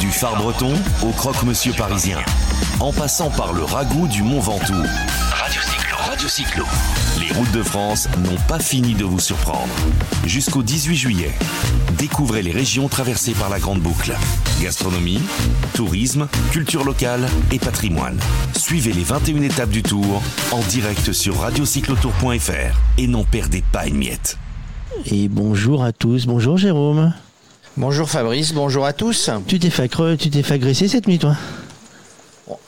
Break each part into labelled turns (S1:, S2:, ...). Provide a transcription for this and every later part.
S1: Du phare breton au croque-monsieur parisien, en passant par le ragoût du Mont Ventoux. Radio Cyclo. Radio Cyclo. Les routes de France n'ont pas fini de vous surprendre. Jusqu'au 18 juillet, découvrez les régions traversées par la Grande Boucle. Gastronomie, tourisme, culture locale et patrimoine. Suivez les 21 étapes du tour en direct sur radiocyclotour.fr et n'en perdez pas une miette.
S2: Et bonjour à tous. Bonjour Jérôme.
S3: Bonjour Fabrice, bonjour à tous.
S2: Tu t'es fait creux, tu t'es fait agresser cette nuit, toi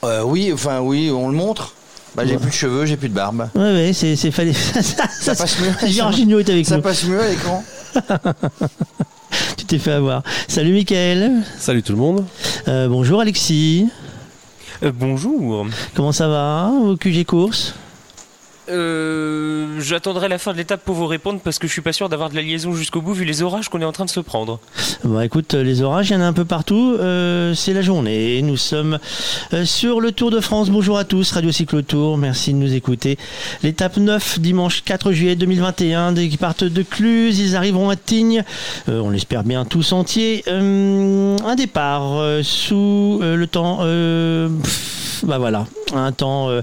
S3: Euh, oui, enfin oui, on le montre. Bah, j'ai
S2: Ouais.
S3: plus de cheveux, j'ai plus de barbe.
S2: Ouais, ouais, c'est, c'est fallait. ça, ça-
S3: passe mieux.
S2: Est avec
S3: Ça
S2: nous.
S3: passe mieux à l'écran
S2: Tu t'es fait avoir. Salut Mickaël.
S4: Salut tout le monde.
S2: Euh, bonjour Alexis.
S5: Euh, bonjour.
S2: Comment ça va au QG course
S5: Euh, J'attendrai la fin de l'étape pour vous répondre parce que je suis pas sûr d'avoir de la liaison jusqu'au bout vu les orages qu'on est en train de se prendre.
S2: Bon, écoute, euh, les orages, il y en a un peu partout. Euh, c'est la journée. Nous sommes sur le Tour de France. Bonjour à tous, Radio Cyclo Tour. Merci de nous écouter. L'étape 9, dimanche 4 juillet 2021, qui partent de Cluse. Ils arriveront à Tignes. On l'espère bien tous entiers. Un départ sous le temps. Bah voilà, un temps euh,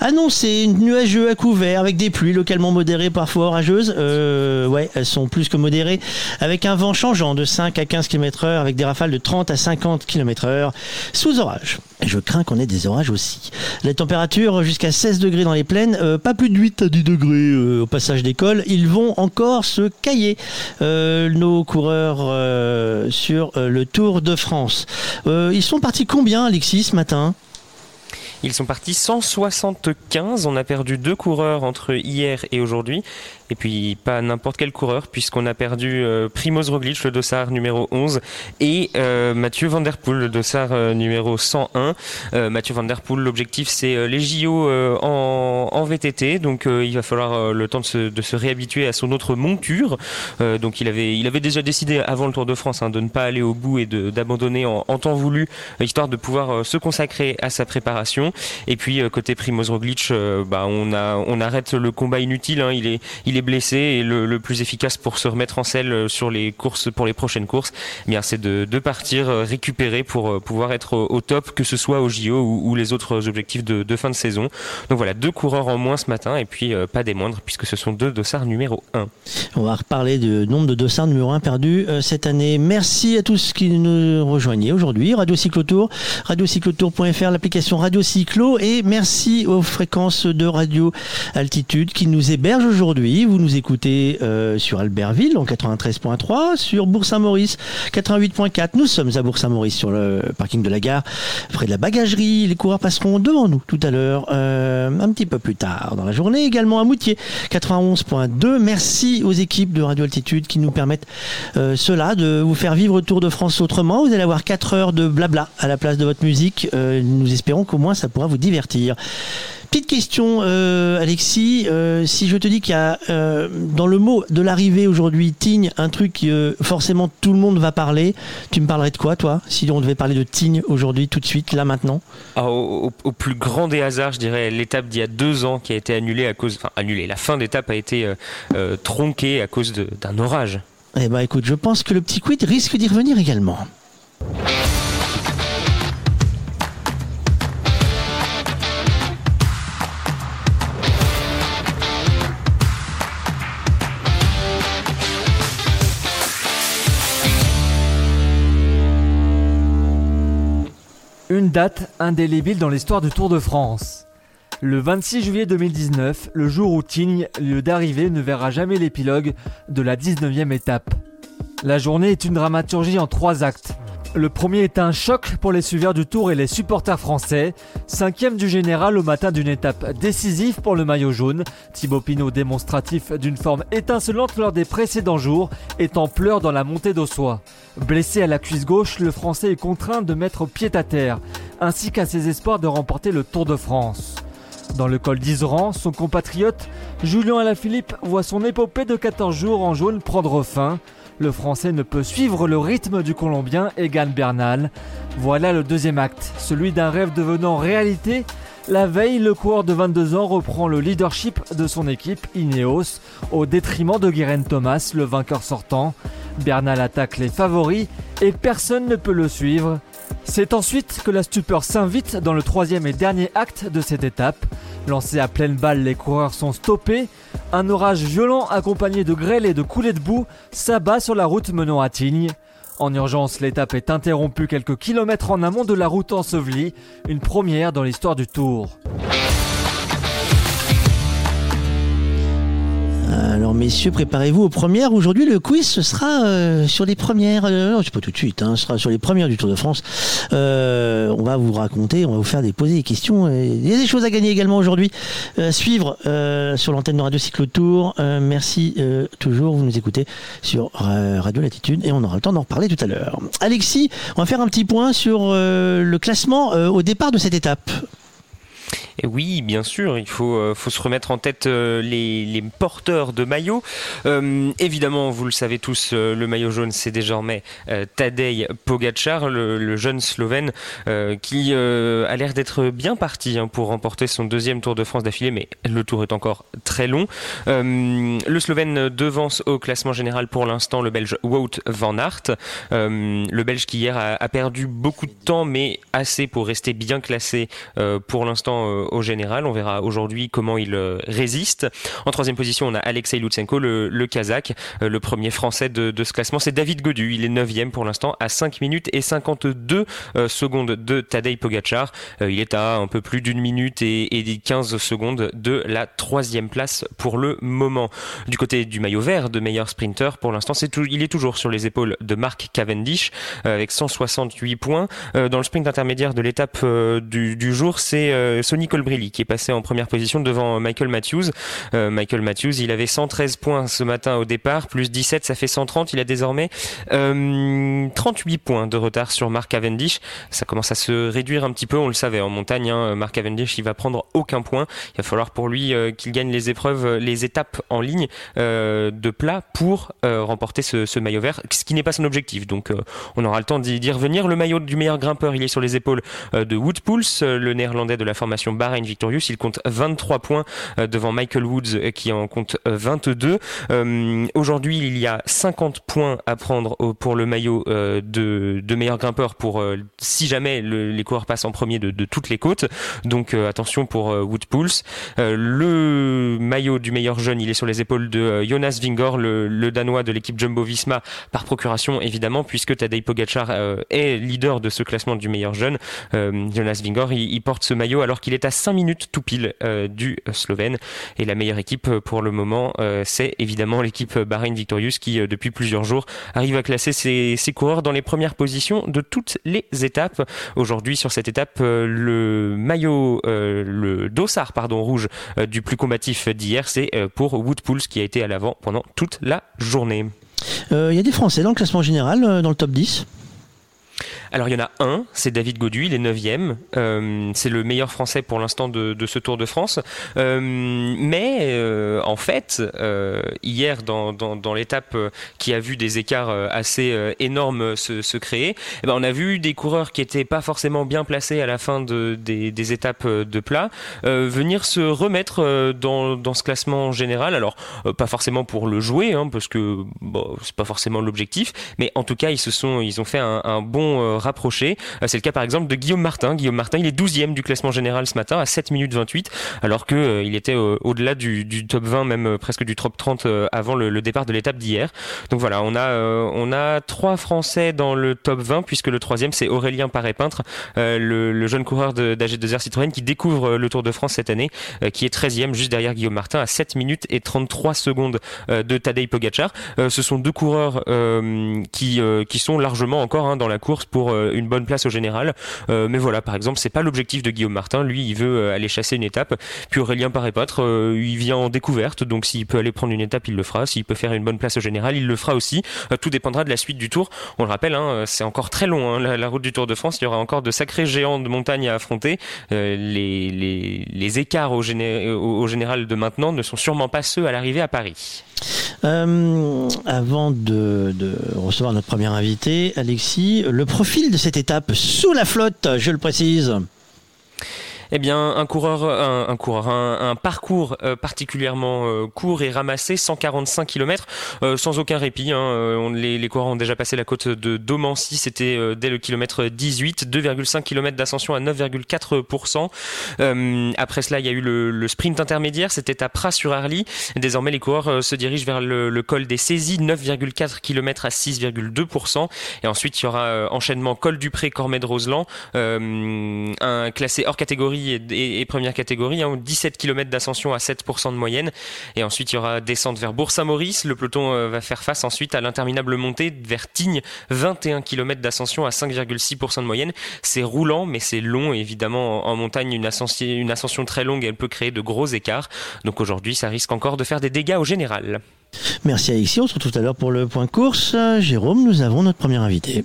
S2: annoncé, nuageux à couvert avec des pluies localement modérées, parfois orageuses. Euh, ouais, elles sont plus que modérées, avec un vent changeant de 5 à 15 km/h, avec des rafales de 30 à 50 km/h sous orage. Et je crains qu'on ait des orages aussi. Les températures jusqu'à 16 degrés dans les plaines, euh, pas plus de 8 à 10 degrés euh, au passage d'école. Ils vont encore se cailler, nos coureurs sur le Tour de France. Ils sont partis combien, Alexis, ce matin?
S5: Ils sont partis 175. On a perdu deux coureurs entre hier et aujourd'hui. Et puis pas n'importe quel coureur puisqu'on a perdu euh, Primoz Roglic, le dossard numéro 11, et euh, Mathieu Van Der Poel, le dossard euh, numéro 101. Euh, Mathieu Van Der Poel, l'objectif c'est les JO en, VTT, donc il va falloir le temps de se, réhabituer à son autre monture. Donc il avait, il avait déjà décidé avant le Tour de France hein, de ne pas aller au bout et d'abandonner en, temps voulu, histoire de pouvoir se consacrer à sa préparation. Et puis côté Primoz Roglic, bah, on, arrête le combat inutile. hein. il est blessé et le, plus efficace pour se remettre en selle euh, sur les courses, pour les prochaines courses, eh bien c'est de, partir euh, récupérer pour euh, pouvoir être au, top, que ce soit au JO ou, les autres objectifs de, fin de saison. Donc voilà, deux coureurs en moins ce matin et puis pas des moindres puisque ce sont deux dossards numéro 1.
S2: On va reparler du nombre de dossards numéro 1 perdus cette année. Merci à tous qui nous rejoignaient aujourd'hui. Radio Cyclotour, radiocyclotour.fr, l'application Radio Cyclo et merci aux fréquences de Radio Altitude qui nous hébergent aujourd'hui. Vous nous écoutez euh, sur Albertville en 93.3, sur Bourg-Saint-Maurice 88.4. Nous sommes à Bourg-Saint-Maurice sur le parking de la gare, près de la bagagerie. Les coureurs passeront devant nous tout à l'heure, euh, un petit peu plus tard dans la journée. Également à Moutier 91.2. Merci aux équipes de Radio Altitude qui nous permettent euh, cela, de vous faire vivre Tour de France autrement. Vous allez avoir 4 heures de blabla à la place de votre musique. Nous espérons qu'au moins ça pourra vous divertir. Petite question, euh, Alexis. Euh, si je te dis qu'il y a euh, dans le mot de l'arrivée aujourd'hui, Tignes, un truc que forcément tout le monde va parler, tu me parlerais de quoi, toi Si on devait parler de Tignes aujourd'hui, tout de suite, là, maintenant?
S5: Ah, au, au- au plus grand des hasards, je dirais l'étape d'il y a deux ans qui a été annulée à cause, enfin annulée. La fin d'étape a été tronquée à cause d'un orage.
S2: Eh ben, écoute, je pense que le petit quid risque d'y revenir également.
S6: Date indélébile dans l'histoire du Tour de France. Le 26 juillet 2019, le jour où Tignes, lieu d'arrivée, ne verra jamais l'épilogue de la 19e étape. La journée est une dramaturgie en trois actes. Le premier est un choc pour les suiveurs du Tour et les supporters français. Cinquième du général au matin d'une étape décisive pour le maillot jaune. Thibaut Pinot démonstratif d'une forme étincelante lors des précédents jours est en pleurs dans la montée d'Ossois. Blessé à la cuisse gauche, le Français est contraint de mettre pied à terre, ainsi qu'à ses espoirs de remporter le Tour de France. Dans le col d'Iseran, son compatriote Julien Alaphilippe voit son épopée de 14 jours en jaune prendre fin. Le Français ne peut suivre le rythme du Colombien Egan Bernal. Voilà le deuxième acte, celui d'un rêve devenant réalité. La veille, le coureur de 22 ans reprend le leadership de son équipe Ineos au détriment de Guérin Thomas, le vainqueur sortant. Bernal attaque les favoris et personne ne peut le suivre. C'est ensuite que la stupeur s'invite dans le troisième et dernier acte de cette étape. Lancés à pleine balle, les coureurs sont stoppés. Un orage violent accompagné de grêle et de coulées de boue s'abat sur la route menant à Tignes. En urgence, l'étape est interrompue quelques kilomètres en amont de la route ensevelie, une première dans l'histoire du Tour.
S2: Alors messieurs, préparez-vous aux premières. Aujourd'hui, le quiz ce sera euh, sur les premières. Euh, c'est pas tout de suite. Hein, ce sera sur les premières du Tour de France. Euh, on va vous raconter, on va vous faire des poser des questions. Il y a des choses à gagner également aujourd'hui. suivre sur l'antenne de Radio Cyclo Tour. merci toujours. Vous nous écoutez sur Radio Latitude et on aura le temps d'en reparler tout à l'heure. Alexis, on va faire un petit point sur le classement au départ de cette étape.
S5: Et oui, bien sûr, il faut, euh, se remettre en tête euh, les, porteurs de maillots. Euh, évidemment, vous le savez tous, le maillot jaune, c'est désormais Tadej Pogacar, le, jeune Slovène, qui a l'air d'être bien parti hein, pour remporter son deuxième Tour de France d'affilée, mais le tour est encore très long. le Slovène devance au classement général pour l'instant le Belge Wout van Aert, le Belge qui hier a, perdu beaucoup de temps, mais assez pour rester bien classé pour l'instant au général. On verra aujourd'hui comment il euh, résiste. En troisième position, on a Alexei Lutsenko, le, Kazakh, euh, le premier français de, ce classement. C'est David Godu. Il est neuvième pour l'instant à 5 minutes et 52 euh, secondes de Tadej Pogacar. il est à un peu plus d'une minute et, et 15 secondes de la troisième place pour le moment. Du côté du maillot vert de meilleur sprinter, pour l'instant, c'est il est toujours sur les épaules de Mark Cavendish avec 168 points. dans le sprint intermédiaire de l'étape du, du, jour, c'est Sonny Colbrelli qui est passé en première position devant Michael Matthews. Euh, Michael Matthews, il avait 113 points ce matin au départ, plus 17, ça fait 130. Il a désormais 38 euh, points de retard sur Mark Cavendish. Ça commence à se réduire un petit peu, on le savait en montagne. Hein, Mark Cavendish, il va prendre aucun point. Il va falloir pour lui euh, qu'il gagne les épreuves, les étapes en ligne de plat pour remporter ce, maillot vert, ce qui n'est pas son objectif. Donc on aura le temps d'y revenir. Le maillot du meilleur grimpeur, il est sur les épaules de Woodpools, le néerlandais de la formation Bahrain Victorious. Il compte 23 points euh, devant Michael Woods euh, qui en compte 22. Euh, aujourd'hui, il y a 50 points à prendre pour le maillot de, de meilleur grimpeur pour si jamais les coureurs passent en premier de, toutes les côtes. Donc attention pour Wood le maillot du meilleur jeune, il est sur les épaules de Jonas Vingor, le, danois de l'équipe Jumbo-Visma par procuration évidemment puisque Tadej Pogacar est leader de ce classement du meilleur jeune. Jonas Vingor, il, il porte ce maillot alors qu'il est à 5 minutes tout pile euh, du Slovène. Et la meilleure équipe euh, pour le moment, euh, c'est évidemment l'équipe Bahrain Victorious qui, depuis plusieurs jours, arrive à classer ses, coureurs dans les premières positions de toutes les étapes. Aujourd'hui, sur cette étape, le maillot, le dossard pardon, rouge du plus combatif d'hier, c'est pour Woodpools qui a été à l'avant pendant toute la journée.
S2: Il y a des Français dans le classement général, dans le top 10
S5: alors il y en a un, c'est David Godu, il est 9 euh, c'est le meilleur français pour l'instant de, ce Tour de France. Euh, mais euh, en fait, hier dans, dans, l'étape qui a vu des écarts assez énormes se, créer, eh ben, on a vu des coureurs qui étaient pas forcément bien placés à la fin de, des, étapes de plat venir se remettre dans, ce classement général. Alors pas forcément pour le jouer, hein, parce que bon, c'est pas forcément l'objectif, mais en tout cas ils se sont, ils ont fait un, un bon rapproché. Euh, c'est le cas par exemple de Guillaume Martin. Guillaume Martin, il est 12e du classement général ce matin à 7 minutes 28, alors que euh, était euh, au-delà du, top 20, même presque du top 30 avant le, départ de l'étape d'hier. Donc voilà, on a on a trois Français dans le top 20 puisque le troisième c'est Aurélien Paré-Peintre, le, jeune coureur d'AG2R Citroën qui découvre le Tour de France cette année, qui est 13e juste derrière Guillaume Martin à 7 minutes et 33 secondes de Tadej Pogacar. ce sont deux coureurs qui qui sont largement encore hein, dans la course pour euh, une bonne place au général. Euh, mais voilà, par exemple, c'est pas l'objectif de Guillaume Martin. Lui, il veut euh, aller chasser une étape. Puis Aurélien Paré-Pâtre, il vient en découverte. Donc s'il peut aller prendre une étape, il le fera. S'il peut faire une bonne place au général, il le fera aussi. tout dépendra de la suite du tour. On le rappelle, hein, c'est encore très long. Hein, la, route du Tour de France, il y aura encore de sacrés géants de montagne à affronter. les, écarts au, au, général de maintenant ne sont sûrement pas ceux à l'arrivée à Paris.
S2: avant de, de, recevoir notre premier invité, Alexis, le profil de cette étape sous la flotte, je le précise
S5: Eh bien, un coureur, un, coureur, un, parcours euh, particulièrement euh, court et ramassé, 145 km, euh, sans aucun répit. Hein. les, coureurs ont déjà passé la côte de Domancy, c'était dès le kilomètre 18, 2,5 km d'ascension à 9,4%. après cela, il y a eu le, sprint intermédiaire, c'était à Pras-sur-Arly. Désormais, les coureurs se dirigent vers le, col des saisies, 9,4 km à 6,2%. Et ensuite, il y aura enchaînement col du Pré, Cormet-Roseland, un classé hors catégorie et, première catégorie, hein, 17 km d'ascension à 7% de moyenne. Et ensuite, il y aura descente vers Bourg-Saint-Maurice. Le peloton euh, va faire face ensuite à l'interminable montée vers Tignes, 21 km d'ascension à 5,6% de moyenne. C'est roulant, mais c'est long. évidemment, en, montagne, une ascension, une ascension très longue, elle peut créer de gros écarts. Donc aujourd'hui, ça risque encore de faire des dégâts au général.
S2: Merci Alexis, on se retrouve tout à l'heure pour le point course. Jérôme, nous avons notre premier invité.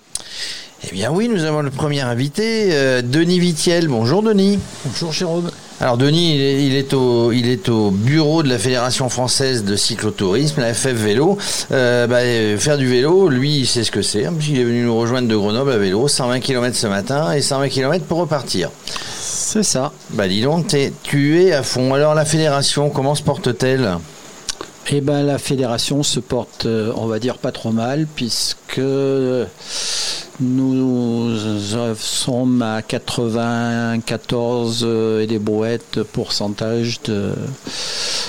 S3: Eh bien oui, nous avons le premier invité, euh, Denis Vitiel. Bonjour Denis.
S4: Bonjour Jérôme.
S3: Alors Denis, il est, au, il est au bureau de la Fédération française de cyclotourisme, la FF Vélo. Euh, bah, faire du vélo, lui, il sait ce que c'est. Hein, il est venu nous rejoindre de Grenoble à vélo, 120 km ce matin et 120 km pour repartir.
S4: C'est ça.
S3: Bah dis donc, tu es à fond. Alors la fédération, comment se porte-t-elle?
S4: Eh ben, la fédération se porte, euh, on va dire, pas trop mal, puisque nous sommes à 94 et des brouettes pourcentage de,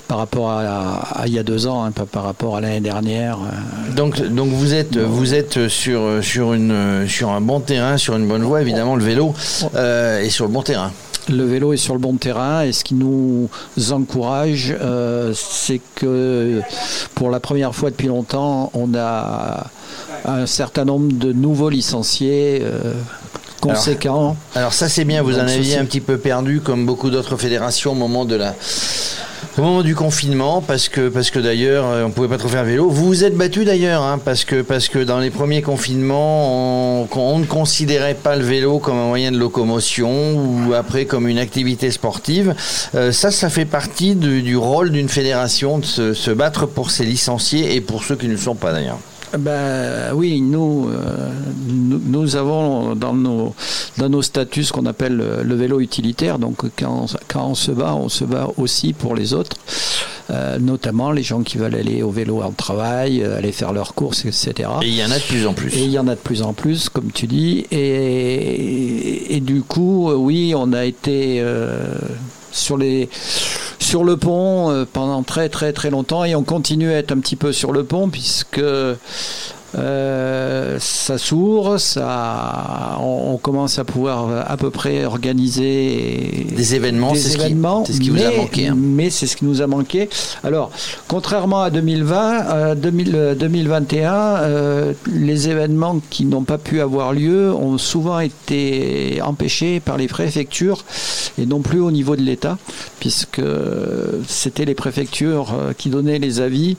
S4: par rapport à, il y a deux ans, hein, pas par rapport à l'année dernière.
S3: Donc, donc vous êtes, vous êtes sur, sur, une, sur un bon terrain, sur une bonne voie, évidemment, le vélo euh, est sur le bon terrain
S4: le vélo est sur le bon terrain et ce qui nous encourage, euh, c'est que pour la première fois depuis longtemps, on a un certain nombre de nouveaux licenciés. Euh, conséquents.
S3: Alors, ça c'est bien, vous en aviez un petit peu perdu comme beaucoup d'autres fédérations au moment de la au moment du confinement, parce que, parce que d'ailleurs, euh, on pouvait pas trop faire vélo. Vous vous êtes battu d'ailleurs, hein, parce, que, parce que dans les premiers confinements, on, ne considérait pas le vélo comme un moyen de locomotion ou après comme une activité sportive. Euh, ça, ça fait partie du, rôle d'une fédération de se, se battre pour ses licenciés et pour ceux qui ne le sont pas d'ailleurs.
S4: Ben oui, nous, euh, nous, avons dans nos, dans nos statuts ce qu'on appelle le, vélo utilitaire. Donc quand, quand on se bat, on se bat aussi pour les autres. Euh, notamment les gens qui veulent aller au vélo en travail, euh, aller faire leurs courses, etc.
S3: Et il y en a de plus en plus.
S4: Et il y en a de plus en plus, comme tu dis. Et, et, du coup, oui, on a été sur les sur le pont euh, pendant très très très longtemps et on continue à être un petit peu sur le pont puisque euh, ça s'ouvre, ça, on, commence à pouvoir à peu près organiser
S3: des événements. C'est ce, ce, qui vous a manqué. Hein.
S4: Mais c'est ce qui nous a manqué. Alors, contrairement à 2020, 2021, euh, les événements qui n'ont pas pu avoir lieu ont souvent été empêchés par les préfectures et non plus au niveau de l'État, puisque c'était les préfectures qui donnaient les avis.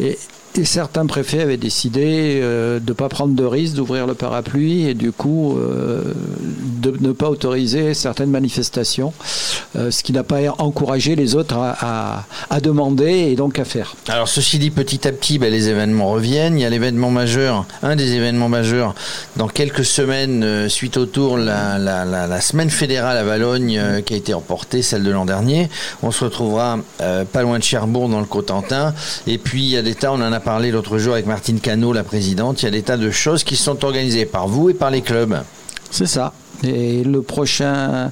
S4: Et certains préfets avaient décidé euh, de ne pas prendre de risque, d'ouvrir le parapluie et du coup euh, de ne pas autoriser certaines manifestations, euh, ce qui n'a pas encouragé les autres à, demander et donc à faire.
S3: Alors ceci dit, petit à petit, ben, les événements reviennent. Il y a l'événement majeur, un des événements majeurs, dans quelques semaines suite au tour, la, la, semaine fédérale à Valogne qui a été remportée, celle de l'an dernier. On se retrouvera pas loin de Cherbourg dans le Cotentin. Et puis il y a des tas, on en a parlé l'autre jour avec Martine Cano, la présidente, il y a des tas de choses qui sont organisées par vous et par les clubs.
S4: C'est ça. Et le prochain,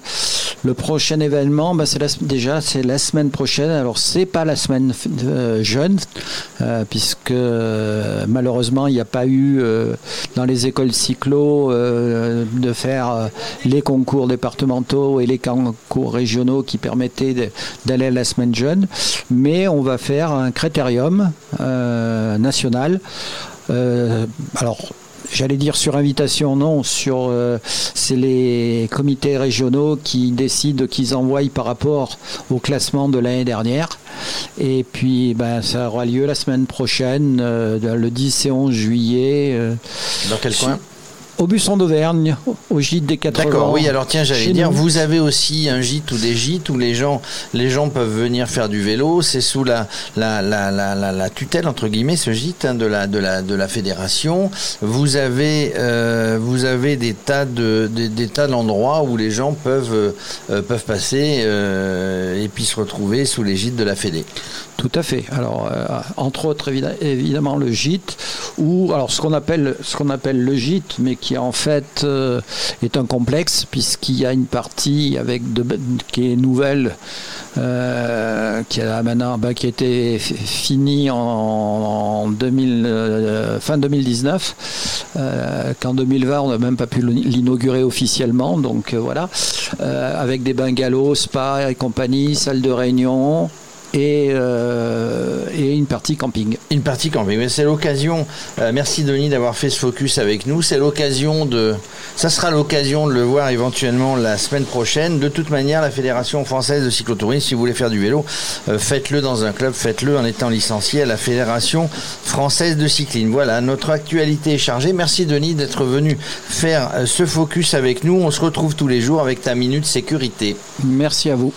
S4: le prochain événement, bah c'est déjà c'est la semaine prochaine. Alors c'est pas la semaine euh, jeune, euh, puisque euh, malheureusement il n'y a pas eu dans les écoles cyclo de faire les concours départementaux et les concours régionaux qui permettaient d'aller à la semaine jeune. Mais on va faire un critérium national. alors j'allais dire sur invitation, non, sur euh, c'est les comités régionaux qui décident qu'ils envoient par rapport au classement de l'année dernière. Et puis ben, ça aura lieu la semaine prochaine, euh, le 10 et 11 juillet.
S3: Euh, Dans quel coin?
S4: Au Busson d'Auvergne, au gîte des 80.
S3: D'accord, oui, alors tiens, j'allais dire, vous avez aussi un gîte ou des gîtes où les gens, les gens peuvent venir faire du vélo. C'est sous la, la, la, la, la, tutelle, entre guillemets, ce gîte hein, de, la, de, la, de la fédération. Vous avez, euh, vous avez des tas de, des, tas d'endroits où les gens peuvent, euh, peuvent passer euh, et puis se retrouver sous les gîtes de la Fédé.
S4: Tout à fait. Alors, entre autres, évidemment, le gîte, ou alors ce qu'on appelle, ce qu'on appelle le gîte, mais qui en fait euh, est un complexe puisqu'il y a une partie avec de, qui est nouvelle, euh, qui a maintenant bah, qui été finie en, 2000, euh, fin 2019, qu'en 2020 on n'a même pas pu l'inaugurer officiellement. Donc voilà, avec des bungalows, spa et compagnie, salle de réunion, et, euh, et, une partie camping.
S3: Une partie camping. Mais c'est l'occasion, euh, merci Denis d'avoir fait ce focus avec nous, c'est l'occasion de, ça sera l'occasion de le voir éventuellement la semaine prochaine. De toute manière, la Fédération française de cyclotourisme, si vous voulez faire du vélo, euh, faites-le dans un club, faites-le en étant licencié à la Fédération française de cyclisme. Voilà, notre actualité est chargée. Merci Denis d'être venu faire ce focus avec nous. On se retrouve tous les jours avec ta minute sécurité.
S4: Merci à vous.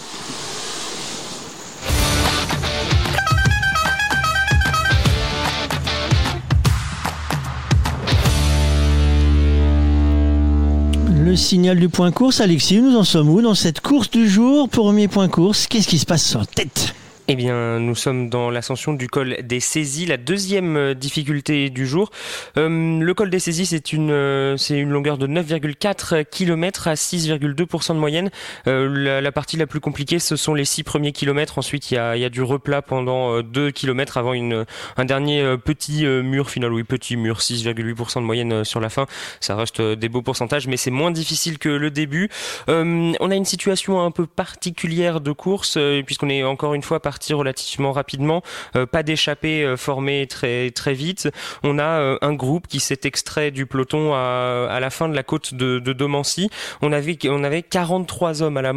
S2: Signal du point course. Alexis, nous en sommes où dans cette course du jour? Premier point course, qu'est-ce qui se passe la tête?
S5: Eh bien, nous sommes dans l'ascension du col des saisies, la deuxième euh, difficulté du jour. Euh, le col des saisies, c'est une, euh, c'est une longueur de 9,4 km à 6,2% de moyenne. la, partie la plus compliquée, ce sont les six premiers kilomètres. Ensuite, il y a, y a du replat pendant 2 km avant une, un dernier petit mur final. Oui, petit mur, 6,8% de moyenne sur la fin. Ça reste des beaux pourcentages, mais c'est moins difficile que le début. on a une situation un peu particulière de course, puisqu'on est encore une fois par relativement rapidement, euh, pas d'échappée euh, formée très très vite. On a euh, un groupe qui s'est extrait du peloton à, à, la fin de la côte de, de Domancy. On avait on avait 43 hommes à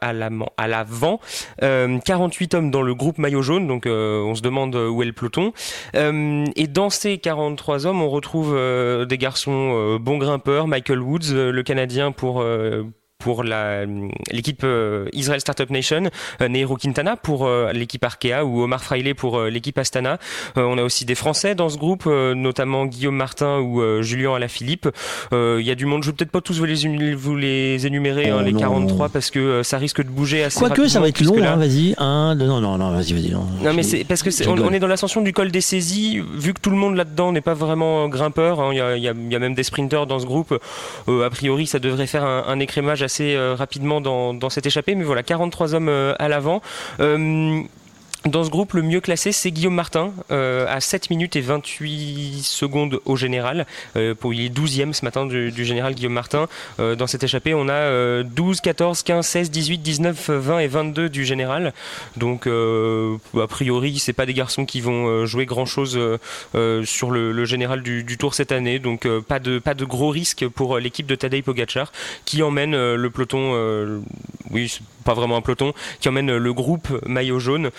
S5: à l'avant, à l'avant, 48 hommes dans le groupe maillot jaune. Donc on se demande où est le peloton. et dans ces 43 hommes, on retrouve des garçons bons grimpeurs, Michael Woods, le Canadien pour pour l'équipe euh, Israel Startup Nation, euh, Nehru Quintana pour euh, l'équipe Arkea ou Omar Fraile pour l'équipe Astana. on a aussi des Français dans ce groupe, notamment Guillaume Martin ou Julien Alaphilippe. Il y a du monde, je vais peut-être pas tous vous les, vous les énumérer, hein, oh les 43, parce que ça risque de bouger assez
S2: Quoique, ça va être long, hein, vas-y. Un, deux, non, non, non, vas-y, vas-y.
S5: Non, non mais c'est parce que on, est dans l'ascension du col des saisies, vu que tout le monde là-dedans n'est pas vraiment grimpeur, hein, il y, a, y, a, même des sprinteurs dans ce groupe, a priori ça devrait faire un, un écrémage assez euh, rapidement dans, cette échappée. Mais voilà, 43 hommes euh, à l'avant. Euh, dans ce groupe, le mieux classé, c'est Guillaume Martin, euh, à 7 minutes et 28 secondes au général. Euh, pour, il est 12e ce matin du, du général Guillaume Martin. Euh, dans cette échappée, on a 12, 14, 15, 16, 18, 19, 20 et 22 du général. Donc, a priori, c'est pas des garçons qui vont jouer grand-chose sur le, le, général du, du, Tour cette année. Donc, pas, de, pas de gros risques pour l'équipe de Tadej Pogacar, qui emmène le peloton, oui, pas vraiment un peloton, qui emmène le groupe maillot jaune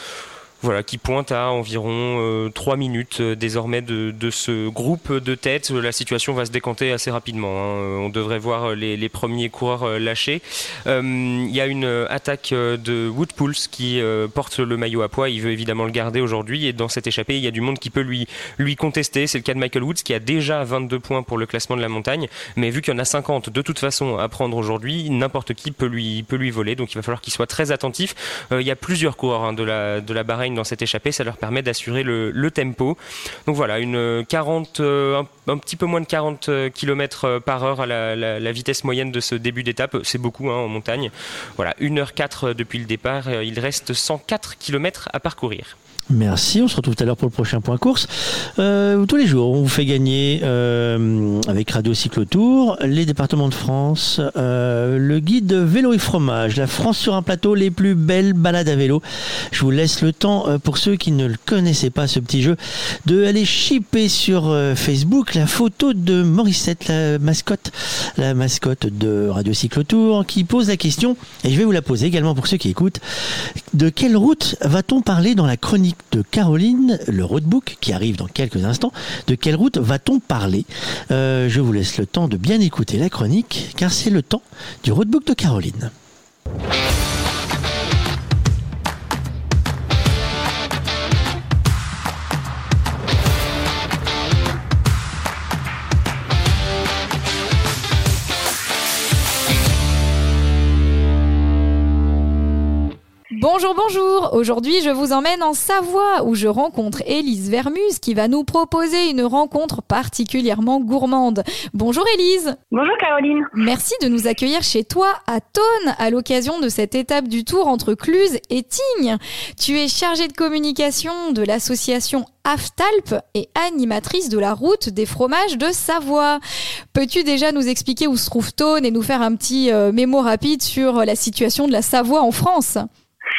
S5: voilà, qui pointe à environ 3 euh, minutes euh, désormais de, ce groupe de tête. La situation va se décanter assez rapidement. Hein. On devrait voir les, premiers coureurs euh, lâchés. Il y a une attaque de Woodpulse qui porte le maillot à poids. Il veut évidemment le garder aujourd'hui. Et dans cette échappée, il y a du monde qui peut lui, contester. C'est le cas de Michael Woods qui a déjà 22 points pour le classement de la montagne. Mais vu qu'il y en a 50 de toute façon à prendre aujourd'hui, n'importe qui peut lui, peut voler. Donc il va falloir qu'il soit très attentif. il y a plusieurs coureurs hein, de la, la dans cette échappée, ça leur permet d'assurer le, tempo. Donc voilà, 40, euh, un, petit peu moins de 40 euh, km par heure à la, vitesse moyenne de ce début d'étape, c'est beaucoup hein, en montagne. Voilà, 1h04 depuis le départ, il reste 104 km à parcourir.
S2: Merci, on se retrouve tout à l'heure pour le prochain point course. Euh, tous les jours, on vous fait gagner euh, avec Radio Cyclotour, les départements de France, euh, le guide vélo et fromage, la France sur un plateau, les plus belles balades à vélo. Je vous laisse le temps, pour ceux qui ne le connaissaient pas, ce petit jeu, de aller shipper sur Facebook la photo de Morissette, la mascotte, la mascotte de Radio Cyclotour, qui pose la question, et je vais vous la poser également pour ceux qui écoutent, de quelle route va-t-on parler dans la chronique de Caroline, le roadbook qui arrive dans quelques instants. De quelle route va-t-on parler euh, Je vous laisse le temps de bien écouter la chronique car c'est le temps du roadbook de Caroline.
S7: Bonjour, bonjour. Aujourd'hui, je vous emmène en Savoie où je rencontre Élise Vermus qui va nous proposer une rencontre particulièrement gourmande. Bonjour Élise.
S8: Bonjour Caroline.
S7: Merci de nous accueillir chez toi à Thône à l'occasion de cette étape du tour entre Cluse et Tignes. Tu es chargée de communication de l'association Aftalp et animatrice de la route des fromages de Savoie. Peux-tu déjà nous expliquer où se trouve et nous faire un petit euh, mémo rapide sur la situation de la Savoie en France?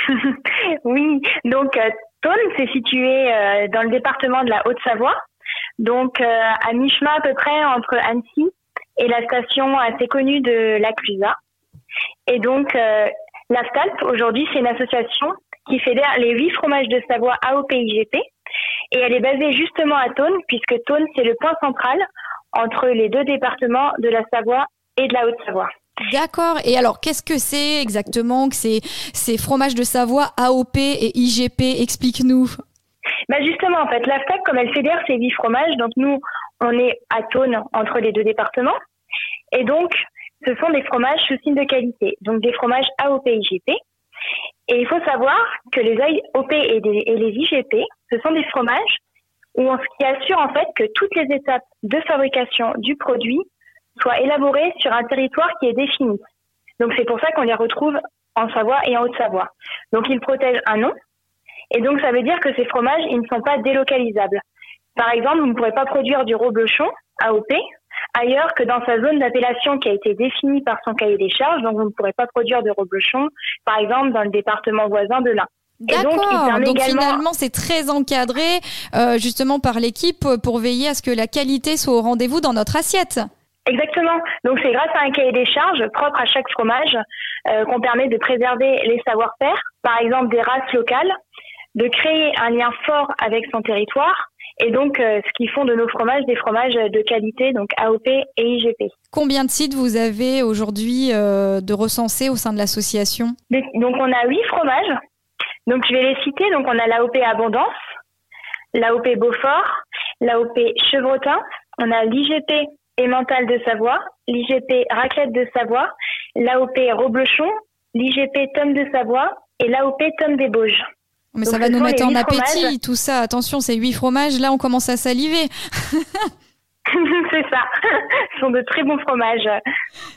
S8: oui, donc euh, Thône, c'est situé euh, dans le département de la Haute-Savoie, donc euh, à mi-chemin à peu près entre Annecy et la station assez connue de la Clusa. Et donc l'AFTALP, aujourd'hui, c'est une association qui fédère les huit fromages de Savoie AOP-IGP. Et elle est basée justement à Thône, puisque Thône, c'est le point central entre les deux départements de la Savoie et de la Haute-Savoie.
S7: D'accord. Et alors, qu'est-ce que c'est exactement que ces, ces fromages de Savoie AOP et IGP Explique-nous.
S8: Bah justement, en fait, l'AFTAC, comme elle fédère ces huit fromages, donc nous, on est à Thône, entre les deux départements. Et donc, ce sont des fromages sous signe de qualité, donc des fromages AOP et IGP. Et il faut savoir que les AOP et, les IGP, ce sont des fromages où on, qui assurent en fait que toutes les étapes de fabrication du produit soit élaboré sur un territoire qui est défini. Donc c'est pour ça qu'on les retrouve en Savoie et en Haute-Savoie. Donc ils protègent un nom, et donc ça veut dire que ces fromages, ils ne sont pas délocalisables. Par exemple, vous ne pourrez pas produire du reblochon, AOP, ailleurs que dans sa zone d'appellation qui a été définie par son cahier des charges, donc vous ne pourrez pas produire de reblochon, par exemple dans le département voisin de l'Ain.
S7: D'accord, donc, finalement c'est très encadré euh, justement par l'équipe pour veiller à ce que la qualité soit au rendez-vous dans notre assiette.
S8: Exactement. Donc c'est grâce à un cahier des charges propre à chaque fromage euh, qu'on permet de préserver les savoir-faire, par exemple des races locales, de créer un lien fort avec son territoire et donc euh, ce qui font de nos fromages des fromages de qualité, donc AOP et IGP.
S7: Combien de sites vous avez aujourd'hui euh, de recensés au sein de l'association?
S8: Donc on a huit fromages. Donc je vais les citer. Donc on a l'AOP Abondance, l'AOP Beaufort, l'AOP Chevrotin, on a l'IGP Emmental de Savoie, l'IGP Raclette de Savoie, l'AOP Roblochon, l'IGP Tome de Savoie et l'AOP Tome des Bauges.
S7: Mais ça va nous mettre en appétit, tout ça. Attention, ces huit fromages, là, on commence à saliver.
S8: c'est ça. Ce sont de très bons fromages.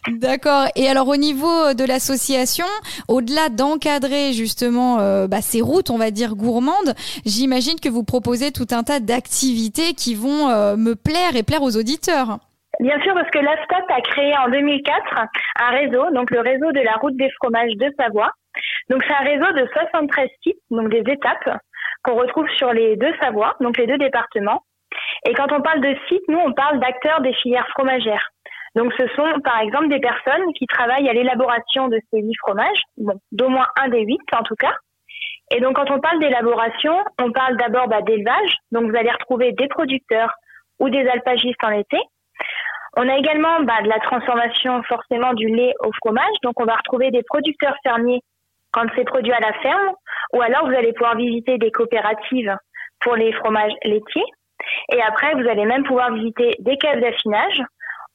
S7: D'accord. Et alors au niveau de l'association, au-delà d'encadrer justement euh, bah, ces routes, on va dire gourmandes, j'imagine que vous proposez tout un tas d'activités qui vont euh, me plaire et plaire aux auditeurs.
S8: Bien sûr, parce que l'AFTOP a créé en 2004 un réseau, donc le réseau de la route des fromages de Savoie. Donc c'est un réseau de 73 sites, donc des étapes qu'on retrouve sur les deux Savoies, donc les deux départements. Et quand on parle de sites, nous on parle d'acteurs des filières fromagères. Donc ce sont par exemple des personnes qui travaillent à l'élaboration de ces huit fromages, bon, d'au moins un des huit en tout cas. Et donc quand on parle d'élaboration, on parle d'abord bah, d'élevage, donc vous allez retrouver des producteurs ou des alpagistes en été. On a également bah, de la transformation forcément du lait au fromage. Donc on va retrouver des producteurs fermiers quand c'est produit à la ferme, ou alors vous allez pouvoir visiter des coopératives pour les fromages laitiers. Et après, vous allez même pouvoir visiter des caves d'affinage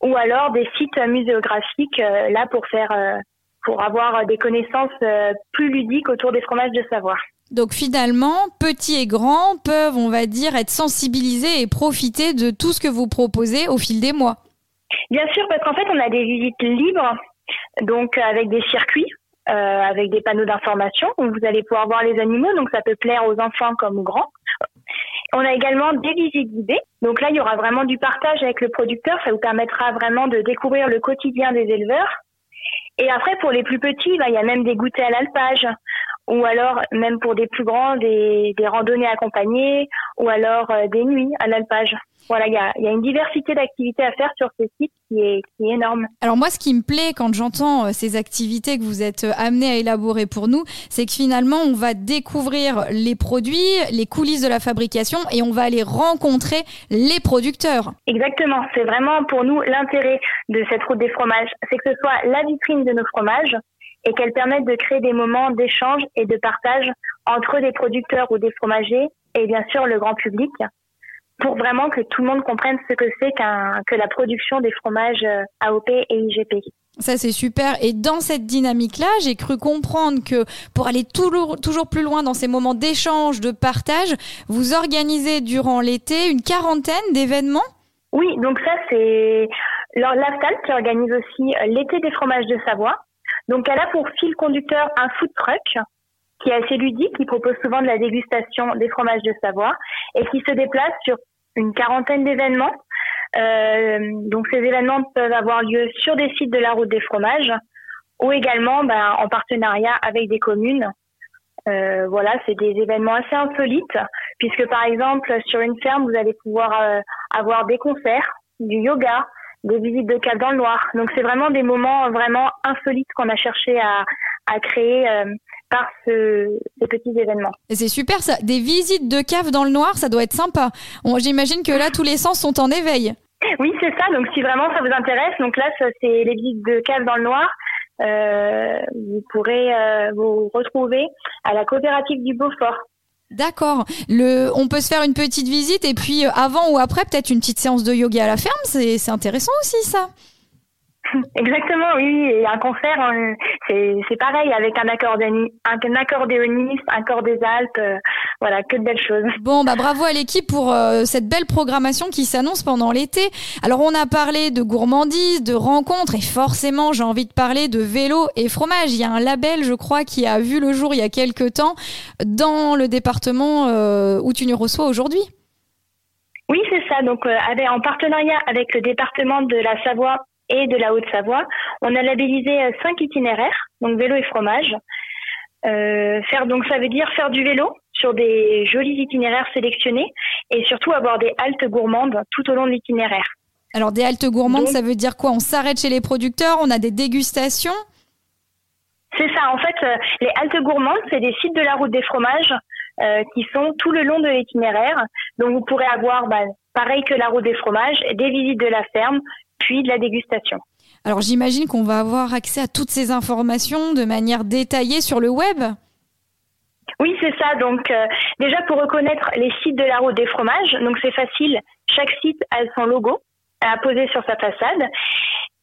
S8: ou alors des sites muséographiques euh, là pour faire euh, pour avoir des connaissances euh, plus ludiques autour des fromages de savoir.
S7: Donc finalement, petits et grands peuvent, on va dire, être sensibilisés et profiter de tout ce que vous proposez au fil des mois.
S8: Bien sûr, parce qu'en fait, on a des visites libres, donc avec des circuits, euh, avec des panneaux d'information où vous allez pouvoir voir les animaux, donc ça peut plaire aux enfants comme aux grands. On a également des visites guidées. Donc là, il y aura vraiment du partage avec le producteur. Ça vous permettra vraiment de découvrir le quotidien des éleveurs. Et après, pour les plus petits, bah, il y a même des goûters à l'alpage ou alors même pour des plus grands, des, des randonnées accompagnées, ou alors euh, des nuits à l'alpage. Voilà, il y a, y a, une diversité d'activités à faire sur ce site qui est, qui est énorme.
S7: Alors moi, ce qui me plaît quand j'entends euh, ces activités que vous êtes euh, amenés à élaborer pour nous, c'est que finalement, on va découvrir les produits, les coulisses de la fabrication, et on va aller rencontrer les producteurs.
S8: Exactement, c'est vraiment pour nous l'intérêt de cette route des fromages, c'est que ce soit la vitrine de nos fromages, et qu'elle permette de créer des moments d'échange et de partage entre des producteurs ou des fromagers et bien sûr le grand public pour vraiment que tout le monde comprenne ce que c'est qu'un, que la production des fromages euh, AOP et IGP.
S7: Ça, c'est super. Et dans cette dynamique-là, j'ai cru comprendre que pour aller toujours, toujours plus loin dans ces moments d'échange, de partage, vous organisez durant l'été une quarantaine d'événements?
S8: Oui, donc ça, c'est l'AFTAL qui organise aussi euh, l'été des fromages de Savoie. Donc elle a pour fil conducteur un food truck qui est assez ludique, qui propose souvent de la dégustation des fromages de Savoie et qui se déplace sur une quarantaine d'événements. Euh, donc ces événements peuvent avoir lieu sur des sites de la route des fromages ou également ben, en partenariat avec des communes. Euh, voilà, c'est des événements assez insolites puisque par exemple sur une ferme vous allez pouvoir euh, avoir des concerts, du yoga, des visites de cave dans le noir. Donc c'est vraiment des moments vraiment insolites qu'on a cherché à, à créer euh, par ce, ces petits événements.
S7: Et c'est super ça, des visites de cave dans le noir, ça doit être sympa. J'imagine que là tous les sens sont en éveil.
S8: Oui, c'est ça. Donc si vraiment ça vous intéresse, donc là c'est les visites de cave dans le noir. Euh, vous pourrez euh, vous retrouver à la coopérative du Beaufort.
S7: D'accord. Le, on peut se faire une petite visite et puis euh, avant ou après peut-être une petite séance de yoga à la ferme. C'est intéressant aussi ça.
S8: Exactement, oui. Et un concert, hein, c'est pareil avec un, accordéoniste, un accordéoniste, un corps des Alpes. Euh, voilà, que de belles choses.
S7: Bon, bah bravo à l'équipe pour euh, cette belle programmation qui s'annonce pendant l'été. Alors, on a parlé de gourmandise, de rencontres, et forcément, j'ai envie de parler de vélo et fromage. Il y a un label, je crois, qui a vu le jour il y a quelques temps dans le département euh, où tu nous reçois aujourd'hui.
S8: Oui, c'est ça. Donc, en partenariat avec le département de la Savoie et de la Haute-Savoie. On a labellisé euh, cinq itinéraires, donc vélo et fromage. Euh, faire donc ça veut dire faire du vélo sur des jolis itinéraires sélectionnés et surtout avoir des haltes gourmandes tout au long de l'itinéraire.
S7: Alors des haltes gourmandes, ça veut dire quoi? On s'arrête chez les producteurs, on a des dégustations?
S8: C'est ça, en fait, euh, les haltes gourmandes, c'est des sites de la route des fromages euh, qui sont tout le long de l'itinéraire. Donc vous pourrez avoir, bah, pareil que la route des fromages, des visites de la ferme, puis de la dégustation.
S7: Alors j'imagine qu'on va avoir accès à toutes ces informations de manière détaillée sur le web
S8: oui, c'est ça. Donc, euh, déjà pour reconnaître les sites de la route des fromages, donc c'est facile. Chaque site a son logo à poser sur sa façade.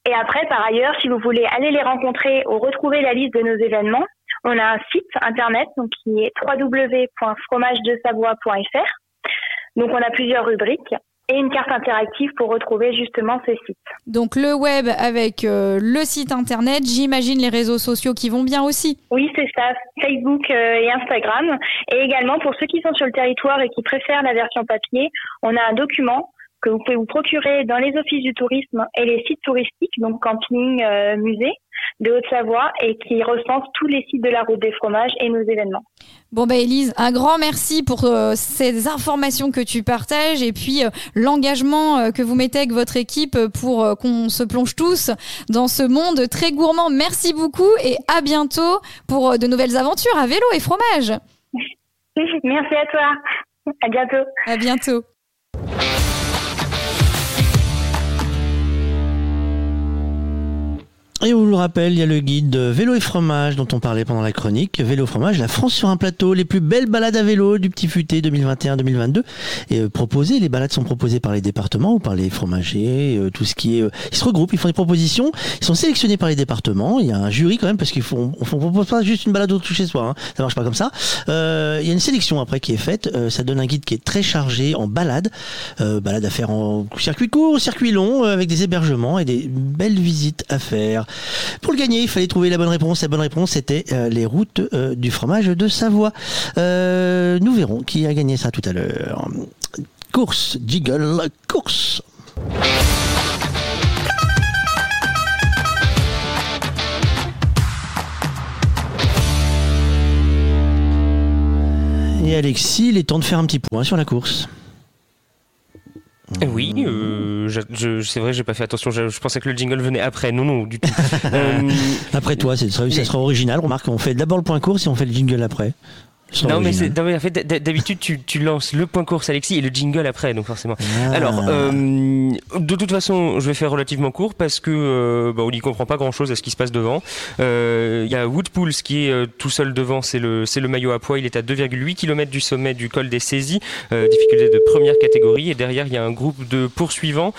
S8: Et après, par ailleurs, si vous voulez aller les rencontrer ou retrouver la liste de nos événements, on a un site internet donc qui est www.fromagedesavoie.fr. Donc, on a plusieurs rubriques et une carte interactive pour retrouver justement ces sites.
S7: Donc le web avec euh, le site internet, j'imagine les réseaux sociaux qui vont bien aussi.
S8: Oui, c'est ça, Facebook euh, et Instagram. Et également pour ceux qui sont sur le territoire et qui préfèrent la version papier, on a un document que vous pouvez vous procurer dans les offices du tourisme et les sites touristiques, donc camping, euh, musée de Haute-Savoie et qui recense tous les sites de la route des fromages et nos événements.
S7: Bon bah Elise, un grand merci pour euh, ces informations que tu partages et puis euh, l'engagement euh, que vous mettez avec votre équipe pour qu'on se plonge tous dans ce monde très gourmand. Merci beaucoup et à bientôt pour de nouvelles aventures à vélo et fromage.
S8: Merci à toi. À bientôt.
S7: À bientôt.
S2: Et on vous le rappelle, il y a le guide vélo et fromage dont on parlait pendant la chronique. Vélo fromage, la France sur un plateau, les plus belles balades à vélo du petit futé 2021-2022. Et euh, proposées, les balades sont proposées par les départements ou par les fromagers, euh, tout ce qui est. Euh, ils se regroupent, ils font des propositions, ils sont sélectionnés par les départements. Il y a un jury quand même parce qu'ils font, on, propose pas juste une balade autour chez soi, hein. ça marche pas comme ça. Euh, il y a une sélection après qui est faite. ça donne un guide qui est très chargé en balade, balade à faire en circuit court, circuit long, avec des hébergements et des belles visites à faire. Pour le gagner, il fallait trouver la bonne réponse. La bonne réponse c'était euh, les routes euh, du fromage de Savoie. Euh, nous verrons qui a gagné ça tout à l'heure. Course, jiggle, course. Et Alexis, il est temps de faire un petit point sur la course.
S5: Eh oui, euh, c'est vrai, j'ai pas fait attention. Je, pensais que le jingle venait après. Non, non, du tout.
S2: Euh, après toi, ça sera original. Remarque, on fait d'abord le point course et on fait le jingle après.
S5: Non mais, en fait, d'habitude, tu, tu, lances le point course, Alexis, et le jingle après, donc forcément. Ah. Alors, euh, de toute façon, je vais faire relativement court parce que euh, bah, on n'y comprend pas grand-chose à ce qui se passe devant. Euh, il y a Woodpools qui est tout seul devant, c'est le, c'est le maillot à poids. Il est à 2,8 km du sommet du col des saisies, difficulté de première catégorie. Et derrière, il y a un groupe de poursuivants.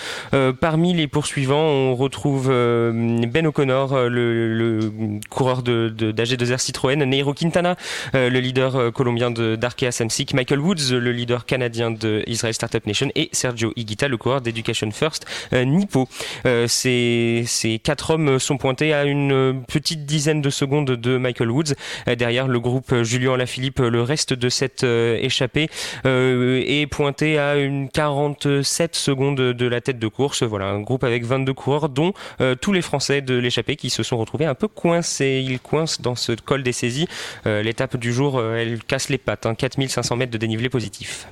S5: parmi les poursuivants, on retrouve Ben O'Connor, le, le, coureur de, de, d'AG2R Citroën, Neiro Quintana, le leader euh, colombien d'Arkea Samsic, Michael Woods, le leader canadien de Israel Startup Nation, et Sergio Higuita, le coureur d'Education First euh, Nippo. Euh, ces, ces quatre hommes sont pointés à une petite dizaine de secondes de Michael Woods. derrière le groupe Julien Lafilippe, le reste de cette échappée est pointé à une 47 secondes de la tête de course. Voilà, un groupe avec 22 coureurs, dont tous les Français de l'échappée qui se sont retrouvés un peu coincés. Ils coincent dans ce col des saisies. L'étape du jour, elle casse les pattes. 4500 hein. mètres de dénivelé positif.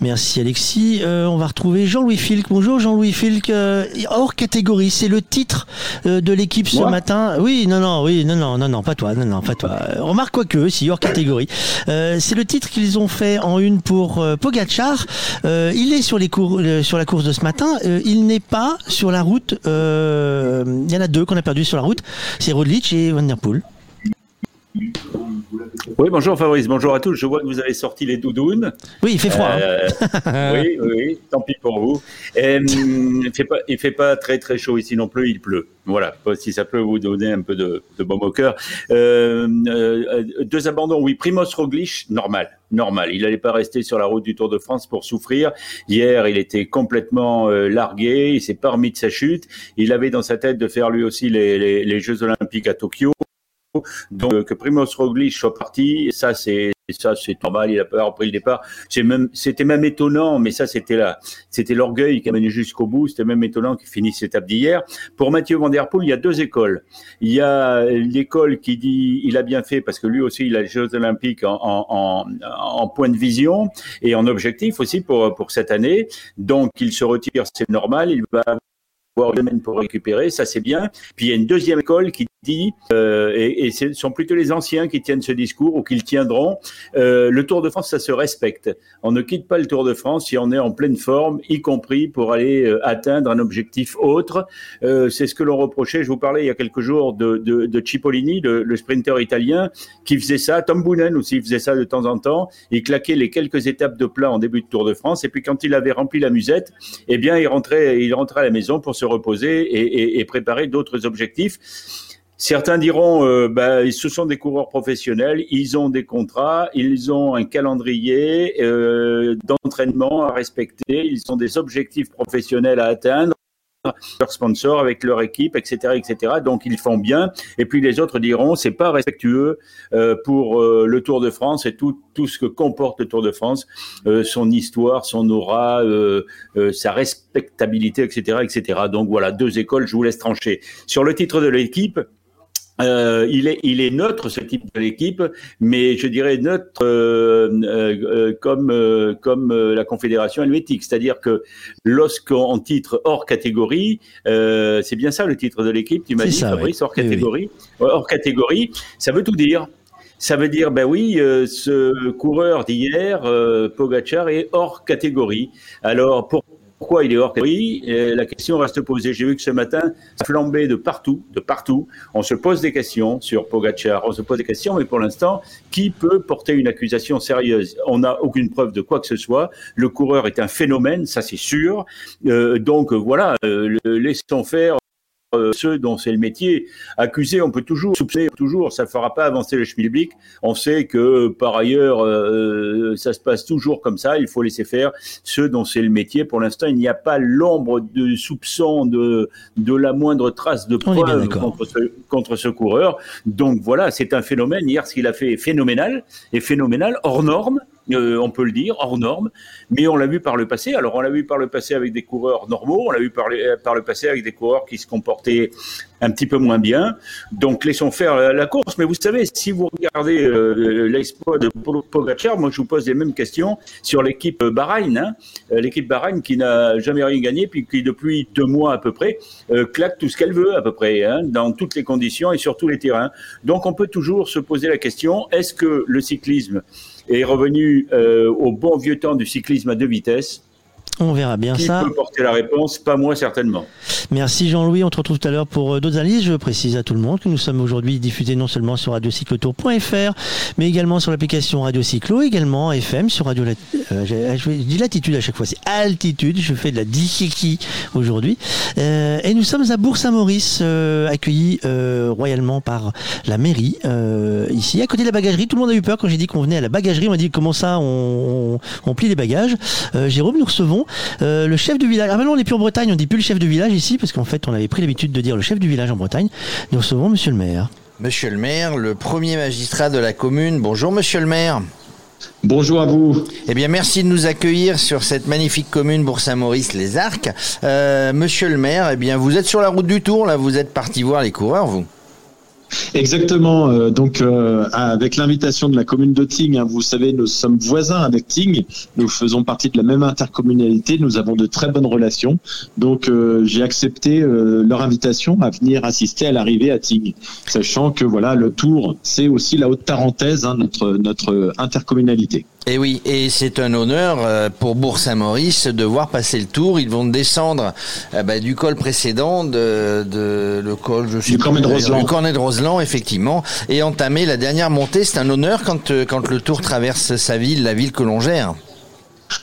S2: Merci Alexis. Euh, on va retrouver Jean-Louis Filk. Bonjour Jean-Louis Filk. Euh, hors catégorie, c'est le titre euh, de l'équipe ce matin. Oui, non, non, oui, non, non, non, non, pas toi, non, non, pas toi. remarque quoi que, si hors catégorie. c'est le titre qu'ils ont fait en une pour Pogachar. il est sur les cours, sur la course de ce matin. il n'est pas sur la route. Il y en a deux qu'on a perdu sur la route. C'est Rodlich et Van Der Poel.
S9: Oui, bonjour Fabrice, bonjour à tous. Je vois que vous avez sorti les doudounes.
S2: Oui, il fait froid. Hein.
S9: Euh, oui, oui, tant pis pour vous. Hum, il ne fait, pas, fait pas très très chaud ici non plus, il pleut. Voilà, si ça peut vous donner un peu de, de baume au cœur. Euh, euh, deux abandons, oui. Primos Roglic, normal, normal. Il n'allait pas rester sur la route du Tour de France pour souffrir. Hier, il était complètement largué, il s'est pas remis de sa chute. Il avait dans sa tête de faire lui aussi les, les Jeux Olympiques à Tokyo. Donc que Primoz Roglic soit parti, ça c'est ça c'est normal, il a pas repris le départ. C'est même c'était même étonnant, mais ça c'était là, c'était l'orgueil qui a mené jusqu'au bout. C'était même étonnant qu'il finisse l'étape d'hier. Pour Mathieu Van Der Poel, il y a deux écoles. Il y a l'école qui dit il a bien fait parce que lui aussi il a les Jeux Olympiques en, en, en, point de vision et en objectif aussi pour pour cette année. Donc il se retire, c'est normal. Il va avoir une pour récupérer, ça c'est bien. Puis il y a une deuxième école qui dit, euh, et, ce sont plutôt les anciens qui tiennent ce discours ou qui le tiendront, euh, le Tour de France, ça se respecte. On ne quitte pas le Tour de France si on est en pleine forme, y compris pour aller euh, atteindre un objectif autre. C'est ce que l'on reprochait, je vous parlais il y a quelques jours de, de, de Cipollini, le, le, sprinter italien, qui faisait ça, Tom Boonen aussi faisait ça de temps en temps, il claquait les quelques étapes de plat en début de Tour de France, et puis quand il avait rempli la musette, eh bien il rentrait, il rentrait à la maison pour se reposer et, et, et préparer d'autres objectifs. Certains diront, euh, bah, ce sont des coureurs professionnels, ils ont des contrats, ils ont un calendrier euh, d'entraînement à respecter, ils ont des objectifs professionnels à atteindre leurs sponsors, avec leur équipe, etc., etc. Donc ils font bien. Et puis les autres diront c'est pas respectueux euh, pour euh, le Tour de France et tout tout ce que comporte le Tour de France, euh, son histoire, son aura, sa respectabilité, etc., etc. Donc voilà deux écoles. Je vous laisse trancher sur le titre de l'équipe. Euh, il, est, il est neutre ce type de l'équipe, mais je dirais neutre euh, euh, comme, euh, comme euh, la Confédération helvétique, c'est-à-dire que lorsqu'on titre hors catégorie, c'est bien ça le titre de l'équipe, tu m'as dit Fabrice, hors catégorie, hors catégorie, ça veut tout dire. Ça veut dire, ben oui, ce coureur d'hier, Pogachar, est hors catégorie. Alors, pour pourquoi il est hors catégorie La question reste posée. J'ai vu que ce matin, ça flambait de partout, de partout. On se pose des questions sur Pogachar, on se pose des questions, mais pour l'instant, qui peut porter une accusation sérieuse? On n'a aucune preuve de quoi que ce soit. Le coureur est un phénomène, ça c'est sûr. Euh, donc voilà, euh, laissons faire ceux dont c'est le métier. Accuser, on peut toujours soupçonner, toujours, ça ne fera pas avancer le schmilblick. On sait que par ailleurs, euh, ça se passe toujours comme ça. Il faut laisser faire ceux dont c'est le métier. Pour l'instant, il n'y a pas l'ombre de soupçon de de la moindre trace de preuve contre ce, contre ce coureur. Donc voilà, c'est un phénomène. Hier, ce qu'il a fait est phénoménal, et phénoménal, hors norme. Euh, on peut le dire, hors norme, mais on l'a vu par le passé. Alors on l'a vu par le passé avec des coureurs normaux, on l'a vu par, par, le passé avec des coureurs qui se comportaient un petit peu moins bien. Donc laissons faire la, course. Mais vous savez, si vous regardez euh, l'exploit de Pogacar, moi je vous pose les mêmes questions sur l'équipe Bahreïn. Hein. Euh, l'équipe Bahreïn qui n'a jamais rien gagné, puis qui depuis deux mois à peu près euh, claque tout ce qu'elle veut à peu près, hein, dans toutes les conditions et sur tous les terrains. Donc on peut toujours se poser la question, est-ce que le cyclisme est revenu au bon vieux temps du cyclisme à deux vitesses
S2: on verra bien
S9: Qui
S2: ça.
S9: peut porter la réponse? Pas moi certainement.
S2: Merci Jean-Louis. On te retrouve tout à l'heure pour euh, d'autres analyses. Je précise à tout le monde que nous sommes aujourd'hui diffusés non seulement sur radiocyclotour.fr, mais également sur l'application Radio Cyclo, également FM sur Radio. Euh, je dis latitude à chaque fois, c'est altitude. Je fais de la dikiki aujourd'hui. Euh, et nous sommes à Bourg-Saint-Maurice, euh, accueillis euh, royalement par la mairie ici, à côté de la bagagerie. Tout le monde a eu peur quand j'ai dit qu'on venait à la bagagerie. On m'a dit comment ça, on, on, on plie les bagages? Jérôme, nous recevons euh, le chef du village. Ah maintenant on n'est plus en Bretagne, on dit plus le chef de village ici, parce qu'en fait on avait pris l'habitude de dire le chef du village en Bretagne. Nous recevons monsieur le maire.
S3: Monsieur le maire, le premier magistrat de la commune. Bonjour monsieur le maire.
S10: Bonjour à vous.
S3: Eh bien, merci de nous accueillir sur cette magnifique commune Bourg-Saint-Maurice-les Arcs. Euh, monsieur le maire, eh bien, vous êtes sur la route du Tour, là, vous êtes parti voir les coureurs, vous
S10: Exactement. Euh, donc, euh, avec l'invitation de la commune de Tignes, hein, vous savez, nous sommes voisins avec Tignes. Nous faisons partie de la même intercommunalité. Nous avons de très bonnes relations. Donc, euh, j'ai accepté leur invitation à venir assister à l'arrivée à Tignes, sachant que voilà, le Tour, c'est aussi la haute tarentaise, hein, notre notre intercommunalité.
S3: Et eh oui, et c'est un honneur pour Bourg-Saint-Maurice de voir passer le tour. Ils vont descendre bah, du col précédent, de, de le col, je
S10: suis du Cornet de Roseland.
S3: Cornet de Roseland effectivement, et entamer la dernière montée. C'est un honneur quand, euh, quand le Tour traverse sa ville, la ville que l'on gère.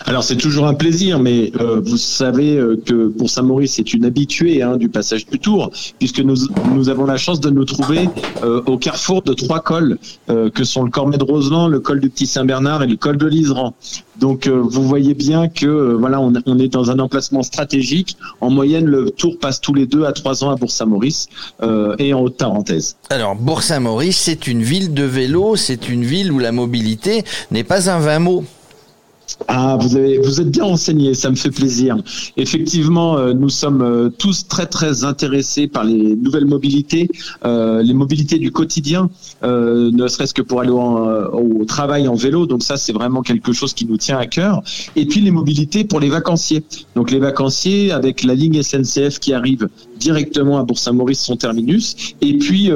S10: Alors c'est toujours un plaisir, mais euh, vous savez euh, que pour Saint-Maurice c'est une habituée hein, du passage du Tour, puisque nous, nous avons la chance de nous trouver euh, au carrefour de trois cols, que sont le Cormet de Roseland, le col du Petit Saint-Bernard et le col de l'Iseran. Donc vous voyez bien que voilà on, on, est dans un emplacement stratégique. En moyenne, le Tour passe tous les deux à trois ans à Bourg-Saint-Maurice et en Haute-Tarentaise.
S3: Alors Bourg-Saint-Maurice, c'est une ville de vélo, c'est une ville où la mobilité n'est pas un vain mot.
S10: Ah, vous avez, vous êtes bien renseigné, ça me fait plaisir. Effectivement, euh, nous sommes euh, tous très très intéressés par les nouvelles mobilités, euh, les mobilités du quotidien, ne serait-ce que pour aller au, travail en vélo. Donc ça, c'est vraiment quelque chose qui nous tient à cœur. Et puis les mobilités pour les vacanciers. Donc les vacanciers avec la ligne SNCF qui arrive directement à Bourg-Saint-Maurice, son terminus, et puis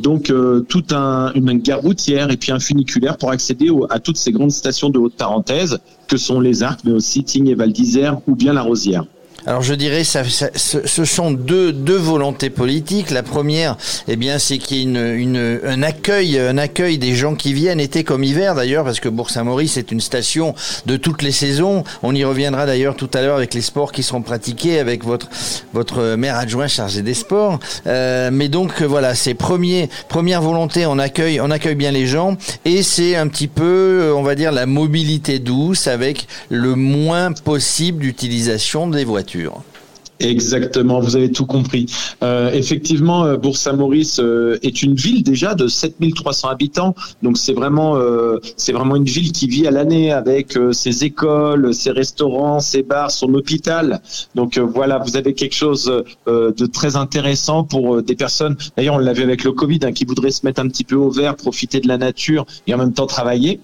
S10: donc toute un, une gare routière et puis un funiculaire pour accéder à toutes ces grandes stations de haute parenthèse que sont les Arcs, mais aussi Tignes et Val d'Isère ou bien la Rosière.
S3: Alors je dirais ce, sont deux, deux volontés politiques. La première, eh bien, c'est qu'il y ait une, un accueil, un accueil des gens qui viennent été comme hiver d'ailleurs, parce que Bourg-Saint-Maurice est une station de toutes les saisons. On y reviendra d'ailleurs tout à l'heure avec les sports qui seront pratiqués avec votre votre maire adjoint chargé des sports. Euh, mais donc voilà, c'est premier première volonté, on accueille on accueille bien les gens et c'est un petit peu, on va dire, la mobilité douce avec le moins possible d'utilisation des voitures culture.
S10: Exactement, vous avez tout compris. Euh, effectivement, euh, Bourg-Saint-Maurice euh, est une ville déjà de 7300 habitants, donc c'est vraiment euh, c'est vraiment une ville qui vit à l'année avec ses écoles, ses restaurants, ses bars, son hôpital. Donc voilà, vous avez quelque chose de très intéressant pour des personnes. D'ailleurs, on l'avait avec le Covid, hein, qui voudraient se mettre un petit peu au vert, profiter de la nature et en même temps travailler.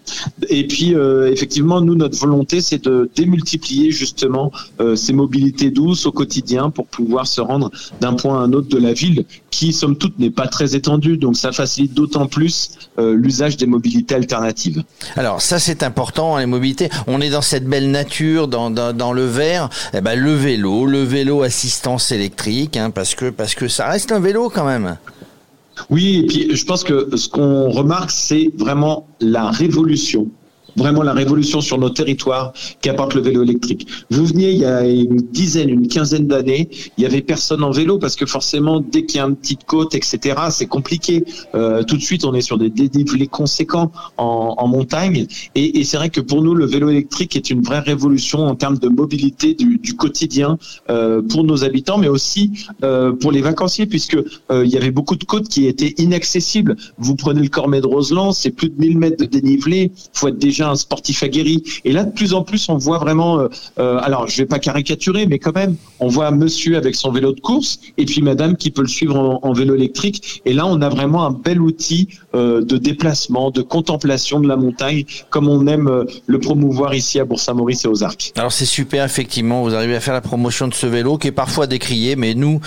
S10: Et puis effectivement, nous notre volonté, c'est de démultiplier justement ces mobilités douces au quotidien pour pouvoir se rendre d'un point à un autre de la ville qui, somme toute, n'est pas très étendue. Donc ça facilite d'autant plus euh, l'usage des mobilités alternatives.
S3: Alors ça c'est important, hein, les mobilités. On est dans cette belle nature, dans, dans, le vert. Eh ben, le vélo, le vélo assistance électrique, hein, parce, que, parce que ça reste un vélo quand même.
S10: Oui, et puis je pense que ce qu'on remarque, c'est vraiment la révolution vraiment la révolution sur nos territoires qu'apporte le vélo électrique. Vous veniez il y a une dizaine, une quinzaine d'années, il y avait personne en vélo parce que forcément, dès qu'il y a une petite côte, etc., c'est compliqué. Euh, tout de suite, on est sur des dénivelés conséquents en, en montagne. Et, et c'est vrai que pour nous, le vélo électrique est une vraie révolution en termes de mobilité du, du quotidien euh, pour nos habitants, mais aussi euh, pour les vacanciers, puisque euh, il y avait beaucoup de côtes qui étaient inaccessibles. Vous prenez le Cormet de Roseland, c'est plus de 1000 mètres de dénivelé. faut être déjà un sportif aguerri. Et là, de plus en plus, on voit vraiment, euh, euh, alors je vais pas caricaturer, mais quand même, on voit monsieur avec son vélo de course et puis madame qui peut le suivre en, vélo électrique. Et là, on a vraiment un bel outil euh, de déplacement, de contemplation de la montagne, comme on aime le promouvoir ici à Bourg-Saint-Maurice et aux Arcs.
S3: Alors c'est super, effectivement, vous arrivez à faire la promotion de ce vélo qui est parfois décrié, mais nous,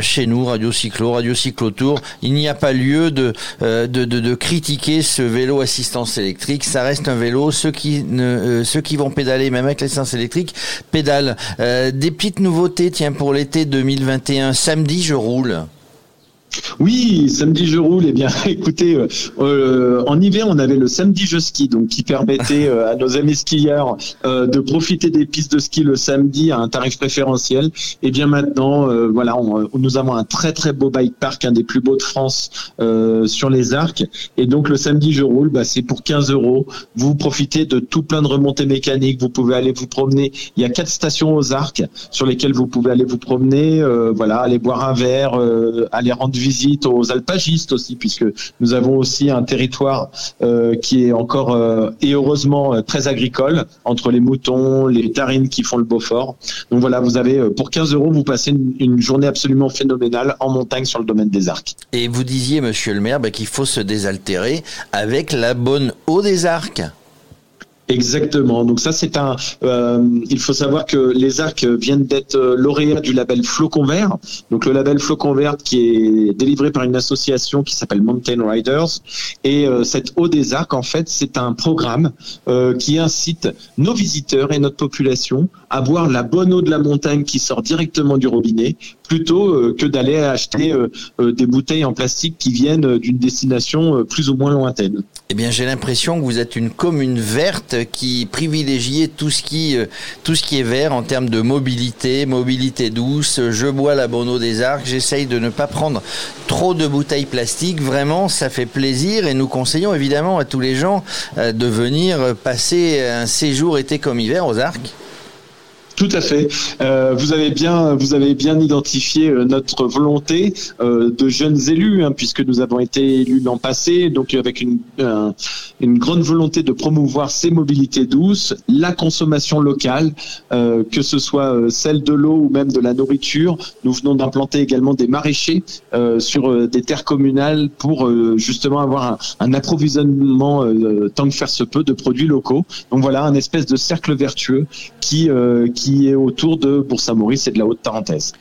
S3: chez nous, Radio Cyclo, Radio Cyclo Tour, il n'y a pas lieu de, de, de critiquer ce vélo assistance électrique. Ça reste un vélo. Ceux qui ne, euh, ceux qui vont pédaler, même avec l'essence électrique, pédalent. Euh, des petites nouveautés, tiens, pour l'été 2021. Samedi, je roule.
S10: Oui, samedi je roule. Eh bien, écoutez, euh, euh, en hiver, on avait le samedi je ski, donc qui permettait euh, à nos amis skieurs de profiter des pistes de ski le samedi à un tarif préférentiel. Et eh bien maintenant, voilà, nous avons un très très beau bike park, un des plus beaux de France sur les arcs. Et donc le samedi je roule, bah, c'est pour 15 euros. Vous profitez de tout plein de remontées mécaniques. Vous pouvez aller vous promener. Il y a quatre stations aux arcs sur lesquelles vous pouvez aller vous promener. voilà, aller boire un verre, aller rendre visite aux alpagistes aussi, puisque nous avons aussi un territoire euh, qui est encore euh, et heureusement euh, très agricole entre les moutons, les tarines qui font le Beaufort. Donc voilà, vous avez pour 15 euros, vous passez une, journée absolument phénoménale en montagne sur le domaine des arcs.
S3: Et vous disiez, Monsieur le Maire, bah, qu'il faut se désaltérer avec la bonne eau des arcs.
S10: Exactement. Donc ça, c'est un. Euh, il faut savoir que les arcs viennent d'être lauréats du label Flocon Vert. Donc le label Flocon Vert qui est délivré par une association qui s'appelle Mountain Riders. Et euh, cette eau des arcs, en fait, c'est un programme euh, qui incite nos visiteurs et notre population à boire la bonne eau de la montagne qui sort directement du robinet, plutôt que d'aller acheter des bouteilles en plastique qui viennent d'une destination plus ou moins lointaine.
S3: Eh bien, j'ai l'impression que vous êtes une commune verte qui privilégiait tout ce qui, euh, tout ce qui est vert en termes de mobilité, mobilité douce. Je bois la Bono des Arcs. J'essaye de ne pas prendre trop de bouteilles plastiques. Vraiment, ça fait plaisir et nous conseillons évidemment à tous les gens euh, de venir passer un séjour été comme hiver aux Arcs.
S10: Tout à fait. Euh, vous avez bien, vous avez bien identifié euh, notre volonté euh, de jeunes élus, hein, puisque nous avons été élus l'an passé, donc avec une, une grande volonté de promouvoir ces mobilités douces, la consommation locale, que ce soit celle de l'eau ou même de la nourriture. Nous venons d'implanter également des maraîchers sur des terres communales pour justement avoir un, approvisionnement tant que faire se peut de produits locaux. Donc voilà, un espèce de cercle vertueux qui qui est autour de Bourg-Saint-Maurice et de la Haute-Tarentaise.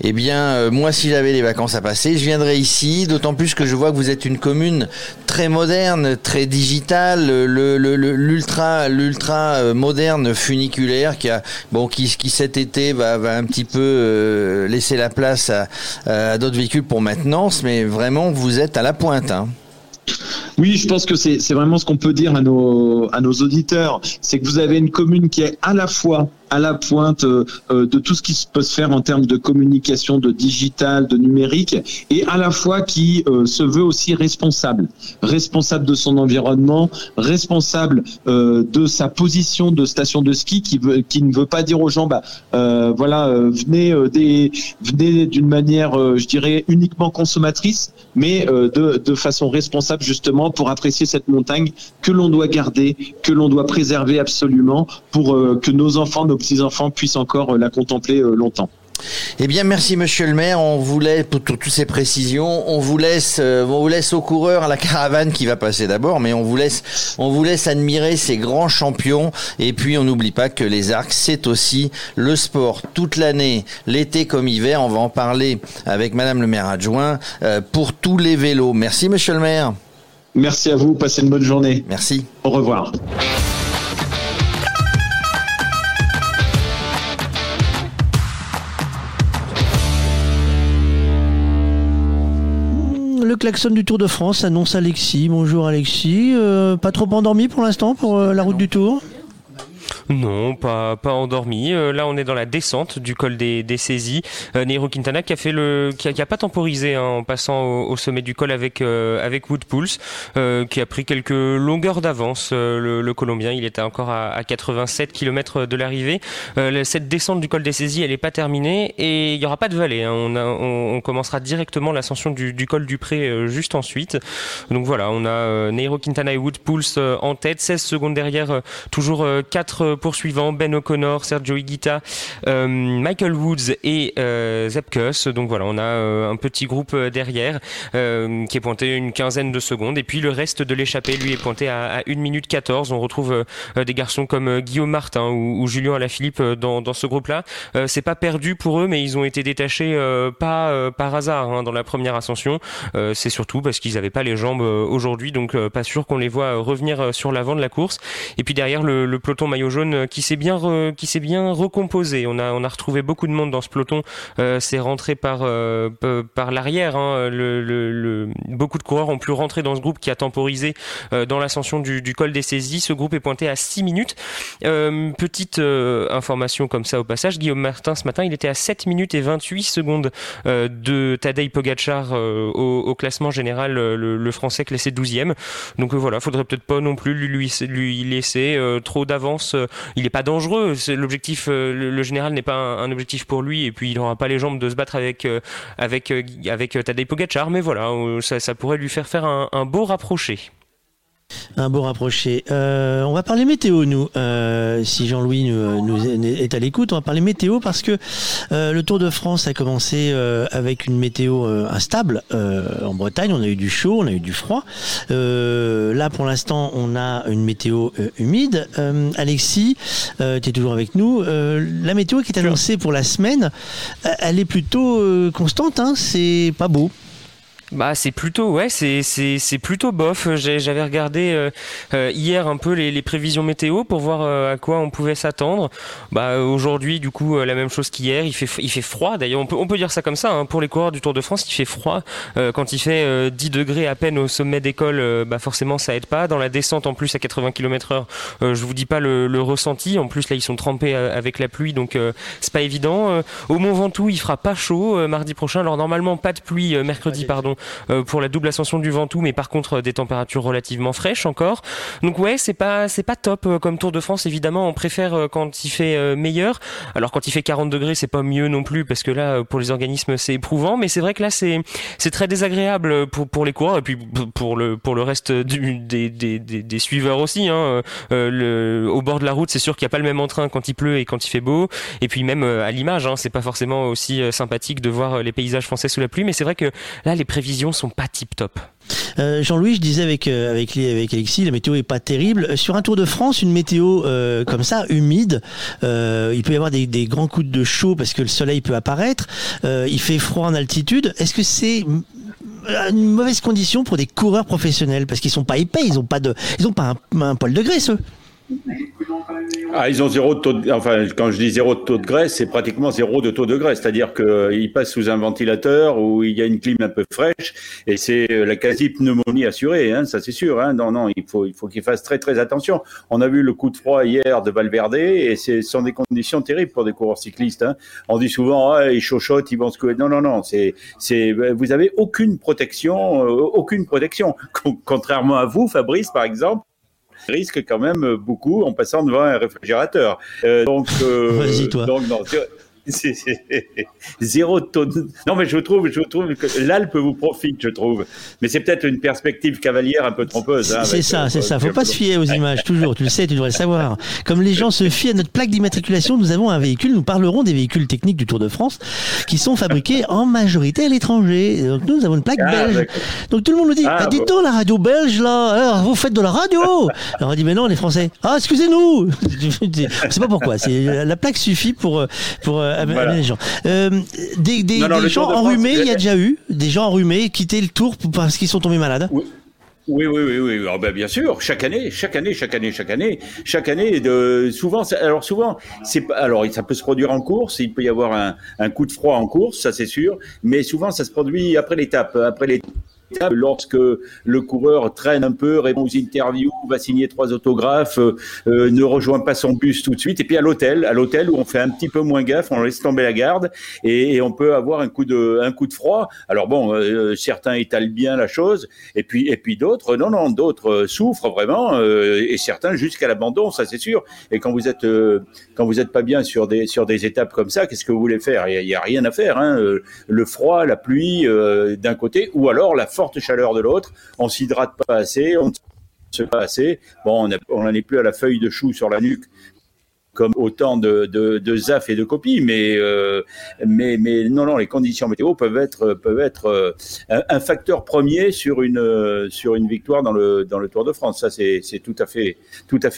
S3: Eh bien, euh, moi, si j'avais des vacances à passer, je viendrais ici, d'autant plus que je vois que vous êtes une commune très moderne, très digitale, l'ultra, l'ultra euh, moderne funiculaire qui a, bon, qui, qui cet été va, va un petit peu euh, laisser la place à, à d'autres véhicules pour maintenance, mais vraiment, vous êtes à la pointe. Hein.
S10: Oui, je pense que c'est vraiment ce qu'on peut dire à nos, à nos auditeurs. C'est que vous avez une commune qui est à la fois à la pointe euh, de tout ce qui peut se faire en termes de communication, de digital, de numérique, et à la fois qui euh, se veut aussi responsable, responsable de son environnement, responsable euh, de sa position de station de ski, qui, veut, qui ne veut pas dire aux gens, bah, voilà, venez des, venez d'une manière, je dirais, uniquement consommatrice, mais de, de façon responsable justement pour apprécier cette montagne que l'on doit garder, que l'on doit préserver absolument pour que nos enfants, nos petits-enfants puissent encore euh, la contempler euh, longtemps.
S3: Eh bien, merci Monsieur le Maire. On vous laisse pour toutes ces précisions. On vous laisse, euh, on vous laisse au coureur à la caravane qui va passer d'abord, mais on vous laisse, on vous laisse admirer ces grands champions. Et puis, on n'oublie pas que les arcs, c'est aussi le sport toute l'année, l'été comme hiver. On va en parler avec Madame le Maire adjoint pour tous les vélos. Merci Monsieur le Maire.
S10: Merci à vous. Passez une bonne journée.
S3: Merci.
S10: Au revoir.
S2: Le klaxon du Tour de France annonce Alexis. Bonjour Alexis. Euh, pas trop endormi pour l'instant pour euh, la route du Tour?
S5: Non, pas, pas endormi. Euh, là, on est dans la descente du col des, des saisies. Euh, Nairo Quintana qui a fait le, qui a, pas temporisé hein, en passant au, sommet du col avec euh, avec Pulse, qui a pris quelques longueurs d'avance. Le, Colombien, il était encore à, à 87 km de l'arrivée. cette descente du col des saisies, elle est pas terminée et il y aura pas de vallée. Hein. On, on, commencera directement l'ascension du, du, col du Pré juste ensuite. Donc voilà, on a Nairo Quintana et Wood Pulse en tête, 16 secondes derrière, toujours 4 poursuivants, Ben O'Connor, Sergio Higuita, euh, Michael Woods et euh, Zepkus. Donc voilà, on a euh, un petit groupe derrière qui est pointé une quinzaine de secondes. Et puis le reste de l'échappée, lui, est pointé à, 1 minute 14. On retrouve des garçons comme Guillaume Martin ou, Julien Alaphilippe dans, dans ce groupe-là. c'est pas perdu pour eux, mais ils ont été détachés pas par hasard hein, dans la première ascension. c'est surtout parce qu'ils n'avaient pas les jambes aujourd'hui, donc pas sûr qu'on les voit revenir sur l'avant de la course. Et puis derrière, le, le peloton maillot jaune euh, qui s'est bien qui s'est bien recomposé. On a on a retrouvé beaucoup de monde dans ce peloton. Euh, c'est rentré par euh, par l'arrière. Hein. Beaucoup de coureurs ont pu rentrer dans ce groupe qui a temporisé dans l'ascension du, col des saisies. Ce groupe est pointé à 6 minutes. petite information comme ça au passage. Guillaume Martin ce matin, il était à 7 minutes et 28 secondes de Tadej Pogacar au, classement général. Le, Français classé 12e. Donc voilà, faudrait peut-être pas non plus lui laisser trop d'avance il n'est pas dangereux. L'objectif, euh, le, général n'est pas un, objectif pour lui, et puis il n'aura pas les jambes de se battre avec euh, avec euh, avec Tadej Pogacar, mais voilà, ça, pourrait lui faire faire un beau rapproché.
S2: Un beau rapproché. Euh, on va parler météo, nous. Euh, si Jean-Louis nous, est à l'écoute, on va parler météo parce que euh, le Tour de France a commencé avec une météo instable. en Bretagne, on a eu du chaud, on a eu du froid. là, pour l'instant, on a une météo humide. Alexis, tu es toujours avec nous. la météo qui est annoncée pour la semaine, elle est plutôt constante. Hein C'est pas beau.
S5: Bah c'est plutôt ouais c'est c'est c'est plutôt bof. J'avais regardé euh, euh, hier un peu les, les, prévisions météo pour voir euh, à quoi on pouvait s'attendre. Bah aujourd'hui du coup la même chose qu'hier. Il fait il fait froid. D'ailleurs on peut on peut dire ça comme ça hein. pour les coureurs du Tour de France. Il fait froid quand il fait 10 degrés à peine au sommet d'école. bah forcément ça aide pas. Dans la descente en plus à 80 km/h, je vous dis pas le, le, ressenti. En plus là ils sont trempés avec la pluie donc c'est pas évident. au Mont Ventoux il fera pas chaud mardi prochain. Alors normalement pas de pluie mercredi pardon pour la double ascension du Ventoux, mais par contre des températures relativement fraîches encore. Donc ouais, c'est pas c'est pas top euh, comme Tour de France. Évidemment, on préfère euh, quand il fait meilleur. Alors quand il fait 40 degrés, c'est pas mieux non plus parce que là, pour les organismes, c'est éprouvant. Mais c'est vrai que là, c'est c'est très désagréable pour pour les coureurs et puis pour le pour le reste du, des, des, des, suiveurs aussi. Hein. au bord de la route, c'est sûr qu'il n'y a pas le même entrain quand il pleut et quand il fait beau. Et puis même à l'image, hein, c'est pas forcément aussi sympathique de voir les paysages français sous la pluie. Mais c'est vrai que là, les prévisions sont pas tip top.
S2: Euh, Jean-Louis, je disais avec euh, avec avec Alexis, la météo est pas terrible. Euh, sur un Tour de France, une météo comme ça, humide, il peut y avoir des, grands coups de chaud parce que le soleil peut apparaître. il fait froid en altitude. Est-ce que c'est une mauvaise condition pour des coureurs professionnels? Parce qu'ils sont pas épais, ils ont pas de, ils ont pas un, un poil de graisse eux.
S9: Ah, ils ont zéro de taux de, enfin, quand je dis zéro de taux de graisse, c'est pratiquement zéro de taux de graisse. C'est-à-dire qu'ils passent sous un ventilateur où il y a une clim un peu fraîche et c'est la quasi-pneumonie assurée, hein, ça c'est sûr. Hein. Non, non, il faut, il faut qu'ils fassent très, très attention. On a vu le coup de froid hier de Valverde et ce sont des conditions terribles pour des coureurs cyclistes. Hein. On dit souvent, ah, ils chochotent, ils vont se couler. Non, non, non, c'est, c'est, vous avez aucune protection, euh, aucune protection. Contrairement à vous, Fabrice, par exemple, risque quand même beaucoup en passant devant un réfrigérateur. Euh, donc, euh,
S2: Vas-y, toi. Donc,
S9: c'est zéro de... Non, mais je trouve, je trouve que l'Alpe vous profite, je trouve. Mais c'est peut-être une perspective cavalière un peu trompeuse.
S2: Hein, c'est ça, c'est ça. Faut pas se fier aux images, toujours. Tu le sais, tu devrais le savoir. Comme les gens se fient à notre plaque d'immatriculation, nous avons un véhicule. Nous parlerons des véhicules techniques du Tour de France qui sont fabriqués en majorité à l'étranger. Donc nous avons une plaque ah, belge. Donc tout le monde nous dit, ah, dites donc la radio belge là, alors, vous faites de la radio. Alors on dit, mais non, les Français. Ah, excusez-nous. Je sais pas pourquoi. La plaque suffit pour pour euh, gens. Euh, des, des, gens enrhumés, il y a déjà eu des gens enrhumés quitter le tour parce qu'ils sont tombés malades.
S9: Oui. Oui, oui, oui, oui. Oh, ben, bien sûr, chaque année, chaque année, chaque année, chaque année, chaque année. De, souvent, alors souvent, c'est alors ça peut se produire en course. Il peut y avoir un, un coup de froid en course, ça c'est sûr. Mais souvent, ça se produit après l'étape, après l'étape lorsque le coureur traîne un peu, répond aux interviews, va signer trois autographes, euh, euh, ne rejoint pas son bus tout de suite, et puis à l'hôtel, à l'hôtel où on fait un petit peu moins gaffe, on laisse tomber la garde, et, on peut avoir un coup de, froid. Alors bon, euh, certains étalent bien la chose, et puis, d'autres, non, non, d'autres souffrent vraiment, et certains jusqu'à l'abandon, ça c'est sûr. Et quand vous êtes, quand vous êtes pas bien sur des, étapes comme ça, qu'est-ce que vous voulez faire? Il y, a rien à faire. Hein. Le froid, la pluie d'un côté, ou alors la force chaleur de l'autre, on s'hydrate pas assez, on ne se pas assez. Bon, on n'en est plus à la feuille de chou sur la nuque comme autant de, de, ZAF et de copies, mais, euh, mais, non, non, les conditions météo peuvent être, euh, un, facteur premier sur une, sur une victoire dans le, dans le Tour de France. Ça, c'est tout à fait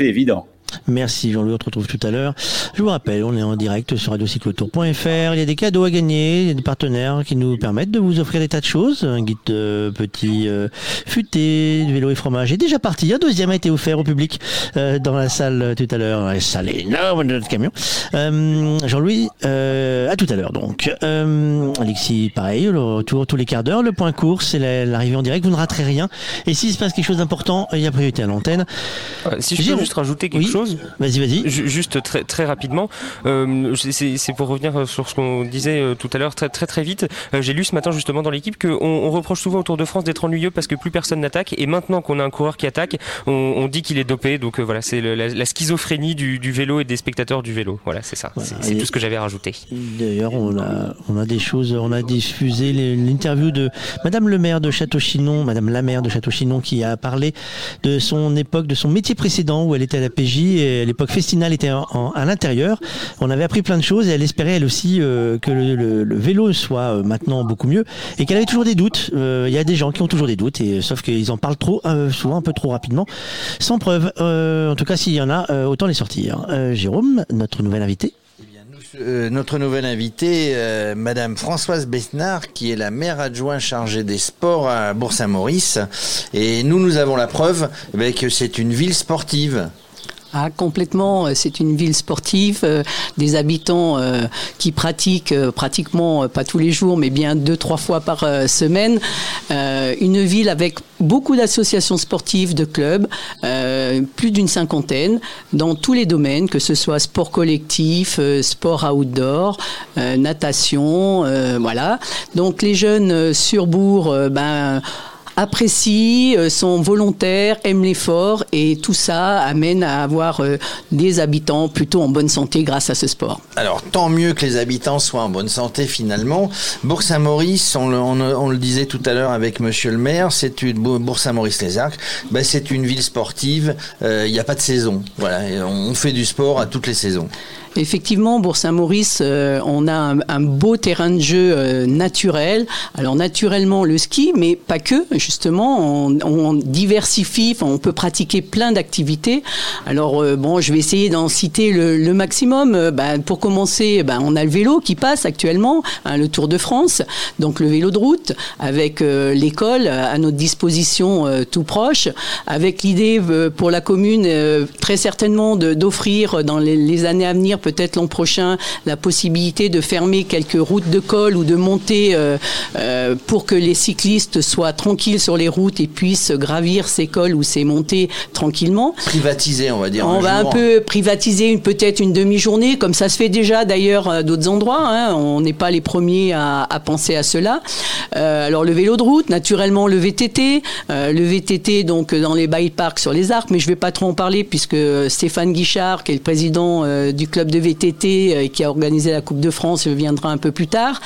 S9: évident.
S2: Merci Jean-Louis, on se retrouve tout à l'heure. Je vous rappelle, on est en direct sur radiocyclotour.fr. Il y a des cadeaux à gagner, il y a des partenaires qui nous permettent de vous offrir des tas de choses. Un guide de petit euh, futé, vélo et fromage est déjà parti. Un deuxième a été offert au public euh, dans la salle euh, tout à l'heure. La salle énorme de notre camion. Jean-Louis, à tout à l'heure donc. Alexis, pareil, le retour tous les quarts d'heure. Le point court, c'est l'arrivée en direct. Vous ne raterez rien. Et s'il se passe quelque chose d'important, il y a priorité à l'antenne.
S5: si je peux juste rajouter quelque chose
S2: Vas-y, vas-y.
S5: Juste très, très rapidement, euh, c'est pour revenir sur ce qu'on disait euh, tout à l'heure très, très très vite. Euh, j'ai lu ce matin justement dans l'équipe qu'on on reproche souvent au Tour de France d'être ennuyeux parce que plus personne n'attaque et maintenant qu'on a un coureur qui attaque, on, dit qu'il est dopé. Donc voilà, c'est la, schizophrénie du, vélo et des spectateurs du vélo. Voilà, c'est ça. c'est tout ce que j'avais rajouté.
S2: D'ailleurs, on a, on a des choses, on a diffusé l'interview de Madame le maire de Château-Chinon, Madame la maire de Château-Chinon qui a parlé de son époque, de son métier précédent où elle était à la PJ l'époque festinale était à l'intérieur. On avait appris plein de choses et elle espérait elle aussi euh, que le, vélo soit euh, maintenant beaucoup mieux et qu'elle avait toujours des doutes. Euh, il y a des gens qui ont toujours des doutes et sauf qu'ils en parlent trop, souvent un peu trop rapidement, sans preuve. en tout cas, s'il y en a, autant les sortir. Jérôme, notre nouvelle invitée.
S3: Eh notre nouvelle invitée, Madame Françoise Besnard, qui est la maire adjointe chargée des sports à Bourg-Saint-Maurice. Et nous, nous avons la preuve eh que c'est une ville sportive.
S11: Ah, complètement. C'est une ville sportive, euh, des habitants euh, qui pratiquent euh, pratiquement pas tous les jours, mais bien deux trois fois par semaine. une ville avec beaucoup d'associations sportives, de clubs, plus d'une cinquantaine dans tous les domaines, que ce soit sport collectif, sport outdoor, natation, voilà. Donc les jeunes sur Bourg, ben apprécient, euh, sont volontaires, aiment l'effort et tout ça amène à avoir euh, des habitants plutôt en bonne santé grâce à ce sport.
S3: Alors tant mieux que les habitants soient en bonne santé finalement. Bourg-Saint-Maurice, on, le disait tout à l'heure avec Monsieur le maire, c'est une Bourg-Saint-Maurice-les-Arcs, ben, c'est une ville sportive. Euh, il n'y a pas de saison. On fait du sport à toutes les saisons.
S11: Effectivement, Bourg-Saint-Maurice, euh, on a un, beau terrain de jeu euh, naturel. Alors naturellement le ski, mais pas que. Justement, on, diversifie. on peut pratiquer plein d'activités. Alors euh, bon, je vais essayer d'en citer le, maximum. Ben, pour commencer, ben, on a le vélo qui passe actuellement, hein, le Tour de France. Donc le vélo de route avec l'école à notre disposition tout proche, avec l'idée pour la commune très certainement d'offrir dans les années à venir peut-être l'an prochain la possibilité de fermer quelques routes de col ou de monter euh, euh, pour que les cyclistes soient tranquilles sur les routes et puissent gravir ces cols ou ces montées tranquillement.
S3: Privatiser, on va dire.
S11: On va un peu privatiser peut-être une demi-journée, comme ça se fait déjà d'ailleurs à d'autres endroits. Hein. On n'est pas les premiers à, penser à cela. Euh, alors le vélo de route, naturellement le VTT, le VTT donc dans les bike parks sur les arcs, mais je vais pas trop en parler puisque Stéphane Guichard, qui est le président du club de VTT euh, qui a organisé la Coupe de France viendra un peu plus tard.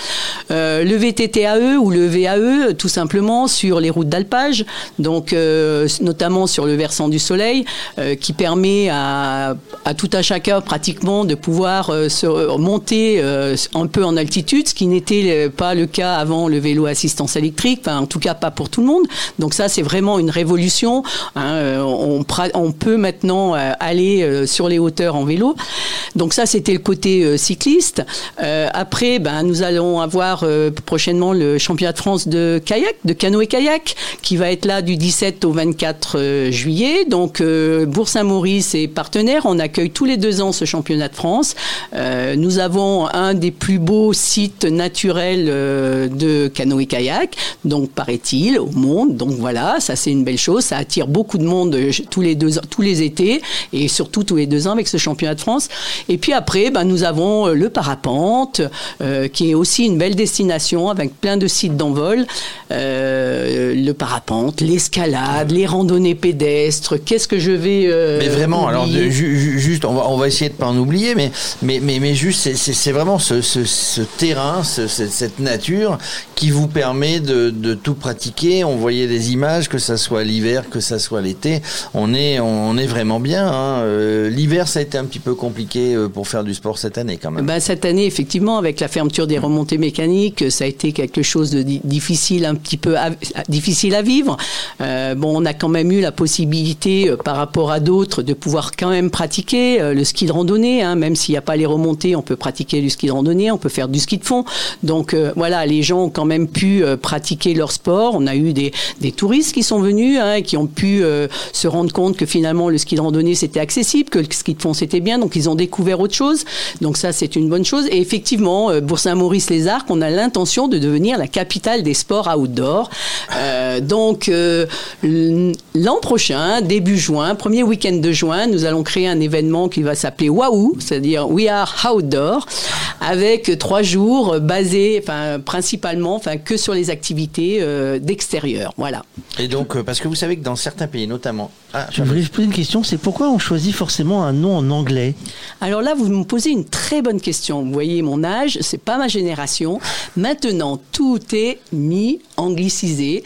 S11: Euh, le VTTAE ou le VAE, tout simplement sur les routes d'alpage, donc euh, notamment sur le versant du soleil, qui permet à, tout un chacun pratiquement de pouvoir monter un peu en altitude, ce qui n'était pas le cas avant le vélo assistance électrique, en tout cas pas pour tout le monde. Donc ça, c'est vraiment une révolution. Hein, on, on, peut maintenant aller sur les hauteurs en vélo. Donc ça, ça, c'était le côté cycliste. après, ben, nous allons avoir prochainement le championnat de France de kayak, de canoë-kayak, qui va être là du 17 au 24 juillet. Donc, Bourg-Saint-Maurice est partenaire. On accueille tous les deux ans ce championnat de France. nous avons un des plus beaux sites naturels de canoë-kayak, donc paraît-il, au monde. Donc voilà, ça c'est une belle chose. Ça attire beaucoup de monde tous les deux, tous les étés et surtout tous les deux ans avec ce championnat de France. Et puis après, ben, nous avons le parapente, qui est aussi une belle destination avec plein de sites d'envol. Euh, le parapente, l'escalade, les randonnées pédestres. Qu'est-ce que je vais. Euh,
S3: mais vraiment, alors juste, on va, on va essayer de pas en oublier, mais, mais, mais, mais juste, c'est vraiment ce, ce, ce terrain, ce, cette nature qui vous permet de, de, tout pratiquer. On voyait des images, que ça soit l'hiver, que ça soit l'été. On est, on est vraiment bien. Hein. Euh, l'hiver, ça a été un petit peu compliqué pour faire du sport cette année quand même.
S11: Ben, cette année, effectivement, avec la fermeture des remontées mécaniques, ça a été quelque chose de difficile, un petit peu difficile à vivre. Euh, bon, on a quand même eu la possibilité, euh, par rapport à d'autres, de pouvoir quand même pratiquer euh, le ski de randonnée. Hein. même s'il n'y a pas les remontées, on peut pratiquer du ski de randonnée, on peut faire du ski de fond. Donc voilà, les gens ont quand même pu pratiquer leur sport. On a eu des, des touristes qui sont venus hein, et qui ont pu se rendre compte que finalement le ski de randonnée c'était accessible, que le ski de fond c'était bien. Donc ils ont découvert autre chose. Donc ça c'est une bonne chose. Et effectivement, Bourg-Saint-Maurice-les-Arcs, on a l'intention de devenir la capitale des sports outdoor. Euh, donc euh, l'an prochain, début juin, premier week-end de juin, nous allons créer un événement qui va s'appeler Waouh, c'est-à-dire We Are Outdoor, avec trois jours basés, enfin principalement, enfin que sur les activités euh, d'extérieur. Voilà.
S3: Et donc, parce que vous savez que dans certains pays, notamment.
S2: Ah, je voulais poser une question, c'est pourquoi on choisit forcément un nom en anglais?
S11: Alors là, vous me posez une très bonne question. Vous voyez mon âge, c'est pas ma génération. Maintenant, tout est mis anglicisé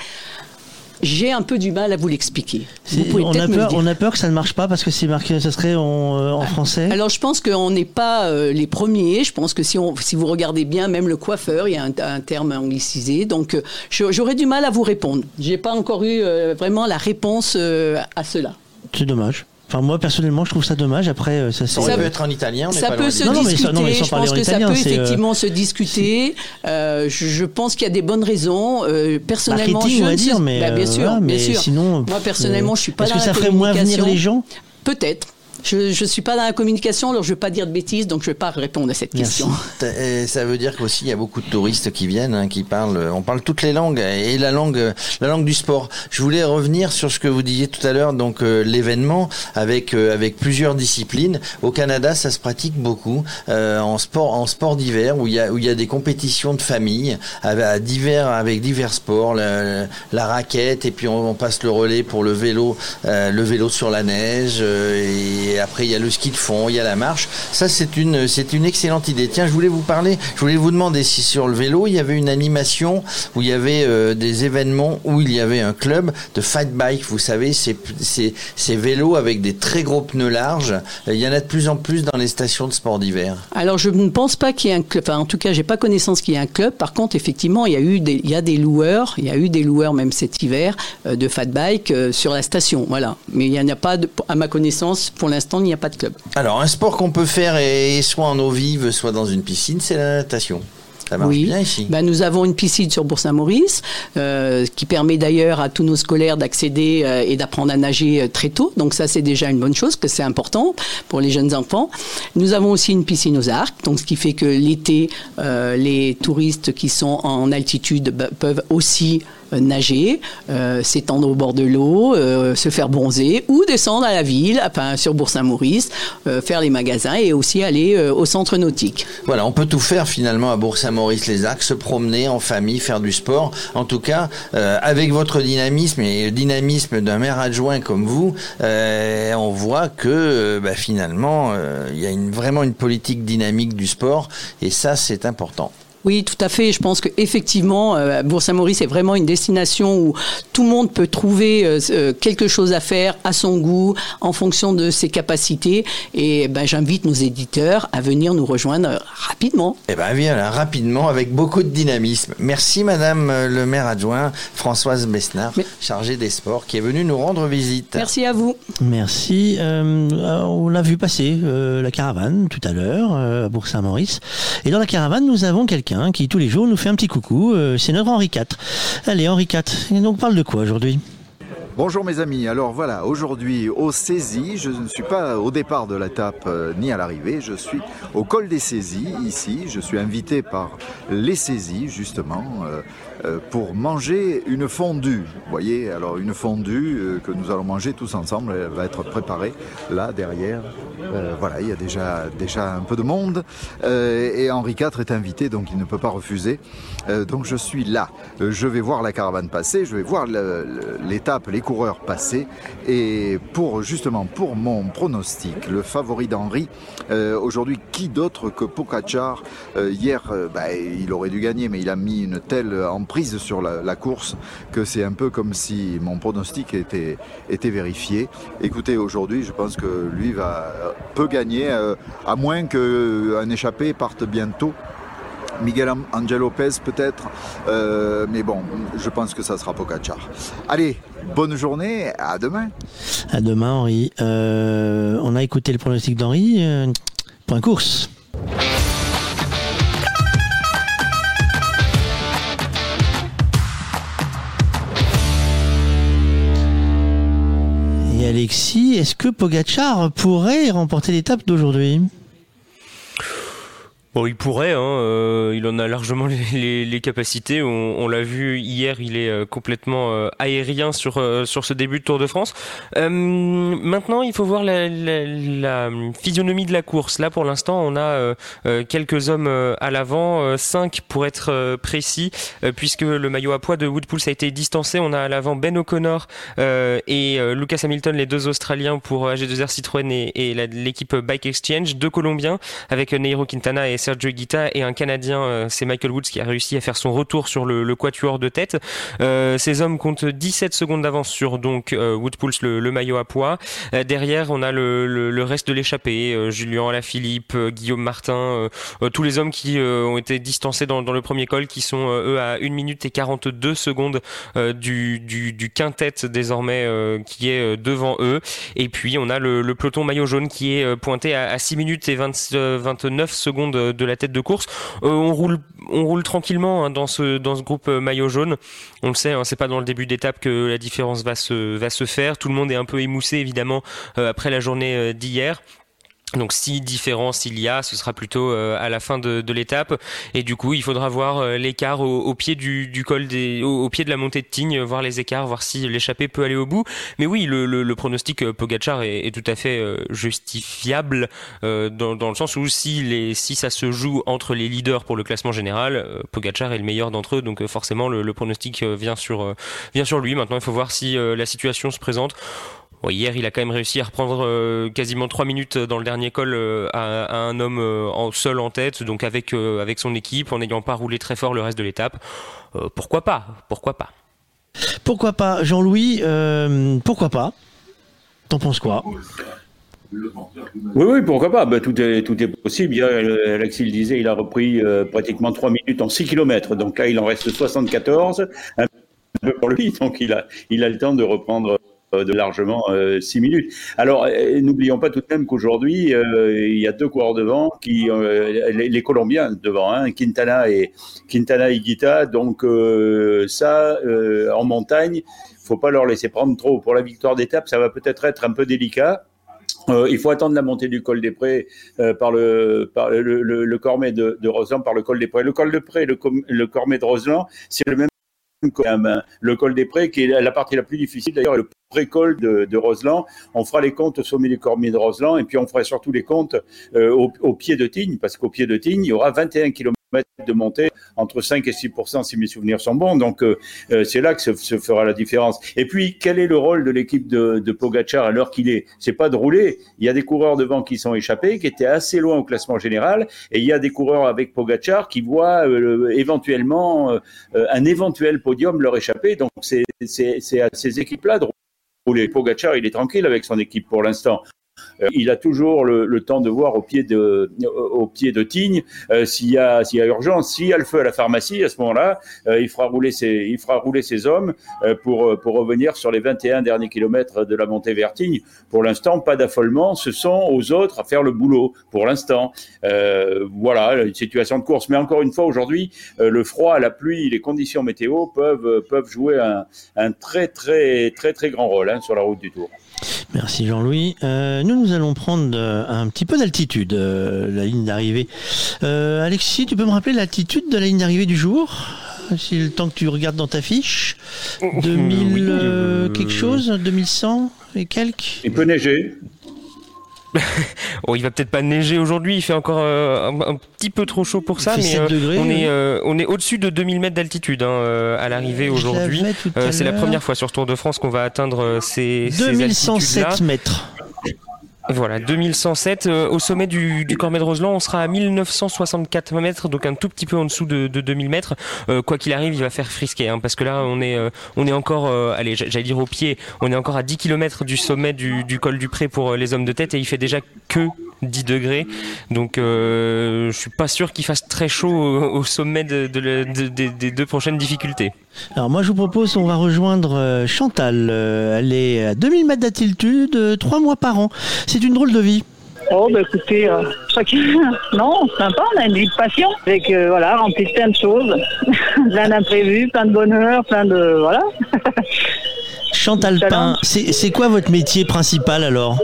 S11: j'ai un peu du mal à vous l'expliquer.
S2: On, a peur, on a peur que ça ne marche pas parce que c'est marqué, ça serait en, euh, français.
S11: Alors je pense qu'on n'est pas euh, les premiers. Je pense que si, on, si vous regardez bien, même le coiffeur, il y a un, terme anglicisé. Donc euh, j'aurais du mal à vous répondre. J'ai pas encore eu vraiment la réponse à cela.
S2: C'est dommage. Enfin, moi personnellement, je trouve ça dommage. Après, euh,
S3: ça, ça peut être en italien.
S11: ça peut se discuter. je pense que ça peut effectivement se discuter. Euh, je, pense qu'il y a des bonnes raisons. Euh, personnellement,
S2: je on va dire, mais
S11: bah, bien sûr,
S2: mais
S11: bien sûr.
S2: Sinon,
S11: moi personnellement, je suis pas.
S2: Est-ce que ça ferait moins venir les gens?
S11: Peut-être. Je ne suis pas dans la communication, alors je ne vais pas dire de bêtises, donc je ne vais pas répondre à cette question.
S3: ça veut dire qu'aussi il y a beaucoup de touristes qui viennent, hein, qui parlent. On parle toutes les langues et la langue, la langue du sport. Je voulais revenir sur ce que vous disiez tout à l'heure, donc euh, l'événement avec euh, avec plusieurs disciplines. Au Canada, ça se pratique beaucoup euh, en sport, en sport d'hiver où il y a où il y a des compétitions de famille avec divers avec divers sports, la, la raquette et puis on, on, passe le relais pour le vélo, le vélo sur la neige et après il y a le ski de fond, il y a la marche. Ça c'est une c'est une excellente idée. Tiens, je voulais vous parler, je voulais vous demander si sur le vélo il y avait une animation où il y avait euh, des événements où il y avait un club de fight bike. Vous savez, ces, ces, ces vélos avec des très gros pneus larges. Il y en a de plus en plus dans les stations de sport d'hiver.
S11: Alors je ne pense pas qu'il y ait un club. Enfin, en tout cas, j'ai pas connaissance qu'il y ait un club. Par contre, effectivement, il y a eu des il y a des loueurs, il y a eu des loueurs même cet hiver euh, de fat bike euh, sur la station. Voilà. Mais il n'y en a pas à ma connaissance pour l'instant il n'y a pas de club.
S3: Alors, un sport qu'on peut faire et soit en eau vive, soit dans une piscine, c'est la natation. Ça marche bien ici.
S11: Ben, nous avons une piscine sur Bourg-Saint-Maurice euh, qui permet d'ailleurs à tous nos scolaires d'accéder euh, et d'apprendre à nager euh, très tôt. Donc ça, c'est déjà une bonne chose, que c'est important pour les jeunes enfants. Nous avons aussi une piscine aux arcs, donc ce qui fait que l'été, les touristes qui sont en altitude peuvent aussi nager, euh, s'étendre au bord de l'eau, euh, se faire bronzer ou descendre à la ville, sur Bourg-Saint-Maurice, faire les magasins et aussi aller au centre nautique.
S3: Voilà, on peut tout faire finalement à Bourg-Saint-Maurice-les-Arcs, se promener en famille, faire du sport. En tout cas, avec votre dynamisme et le dynamisme d'un maire adjoint comme vous, on voit que bah, finalement, il y a vraiment une politique dynamique du sport et ça, c'est important.
S11: Oui, tout à fait. Je pense qu'effectivement, euh, Bourg-Saint-Maurice est vraiment une destination où tout le monde peut trouver euh, euh, quelque chose à faire à son goût, en fonction de ses capacités. Et ben, j'invite nos éditeurs à venir nous rejoindre rapidement.
S3: Eh bien, viens là, rapidement, avec beaucoup de dynamisme. Merci, Madame le maire adjoint, Françoise Besnard, chargée des sports, qui est venue nous rendre visite.
S11: Merci à vous.
S2: Merci. on l'a vu passer, la caravane, tout à l'heure, à Bourg-Saint-Maurice. Et dans la caravane, nous avons quelqu'un qui tous les jours nous fait un petit coucou. Euh, c'est notre Henri IV. Allez, Henri IV. Et donc, parle de quoi aujourd'hui?
S12: Bonjour mes amis, alors voilà, aujourd'hui au Saisies, je ne suis pas au départ de la tape euh, ni à l'arrivée, je suis au col des Saisies ici, je suis invité par les Saisies justement, euh, pour manger une fondue. Vous voyez, alors une fondue euh, que nous allons manger tous ensemble, elle va être préparée là derrière. Euh, voilà, il y a déjà, déjà un peu de monde et Henri IV est invité, donc il ne peut pas refuser. donc je suis là. je vais voir la caravane passer, je vais voir l'étape, les coureurs passer et pour justement pour mon pronostic, le favori d'Henri, aujourd'hui qui d'autre que Pocacar Hier, bah, il aurait dû gagner, mais il a mis une telle emprise sur la, course que c'est un peu comme si mon pronostic était, était vérifié. Écoutez, aujourd'hui, je pense que lui va peut gagner, euh, à moins qu'un échappé parte bientôt. Miguel Angel Lopez peut-être, euh, mais bon, je pense que ça sera Pogacar. Allez, bonne journée, à demain.
S2: À demain, Henri. Euh, on a écouté le pronostic d'Henri. point course. Alexis, est-ce que Pogachar pourrait remporter l'étape d'aujourd'hui?
S5: Bon, il pourrait, hein, euh, il en a largement les, capacités. On, l'a vu hier, il est euh, complètement euh, aérien sur sur ce début de Tour de France. maintenant, il faut voir la, la, physionomie de la course. Là, pour l'instant, on a quelques hommes à l'avant, cinq pour être précis, puisque le maillot à poids de Woodpulse a été distancé. On a à l'avant Ben O'Connor et Lucas Hamilton, les deux Australiens pour AG2R Citroën et, et l'équipe Bike Exchange, deux Colombiens avec Neiro Quintana et Sergio Guita et un Canadien, euh, c'est Michael Woods qui a réussi à faire son retour sur le, quatuor de tête. Euh, ces hommes comptent 17 secondes d'avance sur donc euh, Woodpulse, le, le, maillot à poids. derrière, on a le, reste de l'échappée, Julien Alaphilippe, Guillaume Martin, tous les hommes qui ont été distancés dans, le premier col, qui sont eux à 1 minute et 42 secondes du, quintet désormais qui est devant eux. Et puis on a le, peloton maillot jaune qui est pointé à, à 6 minutes et 20, 29 secondes de la tête de course. Euh, on roule, on roule tranquillement hein, dans ce dans ce groupe euh, maillot jaune. On le sait, hein, c'est pas dans le début d'étape que la différence va se va se faire. Tout le monde est un peu émoussé évidemment euh, après la journée d'hier. Donc si différence il y a, ce sera plutôt euh, à la fin de, de l'étape. Et du coup, il faudra voir euh, l'écart au, pied du, du col des, au, pied de la montée de Tignes, voir les écarts, voir si l'échappée peut aller au bout. Mais oui, le, le, le pronostic euh, Pogachar est, est, tout à fait justifiable dans, dans, le sens où si, les, si ça se joue entre les leaders pour le classement général, Pogachar est le meilleur d'entre eux. Donc forcément, le, le pronostic vient sur, vient sur lui. Maintenant, il faut voir si la situation se présente hier, il a quand même réussi à reprendre euh, quasiment 3 minutes dans le dernier col euh, à, un homme euh, en, seul en tête, donc avec, avec son équipe, en n'ayant pas roulé très fort le reste de l'étape. pourquoi pas? Pourquoi pas?
S2: Pourquoi pas Jean-Louis, pourquoi pas? T'en penses quoi?
S9: Oui, oui, pourquoi pas? Bah, tout, est, tout est possible. Alexis le disait, il a repris pratiquement 3 minutes en 6 km. Donc là, il en reste 74, un peu pour lui. Donc il a, il a le temps de reprendre de largement 6 euh, minutes. Alors, euh, n'oublions pas tout de même qu'aujourd'hui, euh, il y a deux coureurs devant, qui, les, Colombiens devant, hein, Quintana et Quintana et Guita. Donc, ça, en montagne, il faut pas leur laisser prendre trop. Pour la victoire d'étape, ça va peut-être être un peu délicat. il faut attendre la montée du col des Prés par le par le, le, Cormet de, Roseland, par le col des Prés. Le col de Prés, le, le Cormet de Roseland, c'est le même le col des Prés, qui est la partie la plus difficile d'ailleurs, le pré-col de, Roseland. On fera les comptes au sommet du Cormier de Roseland et puis on fera surtout les comptes euh, au, pied de Tignes, parce qu'au pied de Tignes, il y aura 21 km de monter entre 5 et 6% si mes souvenirs sont bons. Donc euh, euh, c'est là que se, fera la différence. Et puis quel est le rôle de l'équipe de, de Pogacar à l'heure qu'il est? C'est pas de rouler. Il y a des coureurs devant qui sont échappés, qui étaient assez loin au classement général, et il y a des coureurs avec Pogacar qui voient éventuellement un éventuel podium leur échapper. Donc c'est à ces équipes-là de rouler. Pogacar, il est tranquille avec son équipe pour l'instant. Euh, il a toujours le, temps de voir au pied de, au pied de Tignes euh, s'il y a, s'il y a urgence, s'il y a le feu à la pharmacie, à ce moment-là, euh, il fera rouler ses, il fera rouler ses hommes pour, pour revenir sur les 21 derniers kilomètres de la montée vers Tignes. Pour l'instant, pas d'affolement. Ce sont aux autres à faire le boulot. Pour l'instant, voilà, une situation de course. Mais encore une fois, aujourd'hui, le froid, la pluie, les conditions météo peuvent, peuvent jouer un, un très, très, très, très grand rôle hein, sur la route du Tour.
S2: Merci Jean-Louis. Euh, nous, nous allons prendre euh, un petit peu d'altitude, euh, la ligne d'arrivée. Alexis, tu peux me rappeler l'altitude de la ligne d'arrivée du jour? Si le temps que tu regardes dans ta fiche. 2000 quelque chose? 2100 et quelques?
S9: Il peut neiger.
S5: oh, il va peut-être pas neiger aujourd'hui, il fait encore euh, un, petit peu trop chaud pour ça, mais euh, on, est, euh, on est au-dessus de 2000 mètres d'altitude hein, à l'arrivée aujourd'hui. c'est la première fois sur Tour de France qu'on va atteindre ces,
S2: 2107 mètres.
S5: Voilà, 2107 euh, au sommet du, du de Roseland, on sera à 1964 mètres, donc un tout petit peu en dessous de, de 2000 mètres. Euh, quoi qu'il arrive, il va faire frisquer, hein, parce que là, on est, euh, on est encore, allez, j'allais dire au pied, on est encore à 10 km du sommet du col du Pré pour les hommes de tête, et il fait déjà que 10 degrés. Donc euh, je suis pas sûr qu'il fasse très chaud au, sommet de, des deux prochaines difficultés.
S2: Alors moi je vous propose, on va rejoindre euh, Chantal. Euh, elle est à 2000 mètres d'altitude, 3 mois par an. C'est une drôle de vie.
S13: Oh, bah écoutez, chacun. Non, sympa, on a une vie de passion. Avec, voilà, rempli de plein de choses. plein d'imprévus, plein de bonheur, plein de. Voilà.
S2: Chantal Pain, c'est quoi votre métier principal alors?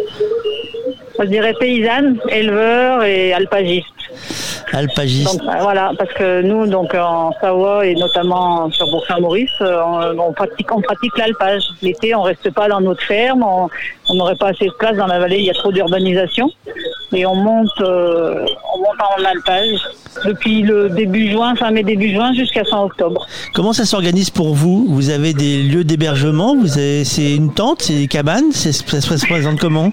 S13: Je dirais paysanne, éleveur et alpagiste.
S2: Alpagiste.
S13: Euh, voilà, parce que nous, donc en Savoie et notamment sur Bourg-Saint-Maurice, euh, on, pratique, on pratique l'alpage. L'été, on reste pas dans notre ferme, on n'aurait pas assez de place dans la vallée, il y a trop d'urbanisation. Et on monte, euh, on monte en alpage depuis le début juin, fin mai début juin jusqu'à fin octobre.
S2: Comment ça s'organise pour vous? Vous avez des lieux d'hébergement? Vous c'est une tente, c'est des cabanes? Ça se présente comment?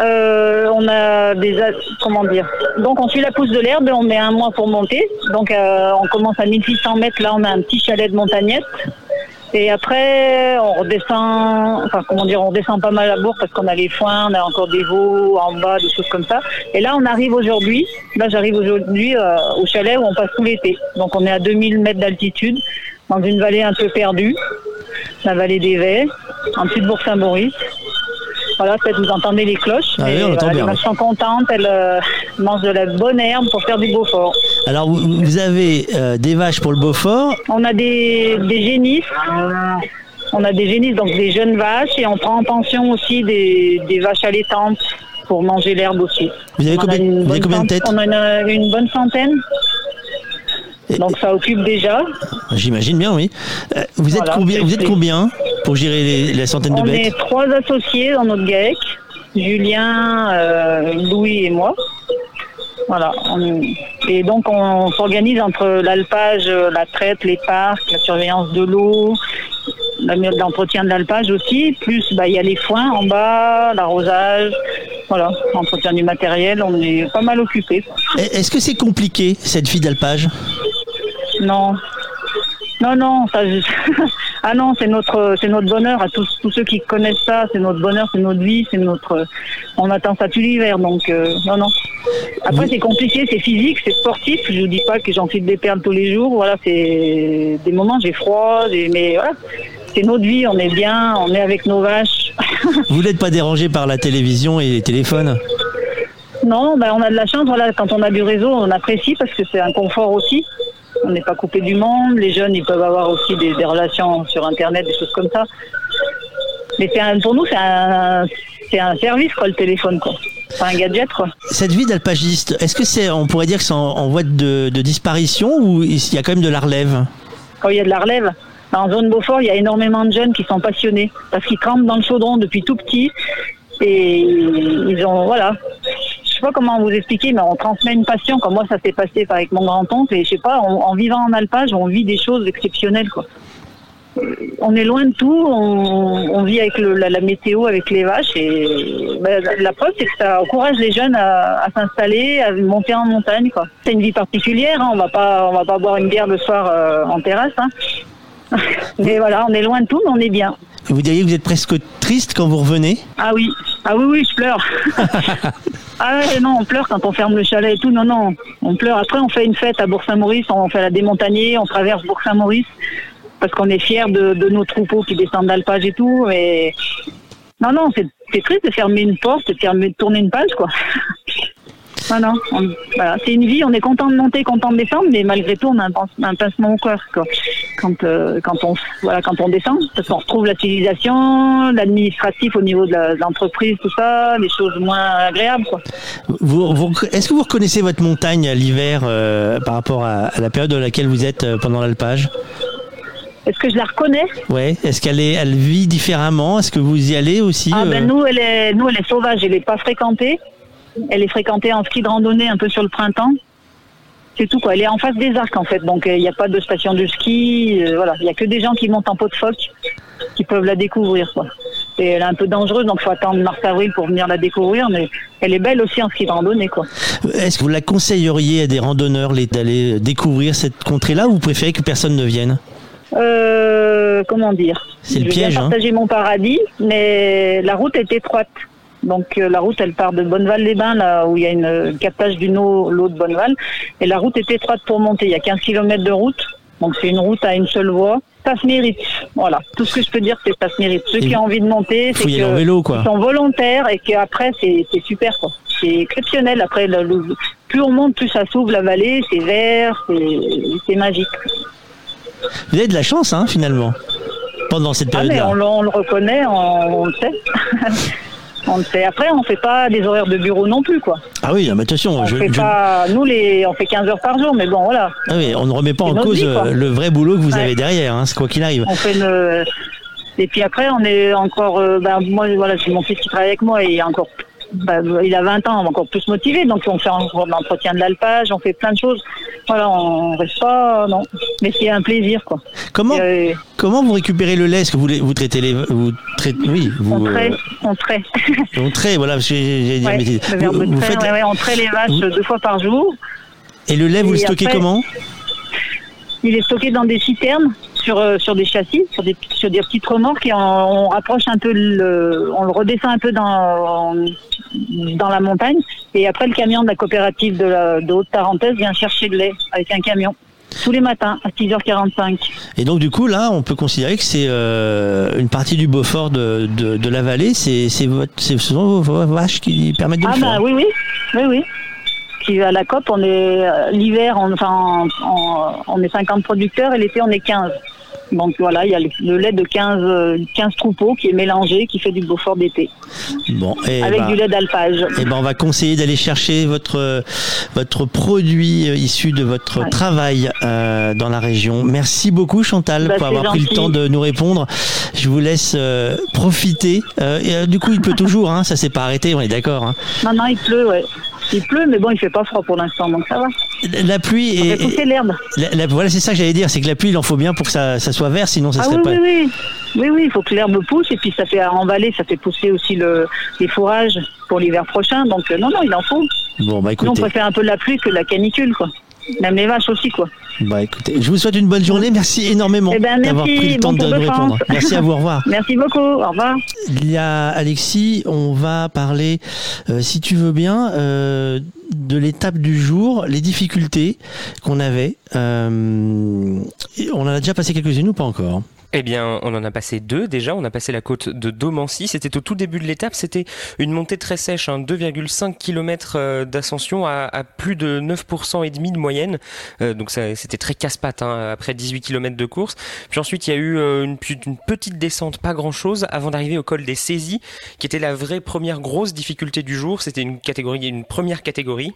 S13: Euh, on a des comment dire? Donc on suit la pousse de l'herbe on met un mois pour monter. Donc euh, on commence à 1600 mètres. Là on a un petit chalet de montagnette. Et après on redescend enfin comment dire on descend pas mal à bourg parce qu'on a les foins on a encore des veaux en bas des choses comme ça. Et là on arrive aujourd'hui là j'arrive aujourd'hui euh, au chalet où on passe tout l'été. Donc on est à 2000 mètres d'altitude dans une vallée un peu perdue. La vallée des Vets en dessous de Bourg-Saint-Maurice voilà, peut-être vous entendez les cloches.
S2: Ah oui, on entend
S13: bien. Elles sont contentes, elles euh, mangent de la bonne herbe pour faire du Beaufort.
S2: Alors, vous, avez euh, des vaches pour le Beaufort
S13: On a des, des génisses. On a des génisses, donc des jeunes vaches, et on prend en pension aussi des, des vaches allaitantes pour manger l'herbe aussi.
S2: Vous avez combien, de têtes
S13: On a une, une bonne centaine. Donc ça occupe déjà.
S2: J'imagine bien, oui. Euh, vous, êtes combien, vous êtes combien pour gérer les, la centaine de bêtes
S13: On est trois associés dans notre GAEC, Julien, euh, Louis et moi. Voilà. et donc on s'organise entre l'alpage, la traite, les parcs, la surveillance de l'eau, l'entretien de l'alpage aussi, plus bah, il y a les foins en bas, l'arrosage, voilà, entretien du matériel, on est pas mal occupé.
S2: Est-ce que c'est compliqué cette vie d'alpage?
S13: Non. Non, non, ça, ah non, c'est notre, c'est notre bonheur à tous, tous ceux qui connaissent ça, c'est notre bonheur, c'est notre vie, c'est notre, on attend ça tout l'hiver, donc euh, non, non. Après, c'est compliqué, c'est physique, c'est sportif. Je vous dis pas que j'enfile des perles tous les jours. Voilà, c'est des moments j'ai froid, mais voilà, c'est notre vie, on est bien, on est avec nos vaches.
S2: vous n'êtes pas dérangé par la télévision et les téléphones?
S13: Non, ben on a de la chance. Voilà, quand on a du réseau, on apprécie parce que c'est un confort aussi on n'est pas coupé du monde. Les jeunes, ils peuvent avoir aussi des, relations sur Internet, des choses comme ça. Mais pour nous, c'est un, un service, quoi, le téléphone, quoi. C'est un gadget, quoi.
S2: Cette vie d'alpagiste, est-ce que c'est, on pourrait dire que c'est en, voie de, disparition ou il y a quand même de la relève?
S13: Quand il y a de la relève, en zone Beaufort, il y a énormément de jeunes qui sont passionnés parce qu'ils campent dans le chaudron depuis tout petit et ils ont, voilà, sais pas comment vous expliquer, mais on transmet une passion. Comme moi, ça s'est passé avec mon grand-oncle. Et je sais pas, en vivant en alpage, on vit des choses exceptionnelles, quoi on est loin de tout, on, vit avec la, météo, avec les vaches et ben, la preuve c'est que ça encourage les jeunes à, s'installer, à monter en montagne. C'est une vie particulière, hein. on va pas on va pas boire une bière le soir euh, en terrasse. Hein. mais voilà, on est loin de tout, mais on est bien.
S2: Vous diriez que vous êtes presque triste quand vous revenez
S13: Ah oui, ah oui, oui, je pleure. ah ouais, non, on pleure quand on ferme le chalet et tout. Non, non, on pleure. Après, on fait une fête à Bourg-Saint-Maurice, on fait la démontagner, on traverse Bourg-Saint-Maurice parce qu'on est fiers de, nos troupeaux qui descendent d'alpage et tout. Et non, non, c'est triste de fermer une porte, de, tourner une page, quoi. non, non, voilà, c'est une vie, on est content de monter, content de descendre, mais malgré tout, on a un, pincement au cœur, quoi. Quand, euh, quand, on, voilà, quand on descend, parce qu'on retrouve la civilisation, l'administratif au niveau de l'entreprise, tout ça, des choses moins agréables, quoi.
S2: Est-ce que vous reconnaissez votre montagne à l'hiver euh, par rapport à, à, la période dans laquelle vous êtes euh, pendant l'alpage?
S13: Est-ce que je la reconnais?
S2: Oui. Est-ce qu'elle est, elle vit différemment? Est-ce que vous y allez aussi
S13: Ah ben nous, elle est, nous, elle est sauvage. Elle n'est pas fréquentée. Elle est fréquentée en ski de randonnée un peu sur le printemps. C'est tout quoi. Elle est en face des arcs en fait, donc euh, il n'y a pas de station de ski. Euh, voilà, il n'y a que des gens qui montent en pot de phoque qui peuvent la découvrir quoi. Et elle est un peu dangereuse, donc il faut attendre mars-avril pour venir la découvrir, mais elle est belle aussi en ski de randonnée. Quoi.
S2: Est-ce que vous la conseilleriez à des randonneurs d'aller découvrir cette contrée-là ou vous préférez que personne ne vienne?
S13: Euh, comment dire?
S2: C'est le piège.
S13: Hein. partager mon paradis, mais la route est étroite. Donc euh, la route, elle part de Bonneval-les-Bains, là où il y a une captage d'une eau, l'eau de Bonneval, et la route est étroite pour monter. Il y a 15 km de route, donc c'est une route à une seule voie. Ça se mérite. Voilà. Tout ce que je peux dire, c'est que ça se mérite. Ceux qui ont envie de monter, c'est qu'ils sont volontaires et qu'après, c'est super. C'est exceptionnel. Après, plus on monte, plus ça s'ouvre la vallée, c'est vert, c'est magique.
S2: Vous avez de la chance, hein, finalement, pendant cette ah, période-là.
S13: on, le reconnaît, on, le sait. on. Après, on ne fait pas des horaires de bureau non plus, quoi.
S2: Ah oui, mais attention.
S13: je, fait Pas, nous, les, on fait 15 heures par jour, mais bon, voilà.
S2: Ah oui, on ne remet pas en cause euh, le vrai boulot que vous avez derrière, hein, quoi qu'il arrive.
S13: On fait Et puis après, on est encore. Euh, ben, moi, voilà, c'est mon fils qui travaille avec moi et encore bah, il a 20 ans, encore plus motivé. Donc on fait encore de l'entretien de l'alpage, on fait plein de choses. Voilà, on reste pas, non. Mais c'est un plaisir, quoi.
S2: Comment, comment vous récupérez le lait? Est-ce que vous, vous traitez les, vous traitez, oui, vous,
S13: on traite, on traite.
S2: on traite, voilà. J'ai
S13: ouais, dit, vous, vous faites, ouais, on traite les vaches deux fois par jour.
S2: Et le lait, vous le stockez comment?
S13: Il est stocké dans des citernes sur, euh, sur des châssis, sur des, sur des petites remorques et on, rapproche un peu, le, on le redescend un peu dans, dans la montagne. Et après, le camion de la coopérative de, de Haute-Tarentaise vient chercher le lait avec un camion. Tous les matins à 6h45.
S2: Et donc du coup là, on peut considérer que c'est euh, une partie du Beaufort de, de, la vallée. C'est ce sont vos vaches qui permettent de
S13: ah
S2: le
S13: bah, oui oui oui oui. Qui à la COP, on est euh, l'hiver, on, enfin, on est 50 producteurs et l'été on est 15. Donc voilà, il y a le, lait de 15, 15 troupeaux qui est mélangé, qui fait du Beaufort d'été.
S2: Bon,
S13: et avec du lait d'alpage.
S2: Et ben on va conseiller d'aller chercher votre votre produit issu de votre travail euh, dans la région. Merci beaucoup Chantal bah, pour avoir pris le temps de nous répondre. Je vous laisse euh, profiter. Euh, et, du coup, il pleut toujours, hein, ça s'est pas arrêté, on est d'accord. Hein.
S13: Non, non, il pleut, ouais. Il pleut, mais bon, il fait pas froid pour l'instant, donc ça va.
S2: La pluie
S13: et. pousser l'herbe.
S2: voilà, c'est ça que j'allais dire, c'est que la pluie, il en faut bien pour que ça, ça soit vert, sinon ça
S13: ah,
S2: serait
S13: oui,
S2: pas.
S13: Oui, oui, oui, oui, il faut que l'herbe pousse et puis ça fait en vallée, ça fait pousser aussi le, les fourrages pour l'hiver prochain. Donc euh, non, non, il en faut.
S2: Bon, bah écoutez.
S13: Nous, on préfère un peu la pluie que la canicule, quoi. Même les vaches aussi, quoi.
S2: Bah écoutez, je vous souhaite une bonne journée. Merci énormément
S13: eh ben,
S2: d'avoir pris le temps de nous répondre. Merci à vous, au revoir.
S13: Merci beaucoup, au revoir.
S2: Il y a Alexis, on va parler, euh, si tu veux bien, euh, de l'étape du jour, les difficultés qu'on avait. Euh, on en a déjà passé quelques-unes ou pas encore?
S5: Eh bien, on en a passé deux déjà. On a passé la côte de Domancy. C'était au tout début de l'étape. C'était une montée très sèche, 2,5 hein, km euh, d'ascension à, plus de 9% et demi de moyenne. Euh, donc c'était très casse-patte hein, après 18 km de course. Puis ensuite, il y a eu euh, une, une, petite descente, pas grand-chose, avant d'arriver au col des saisies, qui était la vraie première grosse difficulté du jour. C'était une catégorie, une première catégorie.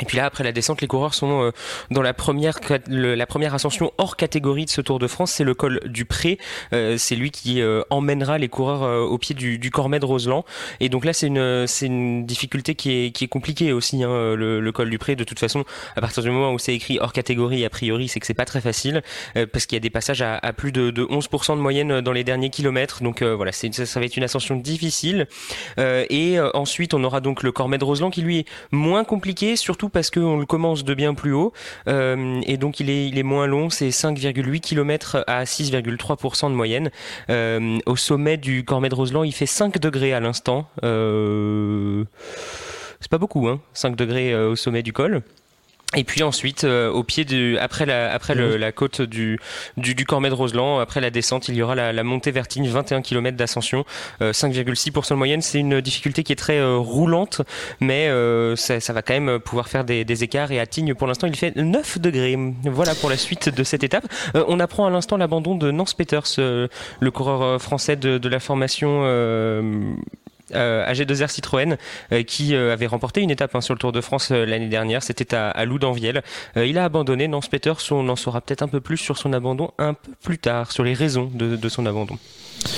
S5: Et puis là, après la descente, les coureurs sont euh, dans la première, la première ascension hors catégorie de ce Tour de France, c'est le col du Pré. Euh, c'est lui qui euh, emmènera les coureurs au pied du, Cormet de Roseland. Et donc là, c'est une, c'est une difficulté qui est, qui est compliquée aussi, hein, le, col du Pré. De toute façon, à partir du moment où c'est écrit hors catégorie, a priori, c'est que c'est pas très facile, parce qu'il y a des passages à, plus de, de, 11% de moyenne dans les derniers kilomètres. Donc voilà, c'est, ça, ça, va être une ascension difficile. et ensuite, on aura donc le Cormet de Roseland qui lui est moins compliqué, surtout parce qu'on le commence de bien plus haut euh, et donc il est, moins long, c'est 5,8 km à 6,3% de moyenne. Euh, au sommet du Cormet de Roseland, il fait 5 degrés à l'instant. Euh, c'est pas beaucoup, hein, 5 degrés au sommet du col. Et puis ensuite, euh, au pied du, après la, après le, la côte du, du, du Cormet de Roseland, après la descente, il y aura la, la montée vertigne, 21 km d'ascension, euh, 5,6% de moyenne. C'est une difficulté qui est très euh, roulante, mais euh, ça, ça, va quand même pouvoir faire des, des écarts. Et à Tignes, pour l'instant, il fait 9 degrés. Voilà pour la suite de cette étape. on apprend à l'instant l'abandon de Nance Peters, le coureur français de, de la formation euh, AG2R Citroën euh, qui euh, avait remporté une étape hein, sur le Tour de France l'année dernière. C'était à, à Loudanviel. il a abandonné. Nance Peters, on en saura peut-être un peu plus sur son abandon un peu plus tard, sur les raisons de, de son abandon.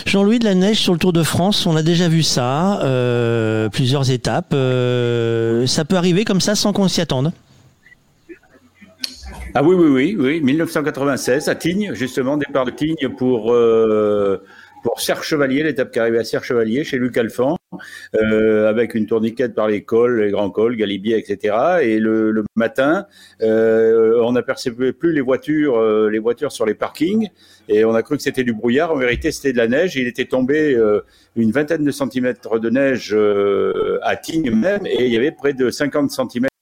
S2: Jean-Louis de la neige sur le Tour de France, on a déjà vu ça, euh, plusieurs étapes. Euh, ça peut arriver comme ça sans qu'on s'y attende?
S9: Ah oui, oui, oui, oui. 1996 à Tignes, justement, départ de Tignes pour euh, pour Serre Chevalier, l'étape qui arrivait à Serre Chevalier, chez Luc Alphand, euh, avec une tourniquette par les cols, les grands cols, Galibier, etc. Et le, matin, euh, on n'apercevait plus les voitures, euh, les voitures sur les parkings, et on a cru que c'était du brouillard. En vérité, c'était de la neige. Il était tombé une vingtaine de centimètres de neige à Tignes même, et il y avait près de 50 centimètres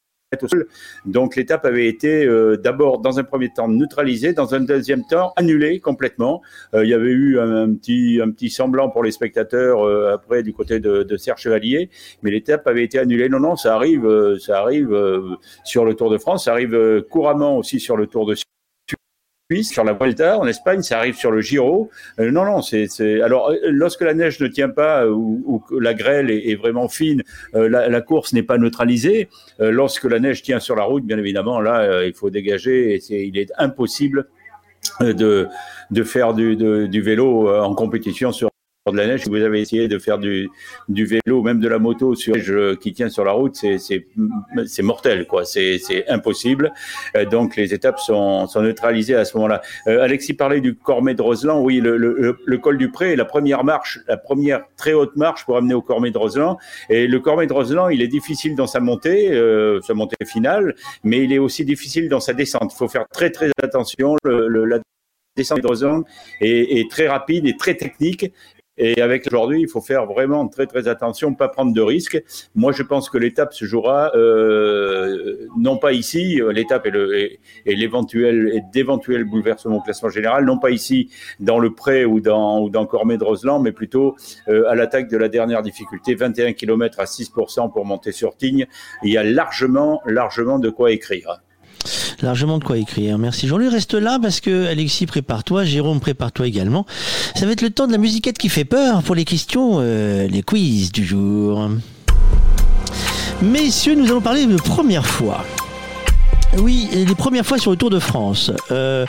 S9: donc l'étape avait été euh, d'abord dans un premier temps neutralisée, dans un deuxième temps annulée complètement. Euh, il y avait eu un, petit un semblant pour les spectateurs euh, après du côté de, de Chevalier, mais l'étape avait été annulée. Non non, ça arrive, ça arrive sur le Tour de France, ça arrive couramment aussi sur le Tour de sur la Vuelta en Espagne, ça arrive sur le Giro. Euh, non, non, c'est alors euh, lorsque la neige ne tient pas ou, ou que la grêle est, vraiment fine, euh, la, la, course n'est pas neutralisée. Euh, lorsque la neige tient sur la route, bien évidemment, là, euh, il faut dégager. Et il est impossible de, de faire du, de, du vélo en compétition sur de la neige, si vous avez essayé de faire du, du vélo, même de la moto sur qui tient sur la route, c'est mortel, quoi. C'est impossible. Euh, donc les étapes sont, sont neutralisées à ce moment-là. Euh, Alexis parlait du Cormet de Roseland. Oui, le, le, le, col du Pré est la première marche, la première très haute marche pour amener au Cormet de Roseland. Et le Cormet de Roseland, il est difficile dans sa montée, euh, sa montée finale, mais il est aussi difficile dans sa descente. Il faut faire très très attention. Le, le, la descente de Roseland est, est très rapide et très technique et avec aujourd'hui, il faut faire vraiment très très attention, pas prendre de risques. Moi, je pense que l'étape se jouera euh, non pas ici, l'étape et l'éventuel et d'éventuels bouleversements au classement général, non pas ici dans le Pré ou dans ou dans Cormet de Roseland, mais plutôt euh, à l'attaque de la dernière difficulté, 21 km à 6% pour monter sur Tignes. Il y a largement largement de quoi écrire.
S2: Largement de quoi écrire. Merci Jean-Louis. Reste là parce que Alexis, prépare-toi. Jérôme, prépare-toi également. Ça va être le temps de la musiquette qui fait peur pour les questions, euh, les quiz du jour. Messieurs, nous allons parler de première fois. Oui, les premières fois sur le Tour de France. Euh,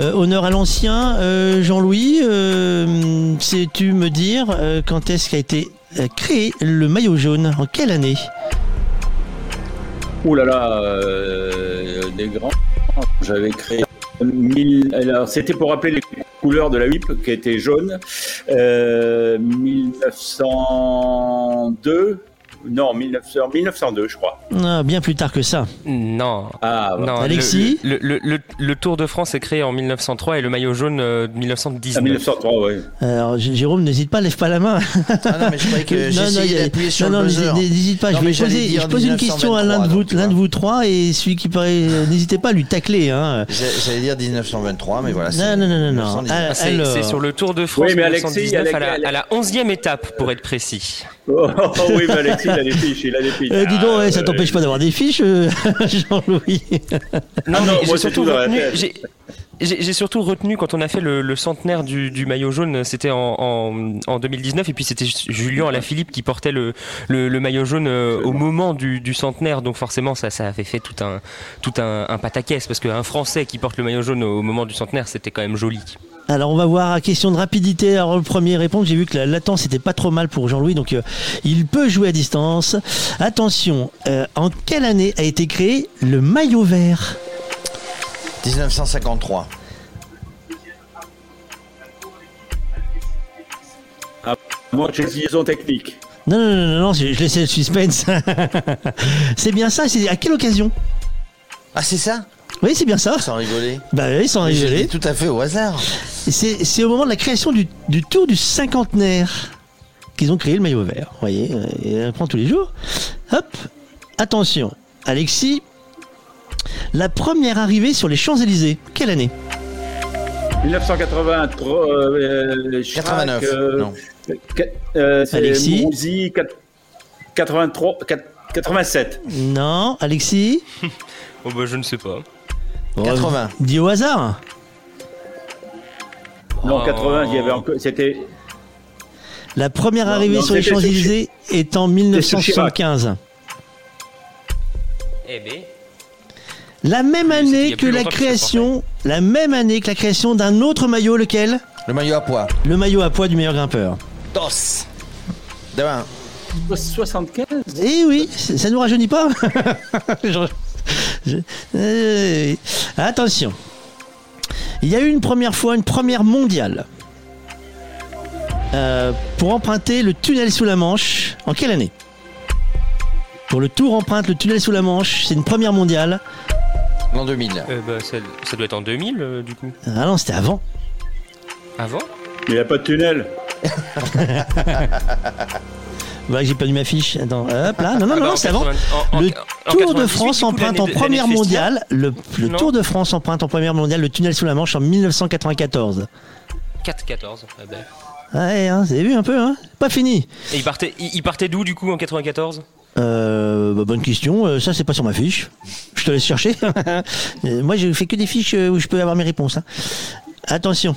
S2: euh, honneur à l'ancien Jean-Louis. Sais-tu me dire quand est-ce qu'a été créé le maillot jaune? En quelle année?
S9: Ouh là là, euh, des grands. J'avais créé. Alors, c'était pour rappeler les couleurs de la WIP qui était jaune. Euh, 1902. Non, 1900, 1902, je crois.
S2: Ah, bien plus tard que ça.
S5: Non.
S9: Ah,
S5: non.
S2: Alexis
S5: le, le, le, le, Tour de France est créé en 1903 et le maillot jaune euh, 1919.
S9: Ah, 1903, oui.
S2: Alors, Jérôme, n'hésite pas, lève pas la main.
S3: Ah non, mais je croyais que j'essayais d'appuyer sur
S2: non,
S3: le buzzer.
S2: Non, n'hésite pas.
S3: Non,
S2: je, vais poser, je pose une question à l'un de vous, l'un de vous trois et celui qui paraît, n'hésitez pas à lui tacler. Hein.
S3: J'allais dire 1923, mais voilà.
S2: Non, non, non, non. non.
S5: Ah, c'est sur le Tour de France
S9: Oui, mais
S5: 1919
S9: Alexis,
S5: à, la,
S9: Alexis-
S5: à la 11e étape, pour être précis.
S9: Oh, oh, oui, mais Alexis, il a des fiches, il a des fiches.
S2: Euh, dis donc,
S9: Ah,
S2: ouais, ça
S9: euh,
S2: t'empêche pas d'avoir des fiches, euh, Jean-Louis.
S5: Non,
S9: non,
S5: mais
S9: moi,
S5: surtout
S9: tout dans la
S5: retenu, j'ai- j'ai surtout retenu quand on a fait le, centenaire du, maillot jaune, c'était en, en, 2019, et puis c'était Julien Alaphilippe qui portait le, le, maillot jaune euh, au moment du, centenaire, donc forcément ça, ça avait fait tout un, tout un, un pataquès, parce qu'un Français qui porte le maillot jaune au moment du centenaire, c'était quand même joli.
S2: Alors on va voir à question de rapidité. Alors le premier répondre, j'ai vu que la latence était pas trop mal pour Jean-Louis, donc euh, il peut jouer à distance. Attention, euh, en quelle année a été créé le maillot vert?
S3: 1953.
S9: Ah, moi, j'ai liaison technique.
S2: Non, non, non, non, je, je laissais le suspense. c'est bien ça, c'est à quelle occasion?
S3: Ah, c'est ça?
S2: Oui, c'est bien ça.
S3: Sans rigoler.
S2: Bah oui, sans rigoler.
S3: Tout à fait au hasard.
S2: C'est au moment de la création du, du tour du cinquantenaire qu'ils ont créé le maillot vert. Vous voyez, il apprend tous les jours. Hop, attention. Alexis, la première arrivée sur les Champs-Élysées, quelle année?
S9: 1983.
S3: Euh, 89. Euh, non.
S9: Euh, Alexis? 83, 87.
S2: Non, Alexis?
S5: Oh bah je ne sais pas.
S3: 80.
S2: Dis au hasard.
S9: Non, 80, il y avait encore. C'était.
S2: La première arrivée sur les Champs-Élysées est en 1975.
S5: Eh ben.
S2: La même année que la création, la même année que la création d'un autre maillot, lequel?
S3: Le maillot à poids.
S2: Le maillot à poids du meilleur grimpeur.
S3: Dos. Demain.
S9: 75
S2: Eh oui, ça nous rajeunit pas. Euh, attention. Il y a eu une première fois, une première mondiale. Euh, pour emprunter le tunnel sous la Manche. En quelle année? Pour le Tour emprunte le tunnel sous la Manche. C'est une première mondiale.
S3: En 2000.
S5: Euh, bah, ça, doit être en 2000 euh, du coup.
S2: Ah non, c'était avant.
S5: Avant
S9: Il n'y a pas de tunnel.
S2: Voilà, j'ai perdu ma fiche. Attends, hop là. Non, non, non, c'est avant. le Tour de France emprunte en première mondiale. Le, Tour de France emprunte en première mondiale le tunnel sous la Manche en 1994.
S5: 4-14. ben.
S2: Ouais, hein, vous avez vu un peu, hein Pas fini.
S5: Et il partait, il partait d'où du coup en 94
S2: euh, bah, bonne question. Euh, ça, c'est pas sur ma fiche. Je te laisse chercher. Moi, je fais que des fiches euh, où je peux avoir mes réponses. Hein. Attention.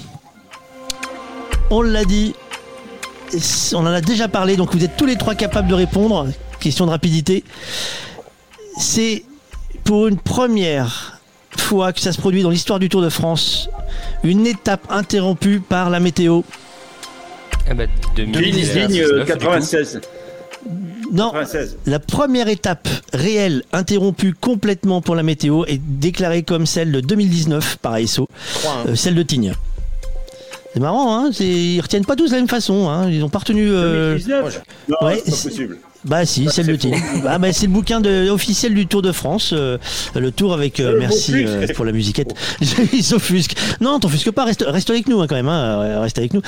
S2: On l'a dit. On en a déjà parlé, donc vous êtes tous les trois capables de répondre. Question de rapidité. C'est pour une première fois que ça se produit dans l'histoire du Tour de France, une étape interrompue par la météo.
S5: Ah bah,
S9: 96.
S2: Non, la première étape réelle interrompue complètement pour la météo est déclarée comme celle de 2019 par ASO, euh, celle de Tignes. C'est marrant, hein ils retiennent pas tous de la même façon. Hein ils ont pas retenu.
S9: Euh... Non, ouais, c'est pas possible.
S2: Bah si, c'est le titre. Ah, bah, c'est le bouquin de, officiel du Tour de France. Euh, le Tour avec euh, merci euh, pour la musiquette. Ils s'offusquent. Non, t'offusques pas. Reste, reste avec nous hein, quand même. Hein, reste avec nous.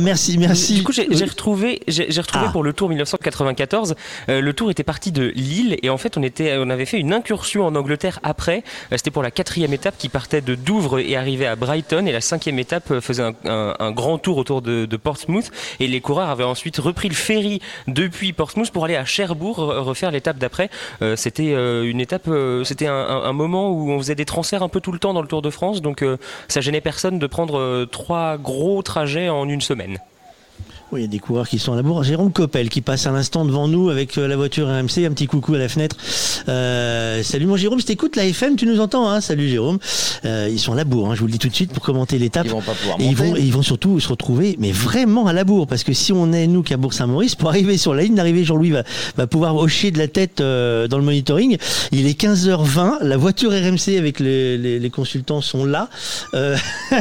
S2: merci, merci.
S5: Du coup, j'ai retrouvé, j'ai retrouvé ah. pour le Tour 1994. le Tour était parti de Lille et en fait, on était, on avait fait une incursion en Angleterre après. C'était pour la quatrième étape qui partait de Douvres et arrivait à Brighton et la cinquième étape faisait un, un, grand tour autour de, de Portsmouth et les coureurs avaient ensuite repris le ferry depuis Portsmouth pour aller à Cherbourg refaire l'étape d'après. Euh, c'était euh, une étape, euh, c'était un, moment où on faisait des transferts un peu tout le temps dans le Tour de France, donc ça gênait personne de prendre trois gros trajets en une semaine.
S2: Oui, il y a des coureurs qui sont à la bourre. Jérôme Coppel qui passe à l'instant devant nous avec euh, la voiture RMC. Un petit coucou à la fenêtre. Euh, salut mon Jérôme, si t'écoutes la FM, tu nous entends, hein Salut Jérôme. Euh, ils sont à la bourre, hein, je vous le dis tout de suite pour commenter l'étape.
S3: Ils vont pas pouvoir
S2: et ils vont, et ils vont surtout se retrouver, mais vraiment à la bourre, parce que si on est nous qu'à Bourg-Saint-Maurice, pour arriver sur la ligne d'arrivée, Jean-Louis va, va pouvoir hocher de la tête euh, dans le monitoring. Il est 15h20, la voiture RMC avec les, les, les consultants sont là. Euh,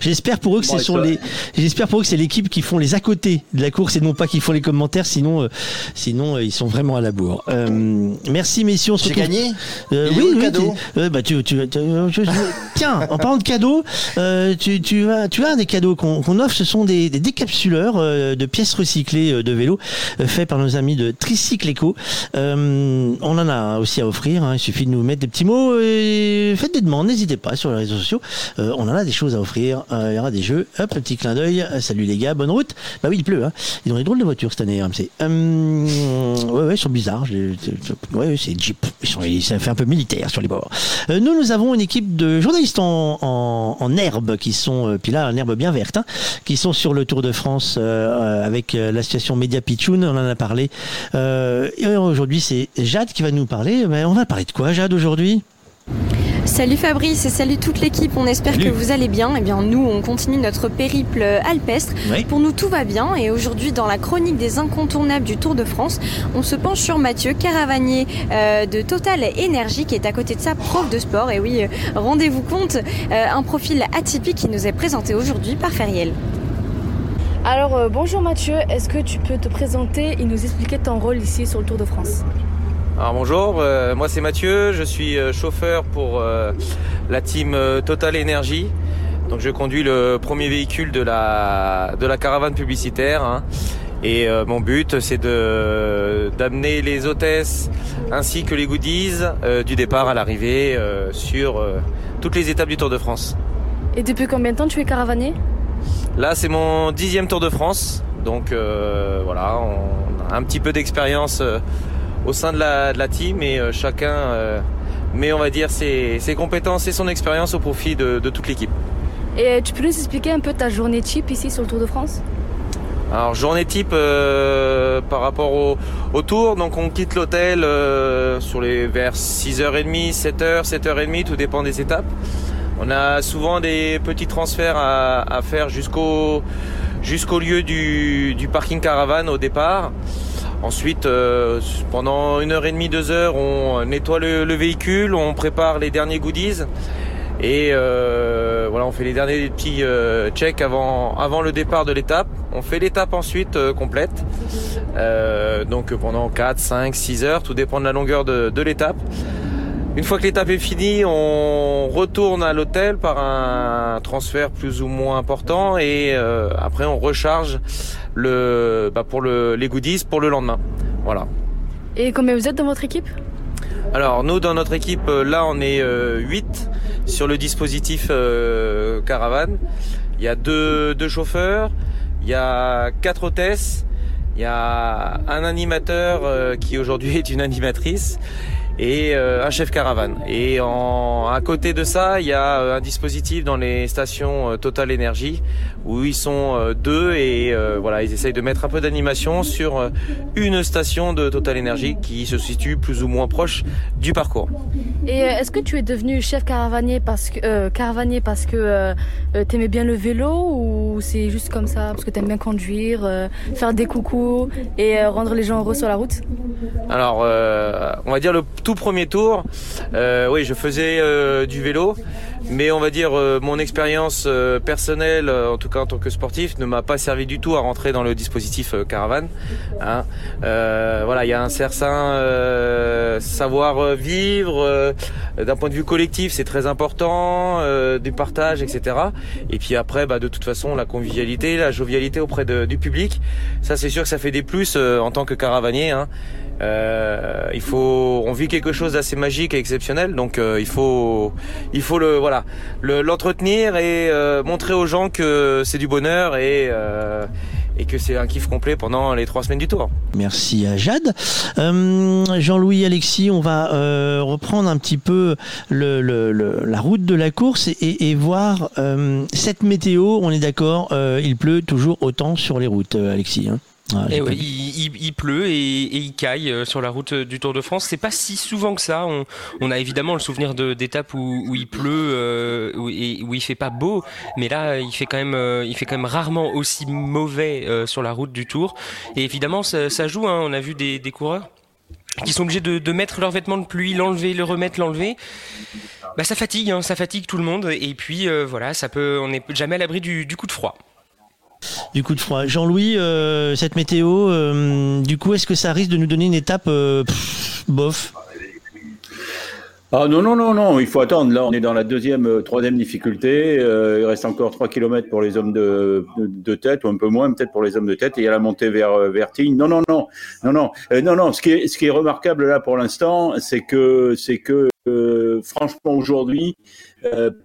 S2: j'espère pour eux que c'est sur les, j'espère pour eux que c'est l'équipe qui font les à côté de la course et non pas qu'ils font les commentaires, sinon, euh, sinon euh, ils sont vraiment à la bourre. Euh, merci messieurs.
S3: J'ai gagné.
S2: oui, oui. Cadeau bah, tu, tu, tiens, en parlant de cadeaux, tu, tu, as, tu as des cadeaux qu'on offre. Ce sont des, des décapsuleurs de pièces recyclées de vélo faits par nos amis de Tricycle Eco. on en a aussi à offrir. Hein. il suffit de nous mettre des petits mots et faites des demandes. N'hésitez pas sur les réseaux sociaux. on en a des choses à offrir. Il y aura des jeux. Hop, un petit clin d'œil. Salut les gars, bonne route. Bah oui, il pleut. Hein. Ils ont des drôles de voitures cette année, RMC. Euh, ouais, ouais, ils sont bizarres. Ouais, c'est Jeep. Ils sont, ça fait un peu militaire sur les bords. Euh, nous, nous avons une équipe de journalistes en, herbe qui sont, euh, puis là, en herbe bien verte, hein, qui sont sur le Tour de France avec l'association Media Pichoun. On en a parlé. et aujourd'hui, c'est Jade qui va nous parler. Mais on va parler de quoi, Jade, aujourd'hui?
S14: Salut Fabrice et salut toute l'équipe, on espère que vous allez bien. Eh bien nous, on continue notre périple alpestre. Pour nous, tout va bien et aujourd'hui, dans la chronique des incontournables du Tour de France, on se penche sur Mathieu Caravanier euh, de Total Énergie qui est à côté de sa prof de sport. Et oui, euh, rendez-vous compte, euh, un profil atypique qui nous est présenté aujourd'hui par Feriel.
S15: Alors bonjour Mathieu, est-ce que tu peux te présenter et nous expliquer ton rôle ici sur le Tour de France?
S16: Alors bonjour, euh, moi c'est Mathieu, je suis euh, chauffeur pour euh, la team Total Energy. Donc je conduis le premier véhicule de la de la caravane publicitaire. Hein. Et mon but c'est de d'amener les hôtesses ainsi que les goodies du départ à l'arrivée sur toutes les étapes du Tour de France.
S15: Et depuis combien de temps tu es caravanier?
S16: Là c'est mon dixième Tour de France. Donc voilà, on a un petit peu d'expérience au sein de la, de la team et euh, chacun euh, met, on va dire, ses, ses, compétences et son expérience au profit de, de toute l'équipe.
S15: Et tu peux nous expliquer un peu ta journée type ici sur le Tour de France?
S16: Alors journée type euh, par rapport au, au, tour, donc on quitte l'hôtel euh, sur les vers 6h30, 7h, 7h30, tout dépend des étapes. On a souvent des petits transferts à, à faire jusqu'au jusqu'au lieu du, du, parking caravane au départ. Ensuite, euh, pendant une heure et demie, deux heures, on nettoie le, véhicule, on prépare les derniers goodies et euh, voilà, on fait les derniers petits euh, checks avant avant le départ de l'étape. On fait l'étape ensuite complète, donc pendant 4, 5, 6 heures, tout dépend de la longueur de l'étape. Une fois que l'étape est finie, on retourne à l'hôtel par un transfert plus ou moins important et après on recharge le, bah pour le, les goodies pour le lendemain. Voilà.
S15: Et combien vous êtes dans votre équipe?
S16: Alors nous dans notre équipe euh, là on est 8 euh, sur le dispositif euh, caravane. Il y a deux, deux chauffeurs, il y a quatre hôtesses, il y a un animateur qui aujourd'hui est une animatrice et euh, un chef caravane. Et en, à côté de ça, il y a euh, un dispositif dans les stations euh, Total Energy où ils sont deux et voilà, ils essayent de mettre un peu d'animation sur une station de Total Energy qui se situe plus ou moins proche du parcours.
S15: Et est-ce que tu es devenu chef caravanier parce que caravanier parce que tu aimais bien le vélo ou c'est juste comme ça parce que tu aimes bien conduire, faire des coucous et rendre les gens heureux sur la route?
S16: Alors, on va dire le tout premier tour, euh, oui, je faisais euh, du vélo, mais on va dire euh, mon expérience personnelle, en tout cas en tant que sportif, ne m'a pas servi du tout à rentrer dans le dispositif caravane. Hein. voilà, il y a un certain savoir vivre d'un point de vue collectif, c'est très important, du partage, etc. Et puis après, bah, de toute façon, la convivialité, la jovialité auprès du public, ça c'est sûr que ça fait des plus en tant que caravanier. Hein. Euh, il faut, on vit quelque chose d'assez magique et exceptionnel, donc euh, il faut, il faut le, voilà, l'entretenir et euh, montrer aux gens que c'est du bonheur et euh, et que c'est un kiff complet pendant les trois semaines du tour.
S2: Merci à Jade. Euh, Jean-Louis Alexis, on va euh, reprendre un petit peu le, le, le, la route de la course et, et voir euh, cette météo. On est d'accord, il pleut toujours autant sur les routes, Alexis. Hein
S5: et il, pleut et, il caille euh, sur la route euh, du Tour de France. C'est pas si souvent que ça. On, a évidemment le souvenir d'étapes où, où, il pleut euh, où, et où il fait pas beau, mais là il fait quand même, il fait quand même rarement aussi mauvais sur la route du Tour. Et évidemment ça, joue. Hein. On a vu des, coureurs qui sont obligés de, mettre leurs vêtements de pluie, l'enlever, le remettre, l'enlever. Bah ça fatigue, hein. ça fatigue tout le monde. Et puis voilà, ça peut, on n'est jamais à l'abri du coup de froid
S2: du coup de froid. Jean-Louis, euh, cette météo, euh, du coup, est-ce que ça risque de nous donner une étape euh, bof?
S9: Ah non, non, non, non, il faut attendre. Là, on est dans la deuxième, troisième difficulté. il reste encore 3 km pour les hommes de, tête, ou un peu moins peut-être pour les hommes de tête. Et il y a la montée vers, vers Non, non, non, non, non, non, non. Ce qui est, ce qui est remarquable là pour l'instant, c'est que, c'est que franchement aujourd'hui,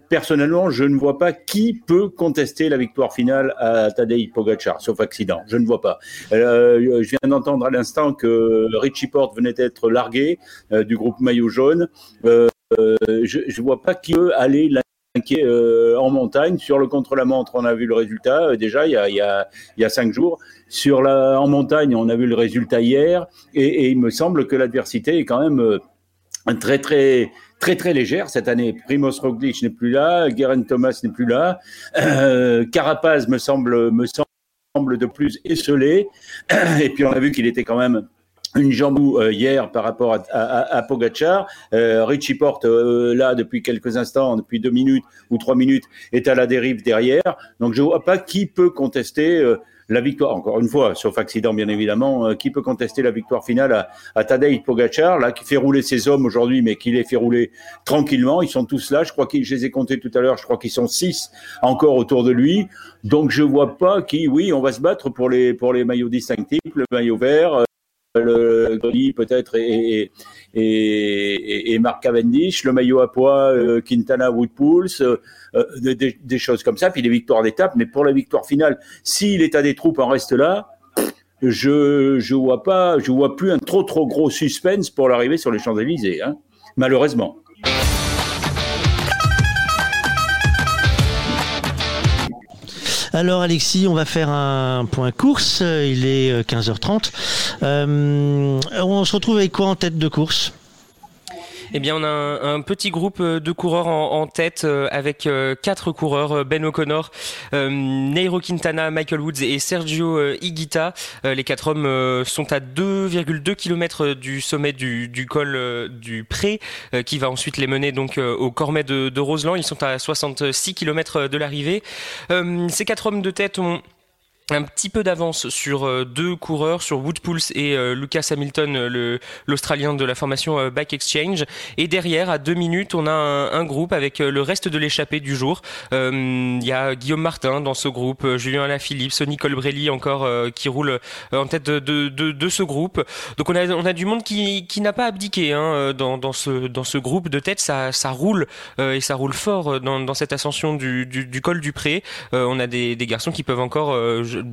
S9: personnellement, je ne vois pas qui peut contester la victoire finale à Tadej Pogacar, sauf accident. Je ne vois pas. je viens d'entendre à l'instant que Richie Porte venait d'être largué du groupe maillot jaune. je ne vois pas qui peut aller euh, en montagne. Sur le contre-la-montre, on a vu le résultat euh, déjà il y, a, cinq jours. Sur la, en montagne, on a vu le résultat hier. Et, il me semble que l'adversité est quand même euh, très, très, très, très légère cette année. Primoz Roglic n'est plus là, Guerin Thomas n'est plus là. Euh, Carapaz me semble, me semble de plus esselé. Et puis on a vu qu'il était quand même une jambe euh, hier par rapport à, à, Pogacar. Euh, Richie Porte, là, depuis quelques instants, depuis deux minutes ou trois minutes, est à la dérive derrière. Donc, je vois pas qui peut contester la victoire. Encore une fois, sauf accident, bien évidemment, qui peut contester la victoire finale à, à Tadej Pogacar, là, qui fait rouler ses hommes aujourd'hui, mais qui les fait rouler tranquillement. Ils sont tous là. Je crois que je les ai comptés tout à l'heure. Je crois qu'ils sont six encore autour de lui. Donc, je vois pas qui, oui, on va se battre pour les, pour les maillots distinctifs, le maillot vert le peut-être et, et, et, Mark Cavendish, le maillot à poids euh, Quintana Woodpools, euh, euh, des, des, choses comme ça, puis les victoires d'étape. Mais pour la victoire finale, si l'état des troupes en reste là, je je vois vois plus un trop trop gros suspense pour l'arrivée sur les Champs Élysées, hein, malheureusement.
S2: Alors Alexis, on va faire un point course. Il est 15h30. Euh, on se retrouve avec quoi en tête de course?
S5: Eh bien, on a un, petit groupe euh, de coureurs en, tête euh, avec euh, quatre coureurs Ben O'Connor, Nairo Quintana, Michael Woods et Sergio Higuita. les quatre hommes sont à 2,2 km du sommet du, du col du Pré, qui va ensuite les mener donc au Cormet de, de Roseland. Ils sont à 66 km de l'arrivée. ces quatre hommes de tête ont un petit peu d'avance sur euh, deux coureurs, sur Woodpools et euh, Lucas Hamilton, euh, l'Australien de la formation Back Exchange. Et derrière, à deux minutes, on a un, groupe avec le reste de l'échappée du jour. Il y a Guillaume Martin dans ce groupe, Julien Alaphilippe, Sonny Colbrelli encore qui roule en tête de, de, ce groupe. Donc on a, on a du monde qui, qui n'a pas abdiqué hein, dans, dans, ce, dans ce groupe de tête. Ça, ça roule et ça roule fort dans, cette ascension du, du, col du Pré. on a des garçons qui peuvent encore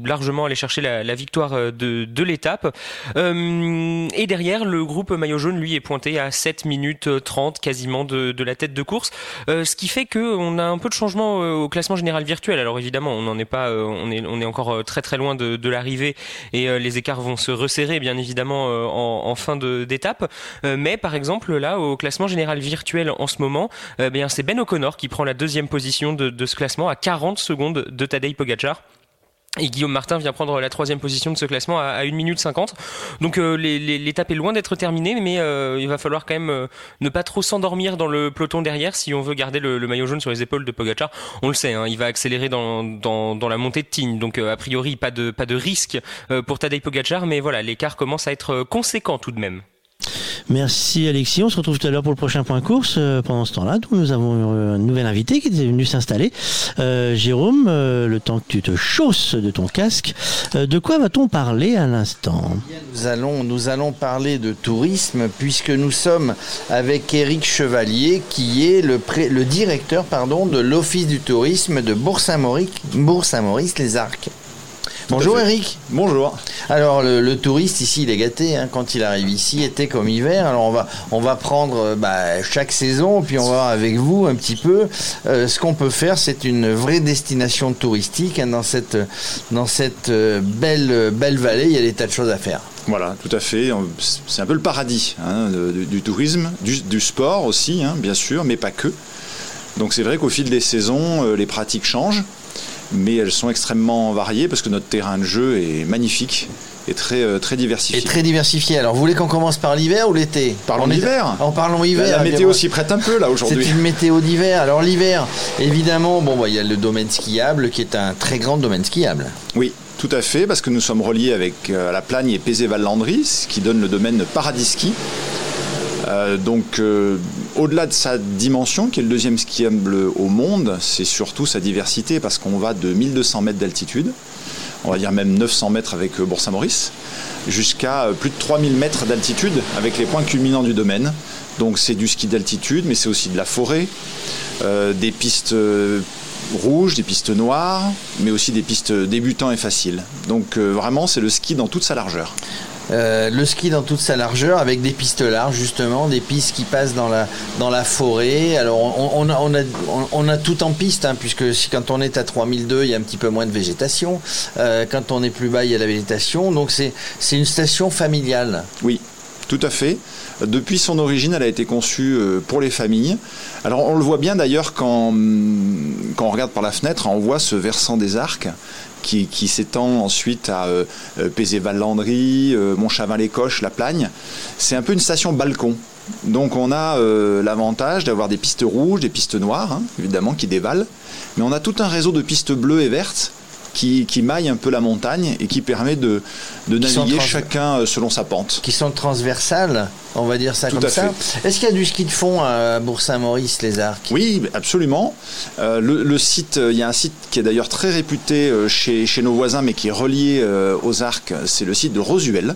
S5: largement aller chercher la, la victoire euh, de, de l'étape. Euh, et derrière, le groupe maillot jaune, lui, est pointé à 7 minutes 30 quasiment de, de la tête de course. Euh, ce qui fait que on a un peu de changement euh, au classement général virtuel. Alors évidemment, on n'en est pas, euh, on est, on est encore très très loin de, de l'arrivée et les écarts vont se resserrer, bien évidemment, en, en, fin d'étape. mais par exemple, là, au classement général virtuel en ce moment, bien c'est Ben O'Connor qui prend la deuxième position de, de ce classement à 40 secondes de Tadej Pogacar. Et Guillaume Martin vient prendre la troisième position de ce classement à, 1 minute 50. Donc euh, l'étape est loin d'être terminée, mais euh, il va falloir quand même euh, ne pas trop s'endormir dans le peloton derrière si on veut garder le, maillot jaune sur les épaules de Pogacar. On le sait, hein, il va accélérer dans, la montée de Tignes, donc euh, a priori pas de, pas risque pour Tadej Pogacar, mais voilà, l'écart commence à être conséquent tout de même.
S2: Merci Alexis. On se retrouve tout à l'heure pour le prochain point course. Euh, pendant ce temps-là, nous avons un nouvel invité qui est venu s'installer. Euh, Jérôme, euh, le temps que tu te chausses de ton casque, euh, de quoi va-t-on parler à l'instant?
S3: Nous allons, parler de tourisme puisque nous sommes avec Éric Chevalier qui est le, le directeur pardon, de l'Office du tourisme de Bourg-Saint-Maurice, les Arcs. Bonjour Eric.
S17: Bonjour.
S3: Alors le, le, touriste ici, il est gâté hein, quand il arrive ici, été comme hiver. Alors on va, on va prendre bah, chaque saison, puis on va voir avec vous un petit peu euh, ce qu'on peut faire. C'est une vraie destination touristique hein, dans cette, dans cette euh, belle, belle vallée. Il y a des tas de choses à faire.
S17: Voilà, tout à fait. C'est un peu le paradis hein, du, du, tourisme, du, du sport aussi, bien sûr, mais pas que. Donc c'est vrai qu'au fil des saisons, euh, les pratiques changent mais elles sont extrêmement variées parce que notre terrain de jeu est magnifique et très, euh, très diversifié.
S3: Et très diversifié. Alors, vous voulez qu'on commence par l'hiver ou l'été?
S17: Parlons d'hiver.
S3: En parlant hiver.
S17: La, la météo s'y prête un peu là aujourd'hui.
S3: C'est une météo d'hiver. Alors, l'hiver, évidemment, bon, bah, il y a le domaine skiable qui est un très grand domaine skiable.
S17: Oui. Tout à fait, parce que nous sommes reliés avec euh, la Plagne et Pézé-Val-Landry, qui donne le domaine Paradis Ski. Euh, donc, euh, au-delà de sa dimension, qui est le deuxième skiable au monde, c'est surtout sa diversité, parce qu'on va de 1200 mètres d'altitude, on va dire même 900 mètres avec euh, Bourg-Saint-Maurice, jusqu'à plus de 3000 mètres d'altitude avec les points culminants du domaine, Donc c'est du ski d'altitude, mais c'est aussi de la forêt, des pistes rouges, des pistes noires, mais aussi des pistes débutants et faciles. Donc vraiment, c'est le ski dans toute sa largeur.
S3: Euh, le ski dans toute sa largeur avec des pistes larges justement, des pistes qui passent dans la, dans la forêt. Alors on, a, on, a, on a tout en piste hein, puisque quand on est à 3002 il y a un petit peu moins de végétation. Euh, quand on est plus bas il y a la végétation. Donc c'est une station familiale.
S17: Oui, tout à fait. Depuis son origine, elle a été conçue euh, pour les familles. Alors on le voit bien d'ailleurs quand, quand on regarde par la fenêtre, on voit ce versant des arcs qui, s'étend ensuite à euh, Pézé-Val-Landry, euh, Montchavin-les-Coches, La Plagne. C'est un peu une station balcon. Donc on a euh, l'avantage d'avoir des pistes rouges, des pistes noires, hein, évidemment, qui dévalent. Mais on a tout un réseau de pistes bleues et vertes qui, qui maille un peu la montagne et qui permet de, de naviguer
S3: trans-
S17: chacun euh, selon sa pente.
S3: Qui sont transversales, on va dire ça
S17: Tout
S3: comme ça. Est-ce qu'il y a du ski de fond à Bourg-Saint-Maurice, les Arcs?
S17: Oui, absolument. Euh, le, le site, euh, il y a un site qui est d'ailleurs très réputé chez, chez nos voisins, mais qui est relié aux arcs. C'est le site de Rosuel,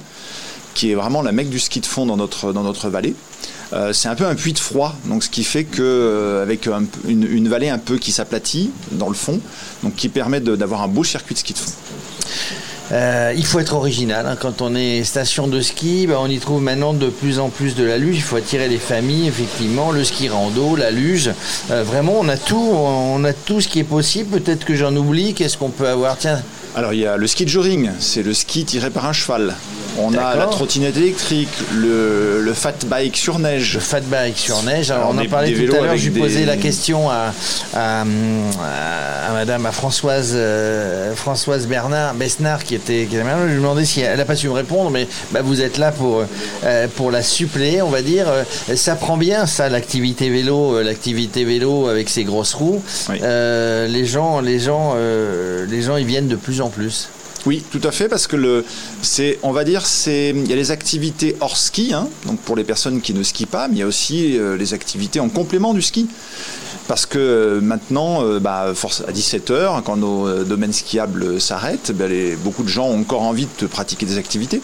S17: qui est vraiment la mecque du ski de fond dans notre, dans notre vallée. Euh, c'est un peu un puits de froid, donc ce qui fait que euh, avec une, vallée un peu qui s'aplatit dans le fond, donc qui permet d'avoir un beau circuit de ski de fond.
S3: Euh, il faut être original. hein. Quand on est station de ski, ben, on y trouve maintenant de plus en plus de la luge. Il faut attirer les familles, effectivement. Le ski rando, la luge. Vraiment, on a tout. On a tout ce qui est possible. Peut-être que j'en oublie. Qu'est-ce qu'on peut avoir? Tiens.
S17: Alors il y a le ski de joring, c'est le ski tiré par un cheval. On a la trottinette électrique, le, le fat bike sur neige.
S3: Le fat bike sur neige. Alors, on en
S17: des
S3: tout à l'heure.
S17: des-
S3: posais la question à, à, à- à Madame, à Françoise, euh, Françoise Bernard, Besnard, qui était, qui était. Je lui demandais si elle n'a pas su me répondre, mais bah, vous êtes là pour, euh, pour la suppléer, on va dire. Euh, Ça prend bien, ça, l'activité vélo, l'activité vélo avec ses grosses roues. Euh, les gens, les gens, les gens, ils viennent de plus en plus.
S17: Oui, tout à fait, parce que le, c'est, on va dire, c'est, il y a les activités hors ski, hein, donc pour les personnes qui ne skient pas, mais il y a aussi euh, les activités en complément du ski. Parce que maintenant, euh, bah, à 17h, quand nos euh, domaines skiables s'arrêtent, bah, beaucoup de gens ont encore envie de pratiquer des activités.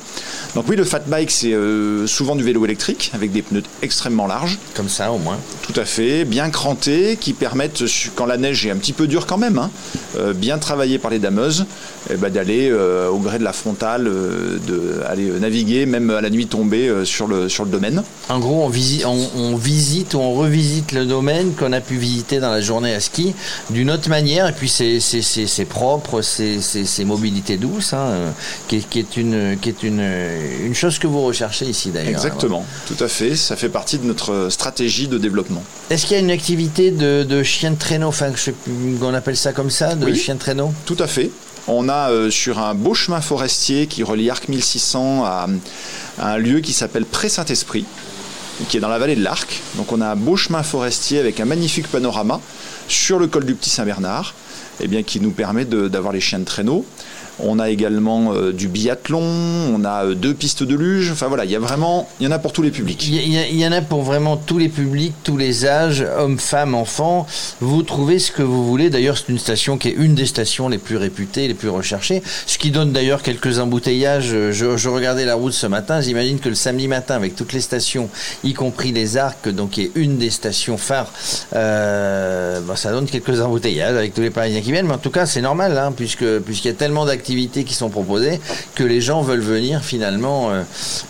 S17: Donc oui, le fat bike, c'est euh, souvent du vélo électrique, avec des pneus extrêmement larges.
S3: Comme ça, au moins.
S17: Tout à fait, bien crantés, qui permettent, quand la neige est un petit peu dure quand même, hein, euh, bien travaillé par les dameuses, eh ben, d'aller euh, au gré de la frontale, de aller naviguer, même à la nuit tombée, sur, le, sur le domaine.
S3: En gros, on, on visite ou on revisite le domaine qu'on a pu visiter dans la journée à ski d'une autre manière. Et puis c'est c'est- c'est- c'est propre, c'est c'est- c'est mobilité douce, hein, qui, est, qui est une qui est une, une chose que vous recherchez ici d'ailleurs.
S17: Exactement, tout à fait, ça fait partie de notre stratégie de développement.
S3: Est-ce qu'il y a une activité de, de chien de traîneau, enfin, je sais plus, on appelle ça comme ça, de
S17: Oui.
S3: chien de traîneau?
S17: Tout à fait. On a euh, sur un beau chemin forestier qui relie Arc 1600 à, à un lieu qui s'appelle Pré-Saint-Esprit, qui est dans la vallée de l'Arc. Donc on a un beau chemin forestier avec un magnifique panorama sur le col du Petit Saint-Bernard, eh bien, qui nous permet d'avoir les chiens de traîneau. On a également euh, du biathlon, on a euh, deux pistes de luge. Enfin voilà, il y a vraiment, il y en a pour tous les publics.
S3: Il y, en a pour vraiment tous les publics, tous les âges, hommes, femmes, enfants. Vous trouvez ce que vous voulez. D'ailleurs, c'est une station qui est une des stations les plus réputées, les plus recherchées. Ce qui donne d'ailleurs quelques embouteillages. Je, regardais la route ce matin. J'imagine que le samedi matin, avec toutes les stations, y compris les Arcs, donc qui est une des stations phares, euh, bon, ça donne quelques embouteillages avec tous les Parisiens qui viennent. Mais en tout cas, c'est normal, hein, puisque puisqu'il y a tellement d'activités qui sont proposées que les gens veulent venir finalement, euh,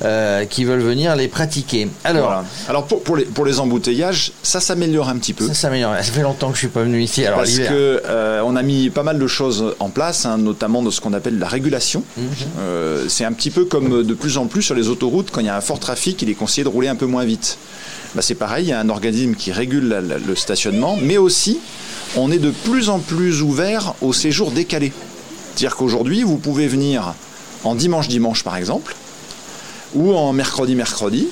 S3: euh, qui veulent venir les pratiquer. Alors.
S17: Voilà. Alors pour, pour les, pour les embouteillages, ça s'améliore un petit peu.
S3: Ça s'améliore. Ça fait longtemps que je suis pas venu ici. Alors
S17: Parce que euh, on a mis pas mal de choses en place, hein, notamment de ce qu'on appelle la régulation.
S3: Mhm.
S17: C'est un petit peu comme de plus en plus sur les autoroutes, quand il y a un fort trafic, il est conseillé de rouler un peu moins vite. Bah, c'est pareil, il y a un organisme qui régule la- la- le stationnement, mais aussi on est de plus en plus ouvert aux séjours décalés. C'est-à-dire qu'aujourd'hui, vous pouvez venir en dimanche-dimanche par exemple, ou en mercredi-mercredi.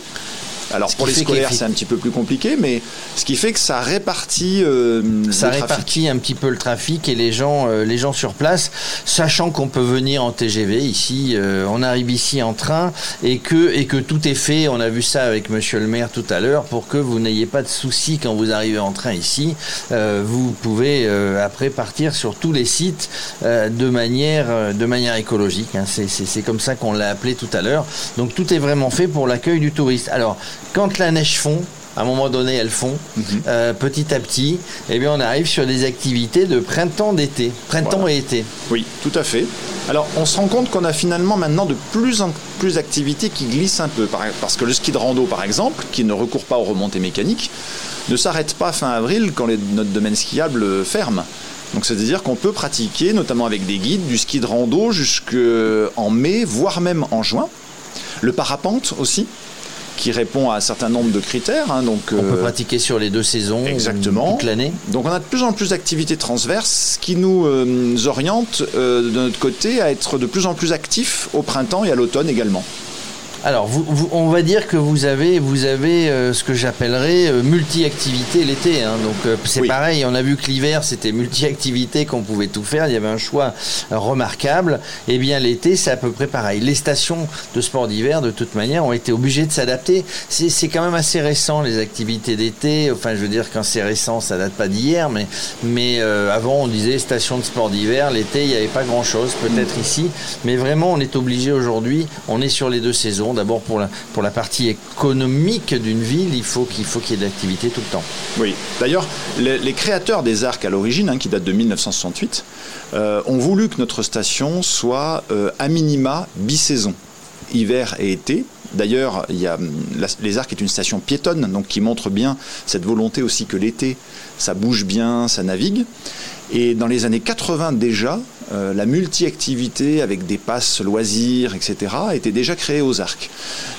S17: Alors
S3: Ce
S17: pour les scolaires, c'est un petit peu plus compliqué, mais ce qui fait que ça répartit euh,
S3: ça
S17: le trafic.
S3: répartit un petit peu le trafic et les gens, euh, les gens sur place, sachant qu'on peut venir en TGV ici, euh, on arrive ici en train et que et que tout est fait. On a vu ça avec Monsieur le Maire tout à l'heure pour que vous n'ayez pas de soucis quand vous arrivez en train ici. Euh, vous pouvez euh, après partir sur tous les sites euh, de manière euh, de manière écologique. hein. C'est- C'est c'est comme ça qu'on l'a appelé tout à l'heure. Donc tout est vraiment fait pour l'accueil du touriste. Alors quand la neige fond, À un moment donné, elles font. Euh, petit à petit, eh bien, on arrive sur des activités de printemps-d'été, printemps et été.
S17: Oui, tout à fait. Alors, on se rend compte qu'on a finalement maintenant de plus en plus d'activités qui glissent un peu. Par- Parce que le ski de rando, par exemple, qui ne recourt pas aux remontées mécaniques, ne s'arrête pas fin avril quand les, notre domaine skiable ferme. Donc, c'est-à-dire qu'on peut pratiquer, notamment avec des guides, du ski de rando jusqu'en mai, voire même en juin. Le parapente aussi, qui répond à un certain nombre de critères. hein, donc,
S3: On peut
S17: euh,
S3: pratiquer sur les deux saisons,
S17: Exactement.
S3: toute l'année.
S17: Donc on a de plus en plus d'activités transverses qui nous euh, orientent euh, de notre côté à être de plus en plus actifs au printemps et à l'automne également.
S3: Alors, vous, vous- on va dire que vous avez, vous avez euh, ce que j'appellerais euh, multi-activité l'été. hein. Donc, euh, c'est pareil. On a vu que l'hiver, c'était multi-activité, qu'on pouvait tout faire. Il y avait un choix euh, remarquable. Et bien, l'été, c'est à peu près pareil. Les stations de sport d'hiver, de toute manière, ont été obligées de s'adapter. C'est c'est quand même assez récent, les activités d'été. Enfin, je veux dire, quand c'est récent, ça date pas d'hier. Mais, mais euh, avant, on disait station de sport d'hiver. L'été, il n'y avait pas grand-chose, peut-être ici. Mais vraiment, on est obligé aujourd'hui. On est sur les deux saisons. D'abord, pour la, pour la partie économique d'une ville, il faut qu'il faut qu'il y ait de l'activité tout le temps.
S17: Oui. D'ailleurs, les, créateurs des arcs à l'origine, hein, qui datent de 1968, euh, ont voulu que notre station soit euh, à minima bisaison, hiver et été. D'ailleurs, il y a, les arcs est une station piétonne, donc qui montre bien cette volonté aussi que l'été, ça bouge bien, ça navigue. Et dans les années 80 déjà, euh, la multi-activité avec des passes loisirs, etc., était déjà créée aux arcs.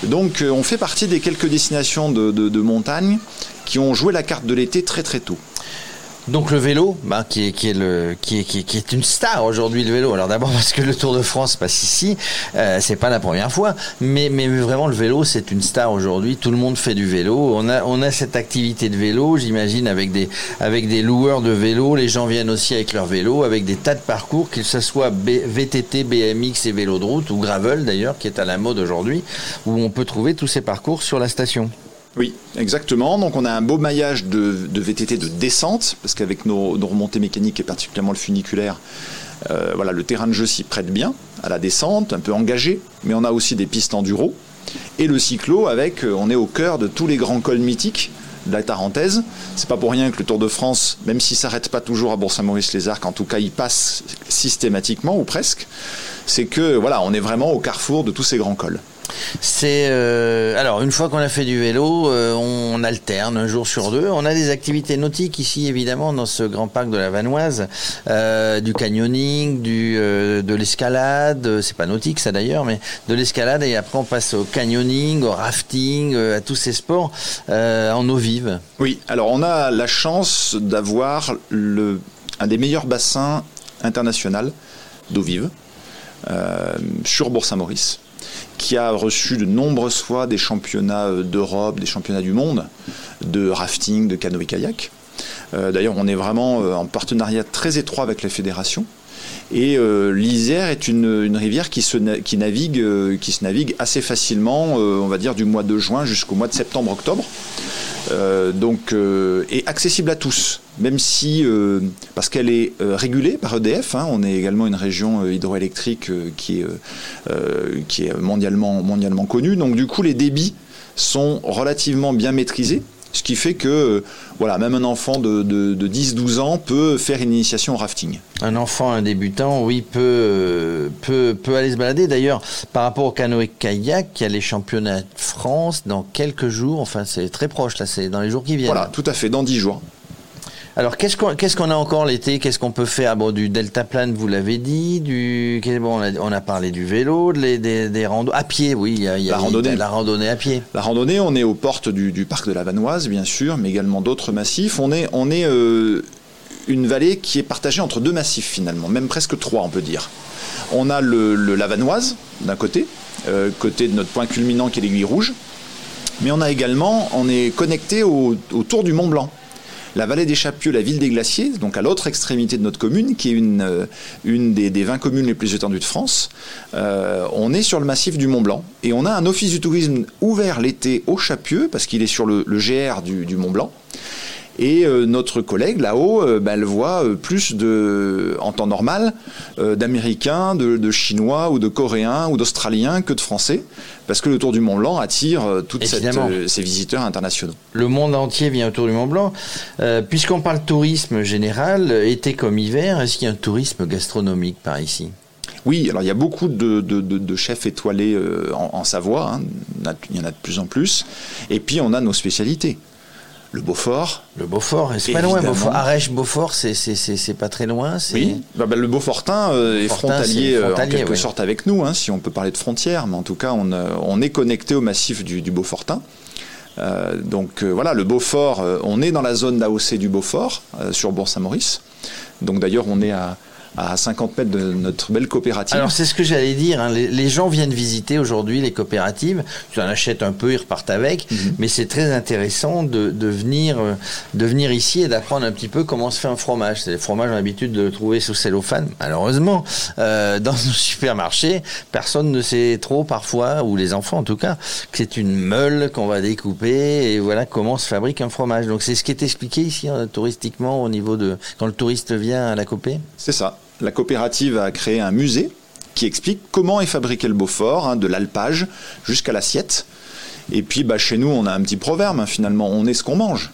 S17: Donc euh, on fait partie des quelques destinations de, de- de montagne qui ont joué la carte de l'été très très tôt.
S3: Donc le vélo, qui, est, une star aujourd'hui le vélo. Alors d'abord parce que le Tour de France passe ici, euh, c'est pas la première fois, mais, vraiment le vélo c'est une star aujourd'hui. Tout le monde fait du vélo. On a, cette activité de vélo, j'imagine avec des, loueurs de vélo. Les gens viennent aussi avec leur vélo, avec des tas de parcours, que ce soit VTT, BMX et vélo de route ou gravel d'ailleurs, qui est à la mode aujourd'hui, où on peut trouver tous ces parcours sur la station.
S17: Oui, exactement. Donc on a un beau maillage de, VTT de descente, parce qu'avec nos, nos remontées mécaniques et particulièrement le funiculaire, euh, voilà, le terrain de jeu s'y prête bien à la descente, un peu engagé, mais on a aussi des pistes enduro. Et le cyclo, avec, euh, on est au cœur de tous les grands cols mythiques de la Tarentaise. C'est pas pour rien que le Tour de France, même s'il s'arrête pas toujours à Bourg-Saint-Maurice-les-Arcs, en tout cas il passe systématiquement ou presque. C'est que voilà, on est vraiment au carrefour de tous ces grands cols.
S3: C'est euh, alors une fois qu'on a fait du vélo, euh, on alterne un jour sur deux. On a des activités nautiques ici évidemment dans ce grand parc de la Vanoise, euh, du canyoning, de l'escalade. C'est pas nautique ça d'ailleurs, mais de l'escalade et après on passe au canyoning, au rafting, à tous ces sports en eau vive.
S17: Oui, alors on a la chance d'avoir le, un des meilleurs bassins internationaux d'eau vive sur Bourg-Saint-Maurice, qui a reçu de nombreuses fois des championnats euh, d'Europe, des championnats du monde de rafting, de canoë-kayak. Euh, D'ailleurs, on est vraiment euh, en partenariat très étroit avec la fédération. Et l'Isère est une, rivière qui se, navigue, assez facilement, on va dire du mois de juin jusqu'au mois de septembre-octobre. Euh, donc, euh, et accessible à tous, même si, euh, parce qu'elle est régulée par EDF, hein, on est également une région hydroélectrique qui, est, qui est mondialement, mondialement connue, donc du coup les débits sont relativement bien maîtrisés. Ce qui fait que voilà, même un enfant de, de, de 10-12 ans peut faire une initiation au rafting.
S3: Un enfant, un débutant, oui, peut, euh, peut, peut aller se balader. D'ailleurs, par rapport au canoë-kayak, il y a les championnats de France dans quelques jours. Enfin, c'est très proche, là, c'est dans les jours qui viennent.
S17: Voilà, tout à fait, dans 10 jours.
S3: Alors, qu'est-ce qu'on a encore l'été? Qu'est-ce qu'on peut faire? Bon, du deltaplane, vous l'avez dit. Du, bon, on, a, on a parlé du vélo, de les- des, des randos. À pied, oui. Il y a,
S17: La randonnée.
S3: La randonnée à pied.
S17: La randonnée, on est aux portes du, du parc de la Vanoise, bien sûr, mais également d'autres massifs. On est, on est euh, une vallée qui est partagée entre deux massifs finalement, même presque trois, on peut dire. On a le, le- la Vanoise d'un côté, euh, côté de notre point culminant qui est l'aiguille rouge, mais on a également, on est connecté au, autour du Mont Blanc. La vallée des Chapieux, la ville des glaciers, donc à l'autre extrémité de notre commune, qui est une, euh, des, des 20 communes les plus étendues de France, euh, on est sur le massif du Mont Blanc et on a un office du tourisme ouvert l'été au Chapieux, parce qu'il est sur le, GR du, du Mont Blanc. Et notre collègue là-haut, ben, elle voit plus de, en temps normal d'Américains, de, de, Chinois ou de Coréens ou d'Australiens que de Français, parce que le Tour du Mont Blanc attire toutes ces visiteurs internationaux.
S3: Le monde entier vient au Tour du Mont Blanc. Puisqu'on parle tourisme général, été comme hiver, est-ce qu'il y a un tourisme gastronomique par ici?
S17: Oui, alors il y a beaucoup de, chefs étoilés euh, en, Savoie, hein. il y en a de plus en plus. Et puis on a nos spécialités. Le Beaufort.
S3: Le Beaufort, c'est pas loin. Beaufort? Arèche, Beaufort, c'est pas très loin.
S17: Oui, bah, bah, le Beaufortin euh, est frontalier, euh, en quelque sorte avec nous, hein, si on peut parler de frontières. Mais en tout cas, on, est connecté au massif du, Beaufortin. donc voilà, le Beaufort, on est dans la zone d'AOC du Beaufort, sur Bourg-Saint-Maurice. Donc d'ailleurs, on est à, à 50 mètres de notre belle coopérative.
S3: Alors c'est ce que j'allais dire, hein. les, gens viennent visiter aujourd'hui les coopératives, tu en achètes un peu, ils repartent avec, mhm. mais c'est très intéressant de, de, venir, euh, de venir ici et d'apprendre un petit peu comment se fait un fromage. C'est les fromages, on a l'habitude de le trouver sous cellophane, malheureusement. Euh, dans nos supermarchés, personne ne sait trop parfois, ou les enfants en tout cas, que c'est une meule qu'on va découper et voilà comment se fabrique un fromage. Donc c'est ce qui est expliqué ici hein, touristiquement au niveau de quand le touriste vient à la copée
S17: C'est ça la coopérative a créé un musée qui explique comment est fabriqué le Beaufort, hein, de l'alpage jusqu'à l'assiette. Et puis bah, chez nous, on a un petit proverbe, hein, finalement, on est ce qu'on mange.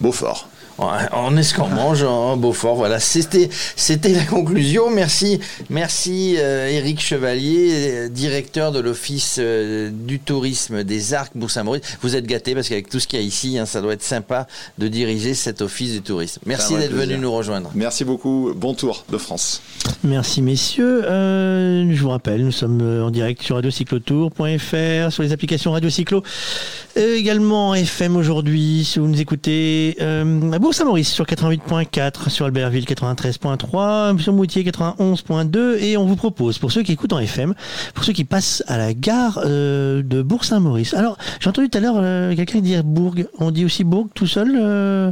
S17: Beaufort.
S3: On est ce qu'on mange en Beaufort. Voilà, c'était c'était la conclusion. Merci, merci euh, Éric Chevalier, directeur de l'office euh, du tourisme des Arcs Bourg-Saint-Maurice. Vous êtes gâté parce qu'avec tout ce qu'il y a ici, hein, ça doit être sympa de diriger cet office du tourisme. Merci d'être venu nous rejoindre.
S17: Merci beaucoup. Bon tour de France.
S2: Merci messieurs. Euh, je vous rappelle, nous sommes en direct sur radiocyclotour.fr, sur les applications Radio Cyclo, également FM aujourd'hui. Si vous nous écoutez à Bourg Saint-Maurice sur 88.4, sur Albertville 93.3, sur Moutier 91.2 et on vous propose, pour ceux qui écoutent en FM, pour ceux qui passent à la gare euh, de Bourg-Saint-Maurice. Alors, j'ai entendu tout à l'heure euh, quelqu'un dire Bourg. On dit aussi Bourg tout seul euh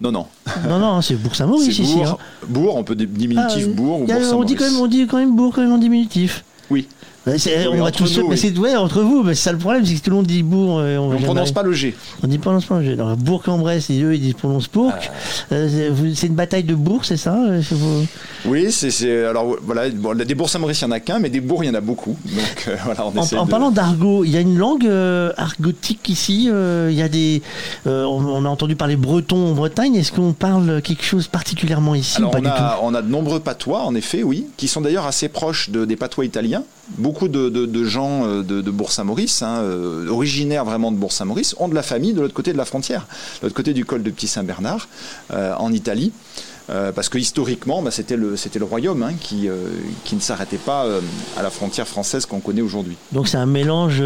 S17: Non, non.
S2: Non, non, c'est Bourg-Saint-Maurice ici.
S17: Bourg, hein. Bourg, on peut diminutif ah, Bourg ou.
S2: On dit, quand même, on dit quand même Bourg quand même en diminutif.
S17: Oui
S2: on va tous mais c'est ouais, entre vous, mais c'est ça le problème, c'est que tout le monde dit bourg.
S17: Euh, on ne prononce pas le G.
S2: On dit prononce pas le G. Alors, Bourg-en-Bresse, eux, ils disent prononce Bourg. Ah. Euh, c'est une bataille de bourg, c'est ça euh,
S17: Oui, c'est alors voilà, bon, des bourgs Saint-Maurice, il n'y en a qu'un, mais des bourgs, il y en a beaucoup. Donc voilà,
S2: on en, en parlant d'argot, il y a une langue argotique ici. Il y a des, on, a entendu parler breton en Bretagne. Est-ce qu'on parle quelque chose particulièrement ici
S17: alors,
S2: pas
S17: on, a, on a de nombreux patois, en effet, oui, qui sont d'ailleurs assez proches de, des patois italiens. Beaucoup de, gens euh, de, de Bourg-Saint-Maurice, hein, euh, originaires vraiment de Bourg-Saint-Maurice, ont de la famille de l'autre côté de la frontière, de l'autre côté du col de Petit-Saint-Bernard, euh, en Italie. Euh, parce que historiquement, bah, c'était le, royaume hein, qui, euh, qui ne s'arrêtait pas euh, à la frontière française qu'on connaît aujourd'hui.
S2: Donc c'est un mélange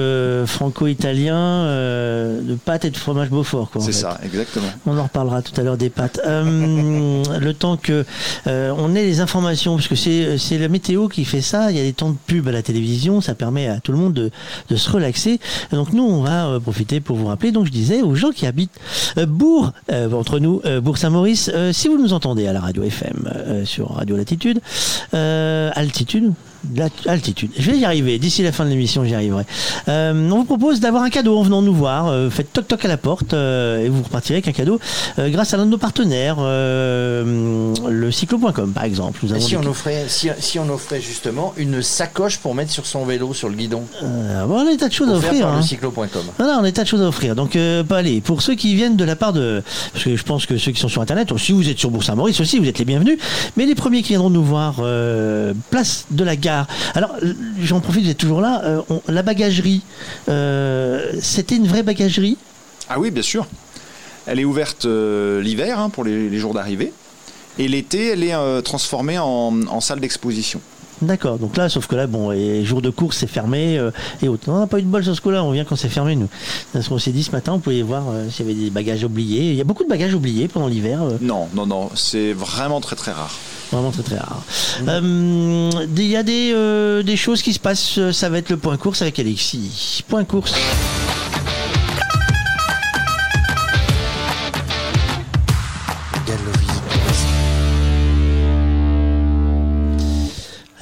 S2: franco-italien de pâtes et de fromage Beaufort.
S17: C'est ça, exactement.
S2: On en reparlera tout à l'heure des pâtes. le temps que on ait les informations, parce que c'est, la météo qui fait ça, il y a des temps de pub à la télévision, ça permet à tout le monde de, de se relaxer. Donc nous, on va profiter pour vous rappeler, donc je disais, aux gens qui habitent Bourg, entre nous, Bourg-Saint-Maurice, si vous nous entendez, la radio FM euh, sur Radio Latitude. Euh, altitude Altitude. Je vais y arriver. D'ici la fin de l'émission, j'y arriverai. Euh, on vous propose d'avoir un cadeau en venant nous voir. Euh, faites toc toc à la porte euh, et vous repartirez avec un cadeau grâce à l'un de nos partenaires, le cyclo.com par exemple.
S3: Nous si, on offrait, si, on offrait justement une sacoche pour mettre sur son vélo sur le guidon
S2: bon, On a des tas de choses à offrir. Hein.
S3: Le cyclo.com.
S2: Non, non, on a des tas de choses à offrir. Donc, pas aller. Pour ceux qui viennent de la part de. Parce que je pense que ceux qui sont sur Internet, si vous êtes sur Bourg-Saint-Maurice aussi, vous êtes les bienvenus. Mais les premiers qui viendront nous voir, place de la gare alors, j'en profite, vous êtes toujours là. Euh, la bagagerie, euh, c'était une vraie bagagerie?
S17: Ah oui, bien sûr. Elle est ouverte euh, l'hiver hein, pour les, jours d'arrivée. Et l'été, elle est transformée en, salle d'exposition.
S2: D'accord, donc là, sauf que là, bon, les jours de course, c'est fermé et autres. On n'a pas eu de bol sur ce coup-là, on vient quand c'est fermé, nous. Parce qu'on s'est dit ce matin, on pouvait voir s'il y avait des bagages oubliés. Il y a beaucoup de bagages oubliés pendant l'hiver.
S17: Non, non, non, c'est vraiment très très rare.
S2: Vraiment très très rare. Euh, il y a des, euh, des choses qui se passent, euh, ça va être le point course avec Alexis. Point course.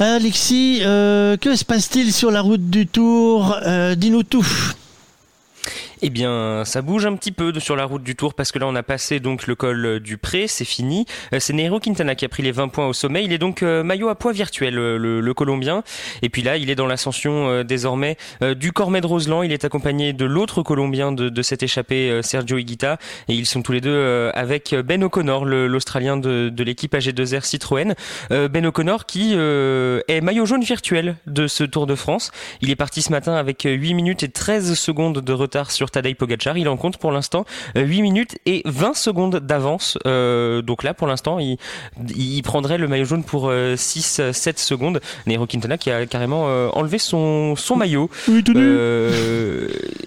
S2: Alexis, que se passe-t-il sur la route du Tour? Dis-nous tout.
S5: Eh bien, ça bouge un petit peu sur la route du Tour parce que là, on a passé donc le col du Pré, c'est fini. Euh, c'est Nairo Quintana qui a pris les 20 points au sommet. Il est donc euh, maillot à poids virtuel, euh, le, Colombien. Et puis là, il est dans l'ascension désormais du Cormet de Roseland. Il est accompagné de l'autre Colombien de, de cette échappée, Sergio Higuita. Et ils sont tous les deux avec Ben O'Connor, l'Australien de, de l'équipe AG2R Citroën. Ben O'Connor qui est maillot jaune virtuel de ce Tour de France. Il est parti ce matin avec 8 minutes et 13 secondes de retard sur Tadej Pogacar. Il en compte pour l'instant 8 euh, minutes et 20 secondes d'avance. Euh, donc là, pour l'instant, il, il, prendrait le maillot jaune pour 6-7 euh, secondes. Nairo Quintana qui a carrément enlevé son, son maillot.
S2: Oui, tout nu.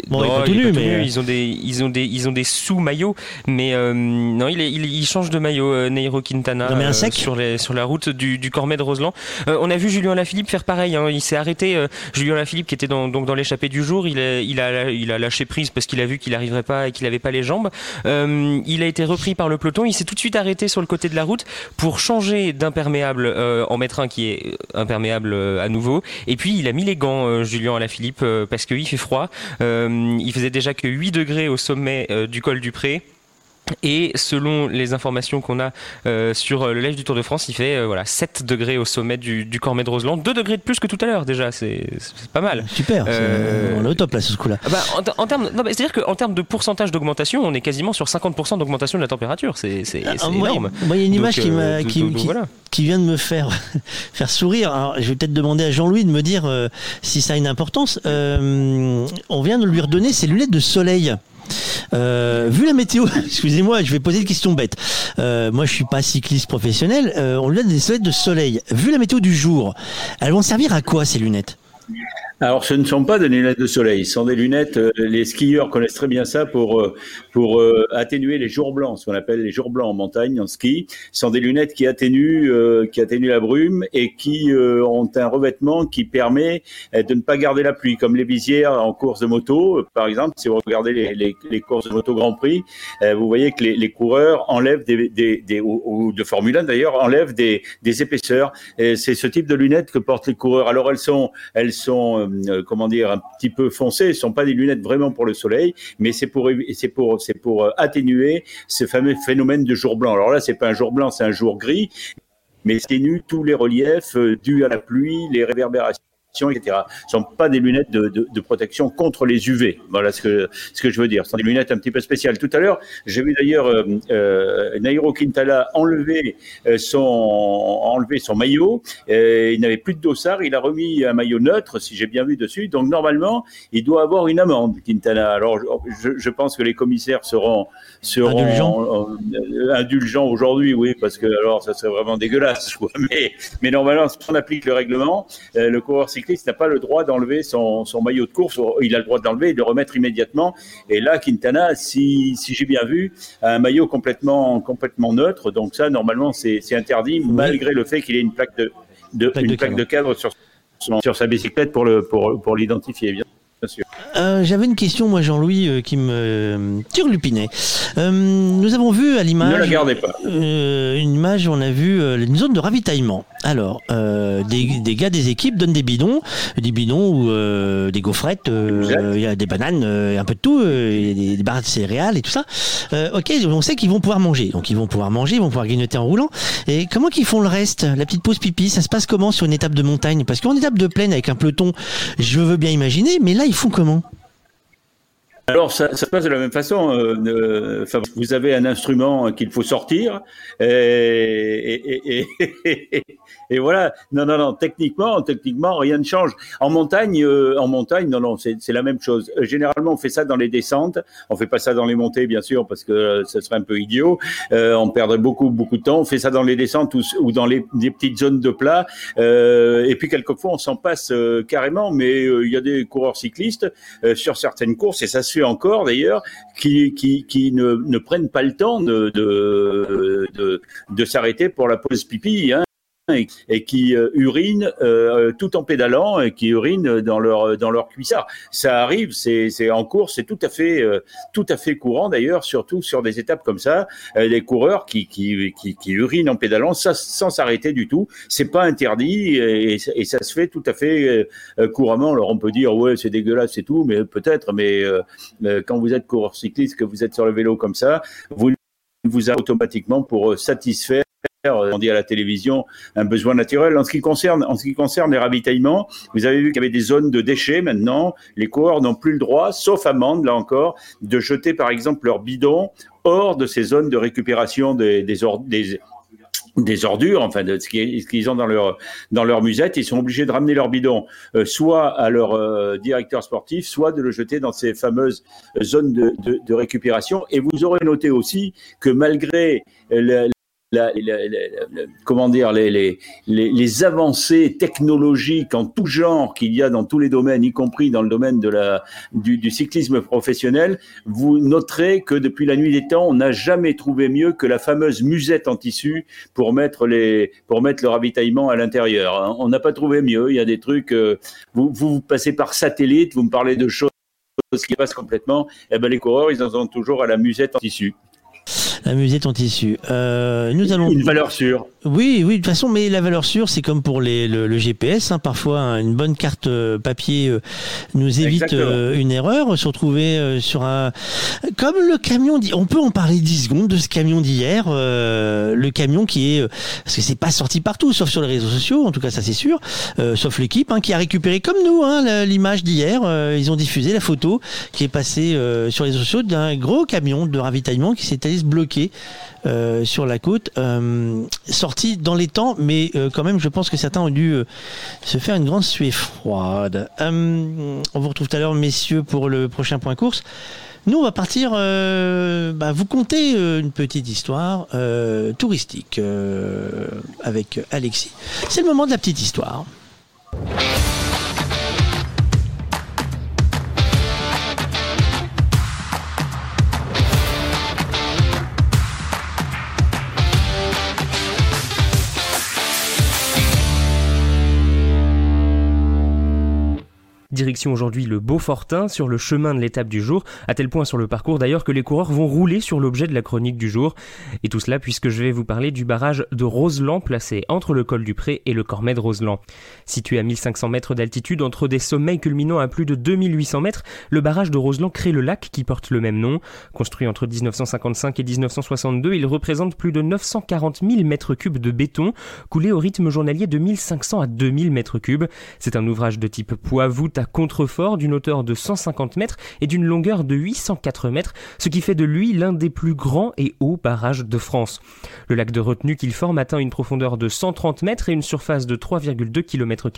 S5: bon, il est mais... Ils ont des, ils ont des, ils ont des sous-maillots. Mais non, il, est, il, change de maillot, Nairo Quintana.
S2: Non, mais un sec.
S5: sur, les, sur la route du, du Cormet de Roseland. on a vu Julien Lafilippe faire pareil. Hein. Il s'est arrêté. Julien Lafilippe qui était dans, donc dans l'échappée du jour, il a, il a, il a lâché prise parce qu'il a vu qu'il n'arriverait pas et qu'il n'avait pas les jambes. Euh, il a été repris par le peloton. Il s'est tout de suite arrêté sur le côté de la route pour changer d'imperméable euh, en mettre un qui est imperméable euh, à nouveau. Et puis il a mis les gants, Julien Alaphilippe, parce qu'il fait froid. il faisait déjà que 8 degrés au sommet du col du Pré. Et selon les informations qu'on a euh, sur le live du Tour de France, il fait euh, voilà 7 degrés au sommet du, du Cormet de Roseland, 2 degrés de plus que tout à l'heure déjà, c'est pas mal.
S2: Super, euh, on est au top là ce coup-là.
S5: Ah bah, en, termes, c'est-à-dire qu'en termes de pourcentage d'augmentation, on est quasiment sur 50% d'augmentation de la température, c'est ah, énorme.
S2: Moi, il y a une image qui, qui, qui, vient de me faire faire sourire. Alors, je vais peut-être demander à Jean-Louis de me dire si ça a une importance. on vient de lui redonner ses lunettes de soleil. Euh, vu la météo, excusez-moi, je vais poser une question bête. Euh, moi, je suis pas cycliste professionnel. Euh, on lui des lunettes de soleil. Vu la météo du jour, elles vont servir à quoi ces lunettes?
S9: Alors, ce ne sont pas des lunettes de soleil, ce sont des lunettes. Les skieurs connaissent très bien ça pour pour euh, atténuer les jours blancs, ce qu'on appelle les jours blancs en montagne, en ski. Sont des lunettes qui atténuent qui atténuent la brume et qui ont un revêtement qui permet de ne pas garder la pluie, comme les visières en course de moto, par exemple. Si vous regardez les, les, les courses de moto Grand Prix, vous voyez que les, les coureurs enlèvent des, des, des ou, de Formule 1 d'ailleurs enlèvent des, des épaisseurs. C'est ce type de lunettes que portent les coureurs. Alors elles sont elles sont euh, comment dire, un petit peu foncées. Ce sont pas des lunettes vraiment pour le soleil, mais c'est pour, c'est pour, c'est pour euh, atténuer ce fameux phénomène de jour blanc. Alors là, c'est pas un jour blanc, c'est un jour gris, mais c'est nu tous les reliefs euh, dus à la pluie, les réverbérations etc. Ce sont pas des lunettes de, de, de, protection contre les UV. Voilà ce que ce que je veux dire. Ce sont des lunettes un petit peu spéciales. Tout à l'heure, j'ai vu d'ailleurs euh, euh, Nairo Quintana enlever euh, son enlever son maillot. il n'avait plus de dossard. Il a remis un maillot neutre, si j'ai bien vu dessus. Donc normalement, il doit avoir une amende, Quintana. Alors je, je pense que les commissaires seront seront indulgents, aujourd'hui, oui, parce que alors ça serait vraiment dégueulasse. Quoi. Mais mais normalement, si on applique le règlement, le coureur cycliste n'a pas le droit d'enlever son, maillot de course. Il a le droit d'enlever et de le remettre immédiatement. Et là, Quintana, si, j'ai bien vu, a un maillot complètement, complètement neutre. Donc ça, normalement, c'est interdit, malgré le fait qu'il ait une plaque de, une plaque de cadre sur, sur sa bicyclette pour le pour, pour
S2: Euh, j'avais une question, moi, Jean-Louis, euh, qui me euh, turlupinait. nous avons vu à l'image.
S9: Ne la gardez pas.
S2: une image, on a vu une zone de ravitaillement. Alors, des, gars des équipes donnent des bidons, des bidons ou des gaufrettes, il y a des bananes, un peu de tout, des, barres de céréales et tout ça. ok, on sait qu'ils vont pouvoir manger. Donc, ils vont pouvoir manger, ils vont pouvoir grignoter en roulant. Et comment qu'ils font le reste La petite pause pipi, ça se passe comment sur une étape de montagne? Parce qu'en étape de plaine avec un peloton, je veux bien imaginer, mais là, ils font comment
S9: alors, ça, se passe de la même façon. Euh, vous avez un instrument qu'il faut sortir, et, et, et, et, voilà. Non, non, non. Techniquement, techniquement, rien ne change. En montagne, euh, en montagne, non, non, c'est la même chose. Euh, généralement, on fait ça dans les descentes. On fait pas ça dans les montées, bien sûr, parce que ce serait un peu idiot. on perdrait beaucoup, beaucoup de temps. On fait ça dans les descentes ou, ou dans les, les, petites zones de plat. et puis quelquefois, on s'en passe carrément. Mais il y a des coureurs cyclistes sur certaines courses, et ça se encore d'ailleurs, qui, qui, qui ne, ne, prennent pas le temps de, de, de, de s'arrêter pour la pause pipi. Hein et, qui urinent tout en pédalant et qui urinent dans leur dans leur cuissard. Ça arrive, c'est en course, c'est tout à fait tout à fait courant d'ailleurs, surtout sur des étapes comme ça, les coureurs qui qui, qui, urinent en pédalant sans s'arrêter du tout. C'est pas interdit et, et, ça se fait tout à fait couramment. Alors on peut dire ouais c'est dégueulasse et tout, mais peut-être, mais quand vous êtes coureur cycliste, que vous êtes sur le vélo comme ça, vous vous avez automatiquement pour euh, satisfaire euh, on dit à la télévision, un besoin naturel. En ce qui concerne, en ce qui concerne les ravitaillements, vous avez vu qu'il y avait des zones de déchets maintenant. Les coureurs n'ont plus le droit, sauf amende, là encore, de jeter par exemple leurs bidons hors de ces zones de récupération des, des, ordures, enfin de ce qu'ils ont dans leur dans leur musette, ils sont obligés de ramener leur bidon euh, soit à leur euh, directeur sportif, soit de le jeter dans ces fameuses zones de, récupération. Et vous aurez noté aussi que malgré comment dire, les, les, les, avancées technologiques en tout genre qu'il y a dans tous les domaines, y compris dans le domaine de la, du, cyclisme professionnel, vous noterez que depuis la nuit des temps, on n'a jamais trouvé mieux que la fameuse musette en tissu pour mettre, les, pour mettre le ravitaillement à l'intérieur. Hein. On n'a pas trouvé mieux. Il y a des trucs, euh, vous, vous passez par satellite, vous me parlez de choses qui passent complètement. Eh ben, les coureurs, ils en ont toujours à la musette en tissu.
S2: Amuser ton tissu. Euh, nous allons.
S9: Une valeur sûre.
S2: Oui, oui, de toute façon, mais la valeur sûre, c'est comme pour les, le, GPS. Hein, parfois, une bonne carte euh, papier euh, nous évite euh, une erreur. Se retrouver sur un. Comme le camion. On peut en parler 10 secondes de ce camion d'hier. le camion qui est. Parce que c'est pas sorti partout, sauf sur les réseaux sociaux, en tout cas, ça c'est sûr. sauf l'équipe hein, qui a récupéré, comme nous, hein, l'image d'hier. ils ont diffusé la photo qui est passée sur les réseaux sociaux d'un gros camion de ravitaillement qui s'est allé se bloquer euh, sur la côte, euh, sorti dans les temps, mais euh, quand même, je pense que certains ont dû se faire une grande suée froide. on vous retrouve tout à l'heure, messieurs, pour le prochain point course. Nous, on va partir, bah, vous conter une petite histoire touristique avec Alexis. C'est le moment de la petite histoire.
S18: Aujourd'hui le Beaufortin sur le chemin de l'étape du jour, à tel point sur le parcours d'ailleurs que les coureurs vont rouler sur l'objet de la chronique du jour. Et tout cela puisque je vais vous parler du barrage de Roseland placé entre le col du Pré et le Cormet de Roseland. Situé à 1500 mètres d'altitude entre des sommets culminant à plus de 2800 mètres, le barrage de Roseland crée le lac qui porte le même nom. Construit entre 1955 et 1962, il représente plus de 940 000 mètres cubes de béton coulé au rythme journalier de 1500 à 2000 mètres cubes. C'est un ouvrage de type poids-voûte contrefort d'une hauteur de 150 mètres et d'une longueur de 804 mètres, ce qui fait de lui l'un des plus grands et hauts barrages de France. Le lac de retenue qu'il forme atteint une profondeur de 130 mètres et une surface de 3,2 km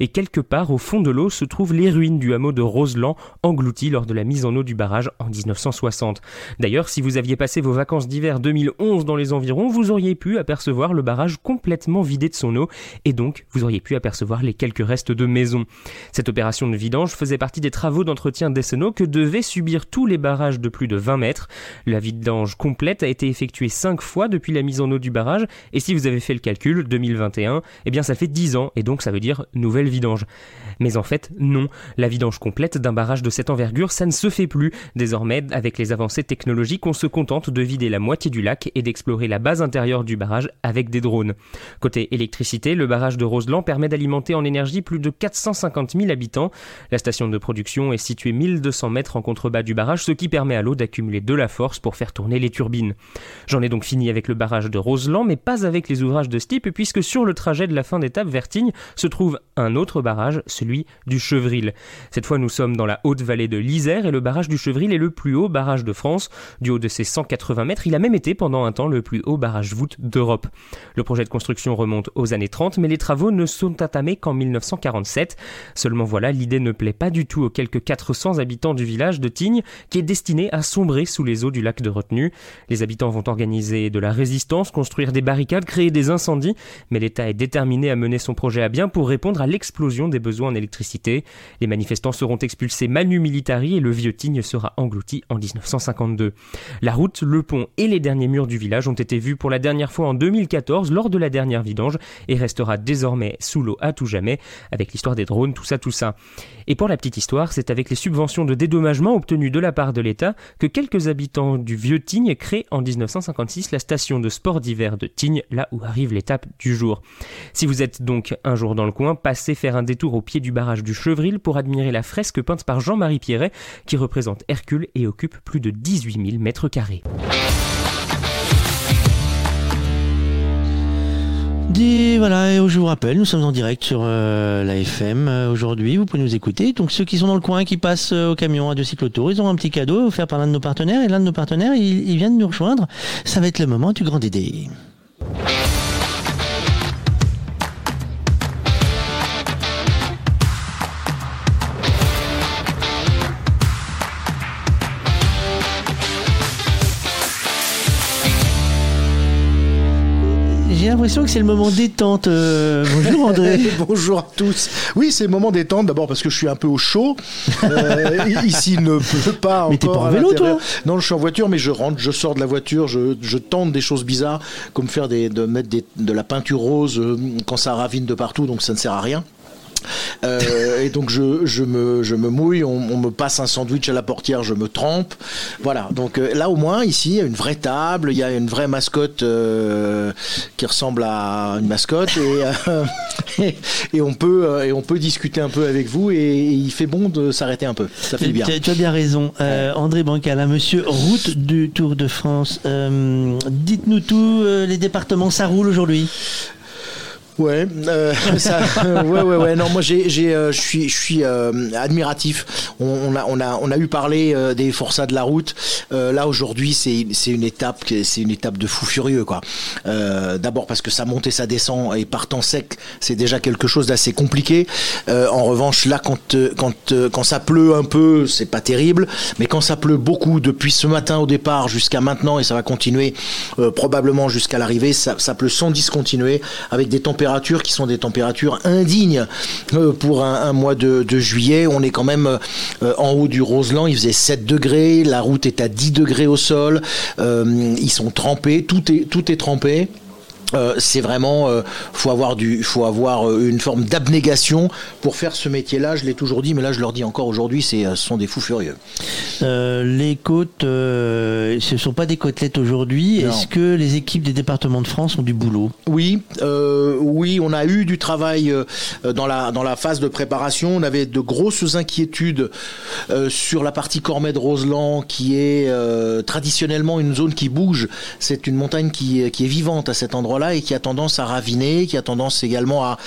S18: et quelque part au fond de l'eau se trouvent les ruines du hameau de Roseland englouti lors de la mise en eau du barrage en 1960. D'ailleurs, si vous aviez passé vos vacances d'hiver 2011 dans les environs, vous auriez pu apercevoir le barrage complètement vidé de son eau et donc vous auriez pu apercevoir les quelques restes de maisons. Cette opération vidange faisait partie des travaux d'entretien d'Essenau que devaient subir tous les barrages de plus de 20 mètres. La vidange complète a été effectuée 5 fois depuis la mise en eau du barrage et si vous avez fait le calcul, 2021, eh bien ça fait 10 ans et donc ça veut dire nouvelle vidange. Mais en fait, non. La vidange complète d'un barrage de cette envergure, ça ne se fait plus. Désormais, avec les avancées technologiques, on se contente de vider la moitié du lac et d'explorer la base intérieure du barrage avec des drones. Côté électricité, le barrage de Roseland permet d'alimenter en énergie plus de 450 000 habitants. La station de production est située 1200 mètres en contrebas du barrage, ce qui permet à l'eau d'accumuler de la force pour faire tourner les turbines. J'en ai donc fini avec le barrage de Roseland, mais pas avec les ouvrages de ce puisque sur le trajet de la fin d'étape Vertigne se trouve un autre barrage, celui du Chevril. Cette fois, nous sommes dans la haute vallée de l'Isère et le barrage du Chevril est le plus haut barrage de France. Du haut de ses 180 mètres, il a même été pendant un temps le plus haut barrage voûte d'Europe. Le projet de construction remonte aux années 30, mais les travaux ne sont entamés qu'en 1947. Seulement voilà, l'idée ne plaît pas du tout aux quelques 400 habitants du village de Tignes, qui est destiné à sombrer sous les eaux du lac de retenue. Les habitants vont organiser de la résistance, construire des barricades, créer des incendies, mais l'État est déterminé à mener son projet à bien pour répondre à l'explosion des besoins en électricité. Les manifestants seront expulsés manu militari et le vieux Tignes sera englouti en 1952. La route, le pont et les derniers murs du village ont été vus pour la dernière fois en 2014 lors de la dernière vidange et restera désormais sous l'eau à tout jamais avec l'histoire des drones, tout ça, tout ça. Et pour la petite histoire, c'est avec les subventions de dédommagement obtenues de la part de l'État que quelques habitants du vieux Tignes créent en 1956 la station de sport d'hiver de Tignes, là où arrive l'étape du jour. Si vous êtes donc un jour dans le coin, passez faire un détour au pied du barrage du Chevril pour admirer la fresque peinte par Jean-Marie Pierret qui représente Hercule et occupe plus de 18 000 mètres carrés.
S2: Voilà, et je vous rappelle, nous sommes en direct sur euh, la FM euh, aujourd'hui. Vous pouvez nous écouter. Donc ceux qui sont dans le coin, qui passent euh, au camion à deux cyclotours, ils ont un petit cadeau offert par l'un de nos partenaires. Et l'un de nos partenaires, il, il vient de nous rejoindre. Ça va être le moment du grand Dédé. L'impression que c'est le moment détente. Euh, bonjour André.
S19: bonjour à tous. Oui, c'est le moment détente d'abord parce que je suis un peu au chaud. Euh, ici il ne pleut pas
S2: Mais t'es
S19: encore.
S2: pas en vélo, toi?
S19: Non, je suis en voiture, mais je rentre, je sors de la voiture, je, je tente des choses bizarres, comme faire des, de mettre des- de la peinture rose euh, quand ça ravine de partout, donc ça ne sert à rien. Euh, et donc je, je, me, je me mouille, on, on me passe un sandwich à la portière, je me trempe. Voilà, donc euh, là au moins ici il y a une vraie table, il y a une vraie mascotte euh, qui ressemble à une mascotte et, euh, et, et on peut, et on peut discuter un peu avec vous et, et il fait bon de s'arrêter un peu, ça fait bien.
S2: Tu, as- tu as bien raison. André Bancala, monsieur route du Tour de France. Dites-nous tout, les départements, ça roule aujourd'hui?
S19: Ouais, euh, ça, euh, ouais, ouais, ouais. Non, moi, j'ai, j'ai, euh, je suis, je suis euh, admiratif. On, on a, on a, on a eu parlé euh, des forçats de la route. Euh, là, aujourd'hui, c'est, c'est une étape, c'est une étape de fou furieux, quoi. Euh, d'abord parce que ça monte et ça descend et par temps sec, c'est déjà quelque chose d'assez compliqué. Euh, en revanche, là, quand, quand, quand ça pleut un peu, c'est pas terrible. Mais quand ça pleut beaucoup, depuis ce matin au départ jusqu'à maintenant, et ça va continuer euh, probablement jusqu'à l'arrivée, ça, ça pleut sans discontinuer, avec des qui sont des températures indignes euh, pour un, mois de, de juillet. On est quand même euh, en haut du Roseland, il faisait 7 degrés, la route est à 10 degrés au sol, euh, ils sont trempés, tout est, tout est trempé. Euh, c'est vraiment, euh, faut avoir du, faut avoir euh, une forme d'abnégation pour faire ce métier-là. Je l'ai toujours dit, mais là je leur dis encore aujourd'hui, c'est, euh, ce sont des fous furieux.
S2: Les côtes, ce ne sont pas des côtelettes aujourd'hui. Est-ce que les équipes des départements de France ont du boulot?
S19: Oui, oui, on a eu du travail dans la dans la phase de préparation. On avait de grosses inquiétudes sur la partie Cormet de Roseland, qui est traditionnellement une zone qui bouge. C'est une montagne qui, qui est vivante à cet et qui a tendance à raviner, qui a tendance également à,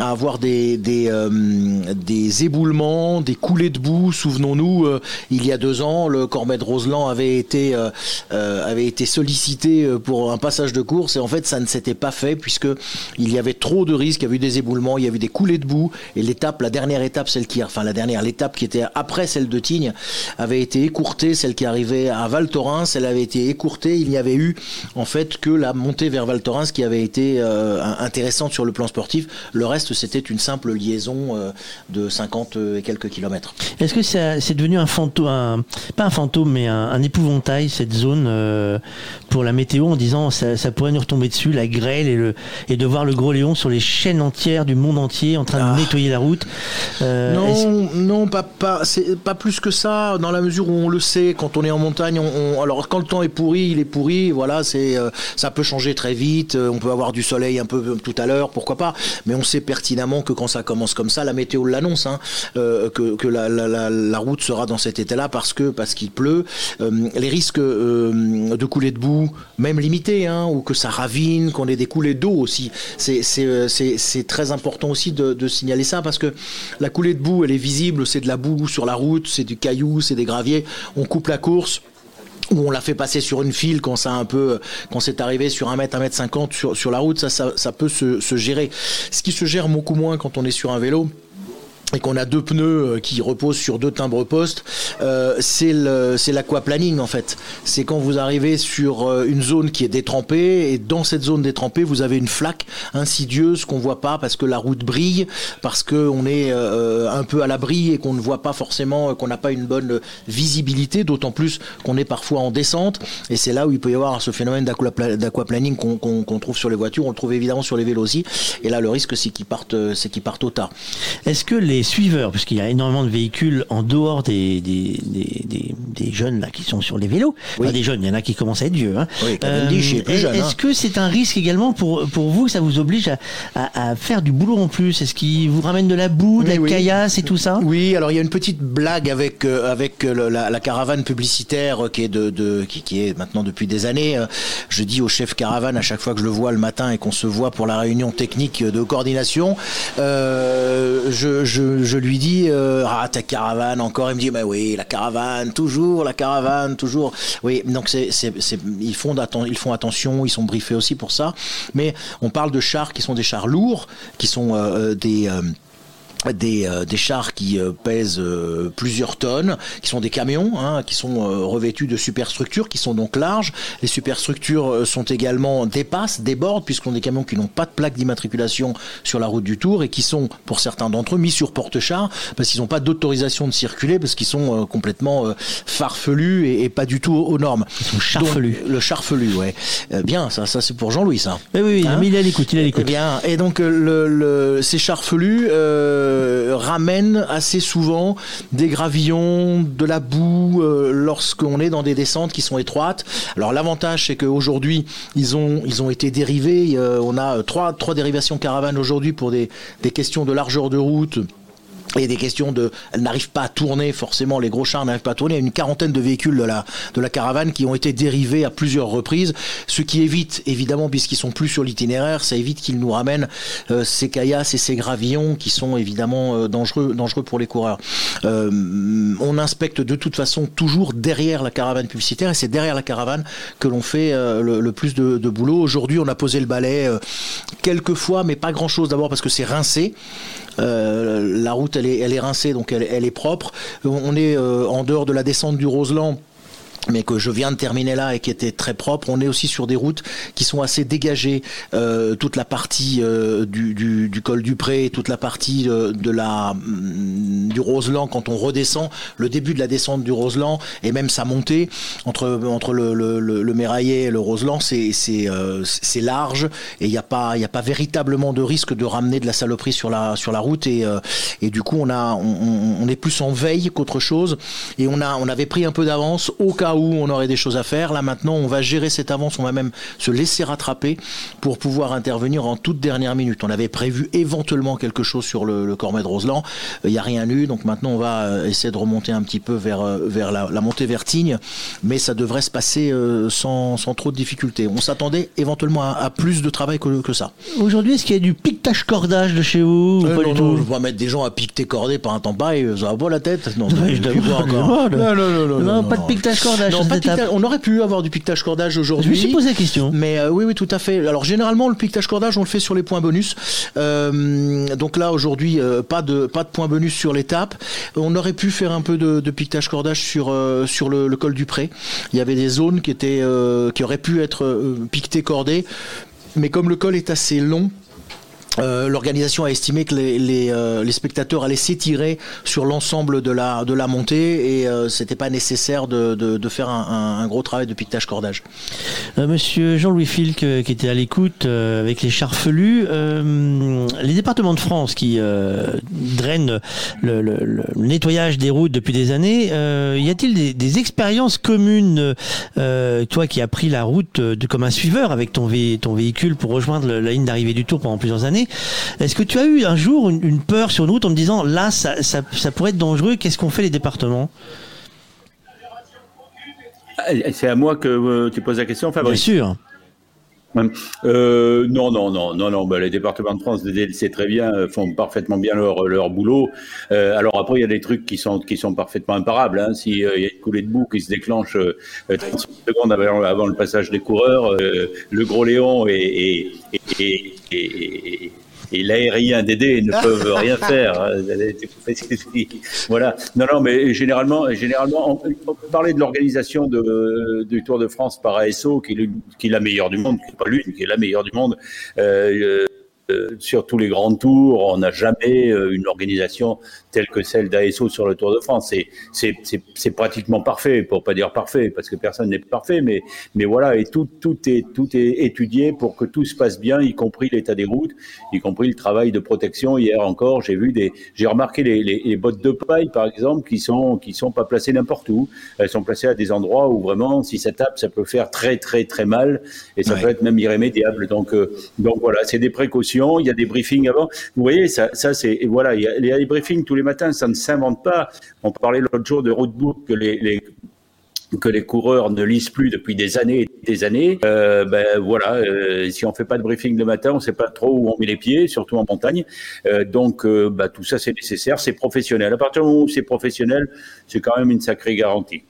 S19: avoir euh, des éboulements, des coulées de boue. Souvenons-nous, euh, il y a deux ans, le Cormet de Roseland avait été euh, sollicité pour un passage de course et en fait ça ne s'était pas fait puisque il y avait trop de risques, il y avait eu des éboulements, il y avait des coulées de boue et l'étape, la dernière étape, celle qui, enfin la dernière, l'étape qui était après celle de Tignes, avait été écourtée, celle qui arrivait à Val Thorens, elle avait été écourtée. Il n'y avait eu en fait que la montée vers Val Thorens qui avait été euh, intéressante sur le plan sportif. Le reste c'était une simple liaison euh, de 50 et quelques kilomètres.
S2: Est-ce que c'est devenu un fantôme, un- pas un fantôme, mais un, un épouvantail, cette zone, euh, pour la météo, en disant ça, ça pourrait nous retomber dessus, la grêle et, le, et de voir le gros Léon sur les chaînes entières du monde entier en train de nettoyer la route Euh,
S19: non, non, pas, pas, pas plus que ça, dans la mesure où on le sait, quand on est en montagne, on, on- alors quand le temps est pourri, il est pourri, voilà, c'est, euh, ça peut changer très vite, euh, on peut avoir du soleil un peu euh, tout à l'heure, pourquoi pas, mais on sait pertinemment que quand ça commence comme ça, la météo l'annonce, hein, euh, que, la, route sera dans cet état-là parce que parce qu'il pleut. Les risques de coulées de boue, même limités, hein, ou que ça ravine, qu'on ait des coulées d'eau aussi, c'est très important aussi de signaler ça parce que la coulée de boue, elle est visible, c'est de la boue sur la route, c'est du caillou, c'est des graviers. On coupe la course ou on l'a fait passer sur une file quand ça a un peu quand c'est arrivé sur un mètre, un mètre cinquante sur, sur la route, ça, ça, ça peut se gérer. Ce qui se gère beaucoup moins quand on est sur un vélo, et qu'on a deux pneus euh, qui reposent sur deux timbres postes, euh, c'est l'aquaplaning en fait. C'est quand vous arrivez sur euh, une zone qui est détrempée et dans cette zone détrempée, vous avez une flaque insidieuse qu'on voit pas parce que la route brille, parce qu'on est euh, un peu à l'abri et qu'on ne voit pas forcément, qu'on n'a pas une bonne visibilité, d'autant plus qu'on est parfois en descente. Et c'est là où il peut y avoir ce phénomène d'aquaplaning qu'on trouve sur les voitures, on le trouve évidemment sur les vélos aussi. Et là, le risque, c'est qu'ils partent, qu'ils partent au tard.
S2: Est-ce que les suiveurs, parce qu'il y a énormément de véhicules en dehors des, des, des, des, jeunes là qui sont sur les vélos, oui. des jeunes, il y en a qui commencent à être vieux. Hein.
S19: Oui, euh, Est-ce
S2: hein. que c'est un risque également pour, pour vous que ça vous oblige à, à, à faire du boulot en plus? Est-ce qu'il vous ramène de la boue, de la oui. caillasse et tout ça?
S19: Oui, alors il y a une petite blague avec, euh, avec le, la, la, caravane publicitaire qui est, de, de qui, qui, est maintenant depuis des années. Euh, je dis au chef caravane à chaque fois que je le vois le matin et qu'on se voit pour la réunion technique de coordination, euh, je, je je, lui dis euh, ah ta caravane encore. Il me dit bah oui la caravane toujours la caravane toujours. Oui donc c'est ils font ils font attention ils sont briefés aussi pour ça. Mais on parle de chars qui sont des chars lourds qui sont euh, des euh, des, euh, des, chars qui euh, pèsent euh, plusieurs tonnes, qui sont des camions, hein, qui sont revêtus de superstructures, qui sont donc larges. Les superstructures sont également dépassent, débordent, puisqu'on a des camions qui n'ont pas de plaque d'immatriculation sur la route du Tour et qui sont, pour certains d'entre eux, mis sur porte-chars parce qu'ils n'ont pas d'autorisation de circuler, parce qu'ils sont complètement farfelus et, et, pas du tout aux normes.
S2: Ils sont charfelus.
S19: Donc, le charfelu, ouais. bien, ça, ça c'est pour Jean-Louis, ça.
S2: Mais oui, hein mais il a l'écoute, il a l'écoute.
S19: Bien. Et donc le, le, ces charfelus. Euh, ramène assez souvent des gravillons, de la boue euh, lorsqu'on est dans des descentes qui sont étroites. Alors l'avantage c'est qu'aujourd'hui ils ont été dérivés. Euh, on a trois trois dérivations caravanes aujourd'hui pour des questions de largeur de route et des questions de, elles n'arrivent pas à tourner forcément, les gros chars n'arrivent pas à tourner. Il y a une quarantaine de véhicules de la, de la caravane qui ont été dérivés à plusieurs reprises, ce qui évite, évidemment, puisqu'ils sont plus sur l'itinéraire, ça évite qu'ils nous ramènent euh, ces caillasses et ces gravillons qui sont évidemment euh, dangereux, dangereux pour les coureurs. Euh, on inspecte de toute façon toujours derrière la caravane publicitaire et c'est derrière la caravane que l'on fait euh, le, le, plus de, de boulot. Aujourd'hui, on a posé le balai euh, quelques fois, mais pas grand chose d'abord parce que c'est rincé. Euh, la route elle est, elle est rincée donc elle, est propre. On est euh, en dehors de la descente du Roseland mais que je viens de terminer là et qui était très propre. On est aussi sur des routes qui sont assez dégagées. Euh, toute la partie euh, du, du, du, col du Pré, toute la partie euh, de la mm, du Roseland quand on redescend, le début de la descente du Roseland et même sa montée entre entre le, le, le, le Méraillet et le Roseland, c'est c'est euh, c'est large et il n'y a pas il y a pas véritablement de risque de ramener de la saloperie sur la sur la route et euh, et du coup on a on, on est plus en veille qu'autre chose et on a on avait pris un peu d'avance au cas où on aurait des choses à faire. Là maintenant, on va gérer cette avance, on va même se laisser rattraper pour pouvoir intervenir en toute dernière minute. On avait prévu éventuellement quelque chose sur le, le Cormet de Roseland. Il n'y a rien eu, donc maintenant on va essayer de remonter un petit peu vers, vers la, la montée Vertigne, mais ça devrait se passer sans, sans trop de difficultés. On s'attendait éventuellement à, à, plus de travail que, que ça.
S2: Aujourd'hui, est-ce qu'il y a du piquetage cordage de chez vous
S19: euh, non, non, je vais mettre des gens à piqueter cordé par un temps pareil, ça va pas la tête. Non, non, je
S2: pas encore. Non, non, non, pas de piquetage cordage.
S19: Non, pas piquetage, on aurait pu avoir du piquetage cordage aujourd'hui.
S2: Je me suis posé la question.
S19: Mais euh, oui, oui, tout à fait. Alors généralement, le piquetage cordage, on le fait sur les points bonus. Euh, donc là, aujourd'hui, euh, pas de pas de points bonus sur l'étape. On aurait pu faire un peu de, de piquetage cordage sur sur le, le, col du Pré. Il y avait des zones qui étaient qui auraient pu être piquetées cordées, mais comme le col est assez long, euh, l'organisation a estimé que les, les, euh, les spectateurs allaient s'étirer sur l'ensemble de la, de la montée et euh, c'était pas nécessaire de, de, de faire un, un, gros travail de piquetage cordage.
S2: Euh, monsieur Jean-Louis Filc qui était à l'écoute avec les charfelus, les départements de France qui drainent le, le, le, nettoyage des routes depuis des années, y a-t-il des, des, expériences communes, toi qui as pris la route de, comme un suiveur avec ton véhicule pour rejoindre la ligne d'arrivée du Tour pendant plusieurs années, est-ce que tu as eu un jour une, une, peur sur une route en me disant là, ça, ça, ça pourrait être dangereux, qu'est-ce qu'on fait les départements?
S9: C'est à moi que euh, tu poses la question, Fabrice
S2: Bien sûr.
S9: Euh, non, non, non, non, non. Ben, les départements de France, c'est très bien, font parfaitement bien leur, leur boulot. Euh, alors après, il y a des trucs qui sont qui sont parfaitement imparables. Hein. S'il euh, y a une coulée de boue qui se déclenche euh, 30 secondes avant, avant, le passage des coureurs, euh, le gros Léon et, et, et, et et l'aérien d'aider ne peuvent rien faire. Voilà. Non, non, mais généralement, généralement, on, parlait de l'organisation du Tour de France par ASO, qui est, qui est la meilleure du monde, qui n'est pas l'une, qui est la meilleure du monde. Euh, euh, sur tous les grands tours, on n'a jamais euh, une organisation telle que celle d'ASO sur le Tour de France. C'est pratiquement parfait, pour pas dire parfait, parce que personne n'est parfait, mais, mais voilà, et tout, tout, est, tout est étudié pour que tout se passe bien, y compris l'état des routes, y compris le travail de protection. Hier encore, j'ai vu des, j'ai remarqué les, les, bottes de paille, par exemple, qui sont, qui sont pas placées n'importe où. Elles sont placées à des endroits où vraiment, si ça tape, ça peut faire très, très, très mal, et ça peut être même irrémédiable. Donc, euh, donc voilà, c'est des précautions il y a des briefings avant. Vous voyez, ça, c'est voilà, il y, a, des briefings tous les matins, ça ne s'invente pas. On parlait l'autre jour de roadbook que les, que les coureurs ne lisent plus depuis des années et des années. Euh, ben voilà, euh, si on fait pas de briefing le matin, on ne sait pas trop où on met les pieds, surtout en montagne. Euh, donc, bah, tout ça c'est nécessaire, c'est professionnel. À partir du moment où c'est professionnel, c'est quand même une sacrée garantie.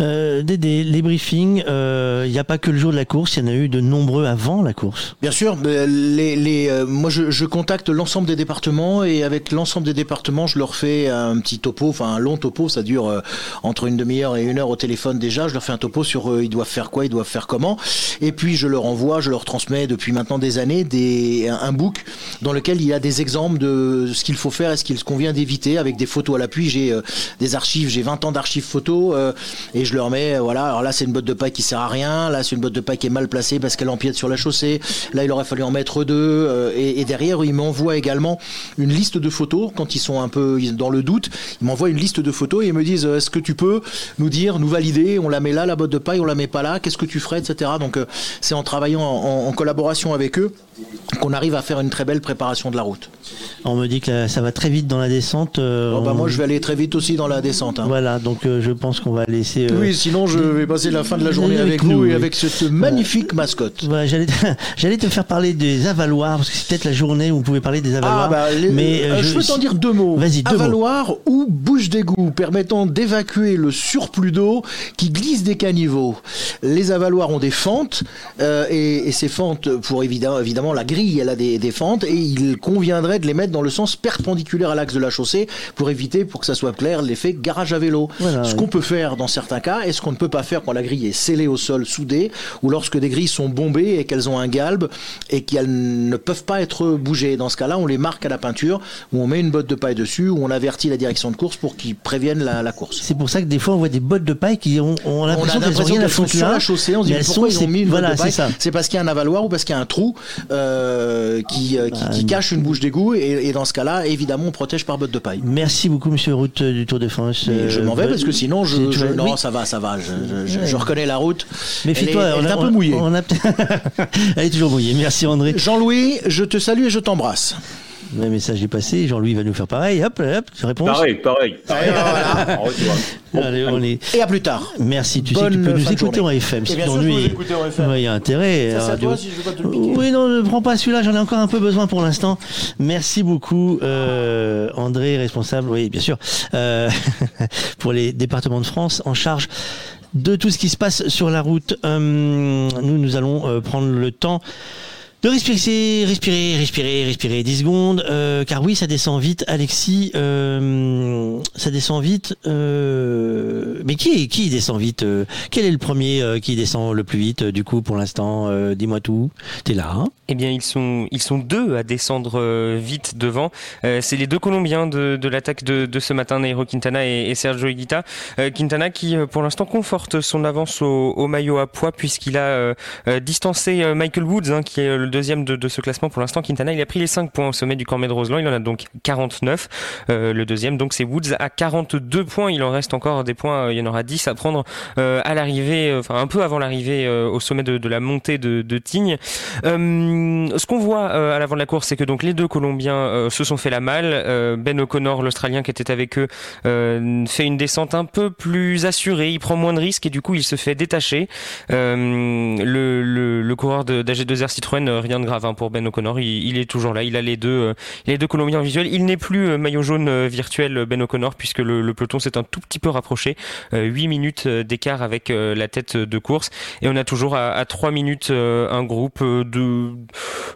S2: Euh, Dédé, les briefings, il euh, n'y a pas que le jour de la course, il y en a eu de nombreux avant la course.
S19: Bien sûr, les, les, euh, moi je, je contacte l'ensemble des départements et avec l'ensemble des départements, je leur fais un petit topo, enfin un long topo, ça dure euh, entre une demi-heure et une heure au téléphone déjà. Je leur fais un topo sur euh, ils doivent faire quoi, ils doivent faire comment, et puis je leur envoie, je leur transmets depuis maintenant des années des, un, book dans lequel il y a des exemples de ce qu'il faut faire et ce qu'il convient d'éviter avec des photos à l'appui. J'ai des archives, j'ai 20 ans d'archives photos et je leur mets, voilà, alors là c'est une botte de paille qui sert à rien, là c'est une botte de paille qui est mal placée parce qu'elle empiète sur la chaussée, là il aurait fallu en mettre deux, euh, et, derrière ils m'envoient également une liste de photos. Quand ils sont un peu dans le doute, ils m'envoient une liste de photos et ils me disent est-ce que tu peux nous dire, nous valider, on la met là la botte de paille, on la met pas là, qu'est-ce que tu ferais, etc. Donc euh, c'est en travaillant en collaboration avec eux qu'on arrive à faire une très belle préparation de la route.
S2: On me dit que ça va très vite dans la descente.
S19: Euh, oh, bah, moi, je vais aller très vite aussi dans la descente. Hein.
S2: Voilà, donc euh, je pense qu'on va laisser.
S19: Euh, oui, sinon je vais passer la fin de la journée avec, vous et avec cette magnifique mascotte.
S2: J'allais te faire parler des avaloirs, parce que c'est peut-être la journée où vous pouvez parler des avaloirs. Ah, bah,
S19: mais je, peux t'en dire deux mots.
S2: Vas-y, deux
S19: avaloirs ou bouche d'égout permettant d'évacuer le surplus d'eau qui glisse des caniveaux. Les avaloirs ont des fentes et, et, ces fentes, pour évidemment, évidemment la grille, elle a des, fentes et il conviendrait de les mettre dans le sens perpendiculaire à l'axe de la chaussée pour éviter, pour que ça soit clair, l'effet garage à vélo. ce qu'on peut faire dans certains cas et ce qu'on ne peut pas faire quand la grille est scellée au sol, soudée, ou lorsque des grilles sont bombées et qu'elles ont un galbe et qu'elles ne peuvent pas être bougées. Dans ce cas-là, on les marque à la peinture, ou on met une botte de paille dessus, ou on avertit la direction de course pour qu'ils préviennent la, course.
S2: C'est pour ça que des fois on voit des bottes de paille qui ont, on a l'impression qu'elles sont
S19: sur la chaussée. On se dit pourquoi ils ont mis une botte de paille C'est parce qu'il y a un avaloir ou parce qu'il y a un trou. Euh, qui, euh, qui, cache une bouche d'égout et, dans ce cas-là, évidemment, on protège par botte de paille.
S2: Merci beaucoup, Monsieur Route euh, du Tour de France.
S19: je m'en vais parce que sinon, je, non, ça va, ça va. Je, reconnais la route.
S2: Méfie-toi,
S19: elle, est, un peu mouillée.
S2: elle est toujours mouillée. Merci André.
S19: Jean-Louis, je te salue et je t'embrasse.
S2: Le message est passé, Jean-Louis va nous faire pareil. Hop, hop, réponse.
S9: Pareil, pareil.
S2: Allez, on est...
S19: Et à plus tard.
S2: Merci. Tu sais que tu peux nous écouter en FM.
S19: Si tu t'ennuies,
S2: il y a intérêt.
S19: Ça, à toi, si je veux pas te le piquer.
S2: Oui, non, ne prends pas celui-là. J'en ai encore un peu besoin pour l'instant. Merci beaucoup, euh, André, responsable, oui, bien sûr, euh, pour les départements de France en charge de tout ce qui se passe sur la route. Euh, nous, nous allons euh, prendre le temps de respirer, respirer, respirer, respirer 10 secondes, euh, car oui, ça descend vite, Alexis, euh, ça descend vite. Euh, mais qui qui descend vite Quel est le premier qui descend le plus vite du coup pour l'instant Dis-moi tout. T'es là hein?
S5: Eh bien, ils sont ils sont deux à descendre vite devant. C'est les deux Colombiens de, de l'attaque de, de, ce matin, Nairo Quintana et, et Sergio Higuita. Quintana qui pour l'instant conforte son avance au, au maillot à poids puisqu'il a distancé Michael Woods, hein, qui est le deuxième de, ce classement pour l'instant. Quintana, il a pris les 5 points au sommet du Cormet de Roseland. Il en a donc 49. Euh, le deuxième, donc, c'est Woods à 42 points. Il en reste encore des points. Euh, il y en aura 10 à prendre euh, à l'arrivée, enfin un peu avant l'arrivée au sommet de, la montée de, de Tignes. ce qu'on voit à l'avant de la course, c'est que donc les deux Colombiens se sont fait la malle. ben O'Connor, l'Australien qui était avec eux, fait une descente un peu plus assurée. Il prend moins de risques et du coup il se fait détacher. le, le, le coureur d'AG2R Citroën rien de grave hein, pour Ben O'Connor. Il, est toujours là. Il a les deux, les deux Colombiens visuels. Il n'est plus maillot jaune virtuel Ben O'Connor puisque le, peloton s'est un tout petit peu rapproché. 8 minutes d'écart avec la tête de course et on a toujours à, à 3 minutes un groupe de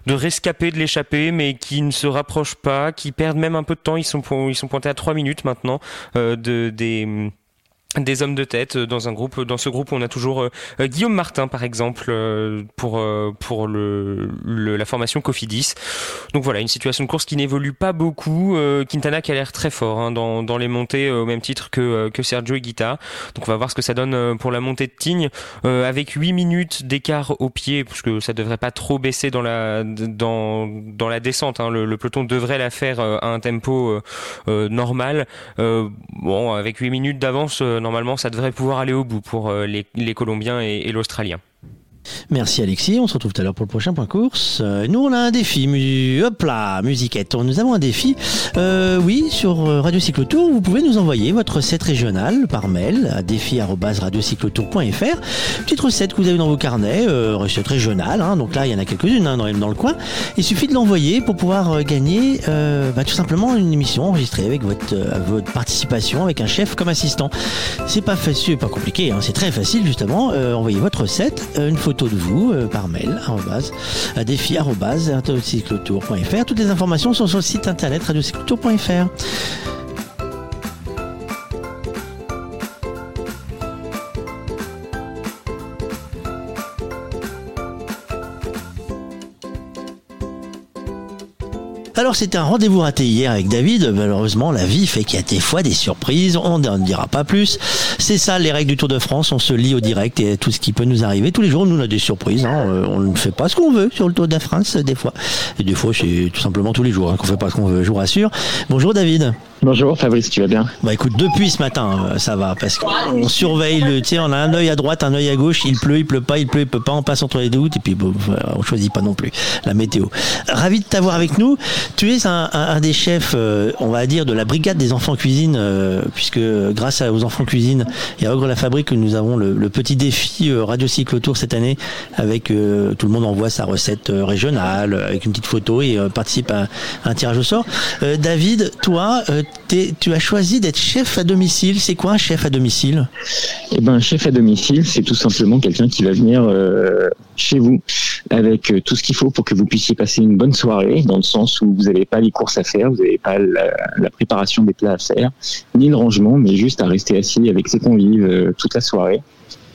S5: de rescapés de l'échappée mais qui ne se rapprochent pas, qui perdent même un peu de temps. Ils sont ils sont pointés à 3 minutes maintenant de des des hommes de tête dans un groupe dans ce groupe on a toujours euh, Guillaume Martin par exemple euh, pour euh, pour le, la formation Cofidis. Donc voilà une situation de course qui n'évolue pas beaucoup Quintana qui a l'air très fort hein, dans, dans les montées au même titre que que Sergio Higuita. Donc on va voir ce que ça donne pour la montée de Tignes. Avec 8 minutes d'écart au pied parce que ça devrait pas trop baisser dans la dans dans la descente hein. le, peloton devrait la faire à un tempo normal. Bon avec 8 minutes d'avance normalement, ça devrait pouvoir aller au bout pour euh, les, Colombiens et l'Australien.
S2: Merci Alexis, on se retrouve tout à l'heure pour le prochain point course. Euh, nous on a un défi, hop là, musiquette. Nous avons un défi. Euh, oui, sur euh, Radio Cyclotour, vous pouvez nous envoyer votre recette régionale par mail à défi@radiocyclotour.fr. Petite recette que vous avez dans vos carnets, recette régionale. Hein. donc là, il y en a quelques-unes hein, dans, le coin. Il suffit de l'envoyer pour pouvoir gagner bah, tout simplement une émission enregistrée avec votre, votre participation avec un chef comme assistant. C'est pas facile, pas compliqué, hein. c'est très facile justement. envoyez votre recette, une photo de vous euh, par mail à défi radiocyclotour.fr. Toutes les informations sont sur le site internet radiocyclotour.fr. Alors c'était un rendez-vous raté hier avec David. Malheureusement, la vie fait qu'il y a des fois des surprises. On ne dira pas plus. C'est ça les règles du Tour de France. On se lit au direct et tout ce qui peut nous arriver. Tous les jours, nous on a des surprises. Hein. Euh, on ne fait pas ce qu'on veut sur le Tour de France des fois. Et des fois, c'est tout simplement tous les jours hein, qu'on fait pas ce qu'on veut. Je vous rassure. Bonjour David.
S20: Bonjour Fabrice, tu vas bien
S2: Bah écoute, depuis ce matin, euh, ça va parce qu'on surveille le, tu on a un œil à droite, un œil à gauche, il pleut, il pleut pas, il pleut, il peut pas, on passe entre les deux et puis bon, on choisit pas non plus la météo. Ravi de t'avoir avec nous. Tu es un, des chefs, euh, on va dire, de la brigade des enfants cuisine, euh, puisque grâce aux enfants cuisine et à Ogre la Fabrique, nous avons le, petit défi Radio Cycle Tour cette année avec tout le monde envoie sa recette régionale avec une petite photo et participe à, un tirage au sort. David, toi, tu as choisi d'être chef à domicile. C'est quoi un chef à domicile?
S20: Eh ben, un chef à domicile, c'est tout simplement quelqu'un qui va venir euh, chez vous avec euh, tout ce qu'il faut pour que vous puissiez passer une bonne soirée, dans le sens où vous n'avez pas les courses à faire, vous n'avez pas la, préparation des plats à faire, ni le rangement, mais juste à rester assis avec ses convives euh, toute la soirée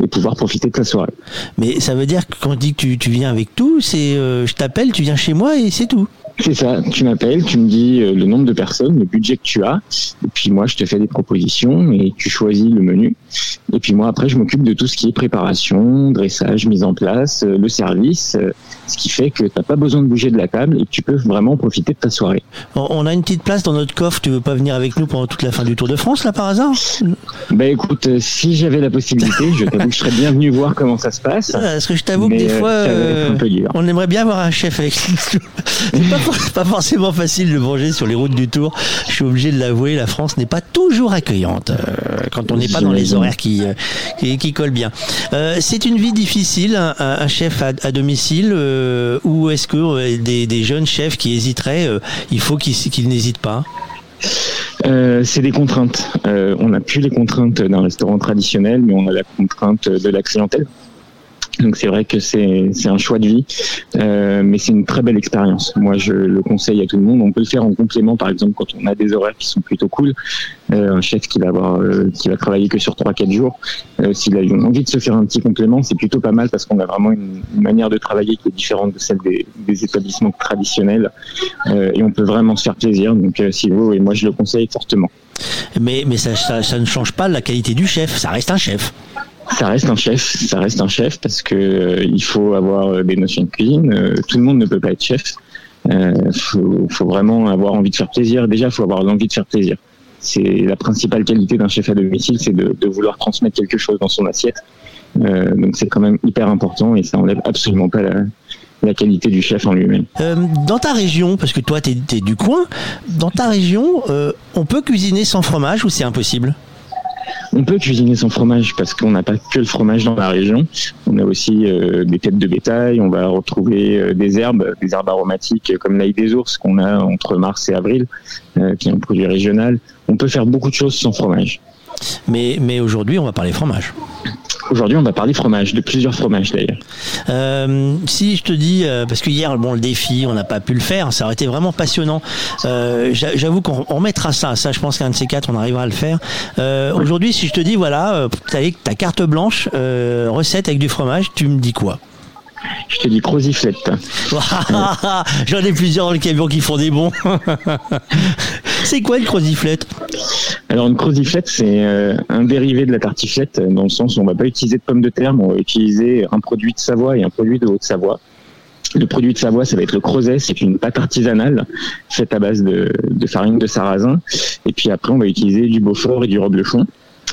S20: et pouvoir profiter de la soirée.
S2: Mais ça veut dire que quand on dit que tu, viens avec tout, c'est je t'appelle, tu viens chez moi et c'est tout.
S20: C'est ça, tu m'appelles, tu me dis euh, le nombre de personnes, le budget que tu as, et puis moi je te fais des propositions et tu choisis le menu. Et puis moi après je m'occupe de tout ce qui est préparation, dressage, mise en place, euh, le service, euh, ce qui fait que tu n'as pas besoin de bouger de la table et que tu peux vraiment profiter de ta soirée.
S2: On a une petite place dans notre coffre, tu veux pas venir avec nous pendant toute la fin du Tour de France là par hasard?
S20: Bah écoute, si j'avais la possibilité, je t'avoue que je serais bien venu voir comment ça se passe.
S2: Parce que je t'avoue que des fois, on aimerait bien avoir un chef avec nous. pas forcément facile de manger sur les routes du Tour. Je suis obligé de l'avouer, la France n'est pas toujours accueillante euh, quand on n'est pas dans les horaires qui, euh, qui, collent bien. Euh, c'est une vie difficile, un, chef à, domicile, ou est-ce que des, jeunes chefs qui hésiteraient, il faut qu'ils n'hésitent pas?
S20: C'est des contraintes. on n'a plus les contraintes d'un restaurant traditionnel, mais on a la contrainte de la clientèle. Donc c'est vrai que c'est un choix de vie, euh, mais c'est une très belle expérience. Moi, je le conseille à tout le monde. On peut le faire en complément, par exemple, quand on a des horaires qui sont plutôt cool. Euh, un chef qui va avoir, euh, qui va travailler que sur 3-4 jours, euh, s'il a envie de se faire un petit complément, c'est plutôt pas mal parce qu'on a vraiment une, manière de travailler qui est différente de celle des, des établissements traditionnels euh, et on peut vraiment se faire plaisir. Donc, si vous et moi, je le conseille fortement.
S2: Mais, mais ça, ça, ça ne change pas la qualité du chef. Ça reste un chef.
S20: Ça reste un chef, ça reste un chef parce que euh, il faut avoir euh, des notions de cuisine. Euh, tout le monde ne peut pas être chef. Il faut, vraiment avoir envie de faire plaisir. Déjà, il faut avoir l'envie de faire plaisir. C'est la principale qualité d'un chef à domicile, c'est de, vouloir transmettre quelque chose dans son assiette. donc c'est quand même hyper important et ça enlève absolument pas la qualité du chef en lui-même.
S2: dans ta région, parce que toi tu es, du coin, dans ta région, on peut cuisiner sans fromage ou c'est impossible?
S20: On peut cuisiner sans fromage parce qu'on n'a pas que le fromage dans la région. On a aussi euh, des têtes de bétail. On va retrouver euh, des herbes, des herbes aromatiques comme l'ail des ours qu'on a entre mars et avril, euh, qui est un produit régional. On peut faire beaucoup de choses sans fromage.
S2: Mais, mais aujourd'hui, on va parler fromage.
S20: Aujourd'hui, on va parler fromage, de plusieurs fromages d'ailleurs.
S2: Euh, si je te dis, euh, parce que hier, bon, le défi, on n'a pas pu le faire, ça aurait été vraiment passionnant. Euh, j'a- J'avoue qu'on remettra ça. Ça, je pense qu'un de ces quatre, on arrivera à le faire. Aujourd'hui, si je te dis, voilà, ta carte blanche, recette avec du fromage, tu me dis quoi?
S20: Je te dis croziflette.
S2: J'en ai plusieurs dans le camion qui font des bons. C'est quoi une croziflette
S20: Alors une croziflette, c'est euh, un dérivé de la tartiflette, euh, dans le sens où on va pas utiliser de pommes de terre, mais on va utiliser un produit de Savoie et un produit de Haute-Savoie. Le produit de Savoie, ça va être le crozet, c'est une pâte artisanale faite à base de, de farine de sarrasin. Et puis après, on va utiliser du Beaufort et du reblochon.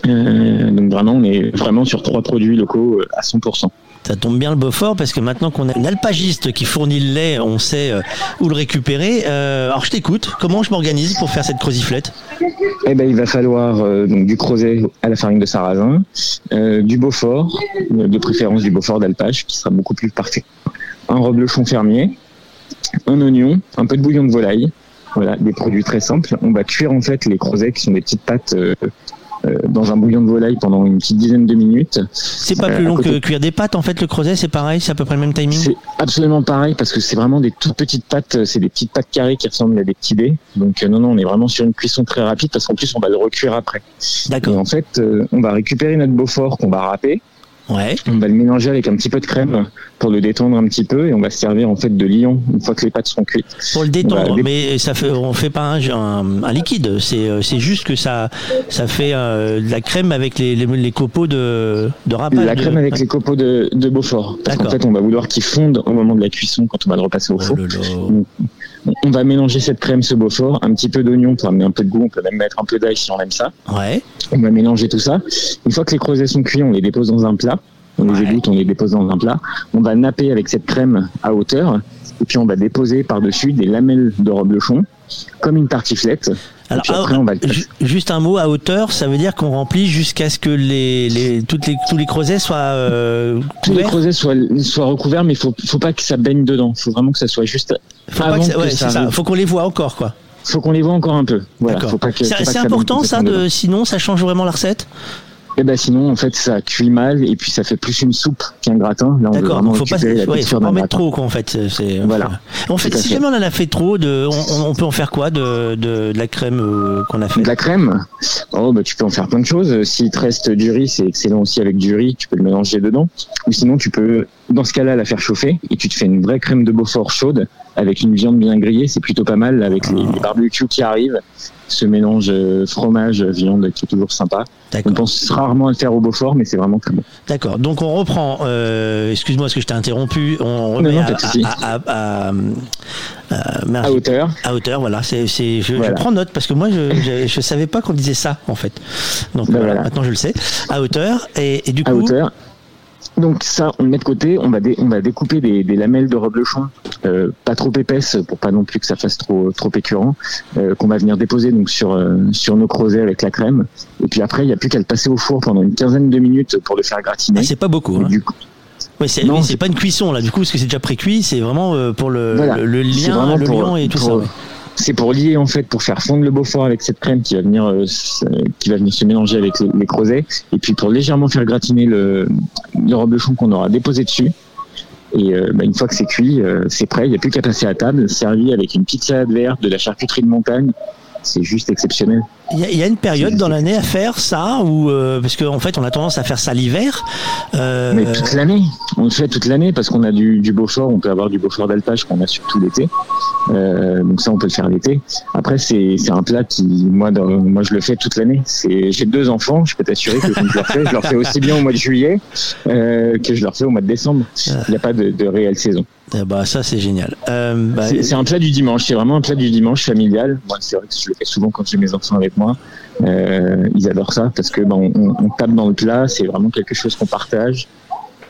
S20: Euh, donc vraiment, on est vraiment sur trois produits locaux euh, à 100%.
S2: Ça tombe bien le Beaufort parce que maintenant qu'on a une alpagiste qui fournit le lait, on sait euh, où le récupérer. Euh, alors je t'écoute, comment je m'organise pour faire cette croziflette?
S20: Eh ben, il va falloir euh, donc du crozet à la farine de sarrasin, du Beaufort, de préférence du Beaufort d'alpage, qui sera beaucoup plus parfait. Un reblochon fermier, un oignon, un peu de bouillon de volaille. Voilà, des produits très simples. On va cuire en fait les crozets, qui sont des petites pâtes dans un bouillon de volaille pendant une petite dizaine de minutes.
S2: C'est pas
S20: Euh,
S2: plus long
S20: côté-
S2: que cuire des pâtes en fait le crozet, c'est pareil, c'est à peu près le même timing
S20: C'est absolument pareil parce que c'est vraiment des toutes petites pâtes, euh, c'est des petites pâtes carrées qui ressemblent à des petits dés. Donc euh, non, non, on est vraiment sur une cuisson très rapide parce qu'en plus on va le recuire après.
S2: D'accord.
S20: En fait, euh, on va récupérer notre Beaufort qu'on va râper.
S2: Ouais.
S20: On va le mélanger avec un petit peu de crème pour le détendre un petit peu et on va se servir en fait de lion une fois que les pâtes seront cuites.
S2: Pour le détendre,
S20: dé-
S2: mais ça fait, on fait pas un, un- un liquide. C'est, euh, c'est juste que ça, ça fait euh, de la crème avec les, les, les copeaux de, de râpage.
S20: La crème avec les copeaux de, de Beaufort. Parce qu'en fait, on va vouloir qu'ils fondent au moment de la cuisson quand on va le repasser au
S2: Oh
S20: four. On va mélanger cette crème, ce Beaufort, un petit peu d'oignon pour amener un peu de goût. On peut même mettre un peu d'ail si on aime ça.
S2: Ouais.
S20: On va mélanger tout ça. Une fois que les creusets sont cuits, on les dépose dans un plat. On les égoutte, on les dépose dans un plat. On va napper avec cette crème à hauteur. Et puis on va déposer par-dessus des lamelles de reblochon, comme une tartiflette.
S2: Alors,
S20: et puis après, on va le
S2: ju- juste un mot à hauteur, ça veut dire qu'on remplit jusqu'à ce que les, les, toutes les, tous les creusets soient euh,
S20: tous les creusets soient, soient recouverts, mais il faut, faut pas que ça baigne dedans. faut vraiment que ça soit juste
S2: Faut, pas que ça-
S20: que.
S2: Faut qu'on les voit encore, quoi.
S20: Faut qu'on les voit encore un peu. Voilà,
S2: C'est important ça, de, sinon ça change vraiment la recette?
S20: Et ben sinon, en fait, ça cuit mal et puis ça fait plus une soupe qu'un gratin.
S2: D'accord, donc faut pas, ouais, faut pas en mettre
S20: gratin.
S2: trop, quoi, en fait. C'est,
S20: Voilà.
S2: En fait, si jamais on en a fait trop, de, on, on peut en faire quoi de, de, de la crème euh, qu'on a fait?
S20: De la crème? Oh, bah, tu peux en faire plein de choses. S'il te reste du riz, c'est excellent aussi avec du riz. Tu peux le mélanger dedans. Ou sinon, tu peux, dans ce cas-là, la faire chauffer et tu te fais une vraie crème de Beaufort chaude avec une viande bien grillée. C'est plutôt pas mal avec les, les barbecues qui arrivent. Ce mélange euh, fromage, viande qui est toujours sympa. On pense rarement à le faire au Beaufort, mais c'est vraiment très bon.
S2: D'accord. Donc on reprend. Euh, excuse-moi, parce que je t'ai interrompu. On remet
S20: non,
S2: à, à, à, à- à-
S20: À hauteur.
S2: À hauteur, voilà. C'est, je, prends note parce que moi, je, je, savais pas qu'on disait ça en fait. Donc
S20: Ben
S2: voilà, maintenant je le sais. À hauteur et, et du
S20: à
S2: coup.
S20: hauteur. Donc ça, on le met de côté. On va, dé- on va découper des, des lamelles de reblochon, euh, pas trop épaisses pour pas non plus que ça fasse trop trop écurant, euh, qu'on va venir déposer donc sur euh, sur nos creusets avec la crème. Et puis après, il n'y a plus qu'à le passer au four pendant une quinzaine de minutes pour le faire gratiner.
S2: Ah, c'est pas beaucoup. Hein.
S20: du coup-
S2: c'est, oui,
S20: c'est-
S2: pas une cuisson là, du coup, parce que c'est déjà pré-cuit. C'est vraiment euh, pour le,
S20: Voilà.
S2: le, le lien,
S20: vraiment
S2: le
S20: pour-
S2: lion et tout
S20: pour-
S2: ça. ouais.
S20: C'est pour lier en fait, pour faire fondre le Beaufort avec cette crème qui va venir, euh, qui va venir se mélanger avec les, les creusets, et puis pour légèrement faire gratiner le, le reblochon qu'on aura déposé dessus. Et euh, bah, une fois que c'est cuit, euh, c'est prêt. Il n'y a plus qu'à passer à table, servi avec une petite salade verte, de la charcuterie de montagne. C'est juste exceptionnel.
S2: Il y, a, il y a une période dans l'année à faire ça, ou euh, parce qu'en fait, on a tendance à faire ça l'hiver. Euh,
S20: Mais toute l'année, on le fait toute l'année parce qu'on a du, du Beaufort, on peut avoir du Beaufort d'alpage qu'on a surtout l'été. Euh, donc ça, on peut le faire l'été. Après, c'est un plat qui, moi, dans- moi, je le fais toute l'année. J'ai deux enfants, je peux t'assurer que quand je leur fais, je leur fais aussi bien au mois de juillet que je leur fais au mois de décembre. Il n'y a pas de, de réelle saison.
S2: Eh bah, ça, c'est génial. Euh, bah,
S20: C'est un plat du dimanche, c'est vraiment un plat du dimanche familial. Moi, c'est vrai que je le fais souvent quand j'ai mes enfants avec moi. Euh, ils adorent ça parce que ben, on, on tape dans le plat, c'est vraiment quelque chose qu'on partage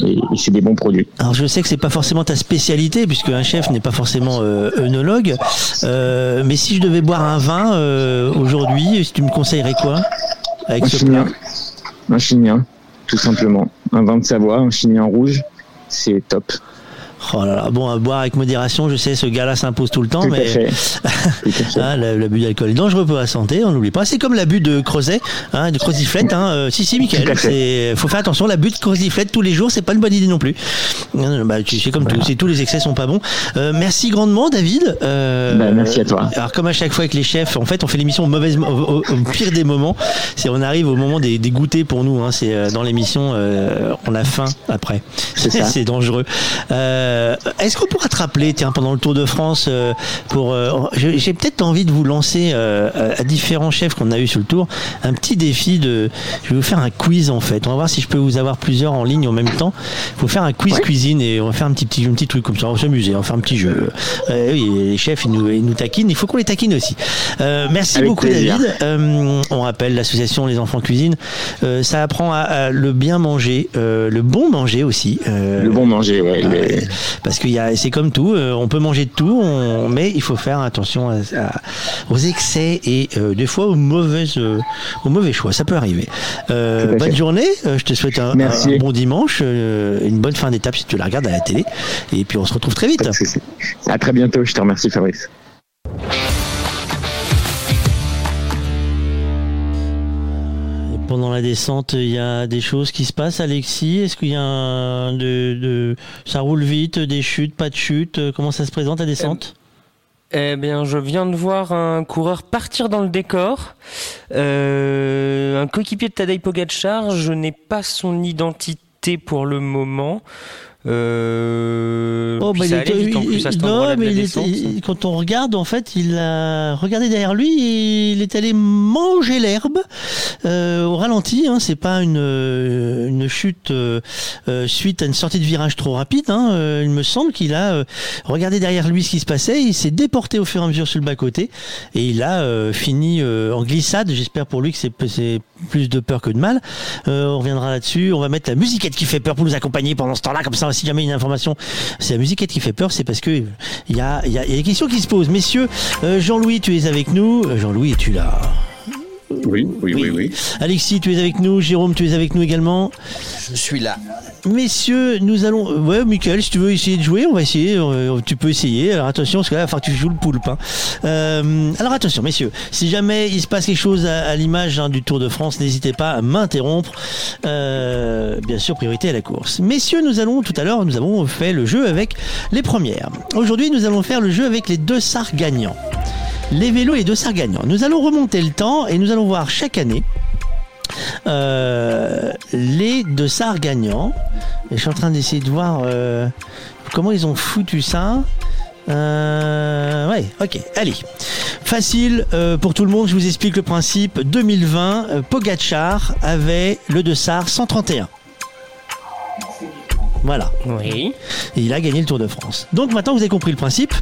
S20: et, c'est des bons produits.
S2: Alors je sais que c'est pas forcément ta spécialité puisque un chef n'est pas forcément euh, œnologue, Euh, mais si je devais boire un vin euh, aujourd'hui, tu me conseillerais quoi avec ce plat?
S20: Un chignin, tout simplement. Un vin de Savoie, un chignin rouge, c'est top.
S2: Oh là là, bon, à boire avec modération, je sais, ce gars-là s'impose tout le temps,
S20: Tout
S2: mais le- l'abus d'alcool est dangereux pour la santé, on n'oublie pas. C'est comme l'abus de creuset, hein, de croziflette. Hein. euh, si, si, Michael, faut faire attention. L'abus de croziflette tous les jours, c'est pas une bonne idée non plus. Bah, tu sais comme tout, c'est tous les excès sont pas bons. Euh, merci grandement, David. Euh,
S20: Bah, merci à toi.
S2: Alors comme à chaque fois avec les chefs, en fait, on fait l'émission au, mauvais, au, au- au pire des moments. C'est on arrive au moment des, des goûters pour nous. Hein. C'est euh, dans l'émission, euh, on a faim après.
S20: C'est ça.
S2: c'est dangereux. Euh, Est-ce qu'on pourra te rappeler, tiens, pendant le Tour de France, euh, pour, euh, j'ai peut-être envie de vous lancer euh, à, différents chefs qu'on a eu sur le Tour, un petit défi de, je vais vous faire un quiz en fait. On va voir si je peux vous avoir plusieurs en ligne en même temps. Il faut faire un quiz cuisine et on va faire un petit, petit, un petit truc comme ça. On va s'amuser, on va faire un petit jeu. Euh, oui, les chefs, ils nous, ils nous taquinent. Il faut qu'on les taquine aussi. Euh, merci
S20: Avec
S2: beaucoup,
S20: plaisir.
S2: David. Euh, on rappelle l'association Les Enfants Cuisine. Euh, ça apprend à, à le bien manger, euh, le bon manger aussi. Euh,
S20: Le bon manger, ouais.
S2: Ouais, parce qu'il y a, c'est comme tout, euh, on peut manger de tout, on- mais il faut faire attention à- à- aux excès et euh, des fois aux mauvaises, euh, aux mauvais choix. Ça peut arriver. Euh, bonne journée. je te souhaite un, un bon dimanche, une bonne fin d'étape si tu la regardes à la télé. Et puis on se retrouve très vite.
S20: À très bientôt. Je te remercie, Fabrice.
S2: Pendant la descente, il y a des choses qui se passent, Alexis. Est-ce qu'il y a un de, ça roule vite, des chutes, pas de chutes euh, Comment ça se présente la descente?
S5: Eh bien, je viens de voir un coureur partir dans le décor. Euh, un coéquipier de Tadej Pogacar, je n'ai pas son identité pour le moment. Euh,
S2: Oh, bah, il était-
S5: vite en plus à
S2: non,
S5: de
S2: mais
S5: la
S2: il était-
S5: descente.
S2: il- quand on regarde, en fait, il a regardé derrière lui et il est allé manger l'herbe euh, au ralenti. Hein, c'est pas une, euh, une chute euh, euh, suite à une sortie de virage trop rapide. Hein, euh, il me semble qu'il a regardé derrière lui ce qui se passait. Il s'est déporté au fur et à mesure sur le bas côté et il a fini en glissade. J'espère pour lui que c'est plus de peur que de mal. On reviendra là-dessus. On va mettre la musiquette qui fait peur pour nous accompagner pendant ce temps-là. Comme ça, si jamais une information, c'est la musiquette qui fait peur. C'est parce que il y a des questions qui se posent. Messieurs, euh, Jean-Louis, tu es avec nous. Euh, Jean-Louis, es-tu là?
S9: Oui, oui, oui, oui.
S2: Alexis, tu es avec nous. Jérôme, tu es avec nous également.
S3: Je suis là.
S2: Messieurs, nous allons. euh, Ouais, Michael, si tu veux essayer de jouer, on va essayer. euh, Tu peux essayer. Alors attention, parce que là, il va falloir que tu joues le poulpe. hein. Euh, alors attention, messieurs, si jamais il se passe quelque chose à, à l'image hein, du Tour de France, n'hésitez pas à m'interrompre. Euh, bien sûr, priorité à la course. Messieurs, nous allons tout à l'heure, nous avons fait le jeu avec les premières. Aujourd'hui, nous allons faire le jeu avec les deux sars gagnants. Les vélos et sars gagnants. Nous allons remonter le temps et nous allons voir chaque année euh, les SAR gagnants. Et je suis en train d'essayer de voir euh, comment ils ont foutu ça. Euh, ouais, ok, allez. Facile euh, pour tout le monde, je vous explique le principe. 2020, euh, Pogachar avait le de SAR 131. Voilà.
S5: Oui.
S2: Et il a gagné le Tour de France. Donc maintenant vous avez compris le principe.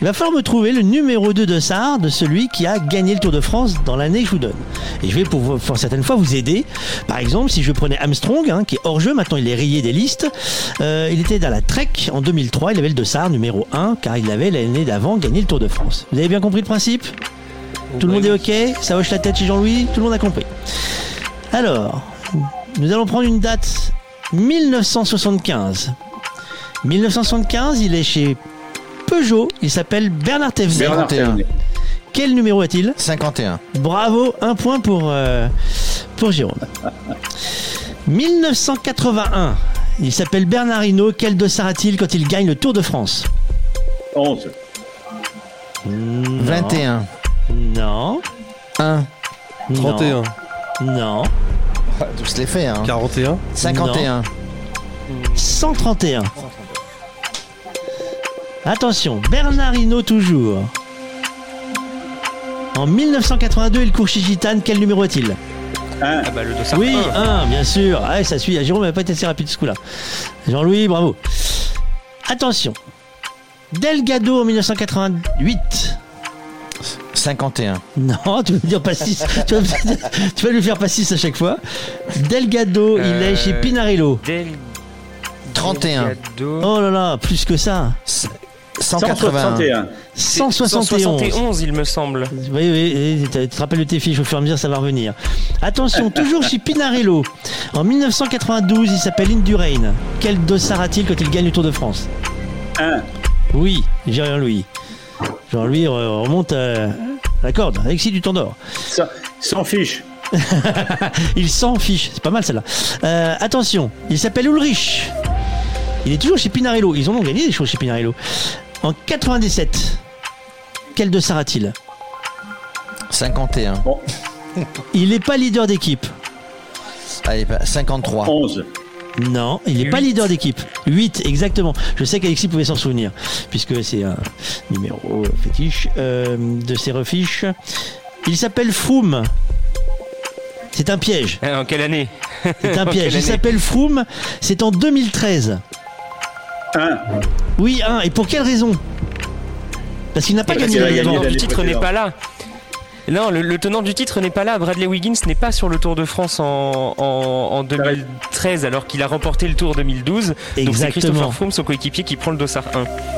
S2: Il va falloir me trouver le numéro 2 de SAR de celui qui a gagné le Tour de France dans l'année que je vous donne. Et je vais pour, certaines fois vous aider. Par exemple, si je prenais Armstrong, hein, qui est hors jeu, maintenant il est rayé des listes. Euh, il était dans la Trek en 2003, il avait le de SAR numéro 1, car il avait l'année d'avant gagné le Tour de France. Vous avez bien compris le principe? Tout le monde est OK? Ça hoche la tête chez Jean-Louis? Tout le monde a compris. Alors, nous allons prendre une date 1975. 1975, il est chez Peugeot, il s'appelle Bernard Thévenet.
S3: Bernard Thévenet.
S2: Quel numéro a-t-il
S3: 51.
S2: Bravo, un point pour, euh, pour Jérôme. 1981, il s'appelle Bernard Hinault. Quel dossard a-t-il quand il gagne le Tour de France?
S9: 11.
S3: 21.
S2: Non.
S3: 1.
S2: 31. Non.
S3: Je l'ai fait, hein.
S21: 41.
S3: 51.
S2: 131. Attention, Bernard Hinault toujours. En 1982, il court chez Gitane. Quel numéro a-t-il
S5: Ah bah le
S2: Oui,
S5: un.
S2: 1, bien sûr. Ah, ça suit. Jérôme n'a pas été assez rapide ce coup-là. Jean-Louis, bravo. Attention. Delgado en 1988.
S3: 51.
S2: Non, tu veux me dire pas 6. tu, vas, tu vas lui faire pas 6 à chaque fois. Delgado, il est chez
S5: Euh,
S2: Pinarello.
S5: Del-
S3: 31.
S5: Delgado.
S2: Oh là là, plus que ça.
S3: 181.
S5: 171, il me semble.
S2: Oui, oui, tu te rappelles de tes fiches, au fur et à mesure, ça va revenir. Attention, toujours chez Pinarello. En 1992, il s'appelle Indurain. Quel dossard a-t-il quand il gagne le Tour de France?
S9: Un.
S2: Oui, Jean-Louis. Jean-Louis remonte à la corde. Alexis du Tandor.
S9: Sans fiche.
S2: il s'en fiche, c'est pas mal celle-là. Euh, attention, il s'appelle Ulrich. Il est toujours chez Pinarello. Ils en ont gagné des choses chez Pinarello. En 97, quel de a-t-il
S3: 51.
S2: Il n'est pas leader d'équipe.
S3: Allez, 53.
S9: 11.
S2: Non, il n'est pas leader d'équipe. 8, exactement. Je sais qu'Alexis pouvait s'en souvenir, puisque c'est un numéro fétiche euh, de ses refiches. Il s'appelle Froome. C'est un piège.
S5: En quelle année
S2: C'est un piège. Il s'appelle Froome. C'est en 2013.
S9: Un.
S2: Oui, un. Et pour quelle raison? Parce qu'il n'a pas gagné
S5: Le titre n'est pas là. Non, le, tenant du titre n'est pas là. Bradley Wiggins n'est pas sur le Tour de France en, 2013 alors qu'il a remporté le Tour 2012.
S2: Exactement.
S5: Donc c'est Christopher Froome, son coéquipier, qui prend le dossard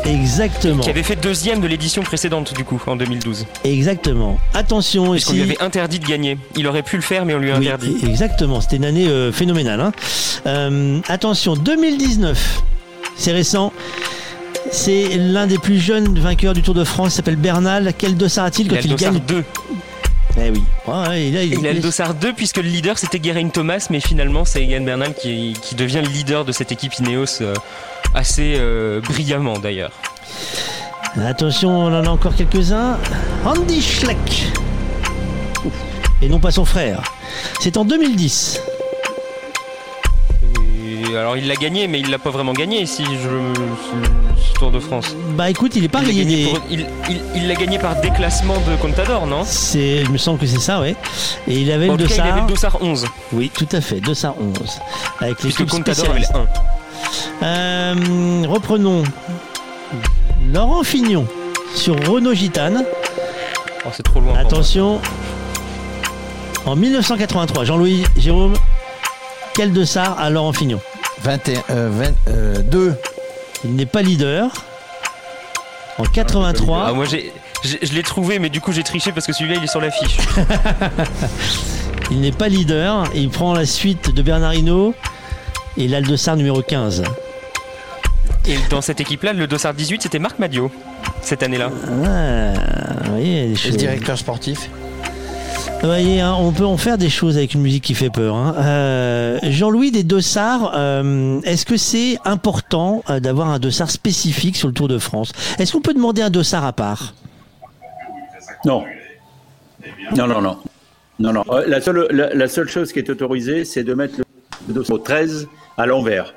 S2: 1. Exactement.
S5: Qui avait fait deuxième de l'édition précédente du coup en 2012.
S2: Exactement. Attention
S5: ici. On lui avait interdit de gagner. Il aurait pu le faire mais on lui a interdit.
S2: Exactement. C'était une année euh, phénoménale. Hein. Euh, attention, 2019. C'est récent. C'est l'un des plus jeunes vainqueurs du Tour de France, il s'appelle Bernal. Quel dossard a-t-il quand il, gagne
S5: 2
S2: eh oui.
S5: il, a, le dossard 2 puisque le leader c'était Geraint Thomas, mais finalement c'est Egan Bernal qui, devient le leader de cette équipe Ineos euh, assez euh, brillamment d'ailleurs.
S2: Attention, on en a encore quelques-uns. Andy Schleck. Et non pas son frère. C'est en 2010
S5: alors il l'a gagné, mais il l'a pas vraiment gagné si je ce Tour de France.
S2: Bah écoute, il est pas
S5: gagné. il l'a gagné par déclassement de Contador, non?
S2: C'est, il me semble que c'est ça, ouais. Et il avait le dossard.
S5: il avait le dossard 11.
S2: Oui, tout à fait, dossard 11.
S5: Avec les Contador avait
S2: 1. Euh, reprenons. Laurent Fignon sur Renault Gitane.
S5: Oh, c'est trop loin.
S2: Attention. En 1983, Jean-Louis Jérôme, quel dossard à Laurent Fignon?
S3: 21, 22. Euh,
S2: il n'est pas leader. En 83.
S5: Ah, moi j'ai, je l'ai trouvé, mais du coup j'ai triché parce que celui-là il est sur l'affiche.
S2: il n'est pas leader. il prend la suite de Bernard Hinault et l'Aldossard numéro 15.
S5: Et dans cette équipe-là, le dossard 18, c'était Marc Madio cette année-là.
S2: Ah, oui,
S3: le directeur sportif
S2: vous voyez, hein, on peut en faire des choses avec une musique qui fait peur. Hein. Euh, Jean-Louis des dossards, euh, est-ce que c'est important euh, d'avoir un dossard spécifique sur le Tour de France? Est-ce qu'on peut demander un dossard à part?
S9: Non. Non, non, non. Non. La seule, la, seule chose qui est autorisée, c'est de mettre le dossard 13 à l'envers.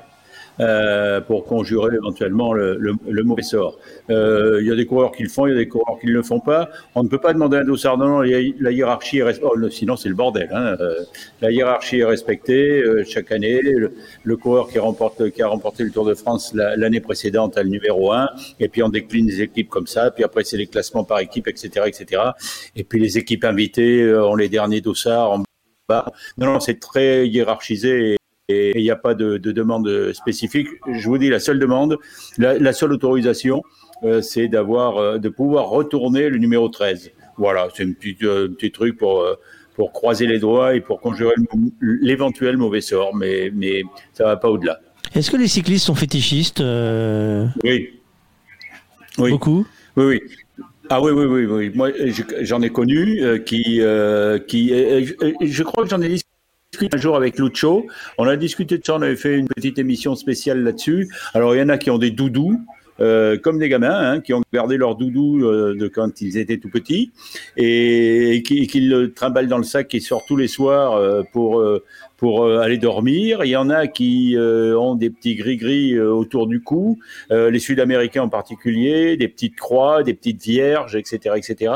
S9: Euh, pour conjurer éventuellement le, le, mauvais sort. Euh, il y a des coureurs qui le font, il y a des coureurs qui ne le font pas. On ne peut pas demander un dossard. Non, non, la hiérarchie est respectée. Oh, sinon, c'est le bordel. Hein. Euh, la hiérarchie est respectée chaque année. Le, coureur qui, remporte, qui a remporté le Tour de France l'année précédente a le numéro 1. Et puis, on décline des équipes comme ça. Puis après, c'est les classements par équipe, etc., etc. Et puis, les équipes invitées ont les derniers dossards en. Non, non, c'est très hiérarchisé il n'y a pas de, demande spécifique. Je vous dis, la seule demande, la, seule autorisation, euh, c'est d'avoir, euh, de pouvoir retourner le numéro 13. Voilà, c'est un petit, euh, petit truc pour, pour croiser les doigts et pour conjurer l'éventuel mauvais sort, mais, mais ça ne va pas au-delà.
S2: Est-ce que les cyclistes sont fétichistes
S9: Oui. oui.
S2: Beaucoup?
S9: Oui, oui. Ah oui, oui, oui, oui. Moi, j'en ai connu qui, qui je crois que j'en ai dit un jour avec Lucho. On a discuté de ça, on avait fait une petite émission spéciale là-dessus. Alors, il y en a qui ont des doudous. Euh, comme des gamins hein, qui ont gardé leur doudou euh, de quand ils étaient tout petits et, qui, le trimballent dans le sac et sortent tous les soirs euh, pour pour aller dormir. Il y en a qui ont des petits gris-gris autour du cou, les Sud-Américains en particulier, des petites croix, des petites vierges, etc., etc.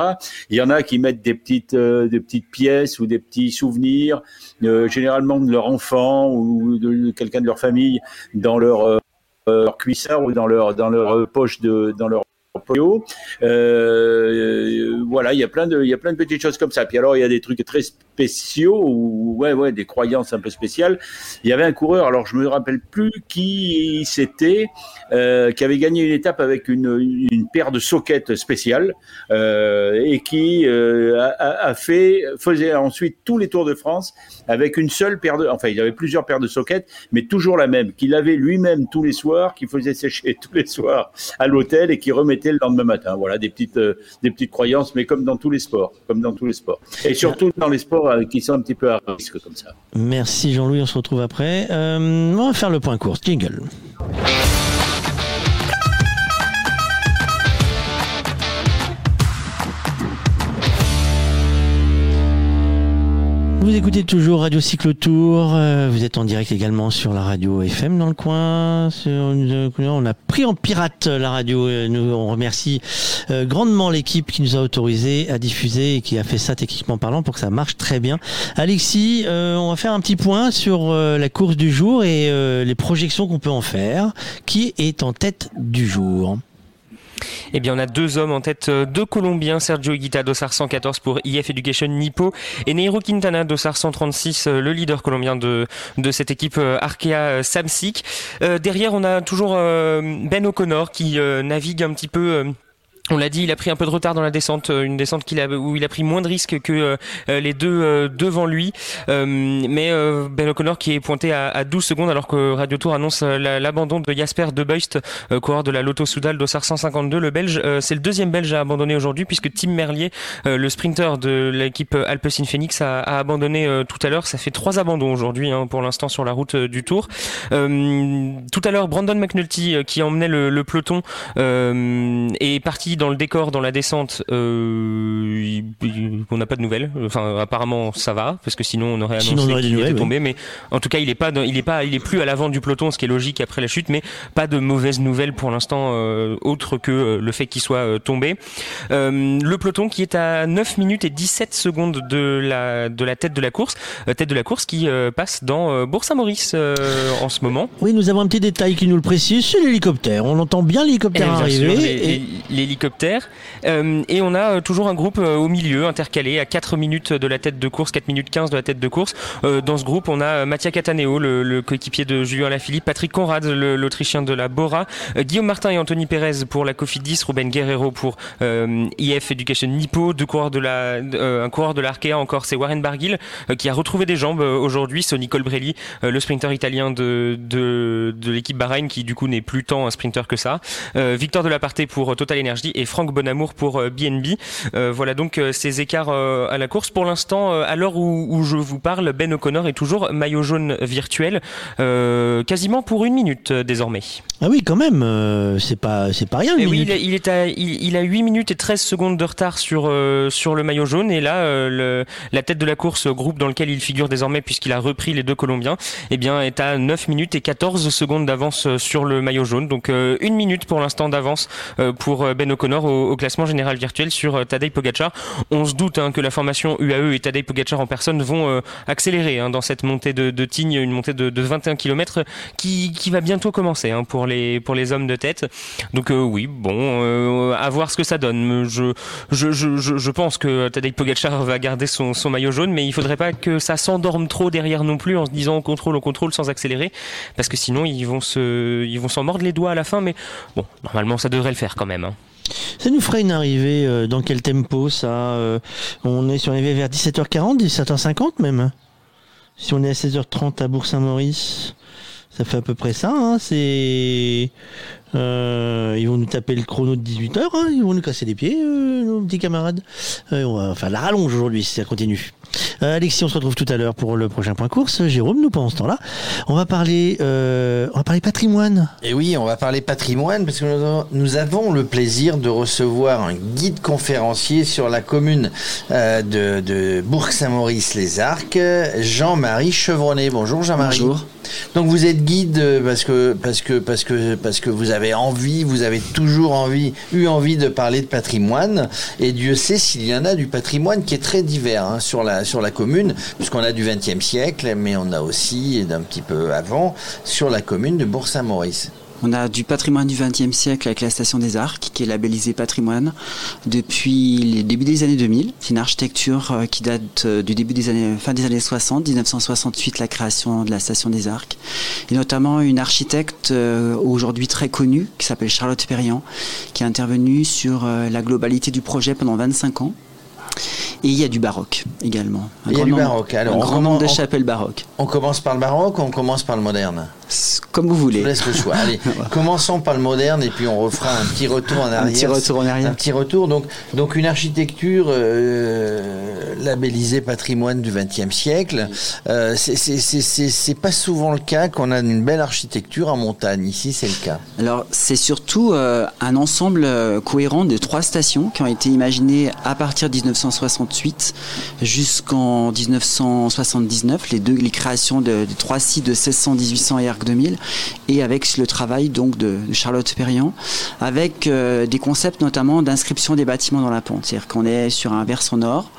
S9: Il y en a qui mettent des petites des petites pièces ou des petits souvenirs, généralement de leur enfant ou de quelqu'un de leur famille dans leur leur cuissard ou dans leur dans leur poche de dans leur polio. voilà, il y a plein de, il y a plein de petites choses comme ça. Puis alors, il y a des trucs très spéciaux ou ouais, ouais, des croyances un peu spéciales. Il y avait un coureur, alors je me rappelle plus qui c'était, qui avait gagné une étape avec une, une paire de sockets spéciales et qui a, fait, faisait ensuite tous les Tours de France avec une seule paire de, enfin, il avait plusieurs paires de sockets, mais toujours la même, qu'il avait lui-même tous les soirs, qu'il faisait sécher tous les soirs à l'hôtel et qui remettait le lendemain matin. Voilà, des petites, euh, des petites croyances, mais comme dans tous les sports, comme dans tous les sports. Et surtout dans les sports euh, qui sont un petit peu à risque comme ça.
S2: Merci Jean-Louis, on se retrouve après. Euh, on va faire le point court. Jingle. Vous écoutez toujours Radio Cyclotour. Euh, vous êtes en direct également sur la radio FM dans le coin. On a pris en pirate la radio. Nous, on remercie euh, grandement l'équipe qui nous a autorisé à diffuser et qui a fait ça techniquement parlant pour que ça marche très bien. Alexis, euh, on va faire un petit point sur la course du jour et les projections qu'on peut en faire. Qui est en tête du jour?
S5: Eh bien, on a deux hommes en tête, euh, deux Colombiens, Sergio Higuita, dossard 114 pour IF Education Nippo, et Neiro Quintana, dossard 136, euh, le leader colombien de, de cette équipe euh, Arkea Samsic. derrière, on a toujours Ben O'Connor qui navigue un petit peu on l'a dit, il a pris un peu de retard dans la descente, euh, une descente où il a pris moins de risques que euh, euh, les deux devant lui. mais Ben O'Connor qui est pointé à, 12 secondes alors que Radio Tour annonce l'abandon de Jasper De Beust, coureur de la Lotto Soudal d'Ossar 152. Le Belge, c'est le deuxième Belge à abandonner aujourd'hui puisque Tim Merlier, le sprinter de l'équipe Alpecin Phoenix, a, abandonné tout à l'heure. Ça fait trois abandons aujourd'hui hein, pour l'instant sur la route du Tour. tout à l'heure, Brandon McNulty qui emmenait le peloton est parti dans le décor, dans la descente, euh, on n'a pas de nouvelles. Enfin, apparemment, ça va, parce que sinon on aurait annoncé qu'il était tombé. Mais en tout cas, il est pas, il est pas, il est plus à l'avant du peloton, ce qui est logique après la chute. Mais pas de mauvaises nouvelles pour l'instant, euh, autre que euh, le fait qu'il soit tombé. le peloton qui est à 9 minutes et 17 secondes de la de la tête de la course, tête de la course qui passe dans Bourg-Saint-Maurice en ce moment.
S2: Oui, nous avons un petit détail qui nous le précise, c'est l'hélicoptère. On entend bien l'hélicoptère eh arriver.
S5: L'hélicoptère euh, et on a euh, toujours un groupe euh, au milieu, intercalé, à 4 minutes de la tête de course, 4 minutes 15 de la tête de course. dans ce groupe, on a Mattia Cataneo, le, coéquipier de Julien Lafilippe, Patrick Conrad, l'Autrichien de la Bora, Guillaume Martin et Anthony Pérez pour la Cofidis, Ruben Guerrero pour IF Education Nippo, un coureur de l'Arkea encore, c'est Warren Barguil, qui a retrouvé des jambes aujourd'hui, Sonny Colbrelli, le sprinter italien de, de, de l'équipe Bahreïn, qui du coup n'est plus tant un sprinter que ça, Victor Delaparté pour Total Energy et Franck Bonamour pour BNB. Euh, euh, voilà donc euh, ces écarts à la course. Pour l'instant, à l'heure où, je vous parle, Ben O'Connor est toujours maillot jaune virtuel, quasiment pour une minute désormais.
S2: Ah oui, quand même, c'est pas c'est pas rien.
S5: Et oui, il, est à il, a 8 minutes et 13 secondes de retard sur sur le maillot jaune et là le, la tête de la course groupe dans lequel il figure désormais puisqu'il a repris les deux Colombiens, eh bien est à 9 minutes et 14 secondes d'avance sur le maillot jaune. Donc une minute pour l'instant d'avance pour Ben O'Connor au, classement général virtuel sur euh, Tadej Pogacar. On se doute hein, que la formation UAE et Tadej Pogacar en personne vont euh, accélérer hein, dans cette montée de, de Tignes, une montée de, 21 km qui, va bientôt commencer hein, pour, les, hommes de tête. Donc euh, oui, bon, à voir ce que ça donne. Je, pense que Tadej Pogacar va garder son, maillot jaune, mais il faudrait pas que ça s'endorme trop derrière non plus en se disant on contrôle, on contrôle sans accélérer, parce que sinon ils vont se, ils vont s'en mordre les doigts à la fin. Mais bon, normalement ça devrait le faire quand même.
S2: Ça nous ferait une arrivée euh, dans quel tempo ça euh, On est sur arrivée vers 17h40, 17h50 même Si on est à 16h30 à Bourg-Saint-Maurice, ça fait à peu près ça. Hein, c'est euh, ils vont nous taper le chrono de 18h, hein, ils vont nous casser les pieds, nos petits camarades. on va faire la rallonge aujourd'hui si ça continue. Euh, Alexis, on se retrouve tout à l'heure pour le prochain point course. Jérôme, nous pendant ce temps-là, on va parler, euh, on va parler patrimoine.
S3: Et oui, on va parler patrimoine parce que nous avons le plaisir de recevoir un guide conférencier sur la commune euh, de, de Bourg-Saint-Maurice-les-Arcs, Jean-Marie Chevronnet. Bonjour Jean-Marie.
S4: Bonjour.
S3: Donc vous êtes guide parce que parce que parce que parce que vous avez envie, vous avez toujours eu envie de parler de patrimoine. Et Dieu sait s'il y en a du patrimoine qui est très divers hein, sur la sur la commune, puisqu'on a du XXe siècle, mais on a aussi d'un petit peu avant sur la commune de Bourg-Saint-Maurice.
S21: On a du patrimoine du XXe siècle avec la station des Arcs, qui est labellisée patrimoine depuis le début des années 2000. C'est une architecture euh, qui date euh, du début des années, fin des années 60, 1968, la création de la station des Arcs. Et notamment une architecte euh, aujourd'hui très connue, qui s'appelle Charlotte Perriand, qui est intervenue sur la globalité du projet pendant 25 ans. Et il y a du baroque également.
S3: il y a du baroque.
S21: Alors, un grand nombre de chapelles baroques.
S3: On commence par le baroque ou on commence par le moderne?
S21: Comme vous voulez.
S3: Je laisse le choix. Allez, commençons par le moderne et puis on refera un petit retour en arrière.
S21: Un petit retour en arrière.
S3: Un petit retour. Donc, donc une architecture euh, labellisée patrimoine du XXe siècle. Euh, c'est pas souvent le cas qu'on a une belle architecture en montagne. Ici, c'est le cas.
S21: Alors, c'est surtout euh, un ensemble euh, cohérent de trois stations qui ont été imaginées à partir de 1968 jusqu'en 1979. Les deux, les créations de, de trois sites de 1600, 1800 et 2000 et avec le travail donc de, Charlotte Perriand avec euh, des concepts notamment d'inscription des bâtiments dans la pente. C'est-à-dire qu'on est sur un versant nord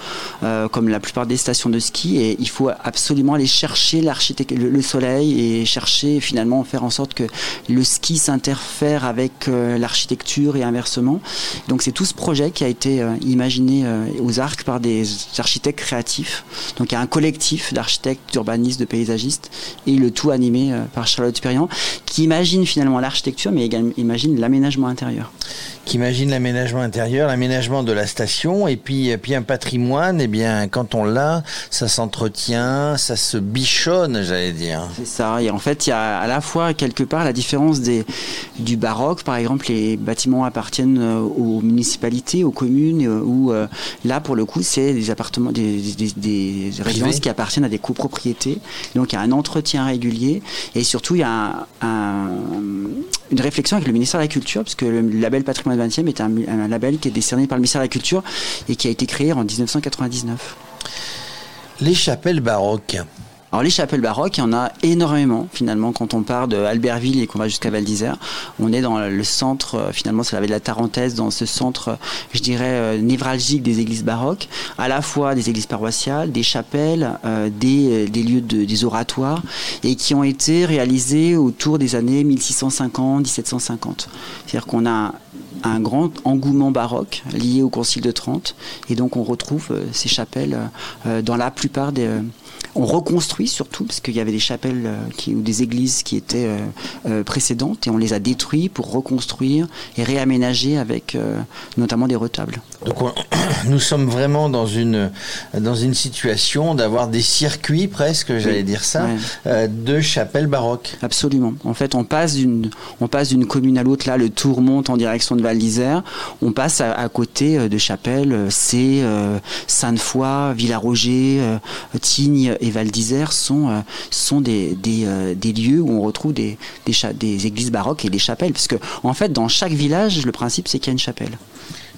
S21: euh, comme la plupart des stations de ski et il faut absolument aller chercher l'architecture, le, soleil et chercher finalement faire en sorte que le ski s'interfère avec euh, l'architecture et inversement. Donc c'est tout ce projet qui a été imaginé aux arcs par des architectes créatifs. Donc il y a un collectif d'architectes, d'urbanistes, de paysagistes et le tout animé par Charlotte Perriand, qui imagine finalement l'architecture, mais également imagine l'aménagement intérieur
S3: qui imagine l'aménagement intérieur, l'aménagement de la station, et puis, puis un patrimoine, et eh bien, quand on l'a, ça s'entretient, ça se bichonne, j'allais dire.
S21: C'est ça, et en fait, il y a à la fois, quelque part, la différence des, du baroque, par exemple, les bâtiments appartiennent euh, aux municipalités, aux communes, euh, où euh, là, pour le coup, c'est des appartements, des, des, résidences qui appartiennent à des copropriétés, donc il y a un entretien régulier, et surtout, il y a un, une réflexion avec le ministère de la Culture, puisque le label patrimoine 20e est un, label qui est décerné par le ministère de la Culture et qui a été créé en 1999.
S3: Les chapelles baroques.
S21: Alors les chapelles baroques, il y en a énormément finalement quand on part de Albertville et qu'on va jusqu'à Val d'Isère. On est dans le centre, euh, finalement c'est la de la Tarentaise, dans ce centre, je dirais, euh, névralgique des églises baroques, à la fois des églises paroissiales, des chapelles, euh, des, des, lieux de, des oratoires, et qui ont été réalisés autour des années 1650-1750. C'est-à-dire qu'on a un grand engouement baroque lié au Concile de Trente, et donc on retrouve ces chapelles dans la plupart des on reconstruit surtout, parce qu'il y avait des chapelles euh, ou des églises qui étaient euh, euh, précédentes, et on les a détruits pour reconstruire et réaménager avec notamment des retables.
S3: Donc nous sommes vraiment dans une, dans une situation d'avoir des circuits presque, j'allais dire ça, de chapelles baroques.
S21: Absolument. En fait, on passe d'une, on passe d'une commune à l'autre. Là, le tour monte en direction de Val d'Isère. On passe à, côté de chapelles, c'est Sainte-Foy, Villaroger, Tignes et Val d'Isère sont, euh, sont des, des, euh, des, lieux où on retrouve des, des, des, églises baroques et des chapelles. Parce que, en fait, dans chaque village, le principe, c'est qu'il y a une chapelle.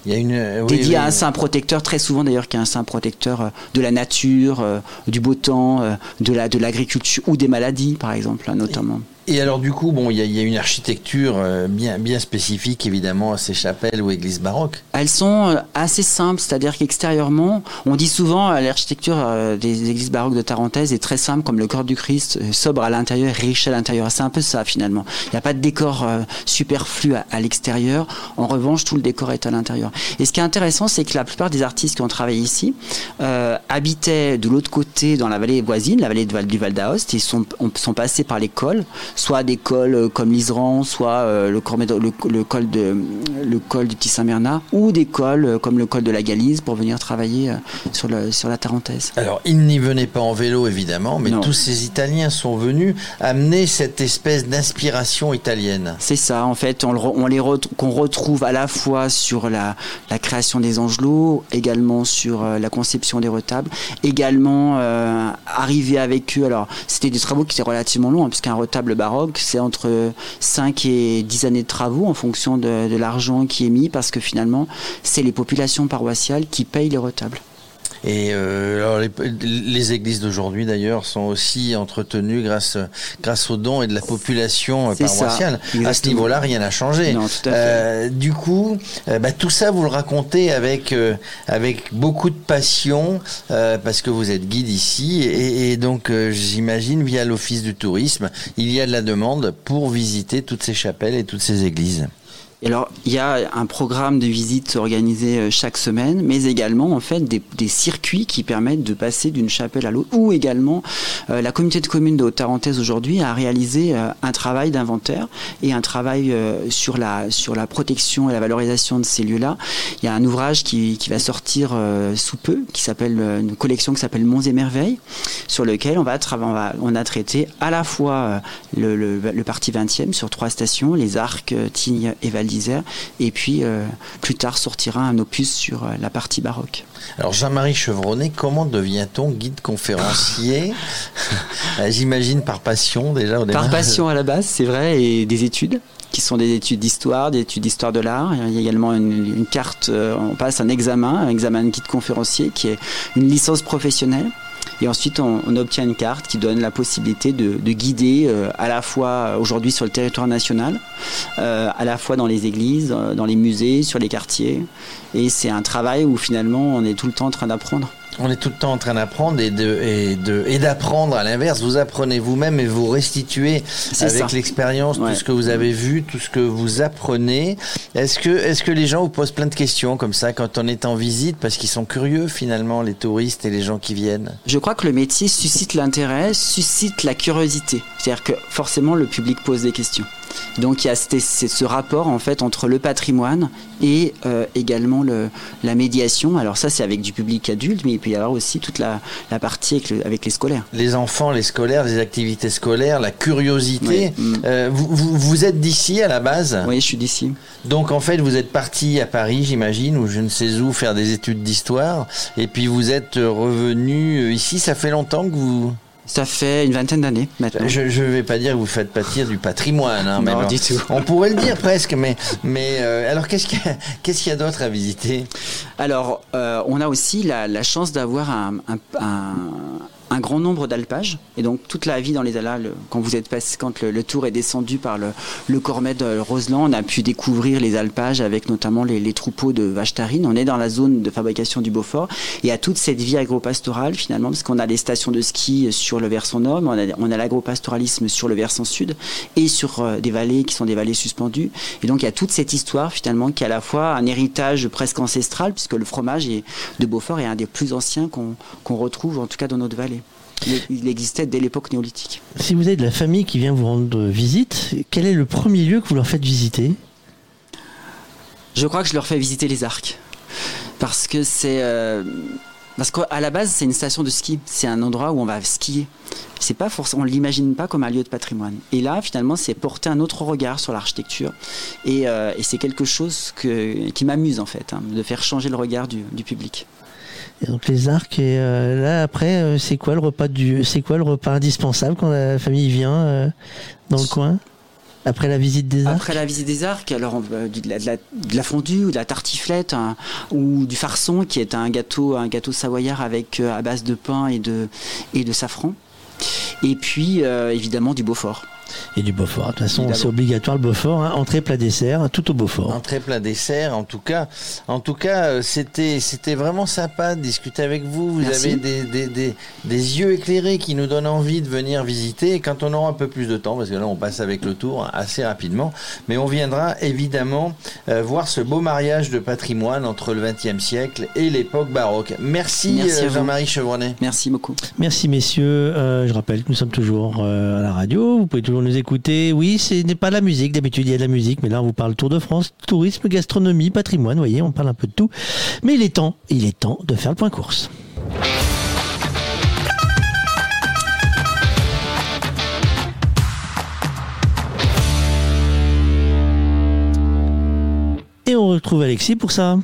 S3: Il y a une,
S21: euh, dédié à un saint protecteur, très souvent d'ailleurs, qui est un saint protecteur de la nature, du beau temps, de la de l'agriculture ou des maladies, par exemple, notamment.
S3: Et alors du coup, bon, il y, a une architecture euh, bien, spécifique évidemment à ces chapelles ou églises baroques.
S21: Elles sont euh, assez simples, c'est-à-dire qu'extérieurement, on dit souvent euh, l'architecture des églises baroques de Tarentaise est très simple, comme le corps du Christ, sobre à l'intérieur, riche à l'intérieur. C'est un peu ça finalement. Il n'y a pas de décor superflu à, l'extérieur. En revanche, tout le décor est à l'intérieur. Et ce qui est intéressant, c'est que la plupart des artistes qui ont travaillé ici habitaient de l'autre côté, dans la vallée voisine, la vallée du Val d'Aoste, ils sont passés par l'école soit des cols euh, comme l'Isran, soit euh, le, le, col de, le col du Petit Saint-Bernard, ou des cols euh, comme le col de la Galise pour venir travailler sur, le, sur la Tarentaise.
S3: Alors, ils n'y venaient pas en vélo, évidemment, mais tous ces Italiens sont venus amener cette espèce d'inspiration italienne.
S21: C'est ça, en fait, on, on les qu'on retrouve à la fois sur la, la création des angelots, également sur la conception des retables, également euh, arriver avec eux. Alors, c'était des travaux qui étaient relativement longs, hein, puisqu'un retable c'est entre 5 et 10 années de travaux en fonction de, l'argent qui est mis, parce que finalement, c'est les populations paroissiales qui payent les retables.
S3: Et alors les, églises d'aujourd'hui d'ailleurs sont aussi entretenues grâce grâce aux dons et de la population paroissiale. À ce niveau-là, rien n'a changé. du coup, bah, tout ça vous le racontez avec avec beaucoup de passion parce que vous êtes guide ici. Et, et donc j'imagine via l'office du tourisme, il y a de la demande pour visiter toutes ces chapelles et toutes ces églises
S21: alors, il y a un programme de visite organisé euh, chaque semaine, mais également en fait des, circuits qui permettent de passer d'une chapelle à l'autre. Ou également, euh, la communauté de communes de Haute-Tarentaise aujourd'hui a réalisé euh, un travail d'inventaire et un travail sur la sur la protection et la valorisation de ces lieux-là. Il y a un ouvrage qui, qui va sortir sous peu, qui s'appelle une collection qui s'appelle Monts et merveilles, sur lequel on va, on, a traité à la fois le parti 20e sur trois stations, les Arcs, Tignes et Val et puis, euh, plus tard, sortira un opus sur euh, la partie baroque.
S3: Alors, Jean-Marie Chevronnet, comment devient-on guide conférencier? Euh, J'imagine par passion déjà au
S21: départ. Par passion à la base, c'est vrai, et des études qui sont des études d'histoire, des études d'histoire de l'art. Il y a également une, carte, on passe un examen, un examen de guide conférencier qui est une licence professionnelle. Et ensuite, on, obtient une carte qui donne la possibilité de, guider euh, à la fois euh, aujourd'hui sur le territoire national, euh, à la fois dans les églises, dans les musées, sur les quartiers. Et c'est un travail où finalement on est tout le temps en train d'apprendre.
S3: On est tout le temps en train d'apprendre et de et de et d'apprendre à l'inverse. Vous apprenez vous-même et vous restituez avec l'expérience tout ce que vous avez vu, tout ce que vous apprenez. Est-ce que est-ce que les gens vous posent plein de questions comme ça quand on est en visite parce qu'ils sont curieux finalement les touristes et les gens qui viennent?
S21: Je crois que le métier suscite l'intérêt, suscite la curiosité. C'est-à-dire que forcément le public pose des questions. Donc il y a ce rapport en fait entre le patrimoine et euh, également le, la médiation. Alors ça c'est avec du public adulte, mais il peut y avoir aussi toute la, partie avec, les scolaires.
S3: Les enfants, les scolaires, les activités scolaires, la curiosité. Euh, vous, vous, êtes d'ici à la base?
S21: Oui, je suis d'ici.
S3: Donc en fait vous êtes parti à Paris, j'imagine, ou je ne sais où, faire des études d'histoire, et puis vous êtes revenu ici. Ça fait longtemps que vous
S21: ça fait une vingtaine d'années maintenant.
S3: Je ne vais pas dire que vous faites pâtir du patrimoine. Hein,
S21: non, du tout.
S3: On pourrait le dire presque, mais, mais euh, alors qu'est-ce qu'il y a, qu'est-ce qu'il y a d'autre à visiter?
S21: Alors, euh, on a aussi la, la chance d'avoir un, un un grand nombre d'alpages. Et donc toute la vie dans les Alas, quand vous êtes passé, quand le, tour est descendu par le, le Cormet de Roseland, on a pu découvrir les alpages avec notamment les, troupeaux de vaches tarines. On est dans la zone de fabrication du Beaufort et à toute cette vie agropastorale finalement, parce qu'on a les stations de ski sur le versant nord, on a, on a l'agropastoralisme sur le versant sud et sur euh, des vallées qui sont des vallées suspendues. Et donc il y a toute cette histoire finalement qui est à la fois un héritage presque ancestral, puisque le fromage de Beaufort est un des plus anciens qu'on retrouve en tout cas dans notre vallée il existait dès l'époque néolithique.
S2: Si vous avez de la famille qui vient vous rendre visite, quel est le premier lieu que vous leur faites visiter?
S21: Je crois que je leur fais visiter les arcs. Parce que c'est. Euh, parce qu'à la base, c'est une station de ski. C'est un endroit où on va skier. C'est pas forcément, on l'imagine pas comme un lieu de patrimoine. Et là, finalement, c'est porter un autre regard sur l'architecture. Et, euh, c'est quelque chose qui m'amuse, en fait, hein, de faire changer le regard du public.
S2: Et donc les arcs et euh, là après euh, c'est quoi le repas du c'est quoi le repas indispensable quand la famille vient euh, dans le coin? Après la visite des arcs?
S21: Après la visite des arcs, alors de, la, de, la, fondue ou de la tartiflette hein, ou du farçon qui est un gâteau un gâteau savoyard avec à base de pain et de et de safran. Et puis évidemment du Beaufort.
S2: Et du Beaufort. De toute façon, c'est obligatoire le Beaufort. Hein. Entrée, plat, dessert, hein, tout au Beaufort.
S3: Entrée, plat, dessert. En tout cas, en tout cas, euh, c'était c'était vraiment sympa de discuter avec vous. Vous avez des, des, des, des, yeux éclairés qui nous donnent envie de venir visiter. quand on aura un peu plus de temps, parce que là, on passe avec le tour assez rapidement, mais on viendra évidemment euh, voir ce beau mariage de patrimoine entre le XXe siècle et l'époque baroque. Merci, euh, Jean-Marie Chevronnet.
S21: Merci beaucoup.
S2: Merci messieurs. je rappelle que nous sommes toujours à la radio. Vous pouvez toujours nous écouter. Oui, ce n'est pas la musique. D'habitude, il y a de la musique, mais là, on vous parle Tour de France, tourisme, gastronomie, patrimoine. Vous voyez, on parle un peu de tout. Mais il est temps, il est temps de faire le point course. Et on retrouve Alexis pour ça.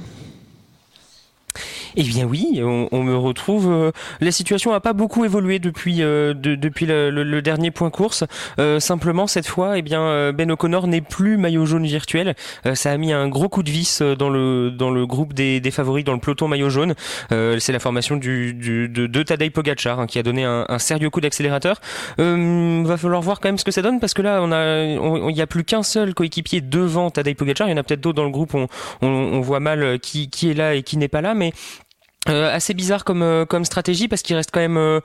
S5: Eh bien oui, on, me retrouve. Euh, la situation n'a pas beaucoup évolué depuis euh, depuis le, dernier point course. Euh, simplement cette fois, eh bien Ben O'Connor n'est plus maillot jaune virtuel. ça a mis un gros coup de vis dans le dans le groupe des, favoris dans le peloton maillot jaune. C'est la formation du, de, de Tadej hein, qui a donné un, sérieux coup d'accélérateur. va falloir voir quand même ce que ça donne parce que là on a il n'y a plus qu'un seul coéquipier devant Tadej Pogacar. Il y en a peut-être d'autres dans le groupe. On, on, on voit mal qui qui est là et qui n'est pas là, mais assez bizarre comme, euh, comme stratégie parce qu'il reste quand même euh,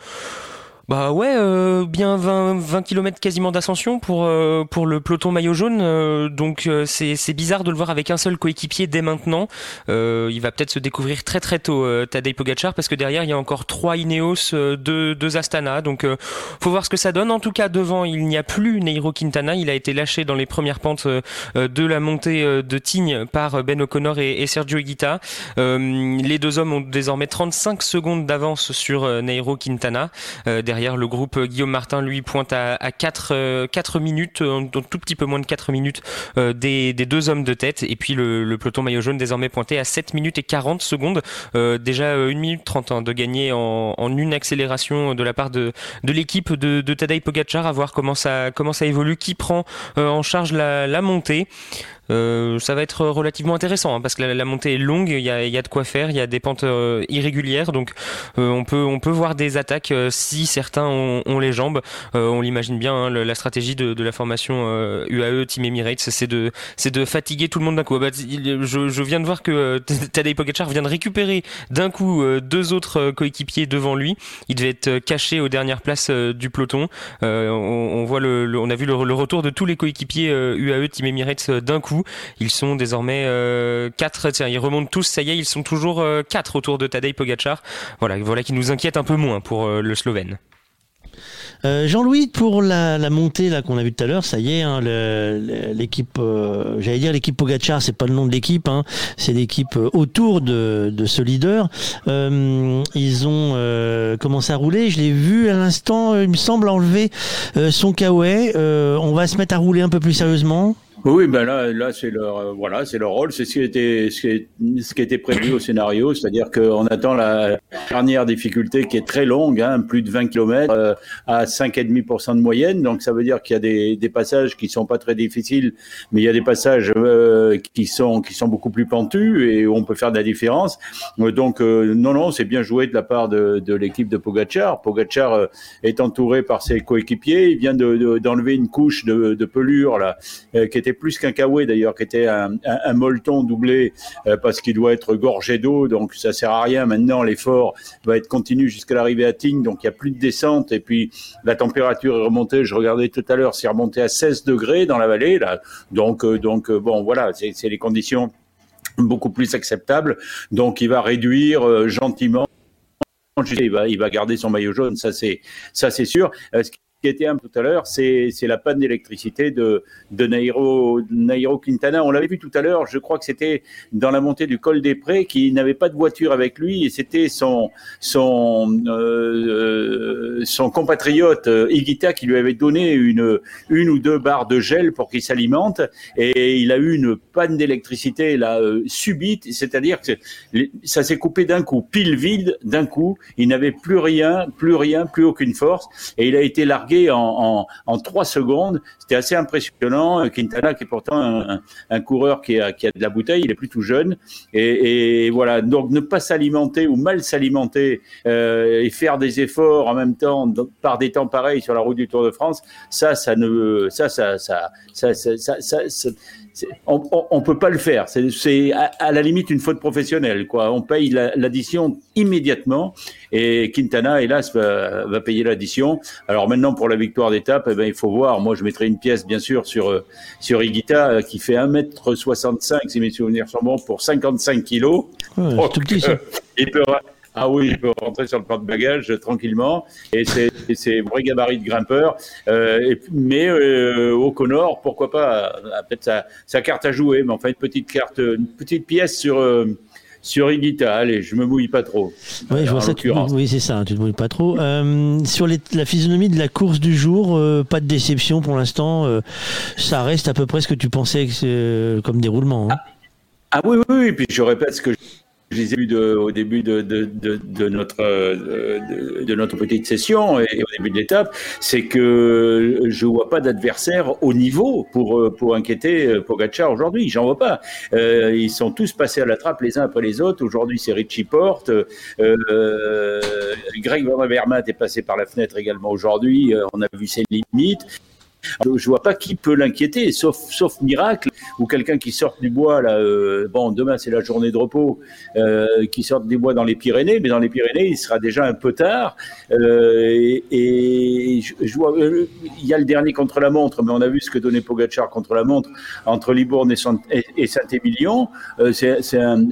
S5: bah ouais, euh, bien 20, 20 km quasiment d'ascension pour, euh, pour le peloton maillot jaune. Euh, donc c'est, c'est bizarre de le voir avec un seul coéquipier dès maintenant. il va peut-être se découvrir très très tôt Tadej Pogacar parce que derrière il y a encore trois Ineos, deux, deux Astana. Donc faut voir ce que ça donne. En tout cas devant il n'y a plus Neiro Quintana. Il a été lâché dans les premières pentes de la montée de Tignes par Ben O'Connor et, Sergio Higuita. les deux hommes ont désormais 35 secondes d'avance sur Neiro Quintana. derrière le groupe Guillaume Martin, lui, pointe à, 4, 4 euh, minutes, un tout petit peu moins de 4 minutes euh, des, deux hommes de tête. Et puis le, peloton maillot jaune désormais pointé à 7 minutes et 40 secondes. Euh, déjà 1 minute 30 hein, de gagner en, une accélération de la part de, de l'équipe de, de Tadej Pogacar, à voir comment ça, comment ça évolue, qui prend en charge la, la montée. Euh, ça va être relativement intéressant hein, parce que la, montée est longue, il y a, y a, de quoi faire, il y a des pentes euh, irrégulières, donc euh, on peut on peut voir des attaques si certains ont, ont les jambes. on l'imagine bien, hein, la stratégie de, de, la formation UAE Team Emirates, c'est de c'est de fatiguer tout le monde d'un coup. Ah bah, je, je, viens de voir que Tadej Pogacar vient de récupérer d'un coup deux autres coéquipiers devant lui. Il devait être caché aux dernières places du peloton. On, on, voit le, on a vu le, le, retour de tous les coéquipiers UAE Team Emirates d'un coup. Ils sont désormais euh, quatre. ils remontent tous. Ça y est, ils sont toujours euh, quatre autour de Tadej Pogacar. Voilà, voilà qui nous inquiète un peu moins pour euh, le Slovène.
S2: Jean-Louis, pour la, montée là qu'on a vu tout à l'heure, ça y est, hein, l'équipe, j'allais dire l'équipe Pogacar, c'est pas le nom de l'équipe, hein, c'est l'équipe autour de, ce leader. ils ont commencé à rouler. Je l'ai vu à l'instant, il me semble enlever son kawaii. on va se mettre à rouler un peu plus sérieusement.
S9: Oui, ben là, là c'est leur, euh, voilà, c'est leur rôle, c'est ce qui était, ce qui, ce qui était prévu au scénario, c'est-à-dire qu'on attend la dernière difficulté qui est très longue, hein, plus de 20 km euh, à 5,5% de moyenne, donc ça veut dire qu'il y a des, des, passages qui sont pas très difficiles, mais il y a des passages euh, qui sont qui sont beaucoup plus pentus et où on peut faire de la différence. Donc non, non, c'est bien joué de la part de, de l'équipe de Pogachar. Pogachar est entouré par ses coéquipiers, il vient d'enlever de, une couche de, de pelure là qui était plus qu'un kawaii d'ailleurs, qui était un, un, molleton doublé euh, parce qu'il doit être gorgé d'eau, donc ça sert à rien. Maintenant, l'effort va être continu jusqu'à l'arrivée à Tignes, donc il n'y a plus de descente et puis la température est remontée. Je regardais tout à l'heure, c'est remonté à 16 degrés dans la vallée là. Donc euh, donc euh, bon voilà, c'est les conditions beaucoup plus acceptables. Donc il va réduire gentiment il va, il va garder son maillot jaune, ça c'est ça c'est sûr qui était un tout à l'heure, c'est la panne d'électricité de, de Nairo, Nairo Quintana. On l'avait vu tout à l'heure, je crois que c'était dans la montée du col des Prés, qui n'avait pas de voiture avec lui, et c'était son, son, euh, son compatriote euh, Igita qui lui avait donné une, une ou deux barres de gel pour qu'il s'alimente, et il a eu une panne d'électricité là euh, subite, c'est-à-dire que ça s'est coupé d'un coup, pile vide d'un coup, il n'avait plus rien, plus rien, plus aucune force, et il a été largué en, trois secondes. C'était assez impressionnant. Quintana, qui est pourtant un, coureur qui a, qui a, de la bouteille, il est plutôt jeune. Et, voilà, donc ne pas s'alimenter ou mal s'alimenter euh, et faire des efforts en même temps par des temps pareils sur la route du Tour de France, ça, ça ne, ça, ça, ça, ça, ça, ça on, on, peut pas le faire. C'est à, la limite une faute professionnelle. Quoi. On paye l'addition immédiatement et Quintana, hélas, va, va payer l'addition. Alors maintenant, pour la victoire d'étape, eh ben, il faut voir. Moi, je mettrai une pièce, bien sûr, sur, sur Higuita, euh, qui fait 1m65, si mes souvenirs sont bons, pour 55 kilos. tout petit, ça. Euh, il peut, ah oui, il peut rentrer sur le porte-bagages tranquillement. Et c'est vrai gabarit de grimpeur. Euh, mais euh, au Connor, pourquoi pas Peut-être sa, sa, carte à jouer, mais enfin une petite carte, une petite pièce sur. Euh, sur Igita, allez, je me mouille pas trop.
S2: Oui, je vois ça. oui, c'est ça, tu te mouilles pas trop. Euh, sur les, la physionomie de la course du jour, euh, pas de déception pour l'instant. Euh, ça reste à peu près ce que tu pensais comme déroulement. Hein.
S9: Ah, ah, oui, oui, oui. Puis je répète ce que je les ai vus au début de, de, notre, de, notre petite session et, au début de l'étape, c'est que je vois pas d'adversaire au niveau pour, pour inquiéter Pogacar aujourd'hui. J'en vois pas. ils sont tous passés à la trappe les uns après les autres. Aujourd'hui, c'est Richie Porte. Greg Van Avermaet est passé par la fenêtre également aujourd'hui. on a vu ses limites. Je je vois pas qui peut l'inquiéter, sauf, sauf miracle, ou quelqu'un qui sort du bois, là, euh, bon, demain c'est la journée de repos, euh, qui sort des bois dans les Pyrénées, mais dans les Pyrénées, il sera déjà un peu tard. Euh, et, je, vois, il y a le dernier contre-la-montre, mais on a vu ce que donnait Pogachar contre la montre entre Libourne et, Saint-Émilion. c'est un,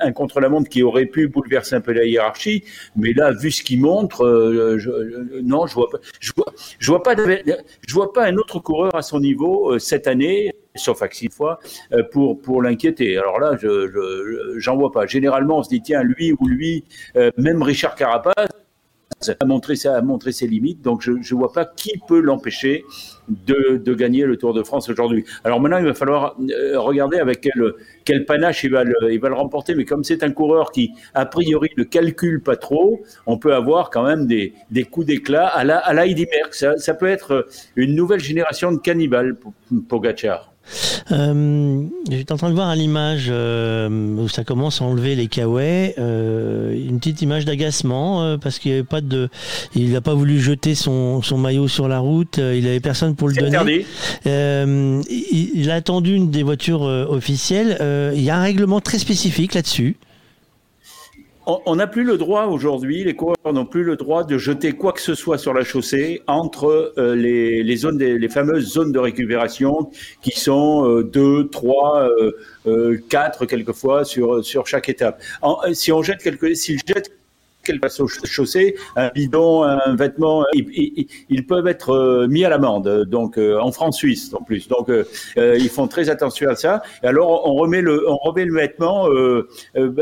S9: un, contre-la-montre qui aurait pu bouleverser un peu la hiérarchie, mais là, vu ce qu'il montre, non, je vois pas, je vois, je pas je vois pas un autre coureur à son niveau euh, cette année, sauf à six fois, euh, pour, l'inquiéter. Alors là, je j'en vois pas. Généralement, on se dit, tiens, lui ou lui, euh, même Richard Carapace, a montré, ses limites, donc je ne vois pas qui peut l'empêcher de, gagner le Tour de France aujourd'hui. Alors maintenant, il va falloir euh, regarder avec quel, panache il va, le, remporter, mais comme c'est un coureur qui, a priori, ne calcule pas trop, on peut avoir quand même des, coups d'éclat à la, à. Ça, peut être une nouvelle génération de cannibales, Pogacar.
S2: Euh, J'étais en train de voir à l'image euh, où ça commence à enlever les kawaii, euh, une petite image d'agacement parce qu'il avait pas de, il n'a pas voulu jeter son, son, maillot sur la route, il avait personne pour le donner. Il, il, a attendu une des voitures officielles. il y a un règlement très spécifique là-dessus
S9: on n'a plus le droit aujourd'hui, les coureurs n'ont plus le droit de jeter quoi que ce soit sur la chaussée entre euh, les, zones, les fameuses zones de récupération qui sont euh, deux, trois, euh, quatre quelquefois sur sur chaque étape. si on jette quelque, s'ils jettent qu'elle passe au chaussée, un bidon, un vêtement, ils, peuvent être euh, mis à l'amende. Donc euh, en France-Suisse en plus. Donc euh, ils font très attention à ça. Alors on remet le, on remet le vêtement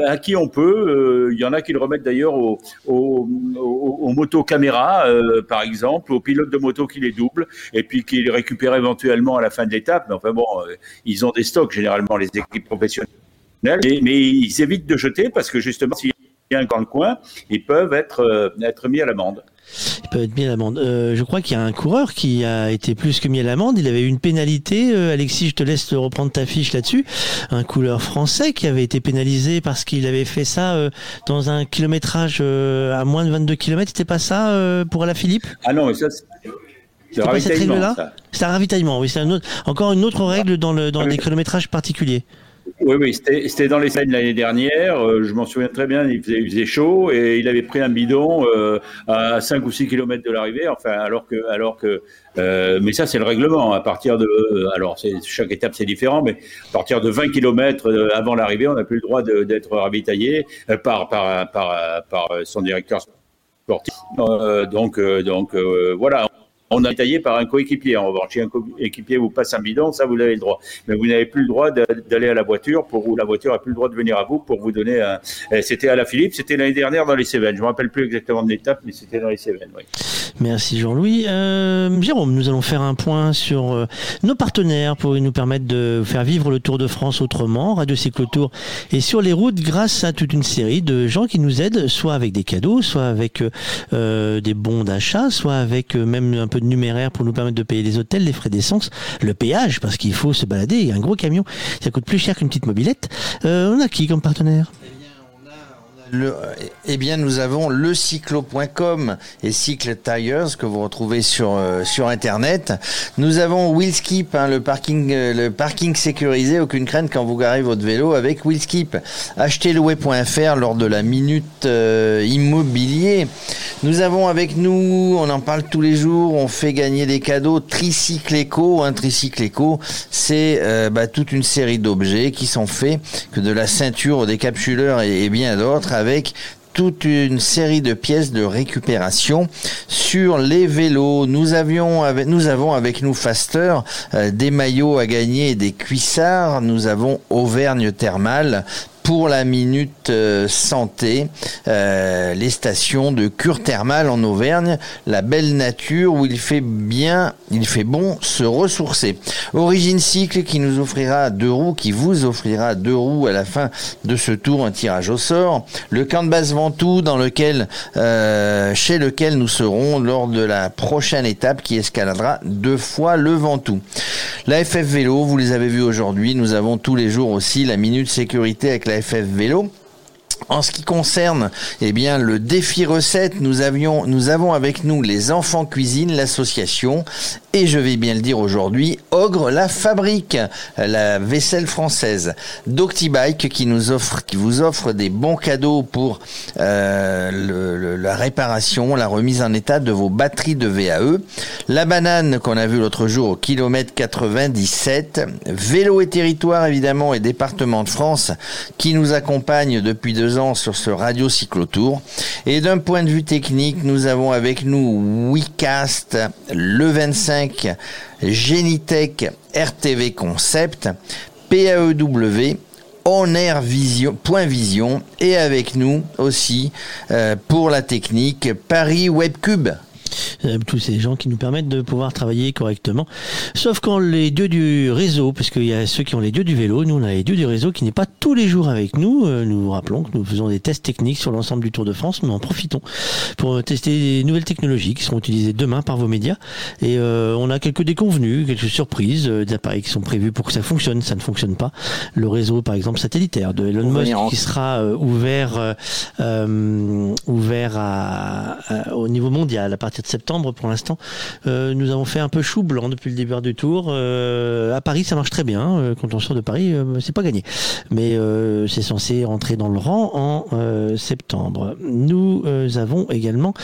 S9: à qui on peut. Il y en a qui le remettent d'ailleurs aux, aux, aux, motos caméras, par exemple, aux pilotes de moto qui les doublent et puis qui les récupèrent éventuellement à la fin de l'étape. Mais enfin bon, ils ont des stocks généralement les équipes professionnelles. Mais, ils évitent de jeter parce que justement, si un dans le coin, ils peuvent être, euh, être mis à l'amende.
S2: Ils peuvent être mis à l'amende. Euh, je crois qu'il y a un coureur qui a été plus que mis à l'amende. Il avait eu une pénalité. Euh, Alexis, je te laisse reprendre ta fiche là-dessus. Un coureur français qui avait été pénalisé parce qu'il avait fait ça dans un kilométrage à moins de 22 km. C'était pas ça pour la Philippe?
S9: Ah non, mais ça, c'est un ravitaillement.
S2: C'est un ravitaillement, oui. C'est encore une autre règle dans, le, dans les kilométrages particuliers.
S9: Oui, oui, c'était dans les semaines l'année dernière. Euh, je m'en souviens très bien. Il faisait, chaud et il avait pris un bidon euh, à 5 ou 6 kilomètres de l'arrivée. Enfin, alors que, alors que, euh, mais ça c'est le règlement. À partir de, alors chaque étape c'est différent, mais à partir de 20 kilomètres avant l'arrivée, on n'a plus le droit d'être ravitaillé par, par, par, par, son directeur sportif. donc, donc voilà. On a taillé par un coéquipier. En revanche, si un coéquipier vous passe un bidon, ça, vous avez le droit. Mais vous n'avez plus le droit d'aller à la voiture pour vous. La voiture n'a plus le droit de venir à vous pour vous donner un. C'était à la Philippe, c'était l'année dernière dans les Cévennes. Je ne me rappelle plus exactement de l'étape, mais c'était dans les Cévennes, oui.
S2: Merci Jean-Louis. Euh, Jérôme, nous allons faire un point sur euh, nos partenaires pour nous permettre de faire vivre le Tour de France autrement, Radio Cyclotour et sur les routes grâce à toute une série de gens qui nous aident, soit avec des cadeaux, soit avec euh, des bons d'achat, soit avec même un peu numéraire pour nous permettre de payer les hôtels, les frais d'essence, le péage, parce qu'il faut se balader, il un gros camion, ça coûte plus cher qu'une petite mobilette. Euh, on a qui comme partenaire?
S3: Eh bien, nous avons le cyclo.com et Cycle Tires que vous retrouvez sur euh, sur internet. Nous avons Willskip, hein, le parking euh, le parking sécurisé, aucune crainte quand vous garez votre vélo avec Willskip. Achetezlouer.fr lors de la minute euh, immobilier. Nous avons avec nous, on en parle tous les jours, on fait gagner des cadeaux Tricycle Eco. Un Tricycle Eco, c'est bah, toute une série d'objets qui sont faits que de la ceinture au décapsuleur et, et bien d'autres avec toute une série de pièces de récupération sur les vélos. Nous avons avec nous Faster euh, des maillots à gagner des cuissards. Nous avons Auvergne Thermal pour la minute euh, santé, euh, les stations de cure thermale en Auvergne, la belle nature où il fait bien, il fait bon se ressourcer. Origine Cycle qui nous offrira deux roues, qui vous offrira deux roues à la fin de ce tour, un tirage au sort. Le camp de base Ventoux dans lequel, euh, chez lequel nous serons lors de la prochaine étape qui escaladera deux fois le Ventoux. La FF Vélo, vous les avez vus aujourd'hui, nous avons tous les jours aussi la minute sécurité avec la FF Vélo. En ce qui concerne eh bien le défi recette, nous avons avec nous les enfants cuisine l'association et je vais bien le dire aujourd'hui, Ogre la fabrique, la vaisselle française. Doctibike qui nous offre, qui vous offre des bons cadeaux pour euh, la réparation, la remise en état de vos batteries de VAE. La banane qu'on a vu l'autre jour au kilomètre 97. Vélo et territoire évidemment et département de France qui nous accompagne depuis deux sur ce radio cyclotour. Et d'un point de vue technique, nous avons avec nous WeCast, le 25 Genitech RTV Concept, PAEW, On Air Vision, Point Vision et avec nous aussi euh, pour la technique Paris Webcube.
S2: Euh, tous ces gens qui nous permettent de pouvoir travailler correctement. Sauf quand les dieux du réseau, parce qu'il y a ceux qui ont les dieux du vélo, nous on a les dieux du réseau qui n'est pas tous les jours avec nous. Euh, nous vous rappelons que nous faisons des tests techniques sur l'ensemble du Tour de France, mais en profitons pour tester des nouvelles technologies qui seront utilisées demain par vos médias. Et euh, on a quelques déconvenus, quelques surprises, des appareils qui sont prévus pour que ça fonctionne, ça ne fonctionne pas. Le réseau par exemple satellitaire de Elon Musk qui sera ouvert ouvert à, au niveau mondial à partir de septembre pour l'instant. Euh, nous avons fait un peu chou blanc depuis le début du tour. Euh, à Paris, ça marche très bien. Euh, quand on sort de Paris, c'est pas gagné. Mais c'est censé rentrer dans le rang en septembre. Nous avons également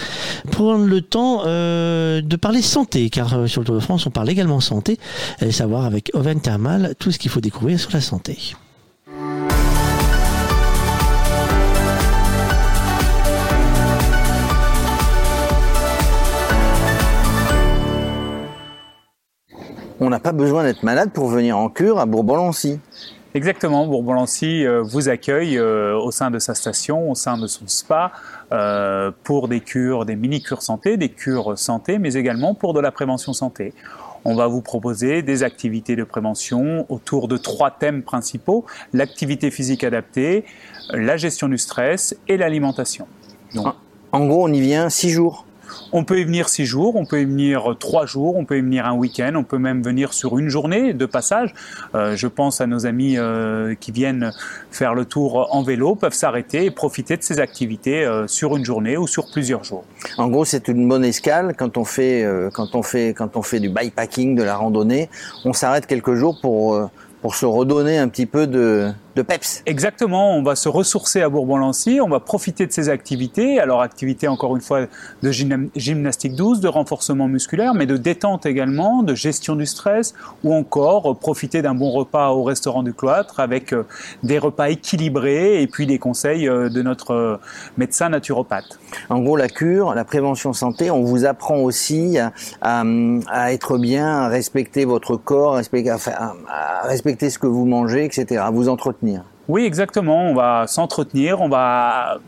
S2: prendre le temps de parler santé, car sur le Tour de France, on parle également santé, et savoir avec Oven Thermal tout ce qu'il faut découvrir sur la santé.
S3: On n'a pas besoin d'être malade pour venir en cure à Bourbon-Lancy.
S22: Exactement, Bourbon-Lancy euh, vous accueille euh, au sein de sa station, au sein de son spa, euh, pour des cures, des mini-cures santé, des cures santé, mais également pour de la prévention santé. On va vous proposer des activités de prévention autour de trois thèmes principaux, l'activité physique adaptée, la gestion du stress et l'alimentation.
S3: En gros, on y vient six jours
S22: on peut y venir six jours, on peut y venir trois jours, on peut y venir un week-end, on peut même venir sur une journée de passage. Euh, je pense à nos amis euh, qui viennent faire le tour en vélo, peuvent s'arrêter et profiter de ces activités euh, sur une journée ou sur plusieurs jours.
S3: En gros, c'est une bonne escale quand on fait quand on fait quand on fait du bikepacking, de la randonnée. On s'arrête quelques jours pour pour se redonner un petit peu de, de peps.
S22: Exactement, on va se ressourcer à Bourbon-Lancy, on va profiter de ces activités, alors activités encore une fois de gymnastique douce, de renforcement musculaire, mais de détente également, de gestion du stress, ou encore profiter d'un bon repas au restaurant du cloître avec euh, des repas équilibrés et puis des conseils euh, de notre euh, médecin naturopathe.
S3: En gros, la cure, la prévention santé, on vous apprend aussi à, être bien, à respecter votre corps, à respecter, à respecter ce que vous mangez, etc., à vous entretenir.
S22: Oui, exactement. On va s'entretenir, on va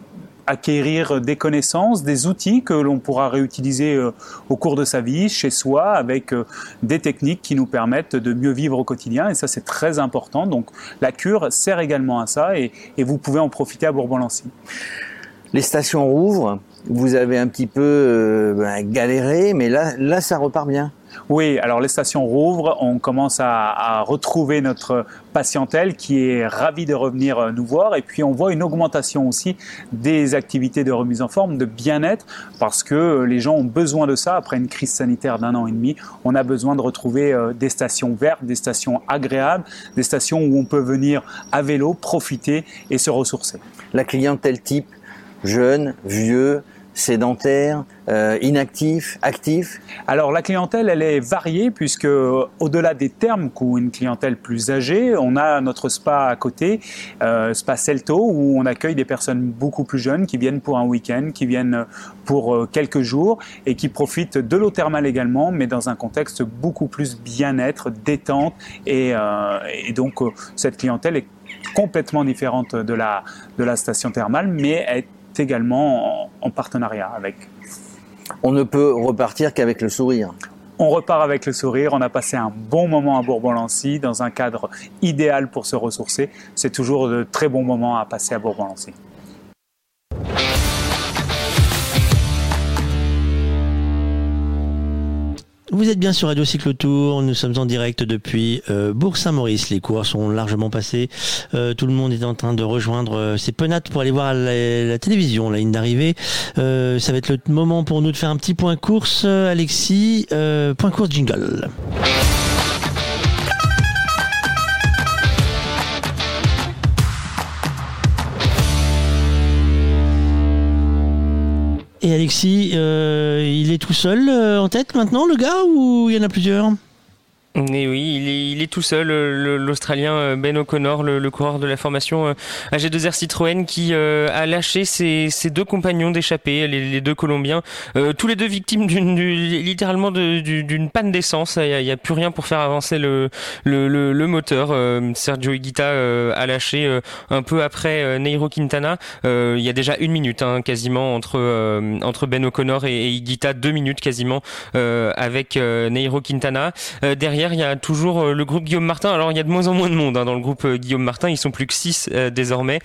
S22: acquérir des connaissances, des outils que l'on pourra réutiliser euh, au cours de sa vie, chez soi, avec euh, des techniques qui nous permettent de mieux vivre au quotidien. Et ça, c'est très important. Donc, la cure sert également à ça et, vous pouvez en profiter à Bourbon-Lancy.
S3: Les stations rouvrent. Vous avez un petit peu euh, ben, galéré, mais là, là, ça repart bien.
S22: Oui, alors les stations rouvrent, on commence à, retrouver notre patientèle qui est ravie de revenir euh, nous voir et puis on voit une augmentation aussi des activités de remise en forme, de bien-être parce que euh, les gens ont besoin de ça après une crise sanitaire d'un an et demi. On a besoin de retrouver euh, des stations vertes, des stations agréables, des stations où on peut venir à vélo, profiter et se ressourcer.
S3: La clientèle type jeune, vieux, sédentaire, euh, inactif, actif
S22: Alors la clientèle, elle est variée puisque au-delà des termes qu'une clientèle plus âgée, on a notre spa à côté, euh, Spa Celto, où on accueille des personnes beaucoup plus jeunes qui viennent pour un week-end, qui viennent pour euh, quelques jours et qui profitent de l'eau thermale également, mais dans un contexte beaucoup plus bien-être, détente et, et donc cette clientèle est complètement différente de la, de la station thermale, mais est également en, partenariat avec.
S3: On ne peut repartir qu'avec le sourire.
S22: On repart avec le sourire, on a passé un bon moment à Bourbon-Lancy dans un cadre idéal pour se ressourcer. C'est toujours de très bons moments à passer à Bourbon-Lancy.
S2: Vous êtes bien sur Radio Cyclotour, nous sommes en direct depuis euh, Bourg-Saint-Maurice. Les cours sont largement passés. Euh, tout le monde est en train de rejoindre euh, ses penates pour aller voir la, télévision, la ligne d'arrivée. Euh, ça va être le moment pour nous de faire un petit point course. Alexis, point course jingle. Et Alexis, euh, il est tout seul euh, en tête maintenant, le gars, ou il y en a plusieurs?
S5: Et oui, il est, tout seul, l'Australien euh, Ben O'Connor, le, coureur de la formation euh, AG2R Citroën, qui euh, a lâché ses, deux compagnons d'échappée, les, deux Colombiens, tous les deux victimes d'une littéralement d'une panne d'essence. Il n'y a, plus rien pour faire avancer le, le, moteur. Sergio Higuita a lâché un peu après Neiro Quintana. il y a déjà une minute hein, quasiment entre, entre Ben O'Connor et, et, Higuita, deux minutes quasiment avec Neiro Quintana. derrière, il y a toujours euh, le groupe Guillaume Martin. Alors, il y a de moins en moins de monde hein, dans le groupe euh, Guillaume Martin. Ils sont plus que 6 euh, désormais.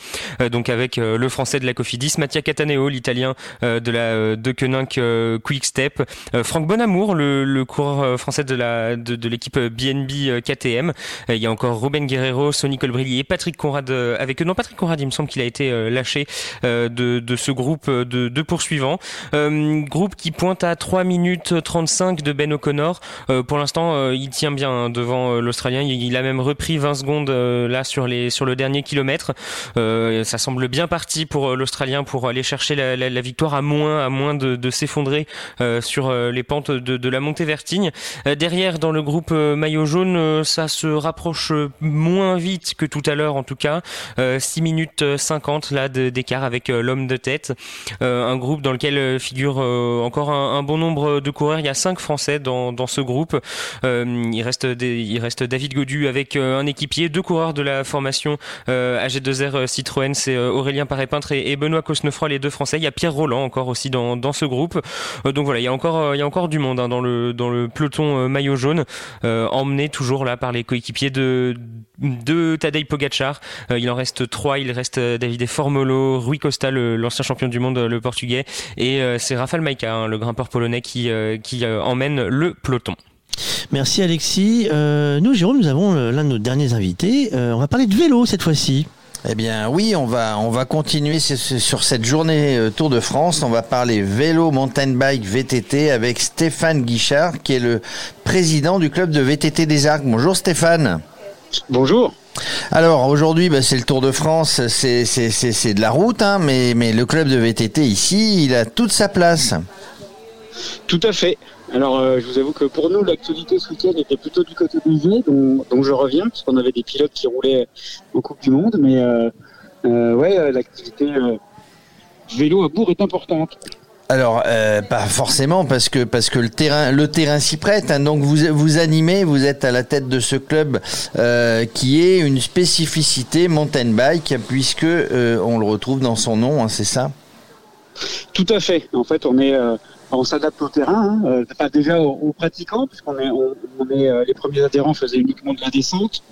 S5: donc, avec le français de la Cofidis, Mattia Cataneo, l'italien de la de Quick Step, Franck Bonamour, le, le coureur français de la de, l'équipe BNB KTM. il y a encore Ruben Guerrero, Sonny Colbrelli et Patrick Conrad avec eux. Non, Patrick Conrad, il me semble qu'il a été lâché de, de ce groupe de, de poursuivants. groupe qui pointe à 3 minutes 35 de Ben O'Connor. pour l'instant, il tient bien hein, devant euh, l'Australien. Il, a même repris 20 secondes euh, là sur les sur le dernier kilomètre. Euh, ça semble bien parti pour l'Australien pour aller chercher la, victoire à moins à moins de, s'effondrer sur les pentes de, la montée Vertigne. derrière, dans le groupe maillot jaune, ça se rapproche moins vite que tout à l'heure en tout cas. 6 minutes 50 là d'écart avec l'homme de tête. un groupe dans lequel figure encore un, bon nombre de coureurs. Il y a 5 Français dans, dans ce groupe. Il reste, David Godu avec euh, un équipier, deux coureurs de la formation euh, AG2R euh, Citroën, c'est Aurélien Paré-Peintre et, Benoît Cosnefroy, les deux Français. Il y a Pierre Roland encore aussi dans, ce groupe. donc voilà, il y a encore, du monde hein, dans, le, peloton maillot jaune, emmené toujours là par les coéquipiers de, de Tadej Pogacar. il en reste trois. Il reste David Formolo, Rui Costa, l'ancien champion du monde, le portugais, et c'est Rafael Maika, hein, le grimpeur polonais, qui emmène le peloton.
S2: Merci Alexis. Euh, nous, Jérôme, nous avons euh, l'un de nos derniers invités. Euh, on va parler de vélo cette fois-ci.
S3: Eh bien oui, on va, on va continuer sur cette journée Tour de France. On va parler vélo, mountain bike, VTT avec Stéphane Guichard qui est le président du club de VTT des Arcs. Bonjour Stéphane.
S23: Bonjour.
S3: Alors aujourd'hui, bah, c'est le Tour de France, c'est de la route, hein, mais, mais le club de VTT ici, il a toute sa place.
S23: Tout à fait. Alors, euh, je vous avoue que pour nous, l'actualité ce week-end était plutôt du côté des jeux, dont, je reviens, puisqu'on avait des pilotes qui roulaient en Coupe du Monde. Mais euh, euh ouais, euh, l'activité vélo à Bourg est importante.
S3: Alors, pas forcément, parce que parce que le terrain le terrain s'y prête. Hein. donc vous vous animez, vous êtes à la tête de ce club qui est une spécificité mountain bike, puisque on le retrouve dans son nom, hein, c'est ça?
S23: Tout à fait. En fait, on est on s'adapte au terrain, hein, euh, déjà aux, pratiquants, puisqu'on est, on, euh, les premiers adhérents faisaient uniquement de la descente.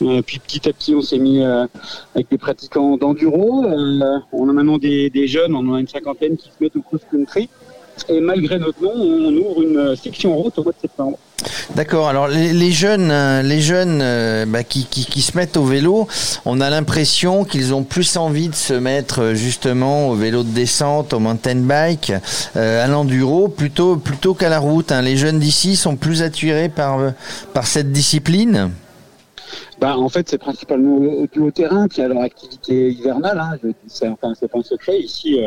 S23: Euh, puis petit à petit, on s'est mis avec des pratiquants d'enduro. on a maintenant des, des, jeunes, on en a une cinquantaine qui se mettent au cross-country. Et malgré notre nom, on ouvre une section route au mois de septembre.
S3: D'accord. Alors les, jeunes, les jeunes euh, euh, bah, qui, qui, se mettent au vélo, on a l'impression qu'ils ont plus envie de se mettre euh, justement au vélo de descente, au mountain bike, à l'enduro, plutôt plutôt qu'à la route. Hein. Les jeunes d'ici sont plus attirés par par cette discipline?
S23: Bah, en fait, c'est principalement au terrain, qui a leur activité hivernale. Hein. C'est enfin, pas un secret. Ici,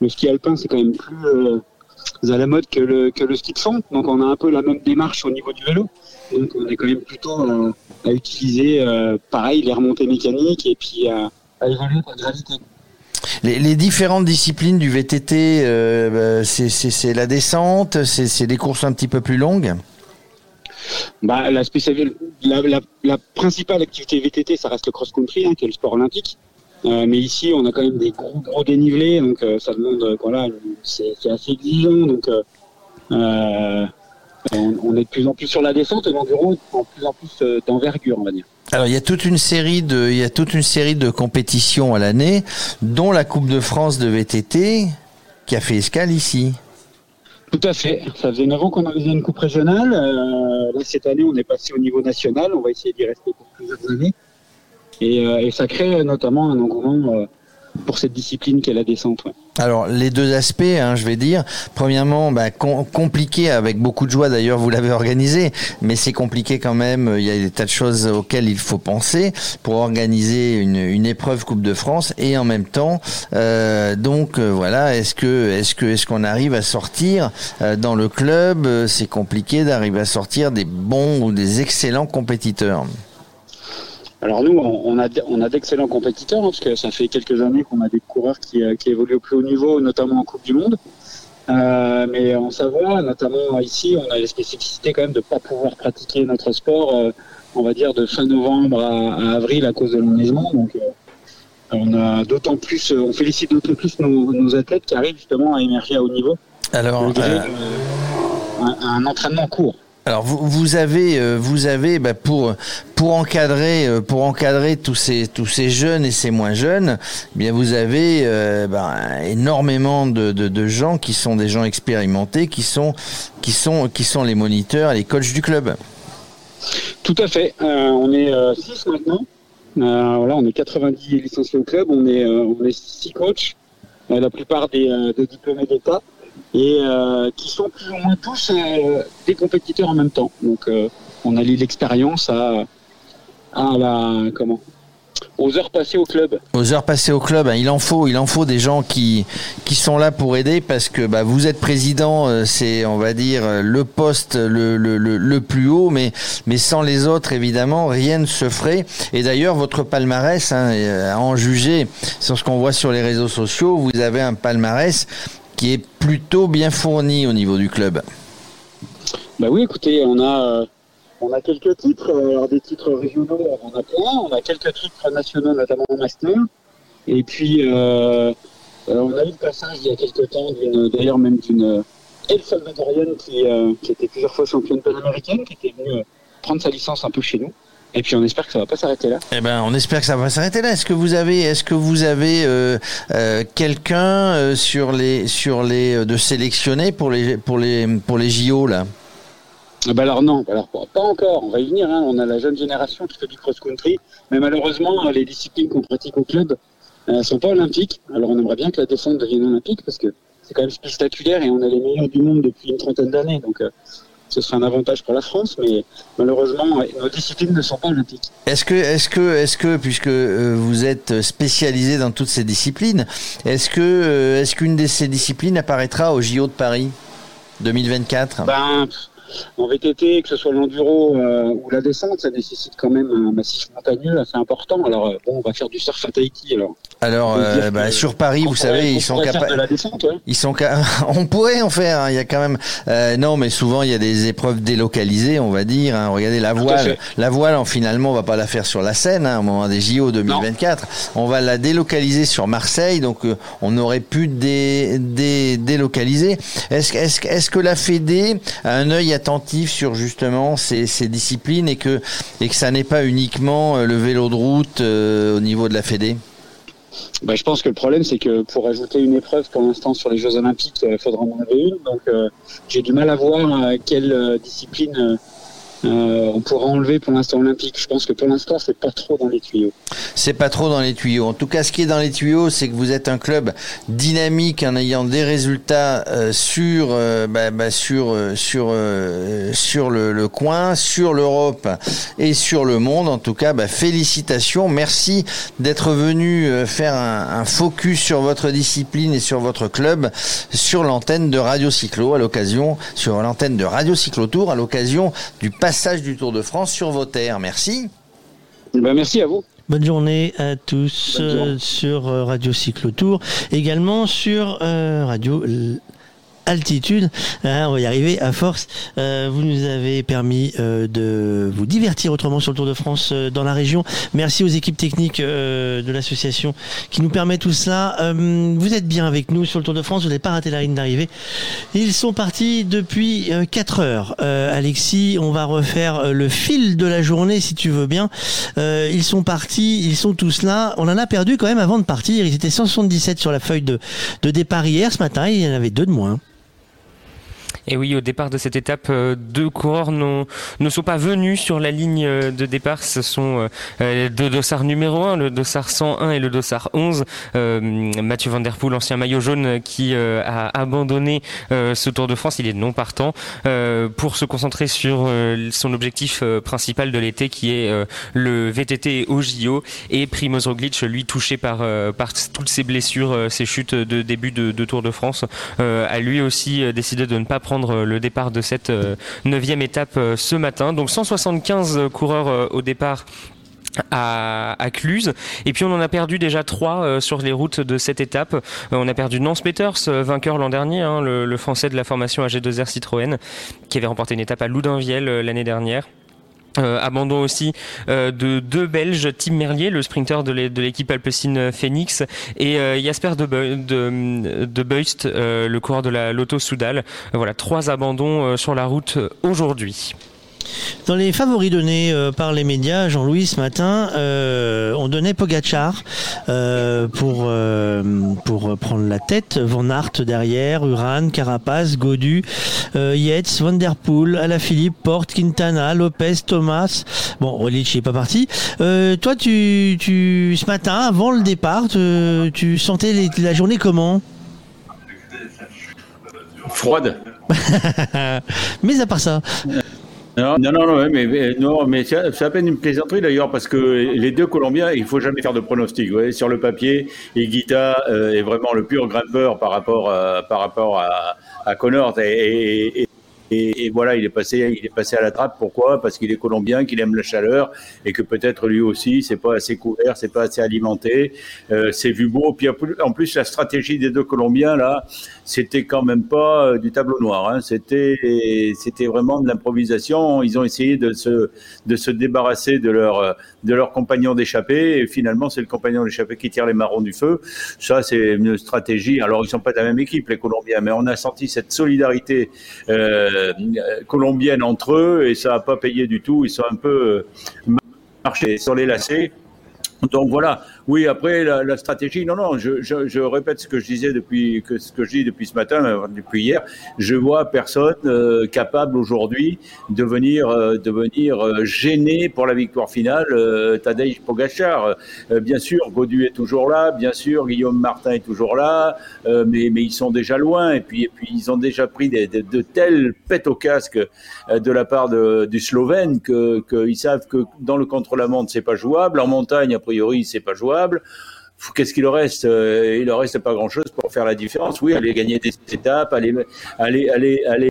S23: le ski alpin, c'est quand même plus à la mode que le, que le ski de fond. Donc on a un peu la même démarche au niveau du vélo. Donc on est quand même plutôt euh, à utiliser euh, pareil les remontées mécaniques et puis à, évoluer par gravité.
S3: Les, différentes disciplines du VTT, euh, bah, c'est la descente, c'est des courses un petit peu plus longues?
S23: Bah, la, la, la, la, principale activité VTT, ça reste le cross-country, hein, qui est le sport olympique. Euh, mais ici, on a quand même des gros, gros dénivelés, donc euh, ça demande, euh, voilà, c'est assez exigeant. Donc, on, on, est de plus en plus sur la descente et l'enduro en plus en plus d'envergure, on va dire.
S3: Alors il y a toute une série de, il y a toute une série de compétitions à l'année, dont la Coupe de France de VTT, qui a fait escale ici.
S23: Tout à fait. Ça faisait 9 ans qu'on organisait une coupe régionale. là, cette année, on est passé au niveau national. On va essayer d'y rester pour plusieurs années. Et, euh, et, ça crée notamment un engouement euh, pour cette discipline qu'est la descente. Ouais.
S3: Alors les deux aspects, hein, je vais dire. Premièrement, bah, com compliqué avec beaucoup de joie. D'ailleurs, vous l'avez organisé, mais c'est compliqué quand même. Il y a des tas de choses auxquelles il faut penser pour organiser une, une épreuve Coupe de France et en même temps, euh, donc euh, voilà, est-ce que est-ce que est-ce qu'on arrive à sortir euh, dans le club? C'est compliqué d'arriver à sortir des bons ou des excellents compétiteurs.
S23: Alors nous, on a, on a d'excellents compétiteurs, hein, parce que ça fait quelques années qu'on a des coureurs qui, euh, qui, évoluent au plus haut niveau, notamment en Coupe du Monde. Euh, mais en Savoie, notamment ici, on a les spécificités quand même de ne pas pouvoir pratiquer notre sport, euh, on va dire, de fin novembre à, avril à cause de l'enneigement. Donc euh, on a d'autant plus, on félicite d'autant plus nos, nos, athlètes qui arrivent justement à émerger à haut niveau.
S3: Alors,
S23: un, un entraînement court.
S3: Alors vous, vous avez euh, vous avez bah, pour pour encadrer euh, pour encadrer tous ces tous ces jeunes et ces moins jeunes, eh bien vous avez euh, bah, énormément de, de, de, gens qui sont des gens expérimentés, qui sont qui sont qui sont les moniteurs, les coachs du club.
S23: Tout à fait. on est 6 maintenant. voilà, on est 90 licenciés au club. On est on est six coachs. la plupart des, des diplômés d'État et euh, qui sont plus ou moins tous euh, des compétiteurs en même temps. Donc euh, on allie l'expérience à, comment aux heures passées au club.
S3: Aux heures passées au club, hein, il en faut, il en faut des gens qui qui sont là pour aider parce que bah, vous êtes président, c'est on va dire le poste le, le, le, le, plus haut, mais mais sans les autres évidemment rien ne se ferait. Et d'ailleurs votre palmarès, hein, à en juger sur ce qu'on voit sur les réseaux sociaux, vous avez un palmarès qui est plutôt bien fourni au niveau du club.
S23: Bah oui, écoutez, on a, euh, on a quelques titres, euh, alors des titres régionaux, on a plein, on a quelques titres nationaux, notamment en master. Et puis, euh, on a eu le passage il y a quelques temps, d'ailleurs même d'une El Salvadorienne qui, qui était plusieurs fois championne panaméricaine, qui était venue prendre sa licence un peu chez nous. Et puis on espère que ça va pas s'arrêter là.
S3: Eh ben, on espère que ça va s'arrêter là. Est-ce que vous avez, est-ce que vous avez euh, euh, quelqu'un euh, sur les, sur les, de sélectionner pour les, pour les, pour les JO là?
S23: Ah bah alors non, alors pas encore. On va y venir. Hein. On a la jeune génération qui fait du cross-country, mais malheureusement les disciplines qu'on pratique au club ne sont pas olympiques. Alors on aimerait bien que la descente devienne olympique parce que c'est quand même spectaculaire et on a les meilleurs du monde depuis une trentaine d'années. Donc ce serait un avantage pour la France, mais malheureusement, nos disciplines ne sont pas olympiques.
S3: Est-ce que, est-ce que, est-ce que, puisque euh, vous êtes spécialisé dans toutes ces disciplines, est-ce que, euh, est-ce qu'une de ces disciplines apparaîtra au JO de Paris 2024
S23: ben, en VTT, que ce soit l'enduro euh, ou la descente, ça nécessite quand même un massif montagneux assez important. Alors, euh, bon, on va faire du surf à Tahiti alors.
S3: Alors, euh, bah, sur Paris, vous savez, ils sont capables.
S23: Ouais.
S3: Ils sont On pourrait en faire. Hein. Il y a quand même. Non, mais souvent il y a des épreuves délocalisées, on va dire. Hein. Regardez la voile. La voile, finalement, on va pas la faire sur la Seine hein, au moment des JO 2024. Non. On va la délocaliser sur Marseille. Donc, on aurait pu dé, dé, délocaliser. Est-ce est est que la Fédé a un œil attentif sur justement ces, disciplines et que et que ça n'est pas uniquement le vélo de route euh, au niveau de la Fédé?
S23: Bah, je pense que le problème, c'est que pour ajouter une épreuve pour l'instant sur les Jeux Olympiques, il faudra en avoir une. Donc, euh, j'ai du mal à voir euh, quelle euh, discipline euh, on pourra enlever pour l'instant olympique. Je pense que pour l'instant, c'est pas trop dans les tuyaux.
S3: C'est pas trop dans les tuyaux. En tout cas, ce qui est dans les tuyaux, c'est que vous êtes un club dynamique en ayant des résultats sur, le, coin, sur l'Europe et sur le monde. En tout cas, bah, félicitations. Merci d'être venu euh, faire un, un, focus sur votre discipline et sur votre club sur l'antenne de Radio Cyclo à l'occasion, sur l'antenne de Radio Cyclo Tour à l'occasion du passage du Tour de France sur vos terres. Merci.
S23: Ben, merci à vous.
S2: Bonne journée à tous euh, sur Radio Cyclo Tour, également sur euh, Radio altitude. Hein, on va y arriver à force. Euh, vous nous avez permis euh, de vous divertir autrement sur le Tour de France euh, dans la région. Merci aux équipes techniques de l'association qui nous permet tout cela. vous êtes bien avec nous sur le Tour de France. Vous n'avez pas raté la ligne d'arrivée. Ils sont partis depuis 4 heures. Alexis, on va refaire le fil de la journée si tu veux bien. ils sont partis, ils sont tous là. On en a perdu quand même avant de partir. Ils étaient 177 sur la feuille de, de départ hier. Ce matin, il y en avait deux de moins.
S5: Et oui, au départ de cette étape, euh, deux coureurs ne sont pas venus sur la ligne euh, de départ. Ce sont euh, deux dossards numéro 1, le dossard 101 et le dossard 11. Mathieu Van Der Poel, ancien maillot jaune, qui a abandonné ce Tour de France. Il est non partant pour se concentrer sur son objectif principal de l'été, qui est le VTT au JO. Et Primoz Roglic, lui, touché par, par toutes ses blessures, ses chutes de début de, de Tour de France, a lui aussi décidé de ne pas prendre euh, le départ de cette euh, neuvième étape euh, ce matin. Donc 175 coureurs au départ à, Cluse. Et puis on en a perdu déjà trois sur les routes de cette étape. on a perdu Nance Peters, vainqueur l'an dernier, hein, le, français de la formation AG2R Citroën, qui avait remporté une étape à Loudunvielle l'année dernière. Euh, abandon aussi euh, de deux Belges, Tim Merlier, le sprinter de l'équipe Alpecin Phoenix, et euh, Jasper de, Beust, le coureur de la Lotto Soudal. voilà, trois abandons sur la route aujourd'hui.
S2: Dans les favoris donnés euh, par les médias, Jean-Louis, ce matin, euh, on donnait Pogachar euh, pour, pour prendre la tête. Van Aert derrière, Uran, Carapace, Godu, Yates, Van Der Poel, Alaphilippe, Porte, Quintana, Lopez, Thomas. Bon, Rolich n'est pas parti. toi, tu, tu, ce matin, avant le départ, tu, sentais la journée comment?
S9: Froide.
S2: Mais à part ça.
S9: Non, non, non, mais, non, mais c'est à peine une plaisanterie d'ailleurs parce que les deux Colombiens, il faut jamais faire de pronostic. Vous sur le papier, Iguita euh, est vraiment le pur grimpeur par rapport, à, par rapport à, et, voilà, il est passé, il est passé à la trappe. Pourquoi? Parce qu'il est colombien, qu'il aime la chaleur et que peut-être lui aussi, c'est pas assez couvert, c'est pas assez alimenté. Euh, c'est vu beau. Puis en plus, la stratégie des deux Colombiens là, c'était quand même pas euh, du tableau noir. Hein. C'était, c'était vraiment de l'improvisation. Ils ont essayé de se, de se débarrasser de leur, de leur compagnon d'échappée. Et finalement, c'est le compagnon d'échappée qui tire les marrons du feu. Ça, c'est une stratégie. Alors, ils sont pas de la même équipe, les Colombiens, mais on a senti cette solidarité. Euh, euh, colombienne entre eux et ça n'a pas payé du tout. Ils sont un peu euh, marchés sur les lacets. Donc voilà, oui, après la, stratégie, non, non, je, je, je, répète ce que je disais depuis que ce que je dis depuis ce matin, euh, depuis hier. Je vois personne euh, capable aujourd'hui de venir euh, de venir gêner pour la victoire finale Tadej Pogacar. bien sûr, Godu est toujours là, bien sûr, Guillaume Martin est toujours là, mais mais ils sont déjà loin et puis et puis ils ont déjà pris des, de telles pètes au casque de la part de, du Slovène que qu'ils savent que dans le contre-la-montre c'est pas jouable, en montagne a priori c'est pas jouable Qu'est-ce qu'il leur reste euh, Il leur reste pas grand-chose pour faire la différence. Oui, aller gagner des étapes, aller, aller, aller, aller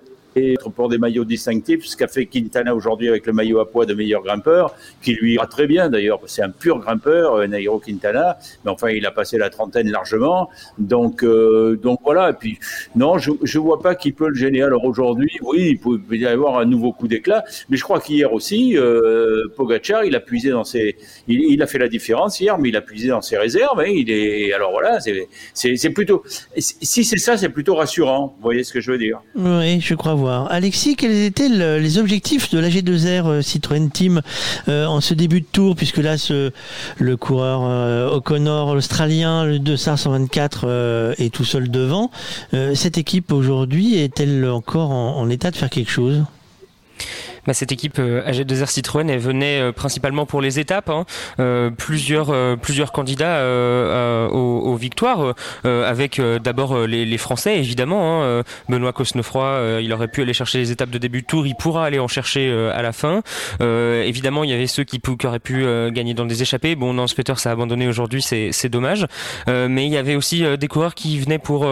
S9: pour des maillots distinctifs, ce qu'a fait Quintana aujourd'hui avec le maillot à poids de meilleur grimpeur, qui lui ira très bien d'ailleurs, c'est un pur grimpeur, euh, Nairo Quintana, mais enfin il a passé la trentaine largement, donc euh, donc voilà, et puis non, je je vois pas qui peut le gêner. Alors aujourd'hui, oui, il peut, y avoir un nouveau coup d'éclat, mais je crois qu'hier aussi, euh, Pogacar, il a puisé dans ses, il, a fait la différence hier, mais il a puisé dans ses réserves, hein, il est, alors voilà, c'est plutôt, si c'est ça, c'est plutôt rassurant, vous voyez ce que je veux dire
S2: Oui, je crois Alexis, quels étaient les objectifs de l'AG2R euh, Citroën Team euh, en ce début de tour, puisque là, le coureur euh, O'Connor, l'Australien, le 200 124 est tout seul devant. cette équipe aujourd'hui est-elle encore en état de faire quelque chose?
S5: Bah, cette équipe euh, AG2R Citroën elle venait euh, principalement pour les étapes. Hein. Euh, plusieurs plusieurs candidats aux, victoires, avec d'abord les, les, Français évidemment. Hein. Benoît Cosnefroy, il aurait pu aller chercher les étapes de début de tour, il pourra aller en chercher à la fin. évidemment, il y avait ceux qui, qui auraient pu gagner dans des échappées. Bon, Nance Peter ça a abandonné aujourd'hui, c'est dommage. mais il y avait aussi des coureurs qui venaient pour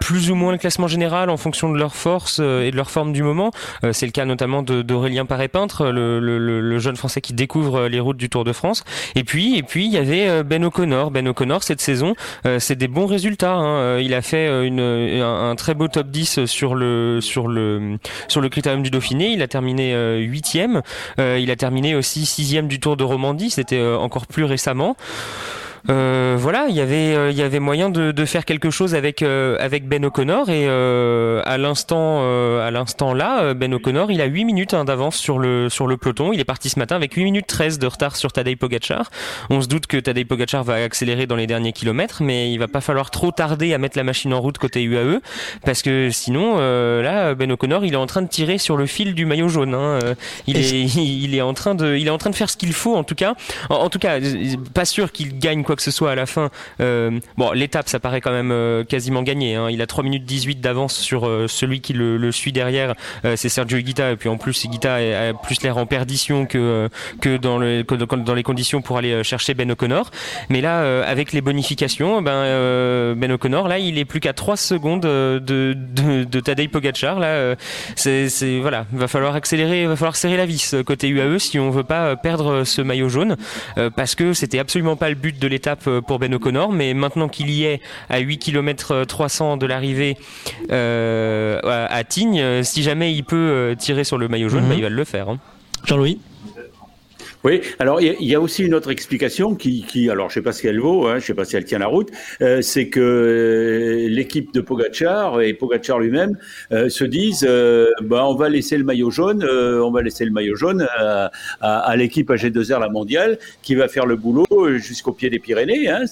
S5: plus ou moins le classement général en fonction de leur force et de leur forme du moment. c'est le cas notamment de, de Aurélien Paré-Peintre, le, le, jeune Français qui découvre les routes du Tour de France. Et puis, et puis il y avait Ben O'Connor. Ben O'Connor cette saison, c'est des bons résultats. Hein. Il a fait une, un, très beau top 10 sur le sur le sur le critérium du Dauphiné. Il a terminé huitième. il a terminé aussi sixième du Tour de Romandie. C'était encore plus récemment. Euh, voilà, il y avait euh, il y avait moyen de, de faire quelque chose avec euh, avec Ben O'Connor et à l'instant à l'instant là, Ben O'Connor, il a 8 minutes hein, d'avance sur le sur le peloton. Il est parti ce matin avec 8 minutes 13 de retard sur Tadej Pogacar. On se doute que Tadej Pogacar va accélérer dans les derniers kilomètres, mais il va pas falloir trop tarder à mettre la machine en route côté UAE parce que sinon là Ben O'Connor, il est en train de tirer sur le fil du maillot jaune. Hein. Il est il est en train de il est en train de faire ce qu'il faut en tout cas. En, en tout cas, pas sûr qu'il gagne quoi que ce soit à la fin. Euh, bon, l'étape, ça paraît quand même euh, quasiment gagné. Hein. Il a 3 minutes 18 d'avance sur euh, celui qui le, suit derrière. c'est Sergio Higuita. Et puis en plus, Higuita a plus l'air en perdition que, que, dans, le, dans les conditions pour aller chercher Ben O'Connor. Mais là, avec les bonifications, ben, Ben O'Connor, là, il est plus qu'à 3 secondes de, de, de Tadej Pogacar. Là, c'est, voilà, il va falloir accélérer, va falloir serrer la vis côté UAE si on veut pas perdre ce maillot jaune. parce que c'était absolument pas le but de l'étape étape euh, pour Ben O'Connor, mais maintenant qu'il y est à 8 km 300 de l'arrivée euh, à, Tignes, euh, si jamais il peut tirer sur le maillot jaune, mhm. bah, il va le faire. Hein.
S2: Jean-Louis?
S9: Oui, alors il y, a aussi une autre explication qui, qui alors je sais pas si elle vaut, hein, je sais pas si elle tient la route, c'est que l'équipe de Pogachar et Pogachar lui-même se disent, bah, on va laisser le maillot jaune, on va laisser le maillot jaune à, à, l'équipe AG2R la mondiale qui va faire le boulot jusqu'au pied des Pyrénées. Hein,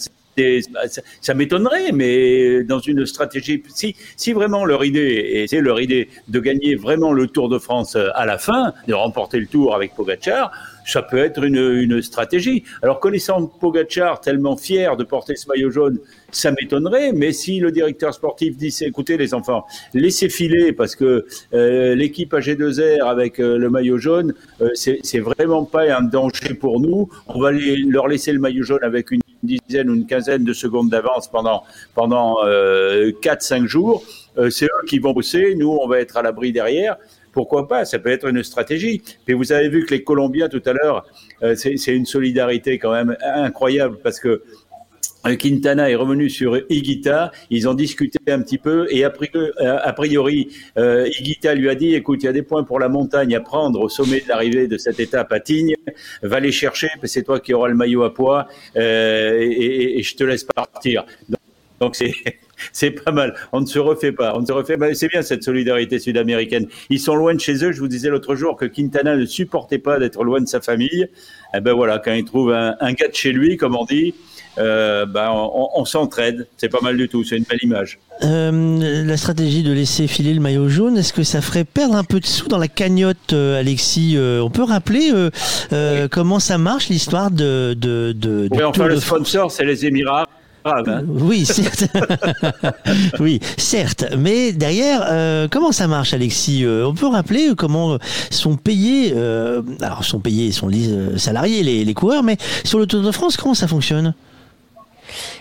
S9: ça, m'étonnerait, mais dans une stratégie, si, si vraiment leur idée, et c'est leur idée de gagner vraiment le Tour de France à la fin, de remporter le Tour avec Pogachar, ça peut être une, une stratégie. Alors connaissant Pogachar tellement fier de porter ce maillot jaune, ça m'étonnerait, mais si le directeur sportif dit écoutez les enfants, laissez filer parce que euh, l'équipe AG2R avec euh, le maillot jaune, euh, c'est vraiment pas un danger pour nous, on va les, leur laisser le maillot jaune avec une dizaine ou une quinzaine de secondes d'avance pendant, pendant 4-5 jours, c'est eux qui vont bosser, nous on va être à l'abri derrière pourquoi pas Ça peut être une stratégie. Et vous avez vu que les Colombiens tout à l'heure, euh, c'est une solidarité quand même incroyable parce que euh, Quintana est revenu sur Higuita, ils ont discuté un petit peu et a priori, euh, Higuita lui a dit écoute, il y a des points pour la montagne à prendre au sommet de l'arrivée de cette étape à Tignes, va les chercher, c'est toi qui auras le maillot à poids et, je te laisse partir. C'est c'est pas mal. On ne se refait pas. On ne se refait. c'est bien cette solidarité sud-américaine. Ils sont loin de chez eux. Je vous disais l'autre jour que Quintana ne supportait pas d'être loin de sa famille. Eh ben voilà, quand il trouve un, gars de chez lui, comme on dit, euh, ben on, s'entraide. C'est pas mal du tout. C'est une belle image.
S2: Euh, la stratégie de laisser filer le maillot jaune, est-ce que ça ferait perdre un peu de sous dans la cagnotte, euh, Alexis On peut rappeler comment ça marche l'histoire de de de.
S9: Oui, enfin le sponsor, c'est les Émirats.
S2: Hein. Oui, certes. oui, certes. Mais derrière, euh, comment ça marche, Alexis euh, On peut rappeler comment sont payés, euh, alors sont payés, sont salariés les coureurs, mais sur le Tour de France, comment ça fonctionne?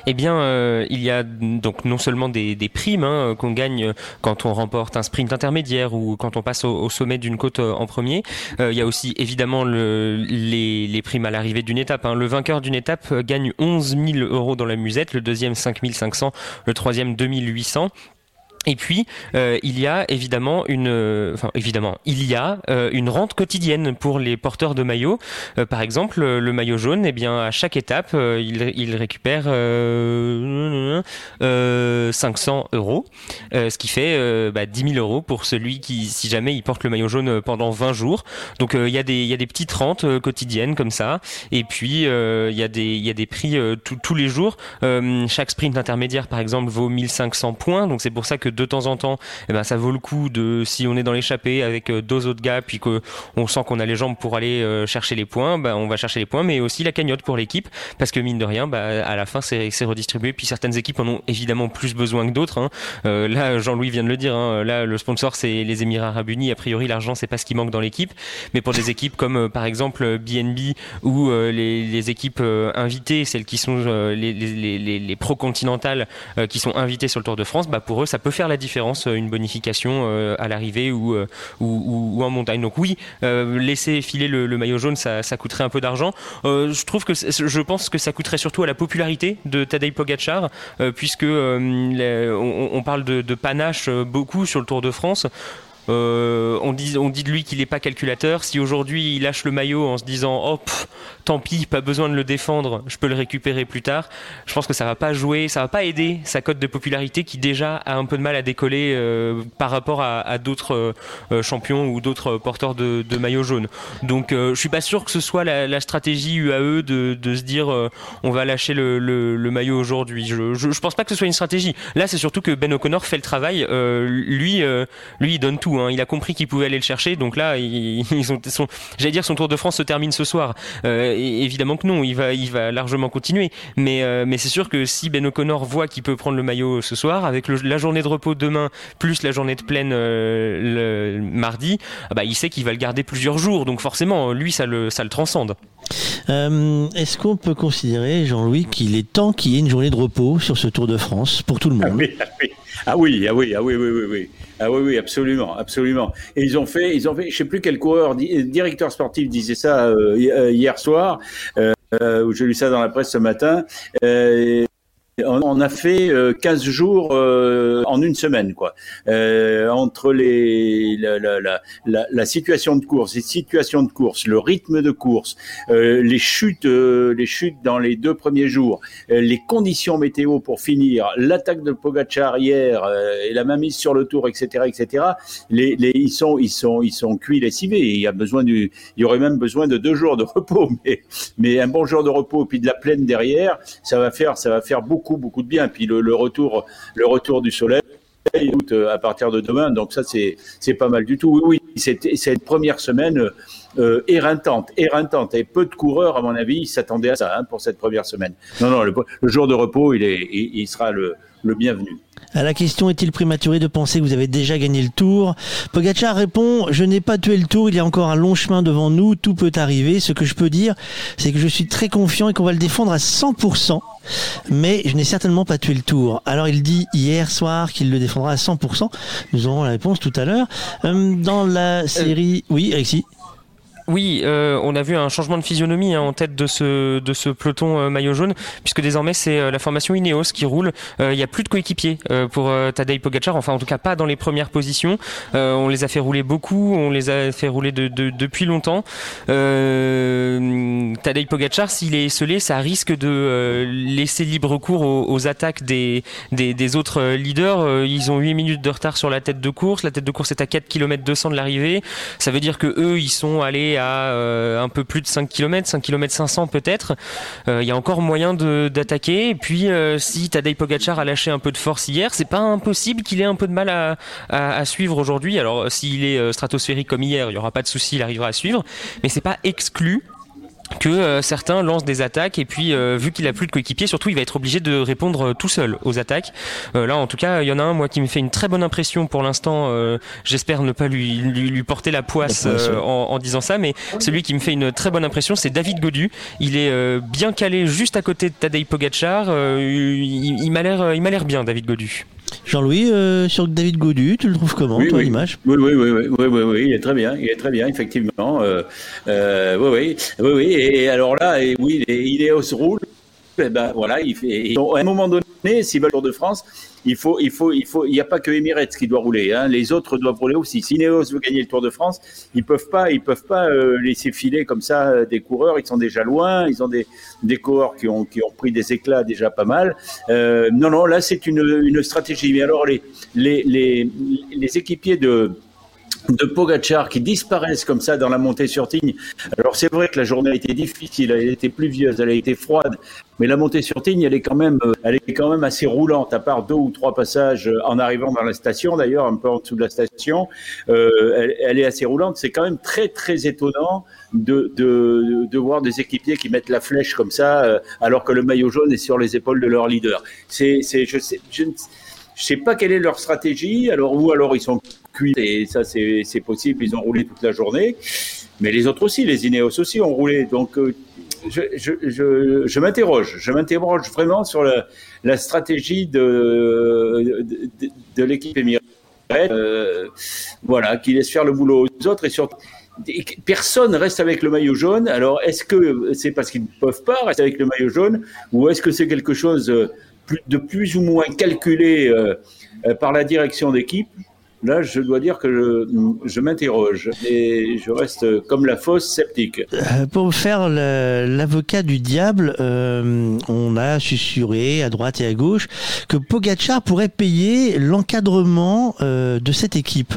S5: Eh bien, euh, il y a donc non seulement des, primes hein, qu'on gagne quand on remporte un sprint intermédiaire ou quand on passe au, sommet d'une côte euh, en premier. Euh, il y a aussi évidemment les, primes à l'arrivée d'une étape. Hein. Le vainqueur d'une étape gagne 11 000 euros dans la musette, le deuxième 5 500, le troisième 2 800. Et puis euh, il y a évidemment une, euh, enfin évidemment, il y a euh, une rente quotidienne pour les porteurs de maillots. par exemple, le maillot jaune, eh bien à chaque étape, il, il, récupère 500 euros, ce qui fait bah, 10 000 euros pour celui qui, si jamais il porte le maillot jaune pendant 20 jours. Donc il y a des, il y a des petites rentes quotidiennes comme ça. Et puis il y a des, il y a des prix tous les jours. chaque sprint intermédiaire, par exemple, vaut 1500 points. Donc c'est pour ça que de temps en temps, eh ben, ça vaut le coup de, si on est dans l'échappée avec euh, deux autres gars, puis qu'on sent qu'on a les jambes pour aller euh, chercher les points, ben, on va chercher les points, mais aussi la cagnotte pour l'équipe, parce que mine de rien, bah, à la fin, c'est redistribué. Puis certaines équipes en ont évidemment plus besoin que d'autres. Hein. Euh, là, Jean-Louis vient de le dire. Hein. Là, le sponsor, c'est les Émirats Arabes Unis. A priori, l'argent, c'est pas ce qui manque dans l'équipe. Mais pour des équipes comme, par exemple, BNB ou les, équipes invitées, celles qui sont les, les, les, pro continentales qui sont invitées sur le Tour de France, bah, pour eux, ça peut faire la différence, une bonification à l'arrivée ou, ou, en montagne. Donc oui, laisser filer le, maillot jaune, ça, coûterait un peu d'argent. je trouve que pense que ça coûterait surtout à la popularité de Tadej Pogacar, puisque on, parle de panache beaucoup sur le Tour de France. Euh, on, dit, de lui qu'il n'est pas calculateur. Si aujourd'hui il lâche le maillot en se disant hop, oh, tant pis, pas besoin de le défendre, je peux le récupérer plus tard, je pense que ça va pas jouer, ça va pas aider sa cote de popularité qui déjà a un peu de mal à décoller euh, par rapport à, d'autres euh, champions ou d'autres porteurs de, de maillot jaune. Donc je suis pas sûr que ce soit la, stratégie UAE de, se dire on va lâcher le, le, maillot aujourd'hui. Je, je, pense pas que ce soit une stratégie. Là c'est surtout que Ben O'Connor fait le travail. lui, lui il donne tout. Hein. Il a compris qu'il pouvait aller le chercher. Donc là, ils, ont, son, j'allais dire, son Tour de France se termine ce soir. Euh, évidemment que non, il va, il va largement continuer. Mais, euh, mais c'est sûr que si Ben O'Connor voit qu'il peut prendre le maillot ce soir, avec la journée de repos demain plus la journée de pleine euh, le mardi, ah bah, il sait qu'il va le garder plusieurs jours. Donc forcément, lui, ça le transcende.
S2: Est-ce qu'on peut considérer, Jean-Louis, qu'il est temps qu'il y ait une journée de repos sur ce Tour de France pour tout le monde
S9: ah oui, ah oui, ah oui, oui, oui, oui. Ah oui, oui, absolument, absolument. Et ils ont fait, ils ont fait, je sais plus quel coureur, directeur sportif disait ça euh, hier soir, euh, où j'ai lu ça dans la presse ce matin. Euh, on a fait 15 euh, jours euh, en une semaine, quoi. Euh, entre les la, la, la, la, situation de course, les situations de course, le rythme de course, les chutes, les chutes dans les deux premiers jours, les conditions météo pour finir, l'attaque de Pogacar hier et la mainmise sur le tour, etc., etc. Les, les, ils sont, ils sont, ils sont cuits lessivés. Il y a besoin du, il y aurait même besoin de deux jours de repos, mais mais un bon jour de repos puis de la plaine derrière, ça va faire, ça va faire beaucoup beaucoup, de bien. Puis le, retour, le retour du soleil euh, à partir de demain. Donc ça, c'est, pas mal du tout. Oui, oui, cette, cette première semaine euh, éreintante, éreintante. Et peu de coureurs, à mon avis, s'attendaient à ça hein, pour cette première semaine. Non, non, le, jour de repos, il, est, il, sera le, le bienvenu.
S2: À la question est-il prématuré de penser que vous avez déjà gagné le tour? Pogacar répond Je n'ai pas tué le tour, il y a encore un long chemin devant nous, tout peut arriver. Ce que je peux dire, c'est que je suis très confiant et qu'on va le défendre à 100%. Mais je n'ai certainement pas tué le tour. Alors il dit hier soir qu'il le défendra à 100%. Nous aurons la réponse tout à l'heure. Euh, dans la série... Oui, Alexis
S5: oui, euh, on a vu un changement de physionomie hein, en tête de ce, de ce peloton euh, maillot jaune, puisque désormais c'est euh, la formation Ineos qui roule. Il n'y a plus de coéquipiers pour Tadej Pogacar, enfin en tout cas pas dans les premières positions. on les a fait rouler beaucoup, on les a fait rouler de, de, depuis longtemps. Tadej Pogacar, s'il est esselé, ça risque de laisser libre cours aux, aux attaques des, des, des, autres leaders. ils ont 8 minutes de retard sur la tête de course. La tête de course est à 4 km 200 de l'arrivée. Ça veut dire que eux, ils sont allés à euh, un peu plus de 5 km, 5 km 500 peut-être. Euh, il y a encore moyen d'attaquer. Et puis, euh, si Tadej Pogacar a lâché un peu de force hier, c'est pas impossible qu'il ait un peu de mal à, suivre aujourd'hui. Alors, s'il est stratosphérique comme hier, il y aura pas de souci, il arrivera à suivre. Mais c'est pas exclu que euh, certains lancent des attaques et puis euh, vu qu'il a plus de coéquipiers surtout il va être obligé de répondre euh, tout seul aux attaques. Là en tout cas il y en a un moi qui me fait une très bonne impression pour l'instant j'espère ne pas lui, lui, porter la poisse, en, disant ça mais celui qui me fait une très bonne impression c'est David Godu. Il est bien calé juste à côté de Tadej Pogacar. Il, il m'a l'air il m'a l'air bien David Godu
S2: Jean-Louis, sur David Godu, tu le trouves comment,
S9: oui,
S2: toi,
S9: oui.
S2: l'image
S9: oui oui, oui, oui, oui, oui, il est très bien, il est très bien, effectivement. oui, oui, oui, oui, et alors là, et oui, il est, au roule. Et ben voilà, il fait. à un moment donné, s'il veut le Tour de France, il faut, il faut, il faut, il n'y a pas que Emirates qui doit rouler. Hein, les autres doivent rouler aussi. Si Neos veut gagner le Tour de France, ils peuvent pas, ils peuvent pas euh, laisser filer comme ça euh, des coureurs. Ils sont déjà loin. Ils ont des, des coureurs qui ont, qui ont pris des éclats déjà pas mal. Euh, non, non, là c'est une, une stratégie. Mais alors les, les, les, les équipiers de de Pogachar qui disparaissent comme ça dans la montée sur Tignes. Alors c'est vrai que la journée a été difficile, elle a été pluvieuse, elle a été froide, mais la montée sur Tignes, elle est quand même, euh, elle est quand même assez roulante, à part deux ou trois passages euh, en arrivant dans la station, d'ailleurs un peu en dessous de la station, euh, elle, est assez roulante. C'est quand même très très étonnant de, voir des équipiers qui mettent la flèche comme ça, alors que le maillot jaune est sur les épaules de leur leader. C'est, je ne sais pas quelle est leur stratégie, alors ou alors ils sont et ça c'est possible, ils ont roulé toute la journée. Mais les autres aussi, les Ineos aussi ont roulé. Donc euh, je, m'interroge. Je m'interroge vraiment sur la, stratégie de, l'équipe émirate. Euh, voilà, qui laisse faire le boulot aux autres et surtout. Personne reste avec le maillot jaune. Alors, est-ce que c'est parce qu'ils ne peuvent pas rester avec le maillot jaune, ou est-ce que c'est quelque chose de plus ou moins calculé euh, euh, par la direction d'équipe? Là, je dois dire que je, m'interroge et je reste comme la fosse sceptique.
S2: Euh, pour faire l'avocat du diable, euh, on a susurré à droite et à gauche que Pogachar pourrait payer l'encadrement euh, de cette équipe,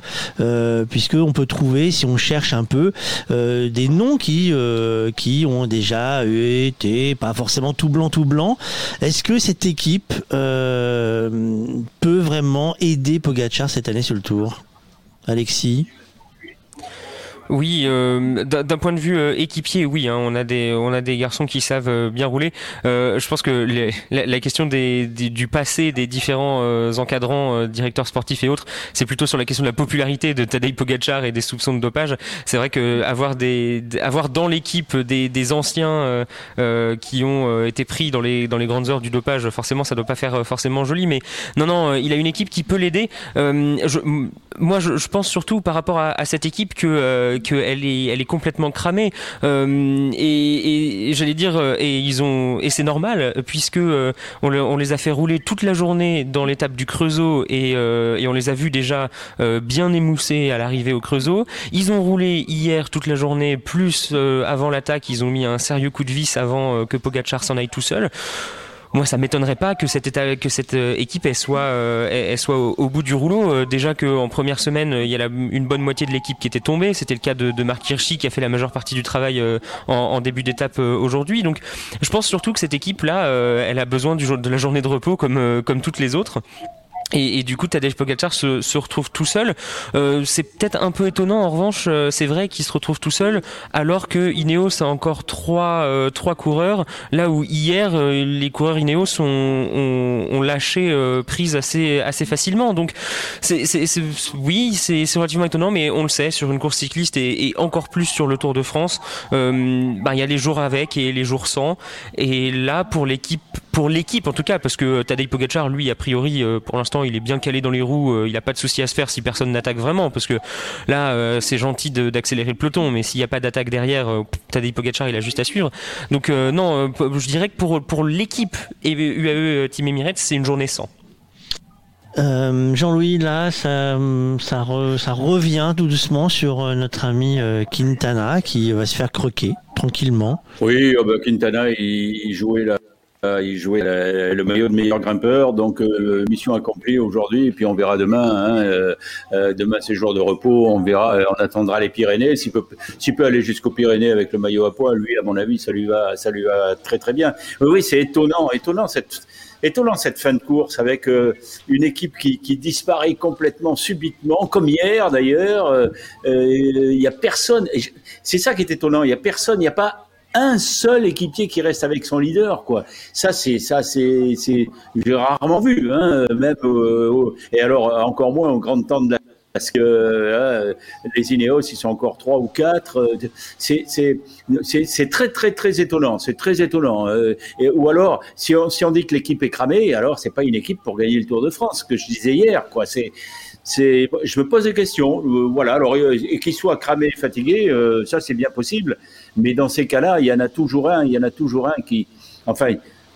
S2: puisque on peut trouver, si on cherche un peu, des noms qui qui ont déjà été pas forcément tout blanc tout blanc. Est-ce que cette équipe peut vraiment aider Pogachar cette année sur le Tour? Alexis
S5: oui, euh, d'un point de vue euh, équipier, oui, hein, on a des on a des garçons qui savent euh, bien rouler. Euh, je pense que la, question des, du passé des différents encadrants, directeurs sportifs et autres, c'est plutôt sur la question de la popularité de Tadej Pogacar et des soupçons de dopage. C'est vrai que avoir dans l'équipe des, des anciens qui ont été pris dans les dans les grandes heures du dopage, forcément, ça doit pas faire forcément joli. Mais non, non, il a une équipe qui peut l'aider. Moi, je, je, pense surtout par rapport à, à cette équipe que qu'elle est, elle est complètement cramée. Euh, et, et j'allais dire, euh, et ils ont, et c'est normal puisque euh, on, on, les a fait rouler toute la journée dans l'étape du Creusot et, euh, et, on les a vus déjà euh, bien émoussés à l'arrivée au Creusot. Ils ont roulé hier toute la journée, plus avant l'attaque, ils ont mis un sérieux coup de vis avant que Pogacar s'en aille tout seul moi ça m'étonnerait pas que cette, euh, équipe elle soit, euh, au, bout du rouleau. Euh, déjà qu'en première semaine, il y a une bonne moitié de l'équipe qui était tombée. C'était le cas de, Marc Hirschi qui a fait la majeure partie du travail en, début d'étape aujourd'hui. Donc je pense surtout que cette équipe là, elle a besoin de la journée de repos comme toutes les autres. Et, du coup, Tadej Pogacar se, se retrouve tout seul. Euh, c'est peut-être un peu étonnant. En revanche, euh, c'est vrai qu'il se retrouve tout seul, alors que Ineos a encore trois euh, trois coureurs. Là où hier, euh, les coureurs Ineos ont, ont, ont lâché euh, prise assez assez facilement. Donc, c'est, c'est, c'est oui, c'est, relativement étonnant, mais on le sait sur une course cycliste et, et encore plus sur le Tour de France. Euh, bah, il y a les jours avec et les jours sans. Et là, pour l'équipe, pour l'équipe en tout cas, parce que Tadej Pogacar, lui, a priori, pour l'instant il est bien calé dans les roues, euh, il n'a pas de souci à se faire si personne n'attaque vraiment, parce que là, euh, c'est gentil d'accélérer le peloton, mais s'il n'y a pas d'attaque derrière, euh, Tadej Pogacar, il a juste à suivre. Donc non, je dirais que pour, pour l'équipe UAE Team Emirates, c'est une journée sans.
S2: Euh, Jean-Louis, là, ça, ça, re, ça, revient tout doucement sur notre ami Quintana qui va se faire croquer tranquillement.
S9: Oui, oh bah, Quintana, il, il jouait là. Euh, il jouait le maillot de meilleur grimpeur, donc euh, mission accomplie aujourd'hui. Et puis on verra demain. Hein, euh, euh demain c'est jour de repos. On verra. On attendra les Pyrénées. S'il peut, peut aller jusqu'aux Pyrénées avec le maillot à poids, lui, à mon avis, ça lui va, ça lui va très très bien. Oui, c'est étonnant, étonnant cette étonnant cette fin de course avec euh, une équipe qui, qui, disparaît complètement subitement, comme hier d'ailleurs. Euh, il y a personne. C'est ça qui est étonnant. Il y a personne. Il n'y a pas un seul équipier qui reste avec son leader, quoi. Ça, c'est ça, c'est c'est j'ai rarement vu, hein, même euh, et alors encore moins au grand temps parce que euh, les Ineos, ils sont encore trois ou quatre. Euh, c'est très très très étonnant. C'est très étonnant. Euh, ou alors, si on si on dit que l'équipe est cramée, alors c'est pas une équipe pour gagner le Tour de France, que je disais hier, quoi. C'est je me pose des questions. Euh, voilà. Alors, euh, et qu'il soit cramé, fatigué, euh, ça c'est bien possible. Mais dans ces cas-là, il y en a toujours un. Il y en a toujours un qui, enfin,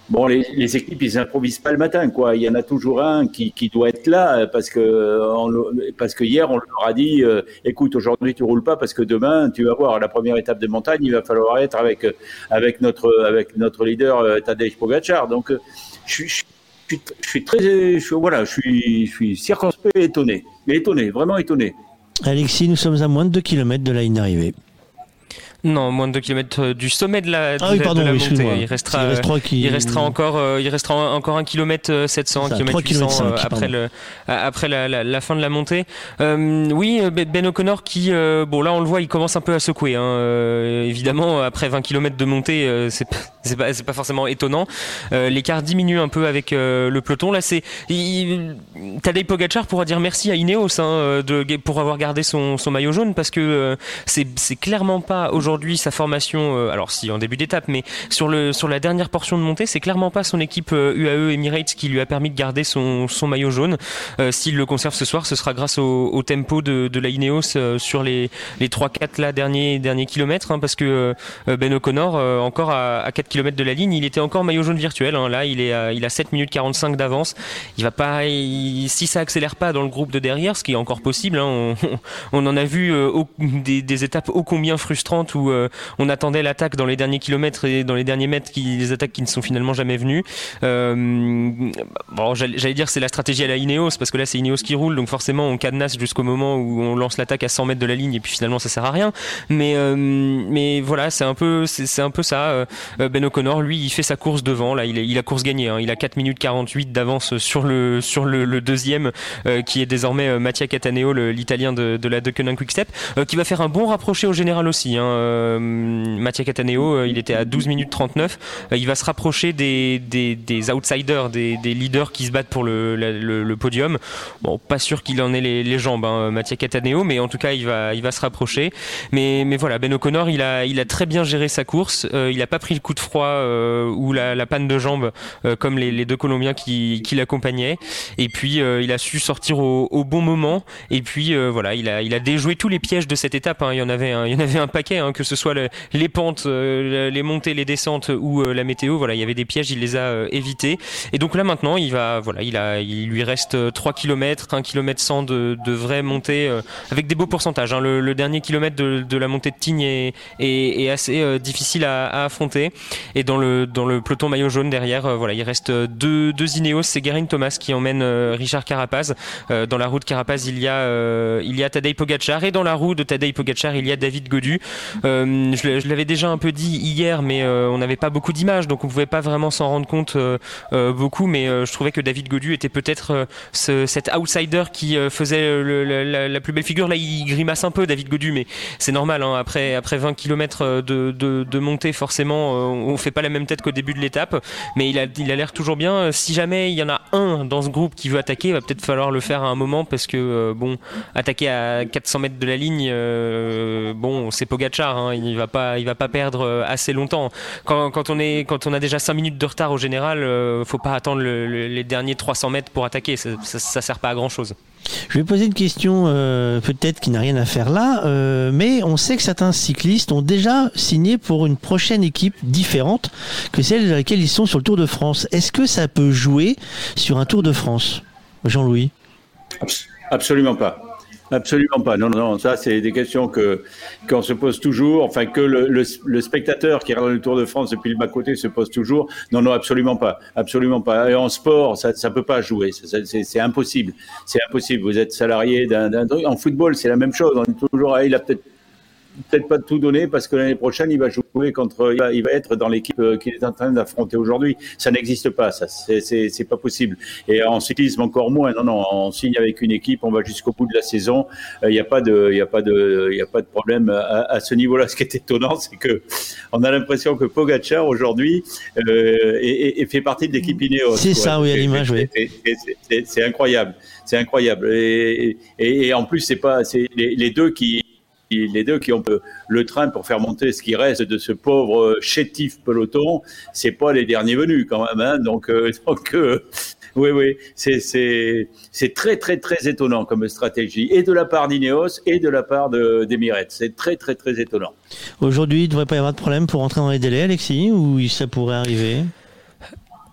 S9: bon, les, équipes, ils improvisent pas le matin, quoi. Il y en a toujours un qui, doit être là parce que, on, parce que hier, on leur a dit, euh, écoute, aujourd'hui, tu roules pas parce que demain, tu vas voir la première étape de montagne, il va falloir être avec avec notre avec notre leader Tadej Pogacar. Donc, je, je suis très, voilà, je suis, je suis circonspect étonné, étonné, vraiment étonné.
S2: Alexis, nous sommes à moins de 2 km de la ligne d'arrivée.
S5: Non, moins de 2 km euh, du sommet de la, de, ah oui, pardon, de la montée. Il restera, il, reste qui... il restera encore, euh, il restera encore un kilomètre 700, un kilomètre 800 5, après le, après la, la, la, fin de la montée. Euh, oui, Ben O'Connor qui, euh, bon là on le voit, il commence un peu à secouer. Hein. Euh, évidemment, après 20 km de montée, euh, c'est c'est pas, pas forcément étonnant. L'écart diminue un peu avec le peloton. Là, c'est Tadej Pogacar pourra dire merci à Ineos hein, de, pour avoir gardé son, son maillot jaune parce que c'est clairement pas aujourd'hui aujourd'hui sa formation, alors si en début d'étape, mais sur le sur la dernière portion de montée, c'est clairement pas son équipe UAE Emirates qui lui a permis de garder son, son maillot jaune. S'il le conserve ce soir, ce sera grâce au, tempo de, de la Ineos sur les les trois quatre là derniers derniers kilomètres, hein, parce que Ben O'Connor encore à, à 4 km de la ligne, il était encore maillot jaune virtuel. Hein. Là, il est à, il a 7 minutes 45 d'avance. Il va pas, si ça accélère pas dans le groupe de derrière, ce qui est encore possible, hein, on, on, en a vu des, des, étapes ô combien frustrantes où on attendait l'attaque dans les derniers kilomètres et dans les derniers mètres, qui, les attaques qui ne sont finalement jamais venues. bon, j'allais dire c'est la stratégie à la Ineos parce que là c'est Ineos qui roule, donc forcément on cadenasse jusqu'au moment où on lance l'attaque à 100 mètres de la ligne et puis finalement ça sert à rien. Mais mais voilà, c'est un peu c'est un peu ça. Ben O'Connor, lui, il fait sa course devant. Là, il, a course gagnée. Hein. Il a 4 minutes 48 d'avance sur le sur le, deuxième, euh, qui est désormais euh, Mattia Cataneo, l'Italien de, de, la Deceuninck Quickstep, euh, qui va faire un bon rapproché au général aussi. Hein. Euh, Mattia Cataneo, il était à 12 minutes 39. il va se rapprocher des, outsiders, des, leaders qui se battent pour le, podium. Bon, pas sûr qu'il en ait les, jambes, hein, Cataneo, mais en tout cas, il va se rapprocher. Mais voilà, Ben O'Connor, il a très bien géré sa course. il a pas pris le coup de froid euh, ou la, panne de jambe euh, comme les, deux Colombiens qui, l'accompagnaient. Et puis euh, il a su sortir au, bon moment. Et puis voilà, il a, déjoué tous les pièges de cette étape. Hein. Il y en avait un, un paquet, hein, que ce soit le, les pentes, les montées, les descentes ou la météo. Voilà, il y avait des pièges, il les a évités. Et donc là maintenant, il va, voilà, il lui reste 3 km, 1 km 100 de, de vraies montées avec des beaux pourcentages. Hein. Le, dernier kilomètre de, la montée de Tignes est, assez difficile à, affronter. Et dans le, dans le peloton maillot jaune derrière, euh, voilà, il reste deux, deux Ineos, c'est Garin Thomas qui emmène euh, Richard Carapaz. Euh, dans la roue de Carapaz, il y a, il y a Tadej Pogacar et dans la roue de Tadej Pogacar, il y a David Godu. Je, je l'avais déjà un peu dit hier, mais on n'avait pas beaucoup d'images, donc on pouvait pas vraiment s'en rendre compte beaucoup. Mais je trouvais que David Godu était peut-être ce, cet outsider qui faisait la, plus belle figure. Là, il grimace un peu, David Godu, mais c'est normal. Hein, après, après 20 km de, montée, forcément, on fait pas la même tête qu'au début de l'étape, mais il a l'air toujours bien. Si jamais il y en a un dans ce groupe qui veut attaquer, il va peut-être falloir le faire à un moment parce que euh, bon, attaquer à 400 mètres de la ligne, euh, bon, c'est Pogachar, hein, il va pas il va pas perdre euh, assez longtemps. Quand, quand, on est quand on a déjà 5 minutes de retard au général, euh, faut pas attendre le, le, les derniers 300 mètres pour attaquer, ça, ça, ça sert pas à grand chose.
S2: Je vais poser une question euh, peut-être qui n'a rien à faire là, euh, mais on sait que certains cyclistes ont déjà signé pour une prochaine équipe différente que celle dans laquelle ils sont sur le Tour de France. Est-ce que ça peut jouer sur un Tour de France Jean-Louis?
S9: Absolument pas. Absolument pas. Non, non, ça, c'est des questions que qu'on se pose toujours. Enfin, que le, le, le, spectateur qui regarde le Tour de France depuis le bas côté se pose toujours. Non, non, absolument pas. Absolument pas. Et en sport, ça, ça peut pas jouer. C'est impossible. C'est impossible. Vous êtes salarié d'un truc. En football, c'est la même chose. On est toujours, ah, il a peut-être peut-être pas tout donner parce que l'année prochaine il va jouer contre, il va, il va être dans l'équipe qu'il est en train d'affronter aujourd'hui. Ça n'existe pas, ça, c'est pas possible. Et en cyclisme encore moins. Non, non, on signe avec une équipe, on va jusqu'au bout de la saison. Il n'y a pas de, il y a pas de, il y a pas de problème à, à ce niveau-là. Ce qui est étonnant, c'est que on a l'impression que Pogacar aujourd'hui euh, est, est, fait partie de l'équipe Ineos.
S2: C'est ça, oui, à l'image, oui.
S9: C'est incroyable, c'est incroyable. Et, et, et, en plus, c'est pas, c'est les, les deux qui les deux qui ont le train pour faire monter ce qui reste de ce pauvre chétif peloton, c'est pas les derniers venus quand même. Hein donc, euh, donc euh, oui, oui, c'est très, très, très étonnant comme stratégie, et de la part d'Ineos et de la part d'Emirates. C'est très, très, très étonnant.
S2: Aujourd'hui, il ne devrait pas y avoir de problème pour entrer dans les délais, Alexis, ou ça pourrait arriver?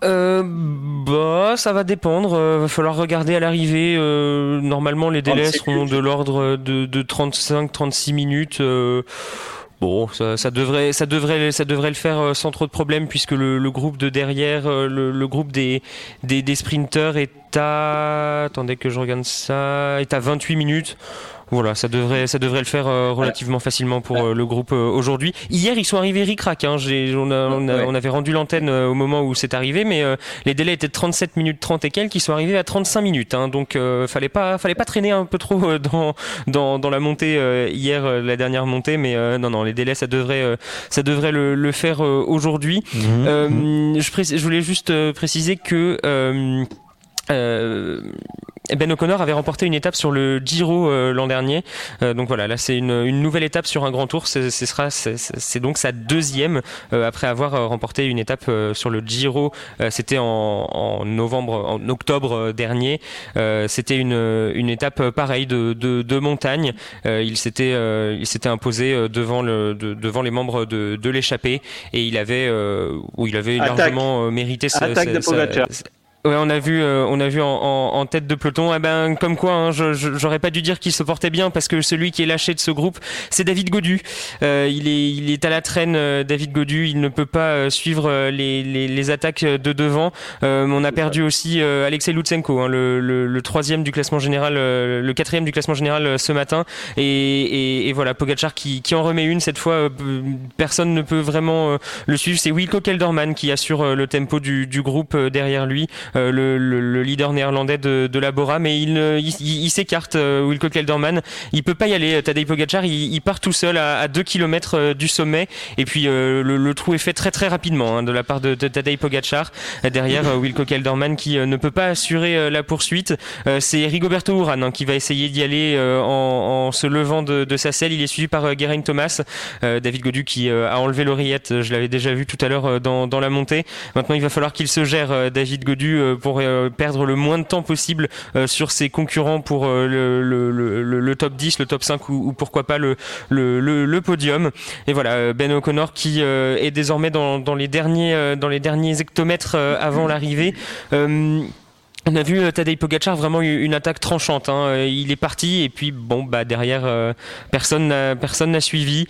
S5: Euh, bah, ça va dépendre. Euh, va falloir regarder à l'arrivée. Euh, normalement, les délais seront de l'ordre de, de 35-36 minutes. Euh, bon, ça, ça, devrait, ça devrait, ça devrait le faire euh, sans trop de problèmes puisque le, le groupe de derrière, euh, le, le groupe des, des, des sprinters est à, attendez que je regarde ça, est à 28 minutes. Voilà, ça devrait, ça devrait le faire euh, relativement facilement pour euh, le groupe euh, aujourd'hui. Hier, ils sont arrivés ric-rac. Hein. On, avait rendu l'antenne au moment où c'est arrivé, mais les délais étaient de 37 minutes 30 et quelques, qui sont arrivés à 35 minutes. Hein. Donc, fallait pas, fallait pas traîner un peu trop dans, dans, dans la montée hier, la dernière montée, mais non, non, les délais, ça devrait, ça devrait le, le faire aujourd'hui. Mmh. je, je, voulais juste préciser que euh, Ben O'Connor avait remporté une étape sur le Giro l'an dernier. donc voilà, là c'est une, une, nouvelle étape sur un grand tour. Ce sera c'est donc sa deuxième après avoir remporté une étape sur le Giro. C'était en, en, novembre, en octobre dernier. C'était une, une étape pareille de, de, de montagne. il s'était il s'était imposé devant le devant les membres de, de l'échappée et il avait où il avait largement mérité sa,
S9: Attaque de Pogacar.
S5: Ouais, on a vu, euh, on a vu en, en, en, tête de peloton. Eh ben, comme quoi, hein, j'aurais pas dû dire qu'il se portait bien parce que celui qui est lâché de ce groupe, c'est David Godu. Euh, il est, il est à la traîne, euh, David Godu. Il ne peut pas euh, suivre les, les, les, attaques de devant. on a perdu aussi Alexei Lutsenko, hein, le, le, le, troisième du classement général, le quatrième du classement général ce matin. Et, et, et, voilà, Pogacar qui, qui en remet une cette fois. personne ne peut vraiment le suivre. C'est Wilco Kelderman qui assure le tempo du, du groupe derrière lui. Euh, le, le, leader néerlandais de, de la Bora, mais il, il, il s'écarte, euh, Wilco Kelderman. Il peut pas y aller. Tadej Pogacar, il, il part tout seul à, à 2 km euh, du sommet. Et puis le, le, trou est fait très très rapidement hein, de la part de, de Tadej Pogacar. Derrière Wilco Kelderman qui ne peut pas assurer la poursuite. C'est Rigoberto Urán hein, qui va essayer d'y aller en, en, se levant de, de, sa selle. Il est suivi par Geraint Thomas. David Godu qui a enlevé l'oreillette. Je l'avais déjà vu tout à l'heure dans, dans la montée. Maintenant, il va falloir qu'il se gère, David Godu, euh, pour euh, perdre le moins de temps possible euh, sur ses concurrents pour le, top 10, le top 5 ou, ou pourquoi pas le, podium. Et voilà, Ben O'Connor qui est désormais dans, les derniers, dans les derniers hectomètres avant l'arrivée. On a vu Tadej Pogacar vraiment une attaque tranchante. Hein. Il est parti et puis bon bah derrière personne n'a suivi.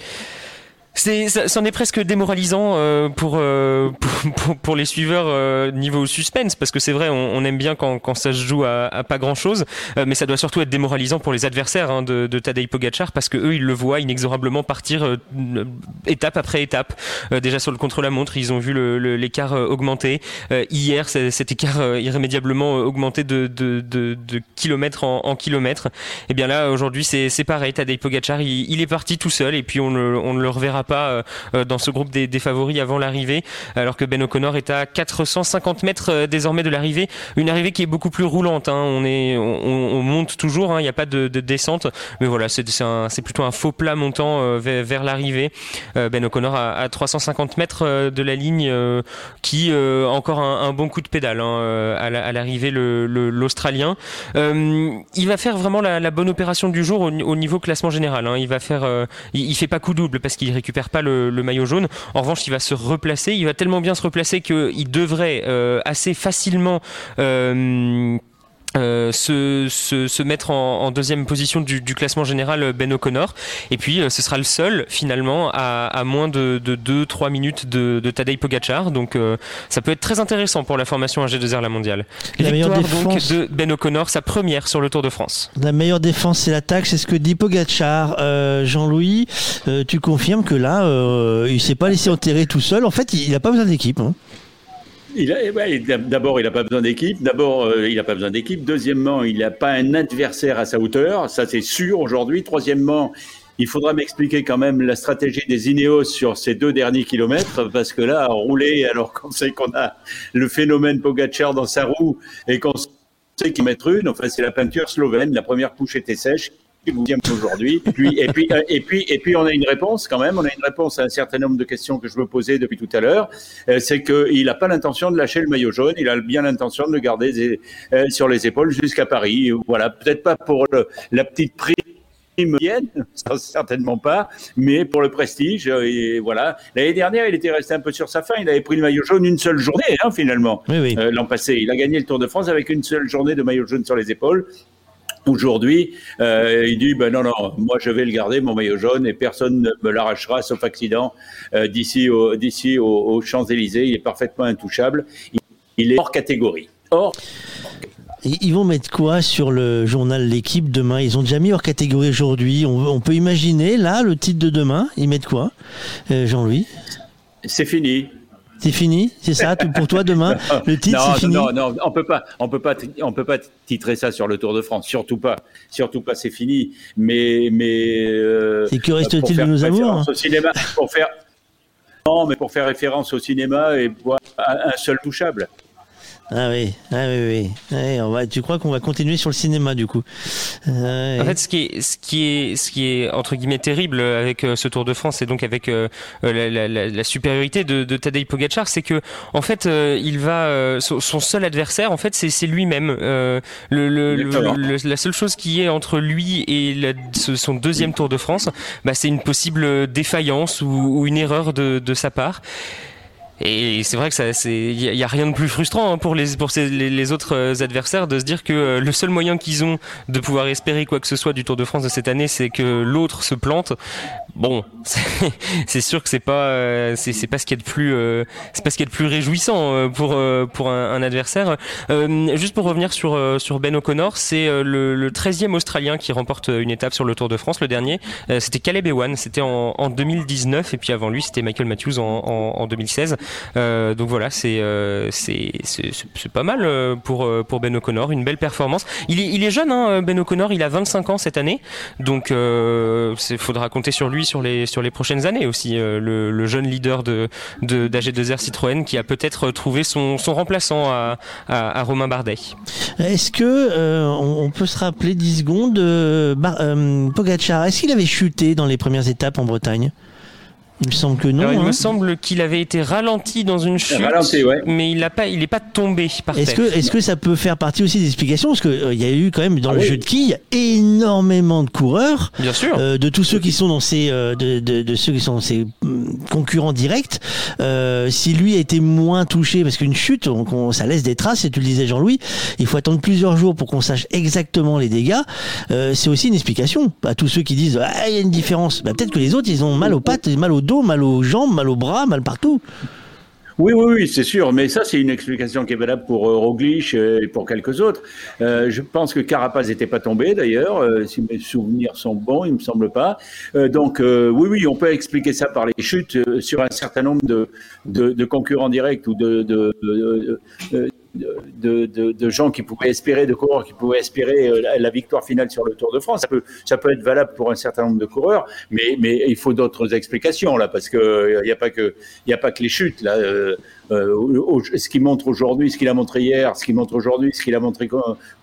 S5: C'est, c'en est presque démoralisant euh, pour, euh, pour, pour les suiveurs euh, niveau suspense parce que c'est vrai, on, on, aime bien quand, quand ça se joue à, à pas grand chose, euh, mais ça doit surtout être démoralisant pour les adversaires hein, de, de Tadej Pogacar parce que eux ils le voient inexorablement partir euh, étape après étape. déjà sur le contre-la-montre, ils ont vu le, le, l'écart augmenter. hier, cet écart irrémédiablement augmenté de, de, de, de kilomètre en, en kilomètre. Et bien là aujourd'hui c'est, c'est pareil, Tadej Pogacar il, il, est parti tout seul et puis on, le, on le reverra pas euh, euh, dans ce groupe des, favoris avant l'arrivée, alors que Ben O'Connor est à 450 mètres euh, désormais de l'arrivée. Une arrivée qui est beaucoup plus roulante. Hein. On, monte toujours, hein. il n'y a pas de, de, descente, mais voilà, c'est plutôt un faux plat montant vers, l'arrivée. Ben O'Connor à, à, 350 mètres de la ligne, qui encore un, bon coup de pédale hein, à l'arrivée l'Australien. Il va faire vraiment la, bonne opération du jour au, au niveau classement général. Il va faire, il fait pas coup double parce qu'il récupère pas le, maillot jaune. En revanche, il va se replacer. Il va tellement bien se replacer qu'il devrait euh, assez facilement euh, euh, se, se, se, mettre en, en deuxième position du, du, classement général Ben O'Connor. Et puis euh, ce sera le seul finalement à, à moins de, 2-3 minutes de, de Tadej Pogacar. Donc euh, ça peut être très intéressant pour la formation AG2R la mondiale.
S2: La meilleure défense
S5: de Ben O'Connor sa première sur le Tour de France.
S2: La meilleure défense c'est l'attaque c'est ce que dit Pogacar euh, Jean-Louis. Tu confirmes que là il s'est pas laissé enterrer tout seul. En fait il n'a pas besoin d'équipe hein.
S9: D'abord, il n'a pas besoin d'équipe. D'abord, euh, il n'a pas besoin d'équipe. Deuxièmement, il n'a pas un adversaire à sa hauteur. Ça, c'est sûr aujourd'hui. Troisièmement, il faudra m'expliquer quand même la stratégie des Ineos sur ces deux derniers kilomètres, parce que là, rouler alors qu'on sait qu'on a le phénomène Pogacar dans sa roue et qu'on sait qu'il mettre une, enfin, c'est la peinture slovène. La première couche était sèche vous aujourd'hui. Et puis, et puis, euh, et puis, et puis, on a une réponse quand même. On a une réponse à un certain nombre de questions que je me posais depuis tout à l'heure. Euh, c'est qu'il n'a pas l'intention de lâcher le maillot jaune. Il a bien l'intention de le garder euh, sur les épaules jusqu'à Paris. Voilà. Peut-être pas pour le, la petite prime certainement pas, mais pour le prestige. Et voilà. L'année dernière, il était resté un peu sur sa fin. Il avait pris le maillot jaune une seule journée, hein, finalement.
S2: Oui, oui.
S9: Euh, L'an passé, il a gagné le Tour de France avec une seule journée de maillot jaune sur les épaules. Aujourd'hui, euh, il dit ben non non, moi je vais le garder mon maillot jaune et personne ne me l'arrachera sauf accident euh, d'ici au, d'ici aux, Champs Élysées. Il est parfaitement intouchable. Il, il est hors catégorie. Hors.
S2: Ils vont mettre quoi sur le journal L'équipe demain? Ils ont déjà mis hors catégorie aujourd'hui. On, on, peut imaginer là le titre de demain. Ils mettent quoi, euh, Jean-Louis?
S9: C'est fini.
S2: C'est fini, c'est ça pour toi demain. Le titre, c'est fini.
S9: Non, non, on peut pas, on peut pas, on peut pas titrer ça sur le Tour de France, surtout pas, surtout pas, c'est fini. Mais, mais.
S2: Euh, c'est que reste-t-il de nos amours hein
S9: au cinéma, pour faire. Non, mais pour faire référence au cinéma et voir un seul touchable.
S2: Ah oui, ah oui, oui. on va, tu crois qu'on va continuer sur le cinéma du coup
S5: En fait, ce qui est, ce qui est, ce qui est entre guillemets terrible avec ce Tour de France et donc avec la, supériorité de, de Tadej Pogacar, c'est que en fait, il va, son, seul adversaire, en fait, c'est lui-même. le, le, la seule chose qui est entre lui et son deuxième Tour de France, bah, c'est une possible défaillance ou, une erreur de, de sa part. Et c'est vrai que ça, c'est, il y, a rien de plus frustrant hein, pour les pour les, autres euh, adversaires de se dire que euh, le seul moyen qu'ils ont de pouvoir espérer quoi que ce soit du Tour de France de cette année, c'est que l'autre se plante. Bon, c'est sûr que c'est pas euh, c'est pas ce qui est de plus c'est pas ce qui est de plus réjouissant pour pour un, adversaire. juste pour revenir sur sur Ben O'Connor, c'est le, le 13e Australien qui remporte une étape sur le Tour de France. Le dernier, c'était Caleb Ewan, c'était en, en 2019 et puis avant lui, c'était Michael Matthews en, en 2016. Euh, donc voilà, euh, c'est c'est pas mal euh, pour pour Ben O'Connor, une belle performance. Il est jeune, hein, Ben O'Connor, il a 25 ans cette année, donc il faudra compter sur lui sur les sur les prochaines années aussi. Le, jeune leader de d'AG2R Citroën qui a peut-être trouvé son, son remplaçant à, à, Romain Bardet.
S2: Est-ce que on, peut se rappeler 10 secondes Pogacar Est-ce qu'il avait chuté dans les premières étapes en Bretagne? Il me semble que non.
S5: il me hein. semble qu'il avait été ralenti dans une chute, mais il n'a pas, il n'est pas tombé par
S2: Est-ce que, est-ce que ça peut faire partie aussi des explications? Parce qu'il euh, il y a eu quand même dans ah le jeu de quilles énormément de coureurs,
S5: bien sûr,
S2: euh, de tous ceux qui sont dans ces, euh, de, de, de, ceux qui sont ses mm, concurrents directs. si lui a été moins touché, parce qu'une chute, on, ça laisse des traces. Et tu le disais Jean-Louis, il faut attendre plusieurs jours pour qu'on sache exactement les dégâts. c'est aussi une explication à tous ceux qui disent ah il y a une différence. Bah, peut-être que les autres ils ont mal aux pattes, mal mal aux jambes, mal aux bras, mal partout.
S9: Oui, oui, oui, c'est sûr. Mais ça, c'est une explication qui est valable pour euh, Roglic et pour quelques autres. Euh, je pense que Carapaz n'était pas tombé, d'ailleurs. Euh, si mes souvenirs sont bons, il me semble pas. donc, oui, oui, on peut expliquer ça par les chutes sur un certain nombre de, concurrents directs ou de de, gens qui pouvaient espérer, de coureurs qui pouvaient espérer euh, la, victoire finale sur le Tour de France. Ça peut, ça peut être valable pour un certain nombre de coureurs, mais, mais il faut d'autres explications là, parce que il n'y a pas que, a pas que les chutes là. Euh, euh, ce qu'il montre aujourd'hui, ce qu'il a montré hier, ce qu'il montre aujourd'hui, ce qu'il a montré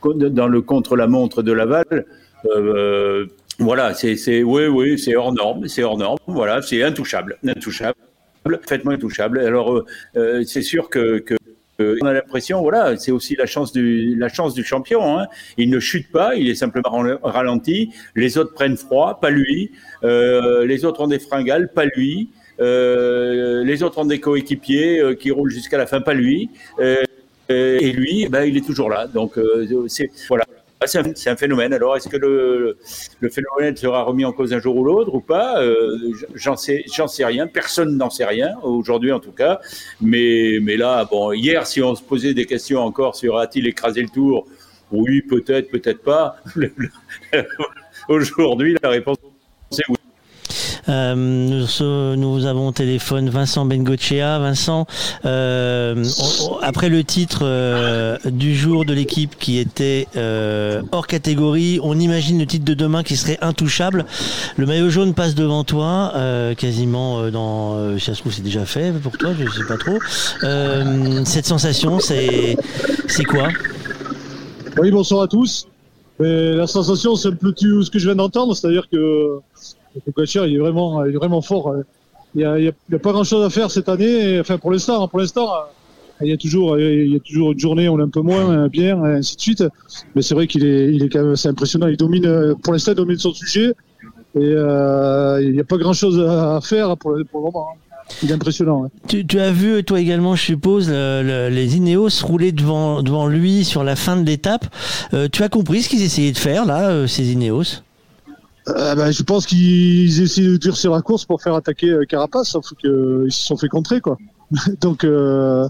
S9: dans le contre-la-montre de Laval. Euh, voilà, c'est, oui, oui, c'est hors norme, c'est hors norme. Voilà, c'est intouchable, intouchable, parfaitement intouchable. Alors, c'est sûr que, euh, on a l'impression, voilà, c'est aussi la chance du, la chance du champion. Hein. Il ne chute pas, il est simplement ralenti. Les autres prennent froid, pas lui. Euh, les autres ont des fringales, pas lui. Euh, les autres ont des coéquipiers euh, qui roulent jusqu'à la fin, pas lui. Euh, et lui, ben, il est toujours là. Donc, c'est voilà. Ah, c'est un, phénomène. Alors, est-ce que le, le, phénomène sera remis en cause un jour ou l'autre ou pas? Euh, J'en sais, j'en sais rien. Personne n'en sait rien aujourd'hui, en tout cas. Mais, mais là, bon, hier, si on se posait des questions encore sur a-t-il écrasé le tour? Oui, peut-être, peut-être pas. aujourd'hui, la réponse.
S2: Euh, nous, nous, avons au téléphone Vincent Bengochea. Vincent, euh, après le titre euh, du jour de l'équipe qui était hors catégorie, on imagine le titre de demain qui serait intouchable. Le maillot jaune passe devant toi, quasiment dans. si ça se trouve, c'est déjà fait pour toi, je sais pas trop. cette sensation, c'est quoi?
S24: Oui, bonsoir à tous. La sensation, c'est un peu ce que je viens d'entendre, c'est-à-dire que Pogacar, il est vraiment, fort. Il n'y a, pas grand-chose à faire cette année. Enfin, pour l'instant, pour l'instant, il y a toujours, il y a toujours une journée où on est un peu moins bien, et ainsi de suite. Mais c'est vrai qu'il est, quand même, c'est impressionnant. Il domine, pour l'instant, il domine son sujet. Et euh, il n'y a pas grand-chose à faire pour, le moment. Hein. Il est impressionnant.
S2: Tu, as vu, toi également, je suppose, les Ineos rouler devant, lui sur la fin de l'étape. Euh, tu as compris ce qu'ils essayaient de faire, là, euh, ces Ineos?
S24: Euh, ben, je pense qu'ils essaient de durcir la course pour faire attaquer euh, Carapace, sauf qu'ils se sont fait contrer, quoi. Donc, euh,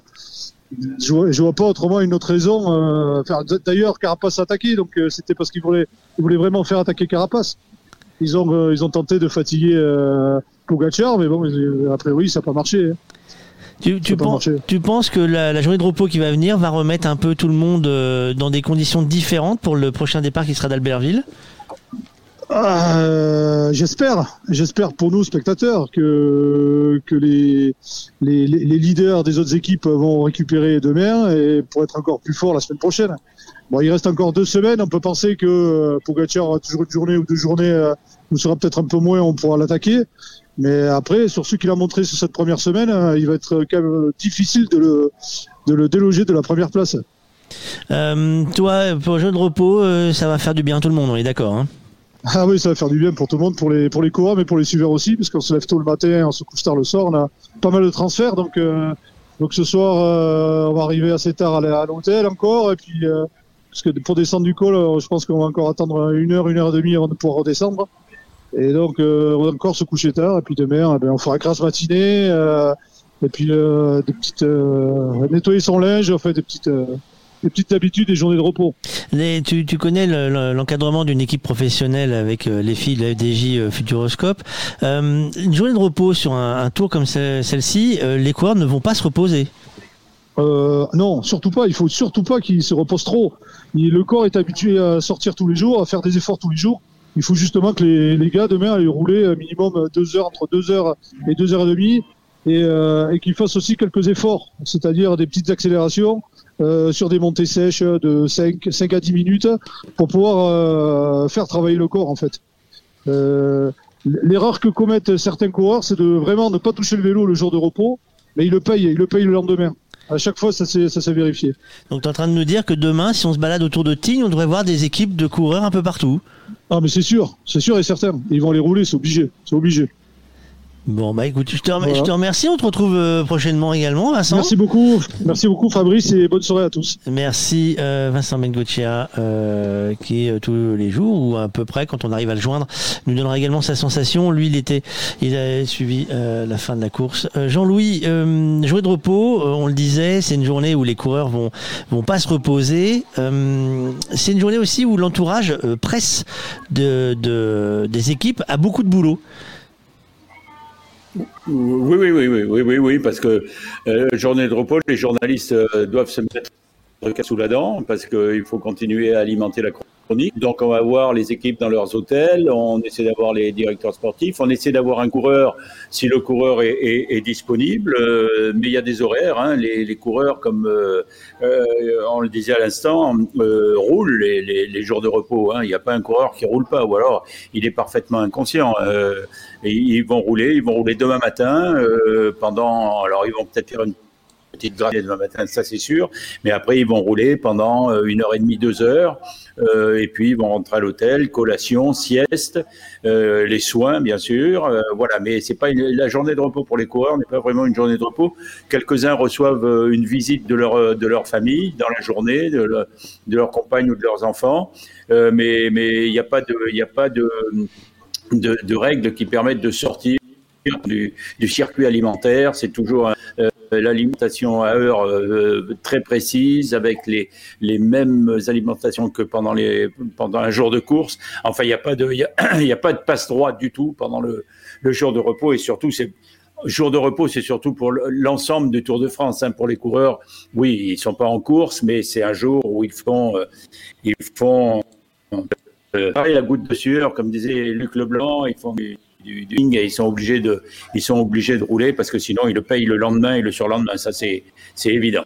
S24: je, vois, vois pas autrement une autre raison. Euh, D'ailleurs, Carapace a attaqué, donc euh, c'était parce qu'ils voulaient, ils voulaient vraiment faire attaquer Carapace. Ils ont, ils ont tenté de fatiguer euh, Pogacar, mais bon, a priori, ça n'a pas marché. Hein.
S2: Tu, tu, penses, tu, penses, que la, la, journée de repos qui va venir va remettre un peu tout le monde dans des conditions différentes pour le prochain départ qui sera d'Albertville?
S24: Euh, j'espère, j'espère pour nous spectateurs que que les, les, les leaders des autres équipes vont récupérer demain et pour être encore plus forts la semaine prochaine. Bon, il reste encore deux semaines. On peut penser que euh, Pogacar aura toujours une journée ou deux journées euh, nous sera peut-être un peu moins, on pourra l'attaquer. Mais après, sur ce qu'il a montré sur cette première semaine, euh, il va être quand même difficile de le, de le déloger de la première place.
S2: Euh, toi, pour le jeu de repos, ça va faire du bien à tout le monde, on est d'accord hein?
S24: Ah oui, ça va faire du bien pour tout le monde, pour les pour les coureurs, mais pour les suiveurs aussi, parce qu'on se lève tôt le matin, on se couche tard le soir, on a pas mal de transferts, donc euh, donc ce soir euh, on va arriver assez tard à l'hôtel encore, et puis euh, parce que pour descendre du col, je pense qu'on va encore attendre une heure, une heure et demie avant de pouvoir redescendre, et donc on va encore se coucher tard, et puis demain eh ben, on fera grasse matinée, et puis des petites nettoyer son linge, fait des petites des petites habitudes et journées de repos.
S2: tu, tu, connais l'encadrement d'une équipe professionnelle avec euh, les filles de la FDJ euh, Futuroscope. Euh, une journée de repos sur un, tour comme celle-ci, les coureurs ne vont pas se reposer.
S24: non, surtout pas. Il faut surtout pas qu'ils se reposent trop. le corps est habitué à sortir tous les jours, à faire des efforts tous les jours. Il faut justement que les, les gars demain aillent rouler minimum deux heures entre deux heures et deux heures et demie et, et qu'ils fassent aussi quelques efforts, c'est-à-dire des petites accélérations, euh, sur des montées sèches de 5, 5 à 10 minutes pour pouvoir euh, faire travailler le corps en fait. Euh, L'erreur que commettent certains coureurs, c'est de vraiment ne pas toucher le vélo le jour de repos, mais ils le payent, ils le payent le lendemain. À chaque fois, ça s'est vérifié.
S2: Donc, tu es en train de nous dire que demain, si on se balade autour de Tignes, on devrait voir des équipes de coureurs un peu partout.
S24: Ah, mais c'est sûr, c'est sûr et certain. Ils vont les rouler, c'est obligé, c'est obligé.
S2: Bon, bah écoute, je te, remercie. On te retrouve euh, prochainement également, Vincent.
S24: Merci beaucoup. Merci beaucoup, Fabrice, et bonne soirée à tous.
S2: Merci, euh, Vincent Bengochea, euh, qui tous les jours, ou à peu près, quand on arrive à le joindre, nous donnera également sa sensation. Lui, il était, il a suivi la fin de la course. Jean-Louis, jouer de repos, on le disait, c'est une journée où les coureurs vont, vont pas se reposer. c'est une journée aussi où l'entourage presse de, de, des équipes a beaucoup de boulot.
S9: Oui, oui, oui, oui, oui, oui, oui, parce que euh, journée de repos, les journalistes euh, doivent se mettre sous la dent parce qu'il faut continuer à alimenter la chronique. Donc on va voir les équipes dans leurs hôtels, on essaie d'avoir les directeurs sportifs, on essaie d'avoir un coureur si le coureur est, est, est disponible, euh, mais il y a des horaires. Hein. Les, les, coureurs, comme euh, euh on le disait à l'instant, euh, roulent les, les, les, jours de repos. Hein. Il n'y a pas un coureur qui roule pas, ou alors il est parfaitement inconscient. Et ils vont rouler, ils vont rouler demain matin pendant. Alors ils vont peut-être faire une petite gradée demain matin, ça c'est sûr. Mais après, ils vont rouler pendant euh, une heure et demie, deux heures. Euh, et puis, ils vont rentrer à l'hôtel, collation, sieste, euh, les soins, bien sûr. Euh, voilà, mais c'est pas une, la journée de repos pour les coureurs n'est pas vraiment une journée de repos. Quelques-uns reçoivent une visite de leur de leur famille dans la journée, de leur compagne ou de leurs enfants. mais mais il n'y a pas de il n'y a pas de, de, de règles qui permettent de sortir du, circuit alimentaire. C'est toujours euh, l'alimentation à heure euh, très précise, avec les, les mêmes alimentations que pendant, les, pendant un jour de course. Enfin, il n'y a pas de, a, pas de passe droite du tout pendant le, le jour de repos et surtout, c'est jour de repos, c'est surtout pour l'ensemble du Tour de France. Hein. Pour les coureurs, oui, ils sont pas en course, mais c'est un jour où ils font, euh, ils font euh, la goutte de sueur, comme disait Luc Leblanc, ils font du, du, du et ils sont obligés de, ils sont obligés de rouler parce que sinon ils le payent le lendemain et le surlendemain. Ça c'est, c'est évident.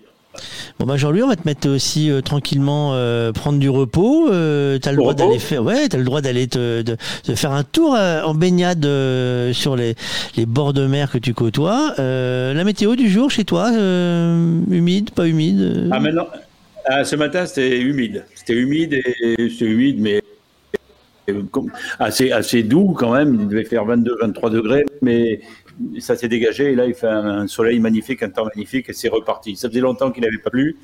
S2: Bon bah Jean-Louis, on va te mettre aussi euh, tranquillement euh, prendre du repos. Euh, t'as le droit d'aller faire, ouais, t'as le droit d'aller te, de, de, faire un tour euh, en baignade sur les, les bords de mer que tu côtoies. la météo du jour chez toi, humide, pas humide
S9: Ah maintenant, ah, ce matin c'était humide. C'était humide et c'est humide, mais assez, assez doux quand même. Il devait faire 22-23 degrés, mais ça s'est dégagé et là il fait un, soleil magnifique, un temps magnifique et c'est reparti. Ça faisait longtemps qu'il n'avait pas plu,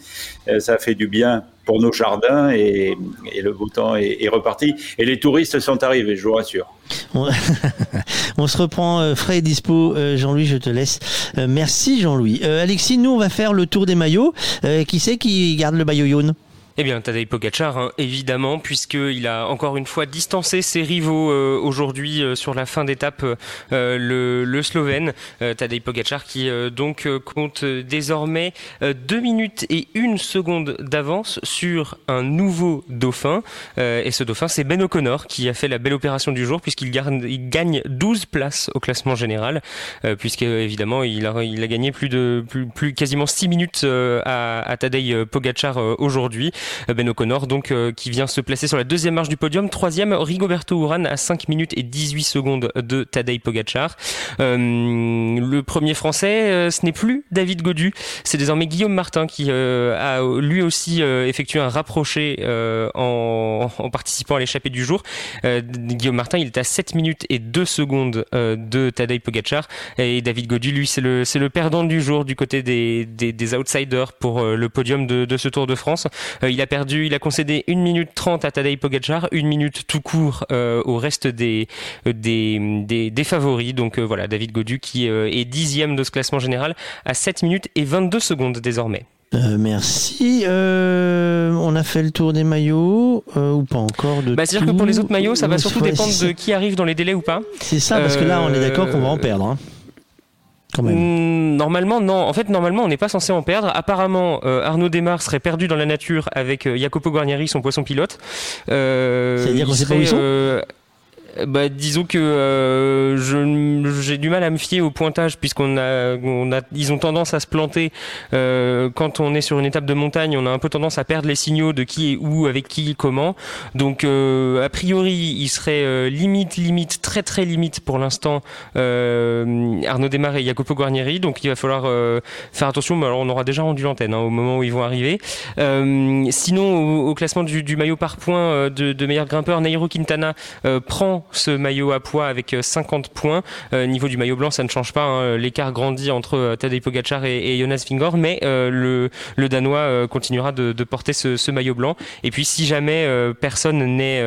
S9: euh, ça a fait du bien pour nos jardins et, le beau temps est, est, reparti. Et les touristes sont arrivés, je vous rassure.
S2: on se reprend euh, frais et dispo. Euh, Jean-Louis, je te laisse. merci Jean-Louis. Alexis, nous on va faire le tour des maillots. qui c'est qui garde le maillot jaune?
S5: Eh bien, Tadej Pogacar, hein, évidemment, puisqu'il a encore une fois distancé ses rivaux euh, aujourd'hui euh, sur la fin d'étape, euh, le, le, Slovène, Tadej Pogacar, qui donc compte désormais 2 minutes et 1 seconde d'avance sur un nouveau dauphin. et ce dauphin, c'est Ben O'Connor, qui a fait la belle opération du jour, puisqu'il gagne 12 places au classement général, puisque évidemment, il a, il a gagné plus de plus, plus quasiment 6 minutes à, à Tadej Pogacar aujourd'hui. Ben O'Connor, donc, euh, qui vient se placer sur la deuxième marche du podium. Troisième, Rigoberto Urán à 5 minutes et 18 secondes de Tadej Pogacar. Euh, le premier français, euh, ce n'est plus David Godu, c'est désormais Guillaume Martin qui a lui aussi effectué un rapproché en, participant à l'échappée du jour. Guillaume Martin, il est à 7 minutes et 2 secondes de Tadej Pogacar. Et David Godu, lui, c'est le, perdant du jour du côté des, outsiders pour le podium de, ce Tour de France. A perdu, il a concédé 1 minute 30 à Tadej Pogacar, 1 minute tout court euh, au reste des, des, des, favoris. Donc euh, voilà, David Godu qui euh, est dixième de ce classement général à 7 minutes et 22 secondes désormais.
S2: merci. on a fait le tour des maillots ou pas encore de
S5: bah, C'est-à-dire que pour les autres maillots, ça va surtout dépendre de qui arrive dans les délais ou pas.
S2: C'est ça, parce que là, on est d'accord qu'on va en perdre. Hein.
S5: Hmm, normalement, non. En fait, normalement, on n'est pas censé en perdre. Apparemment, euh, Arnaud Desmar serait perdu dans la nature avec euh, Jacopo Guarnieri, son poisson pilote.
S2: Euh, C'est-à-dire qu'on sait pas où ils sont
S5: bah, disons que euh, j'ai du mal à me fier au pointage puisqu'on a, on a, ils ont tendance à se planter euh, quand on est sur une étape de montagne. On a un peu tendance à perdre les signaux de qui est où, avec qui, comment. Donc, euh, a priori, il serait euh, limite, limite, très, très limite pour l'instant euh, Arnaud Desmar et Jacopo Guarnieri. Donc, il va falloir faire attention. Mais alors, on aura déjà rendu l'antenne hein, au moment où ils vont arriver. sinon, au, au classement du, du, maillot par points de, de meilleur grimpeur, Nairo Quintana prend ce maillot à poids avec 50 euh, points. Euh, niveau du maillot blanc, ça ne change pas. Hein. L'écart grandit entre euh, Tadej Pogacar et, Jonas Vingor, mais le, le Danois continuera de, porter ce, maillot blanc. Et puis, si jamais personne n'est,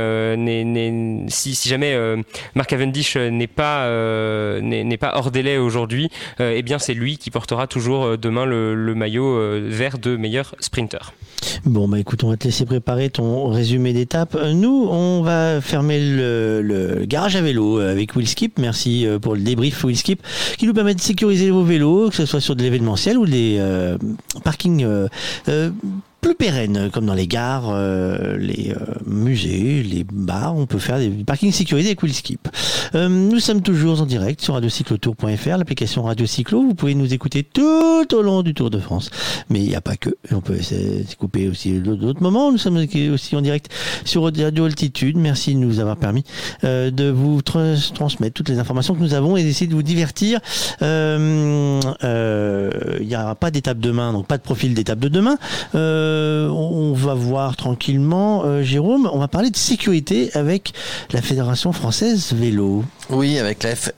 S5: si, jamais Mark Cavendish n'est pas n'est pas hors délai aujourd'hui, eh bien, c'est lui qui portera toujours demain le, le maillot vert de meilleur sprinter.
S2: Bon, bah écoute, on va te laisser préparer ton résumé d'étape. Nous, on va fermer le, garage à vélo avec Willskip. Merci euh, pour le débrief Willskip qui nous permet de sécuriser vos vélos, que ce soit sur de l'événementiel ou des euh, parkings euh, plus pérenne, comme dans les gares, euh, les euh, musées, les bars. On peut faire des parkings sécurisés avec Willskip. Euh, nous sommes toujours en direct sur radiocyclotour.fr, l'application Radio Cyclo. Vous pouvez nous écouter tout au long du Tour de France. Mais il n'y a pas que. On peut couper aussi d'autres moments. Nous sommes aussi en direct sur Radio Altitude. Merci de nous avoir permis de vous transmettre toutes les informations que nous avons et d'essayer de vous divertir. Il n'y aura pas d'étape demain, donc pas de profil d'étape de demain. Euh, on va voir tranquillement, euh, Jérôme, on va parler de sécurité avec la Fédération française vélo.
S3: Oui, avec la F...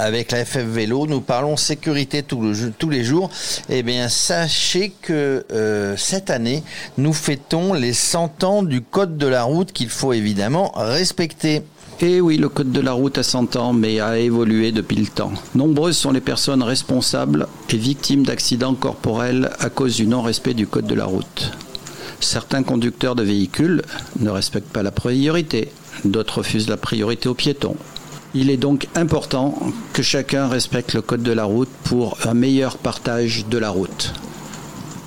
S3: FF Vélo, nous parlons sécurité tous les jours. Eh bien, sachez que euh, cette année, nous fêtons les 100 ans du Code de la route qu'il faut évidemment respecter.
S4: Et oui, le code de la route a 100 ans, mais a évolué depuis le temps. Nombreuses sont les personnes responsables et victimes d'accidents corporels à cause du non-respect du code de la route. Certains conducteurs de véhicules ne respectent pas la priorité, d'autres refusent la priorité aux piétons. Il est donc important que chacun respecte le code de la route pour un meilleur partage de la route.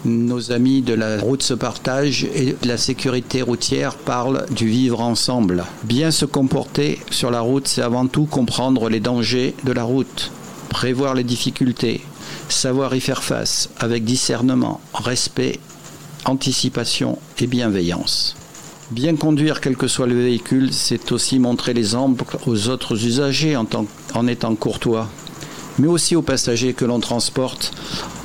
S4: Nos amis de la route se partagent et la sécurité routière parle du vivre ensemble. Bien se comporter sur la route, c'est avant tout comprendre les dangers de la route, prévoir les difficultés, savoir y faire face avec discernement, respect, anticipation et bienveillance. Bien conduire quel que soit le véhicule, c'est aussi montrer l'exemple aux autres usagers en, en étant courtois, mais aussi aux passagers que l'on transporte,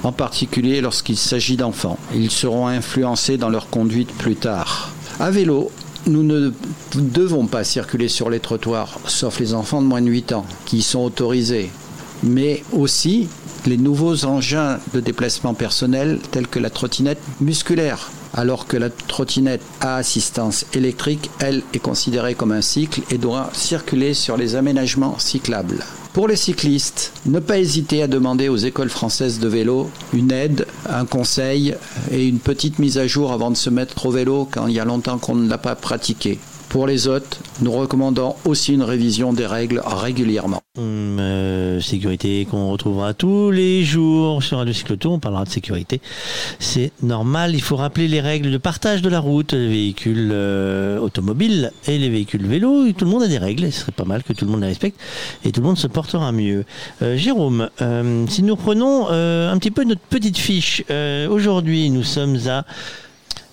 S4: en particulier lorsqu'il s'agit d'enfants. Ils seront influencés dans leur conduite plus tard. À vélo, nous ne devons pas circuler sur les trottoirs, sauf les enfants de moins de 8 ans, qui y sont autorisés. Mais aussi les nouveaux engins de déplacement personnel tels que la trottinette musculaire, alors que la trottinette à assistance électrique, elle, est considérée comme un cycle et doit circuler sur les aménagements cyclables. Pour les cyclistes, ne pas hésiter à demander aux écoles françaises de vélo une aide, un conseil et une petite mise à jour avant de se mettre au vélo quand il y a longtemps qu'on ne l'a pas pratiqué. Pour les autres, nous recommandons aussi une révision des règles régulièrement.
S2: Hum, euh, sécurité qu'on retrouvera tous les jours sur Radio Cyclotour. On parlera de sécurité. C'est normal. Il faut rappeler les règles de partage de la route, les véhicules euh, automobiles et les véhicules vélos. Tout le monde a des règles. Ce serait pas mal que tout le monde les respecte et tout le monde se portera mieux. Euh, Jérôme, si nous prenons un petit peu notre petite fiche, aujourd'hui nous sommes à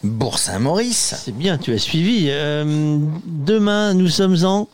S3: Bourg-Saint-Maurice.
S2: C'est bien, tu as suivi. Euh, demain, nous sommes en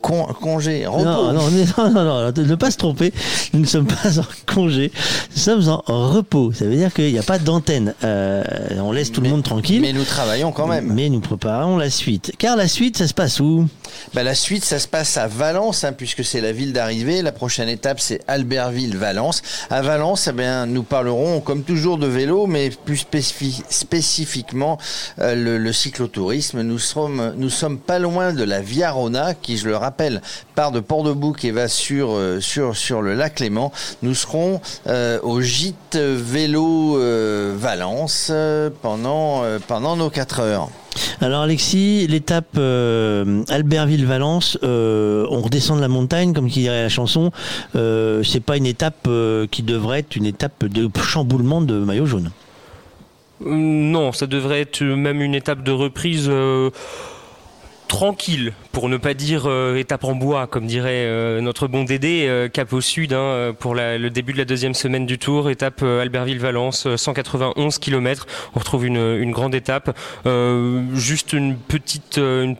S3: congé, repos.
S2: Non, non, non, non, non, ne pas se tromper. Nous ne sommes pas en congé. Nous sommes en repos. Ça veut dire qu'il n'y a pas d'antenne. Euh, on laisse tout le monde tranquille.
S3: Mais nous travaillons quand même.
S2: Mais nous préparons la suite. Car la suite, ça se passe où?
S3: Bah, La suite, ça se passe à Valence, hein, puisque c'est la ville d'arrivée. La prochaine étape, c'est Albertville-Valence. À Valence, eh bien, nous parlerons, comme toujours, de vélo, mais plus spécifi- spécifiquement euh, le, le cyclotourisme. Nous sommes, nous sommes pas loin de la Via Rona, qui, je le rappelle, part de Port-de-Bouc et va sur, euh, sur, sur le lac Léman. Nous serons euh, au gîte vélo euh, Valence pendant, euh, pendant nos 4 heures.
S2: Alors Alexis, l'étape euh, Albertville-Valence, euh, on redescend de la montagne, comme qui dirait la chanson. Euh, c'est pas une étape euh, qui devrait être une étape de chamboulement de maillot jaune.
S5: Non, ça devrait être même une étape de reprise euh, tranquille, pour ne pas dire euh, étape en bois, comme dirait euh, notre bon Dédé, euh, cap au sud, hein, pour la- le début de la deuxième semaine du Tour, étape euh, Albertville-Valence, euh, 191 km. On retrouve une, une grande étape, euh, juste une petite, euh, une,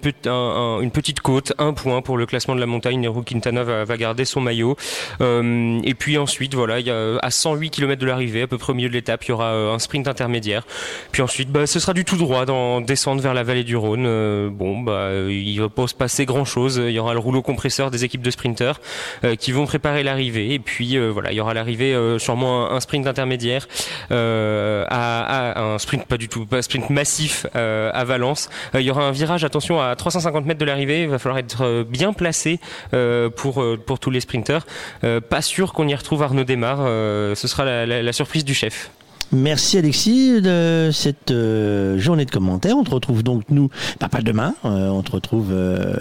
S5: une petite côte, un point pour le classement de la montagne. Nero Quintana va, va garder son maillot. Euh, et puis ensuite, voilà, il y a à 108 km de l'arrivée, à peu près au milieu de l'étape, il y aura euh, un sprint intermédiaire. Puis ensuite, bah, ce sera du tout droit dans descendre vers la vallée du Rhône. Euh, bon, bah, euh, il va pas se passer grand chose. Il y aura le rouleau compresseur des équipes de sprinteurs euh, qui vont préparer l'arrivée. Et puis euh, voilà, il y aura l'arrivée sûrement un, sprint intermédiaire un sprint pas du tout, pas un sprint massif à Valence. Il y aura un virage, attention, à 350 mètres de l'arrivée. Il va falloir être bien placé pour pour tous les sprinteurs. Pas sûr qu'on y retrouve Arnaud. Euh, ce sera la surprise du chef.
S2: Merci Alexis de cette euh, journée de commentaires. On te retrouve donc nous, bah, pas demain, euh, on te retrouve euh,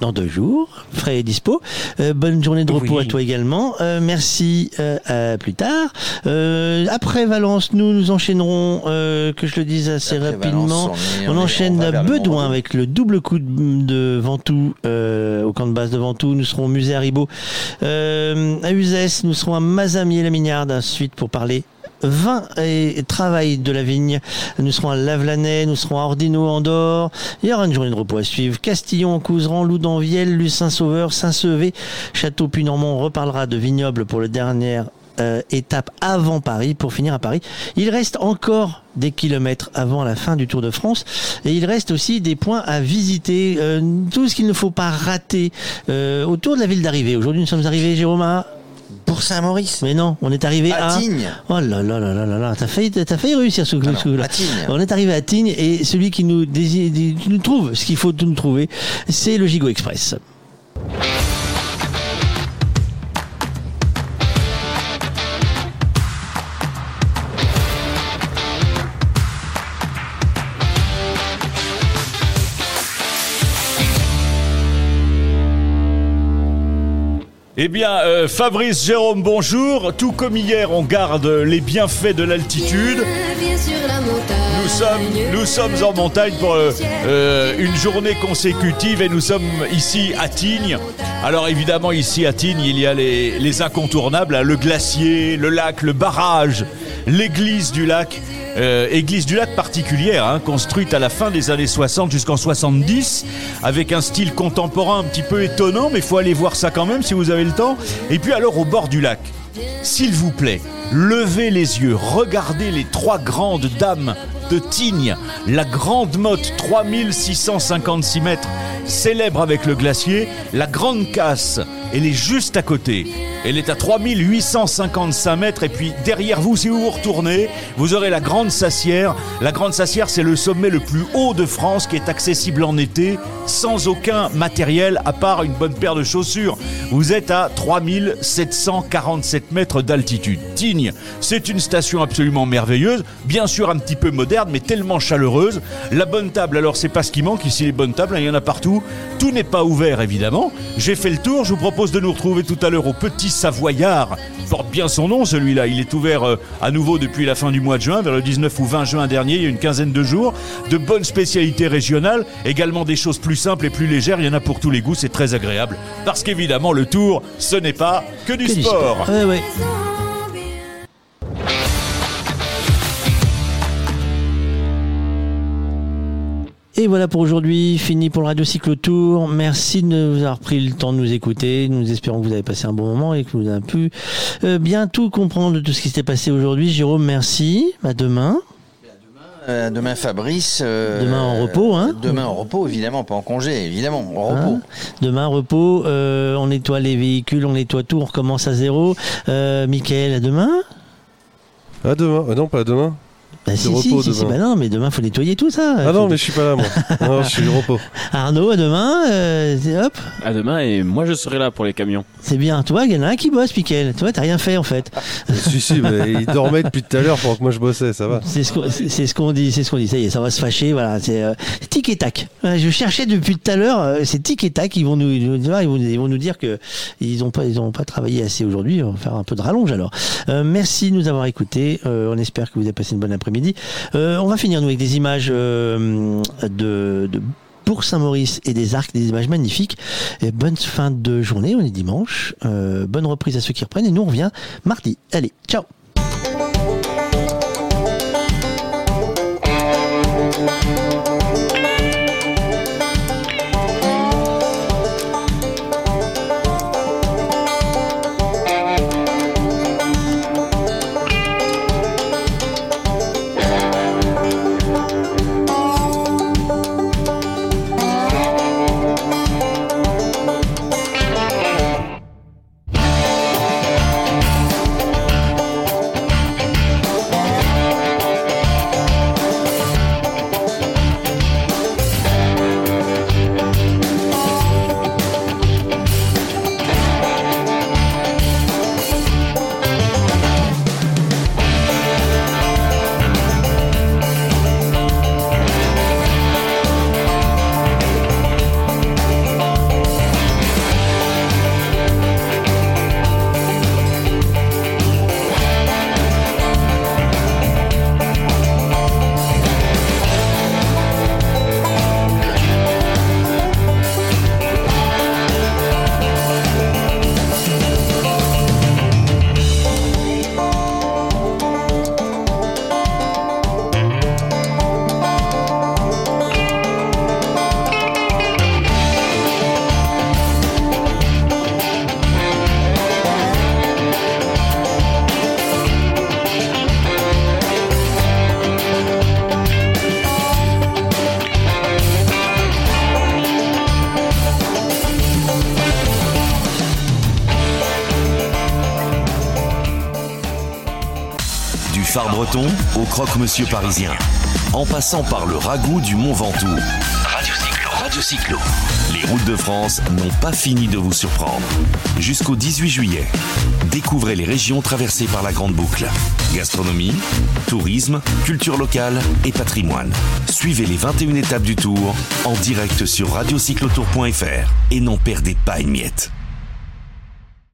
S2: dans deux jours, frais et dispo. Euh, bonne journée de repos
S5: Oui.
S2: à toi également. Euh, merci, euh, à plus tard. Euh, après Valence, nous nous enchaînerons, euh, que je le dise assez
S3: Après
S2: rapidement,
S3: Valence, on est-
S2: on,
S3: on est-
S2: enchaîne
S3: on le
S2: Bedouin avec le double coup de, de Ventoux euh, au camp de base de Ventoux. Nous serons au musée Haribo. Euh, à Uzès, nous serons à Mazamier-la-Mignarde ensuite pour parler vin et travail de la vigne. Nous serons à Lavelanet, nous serons à Ordino, Andorre. Il y aura une journée de repos à suivre. Castillon, Couseran, Loudanvielle, Lucin-Sauveur, Saint-Sevé, Château Puy-Normand. On reparlera de vignoble pour le dernier euh, étape avant Paris pour finir à Paris. Il reste encore des kilomètres avant la fin du Tour de France et il reste aussi des points à visiter, euh, tout ce qu'il ne faut pas rater euh, autour de la ville d'arrivée. Aujourd'hui nous sommes arrivés, Jérôme,
S3: Pour Saint-Maurice.
S2: Mais non, on est arrivé à,
S3: À Tignes.
S2: Oh là là là là là là, t'as failli, t'as failli réussir ce coup
S3: Ah non,
S2: là
S3: à Tignes.
S2: On est arrivé à Tignes et celui qui nous, dési- qui nous trouve ce qu'il faut nous trouver, c'est le Gigot Express.
S25: Eh bien, euh, Fabrice, Jérôme, bonjour. Tout comme hier, on garde les bienfaits de l'altitude. Nous sommes, en montagne pour euh, euh, une journée consécutive et nous sommes ici à Tignes. Alors évidemment, ici à Tignes, il y a les, les incontournables, hein, le glacier, le lac, le barrage, l'église du lac. Euh, église du lac particulière, hein, construite à la fin des années 60 jusqu'en 70, avec un style contemporain un petit peu étonnant, mais il faut aller voir ça quand même si vous avez le temps. Et puis alors au bord du lac, s'il vous plaît, levez les yeux, regardez les trois grandes dames de Tignes, la grande motte 3656 mètres, célèbre avec le glacier, la grande casse elle est juste à côté. Elle est à 3855 mètres et puis derrière vous, si vous vous retournez, vous aurez la Grande Sassière. La Grande Sassière, c'est le sommet le plus haut de France qui est accessible en été sans aucun matériel à part une bonne paire de chaussures. Vous êtes à 3747 mètres d'altitude. Tignes, c'est une station absolument merveilleuse, bien sûr un petit peu moderne mais tellement chaleureuse. La bonne table, alors c'est pas ce qui manque ici les bonnes tables, hein, il y en a partout. Tout n'est pas ouvert évidemment. J'ai fait le tour, je vous propose de nous retrouver tout à l'heure au Petit Savoyard. Il porte bien son nom celui-là, il est ouvert euh, à nouveau depuis la fin du mois de juin, vers le 19 ou 20 juin dernier, il y a une quinzaine de jours. De bonnes spécialités régionales, également des choses plus simples et plus légères, il y en a pour tous les goûts, c'est très agréable. Parce qu'évidemment le tour, ce n'est pas que du sport.
S2: Ouais, ouais. Et voilà pour aujourd'hui, fini pour le Radio Cycle Tour. Merci de nous avoir pris le temps de nous écouter. Nous espérons que vous avez passé un bon moment et que vous avez pu euh, bien tout comprendre de tout ce qui s'est passé aujourd'hui. Jérôme, merci. À demain.
S3: Euh, demain Fabrice. euh,
S2: Demain en repos, hein
S3: Demain en repos, évidemment, pas en congé, évidemment, en repos.
S2: Hein Demain, repos, euh, on nettoie les véhicules, on nettoie tout, on recommence à zéro. Euh, Michael, à demain
S26: À demain non, pas à demain.
S2: Bah,
S26: C'est
S2: si, si,
S26: repos
S2: si, si,
S26: demain.
S2: bah non, mais demain, faut nettoyer tout ça.
S26: Ah non, mais je suis pas là, moi. non, je suis au repos.
S2: Arnaud, à demain, euh, hop,
S27: À demain et moi je serai là pour les camions.
S2: c'est bien. Toi, il y en a un qui bosse, Michael. Toi, t'as rien fait, en fait.
S26: si, si, mais il dormait depuis tout à l'heure pendant que moi je bossais, ça va.
S2: C'est ce qu'on c'est- c'est ce qu'on dit, c'est ce qu'on dit. Ça y est, ça va se fâcher. Voilà, c'est euh, tic et tac. Je cherchais depuis tout à l'heure. euh, C'est tic et tac. Ils vont nous, ils vont, ils vont- ils vont nous dire que ils ont pas, ils ont pas travaillé assez aujourd'hui. On va faire un peu de rallonge alors. Euh, merci de nous avoir écoutés. Euh, on espère que vous avez passé une bonne après-midi. Euh, on va finir nous avec des images euh, de. de pour Saint-Maurice et des arcs, des images magnifiques. Et bonne fin de journée, on est dimanche. Euh, bonne reprise à ceux qui reprennent et nous on revient mardi. Allez, ciao
S28: croque-monsieur parisien, en passant par le ragoût du Mont Ventoux. Radio Cyclo. Radio Cyclo. Les routes de France n'ont pas fini de vous surprendre. Jusqu'au 18 juillet, découvrez les régions traversées par la Grande Boucle. Gastronomie, tourisme, culture locale et patrimoine. Suivez les 21 étapes du tour en direct sur radiocyclotour.fr et n'en perdez pas une miette.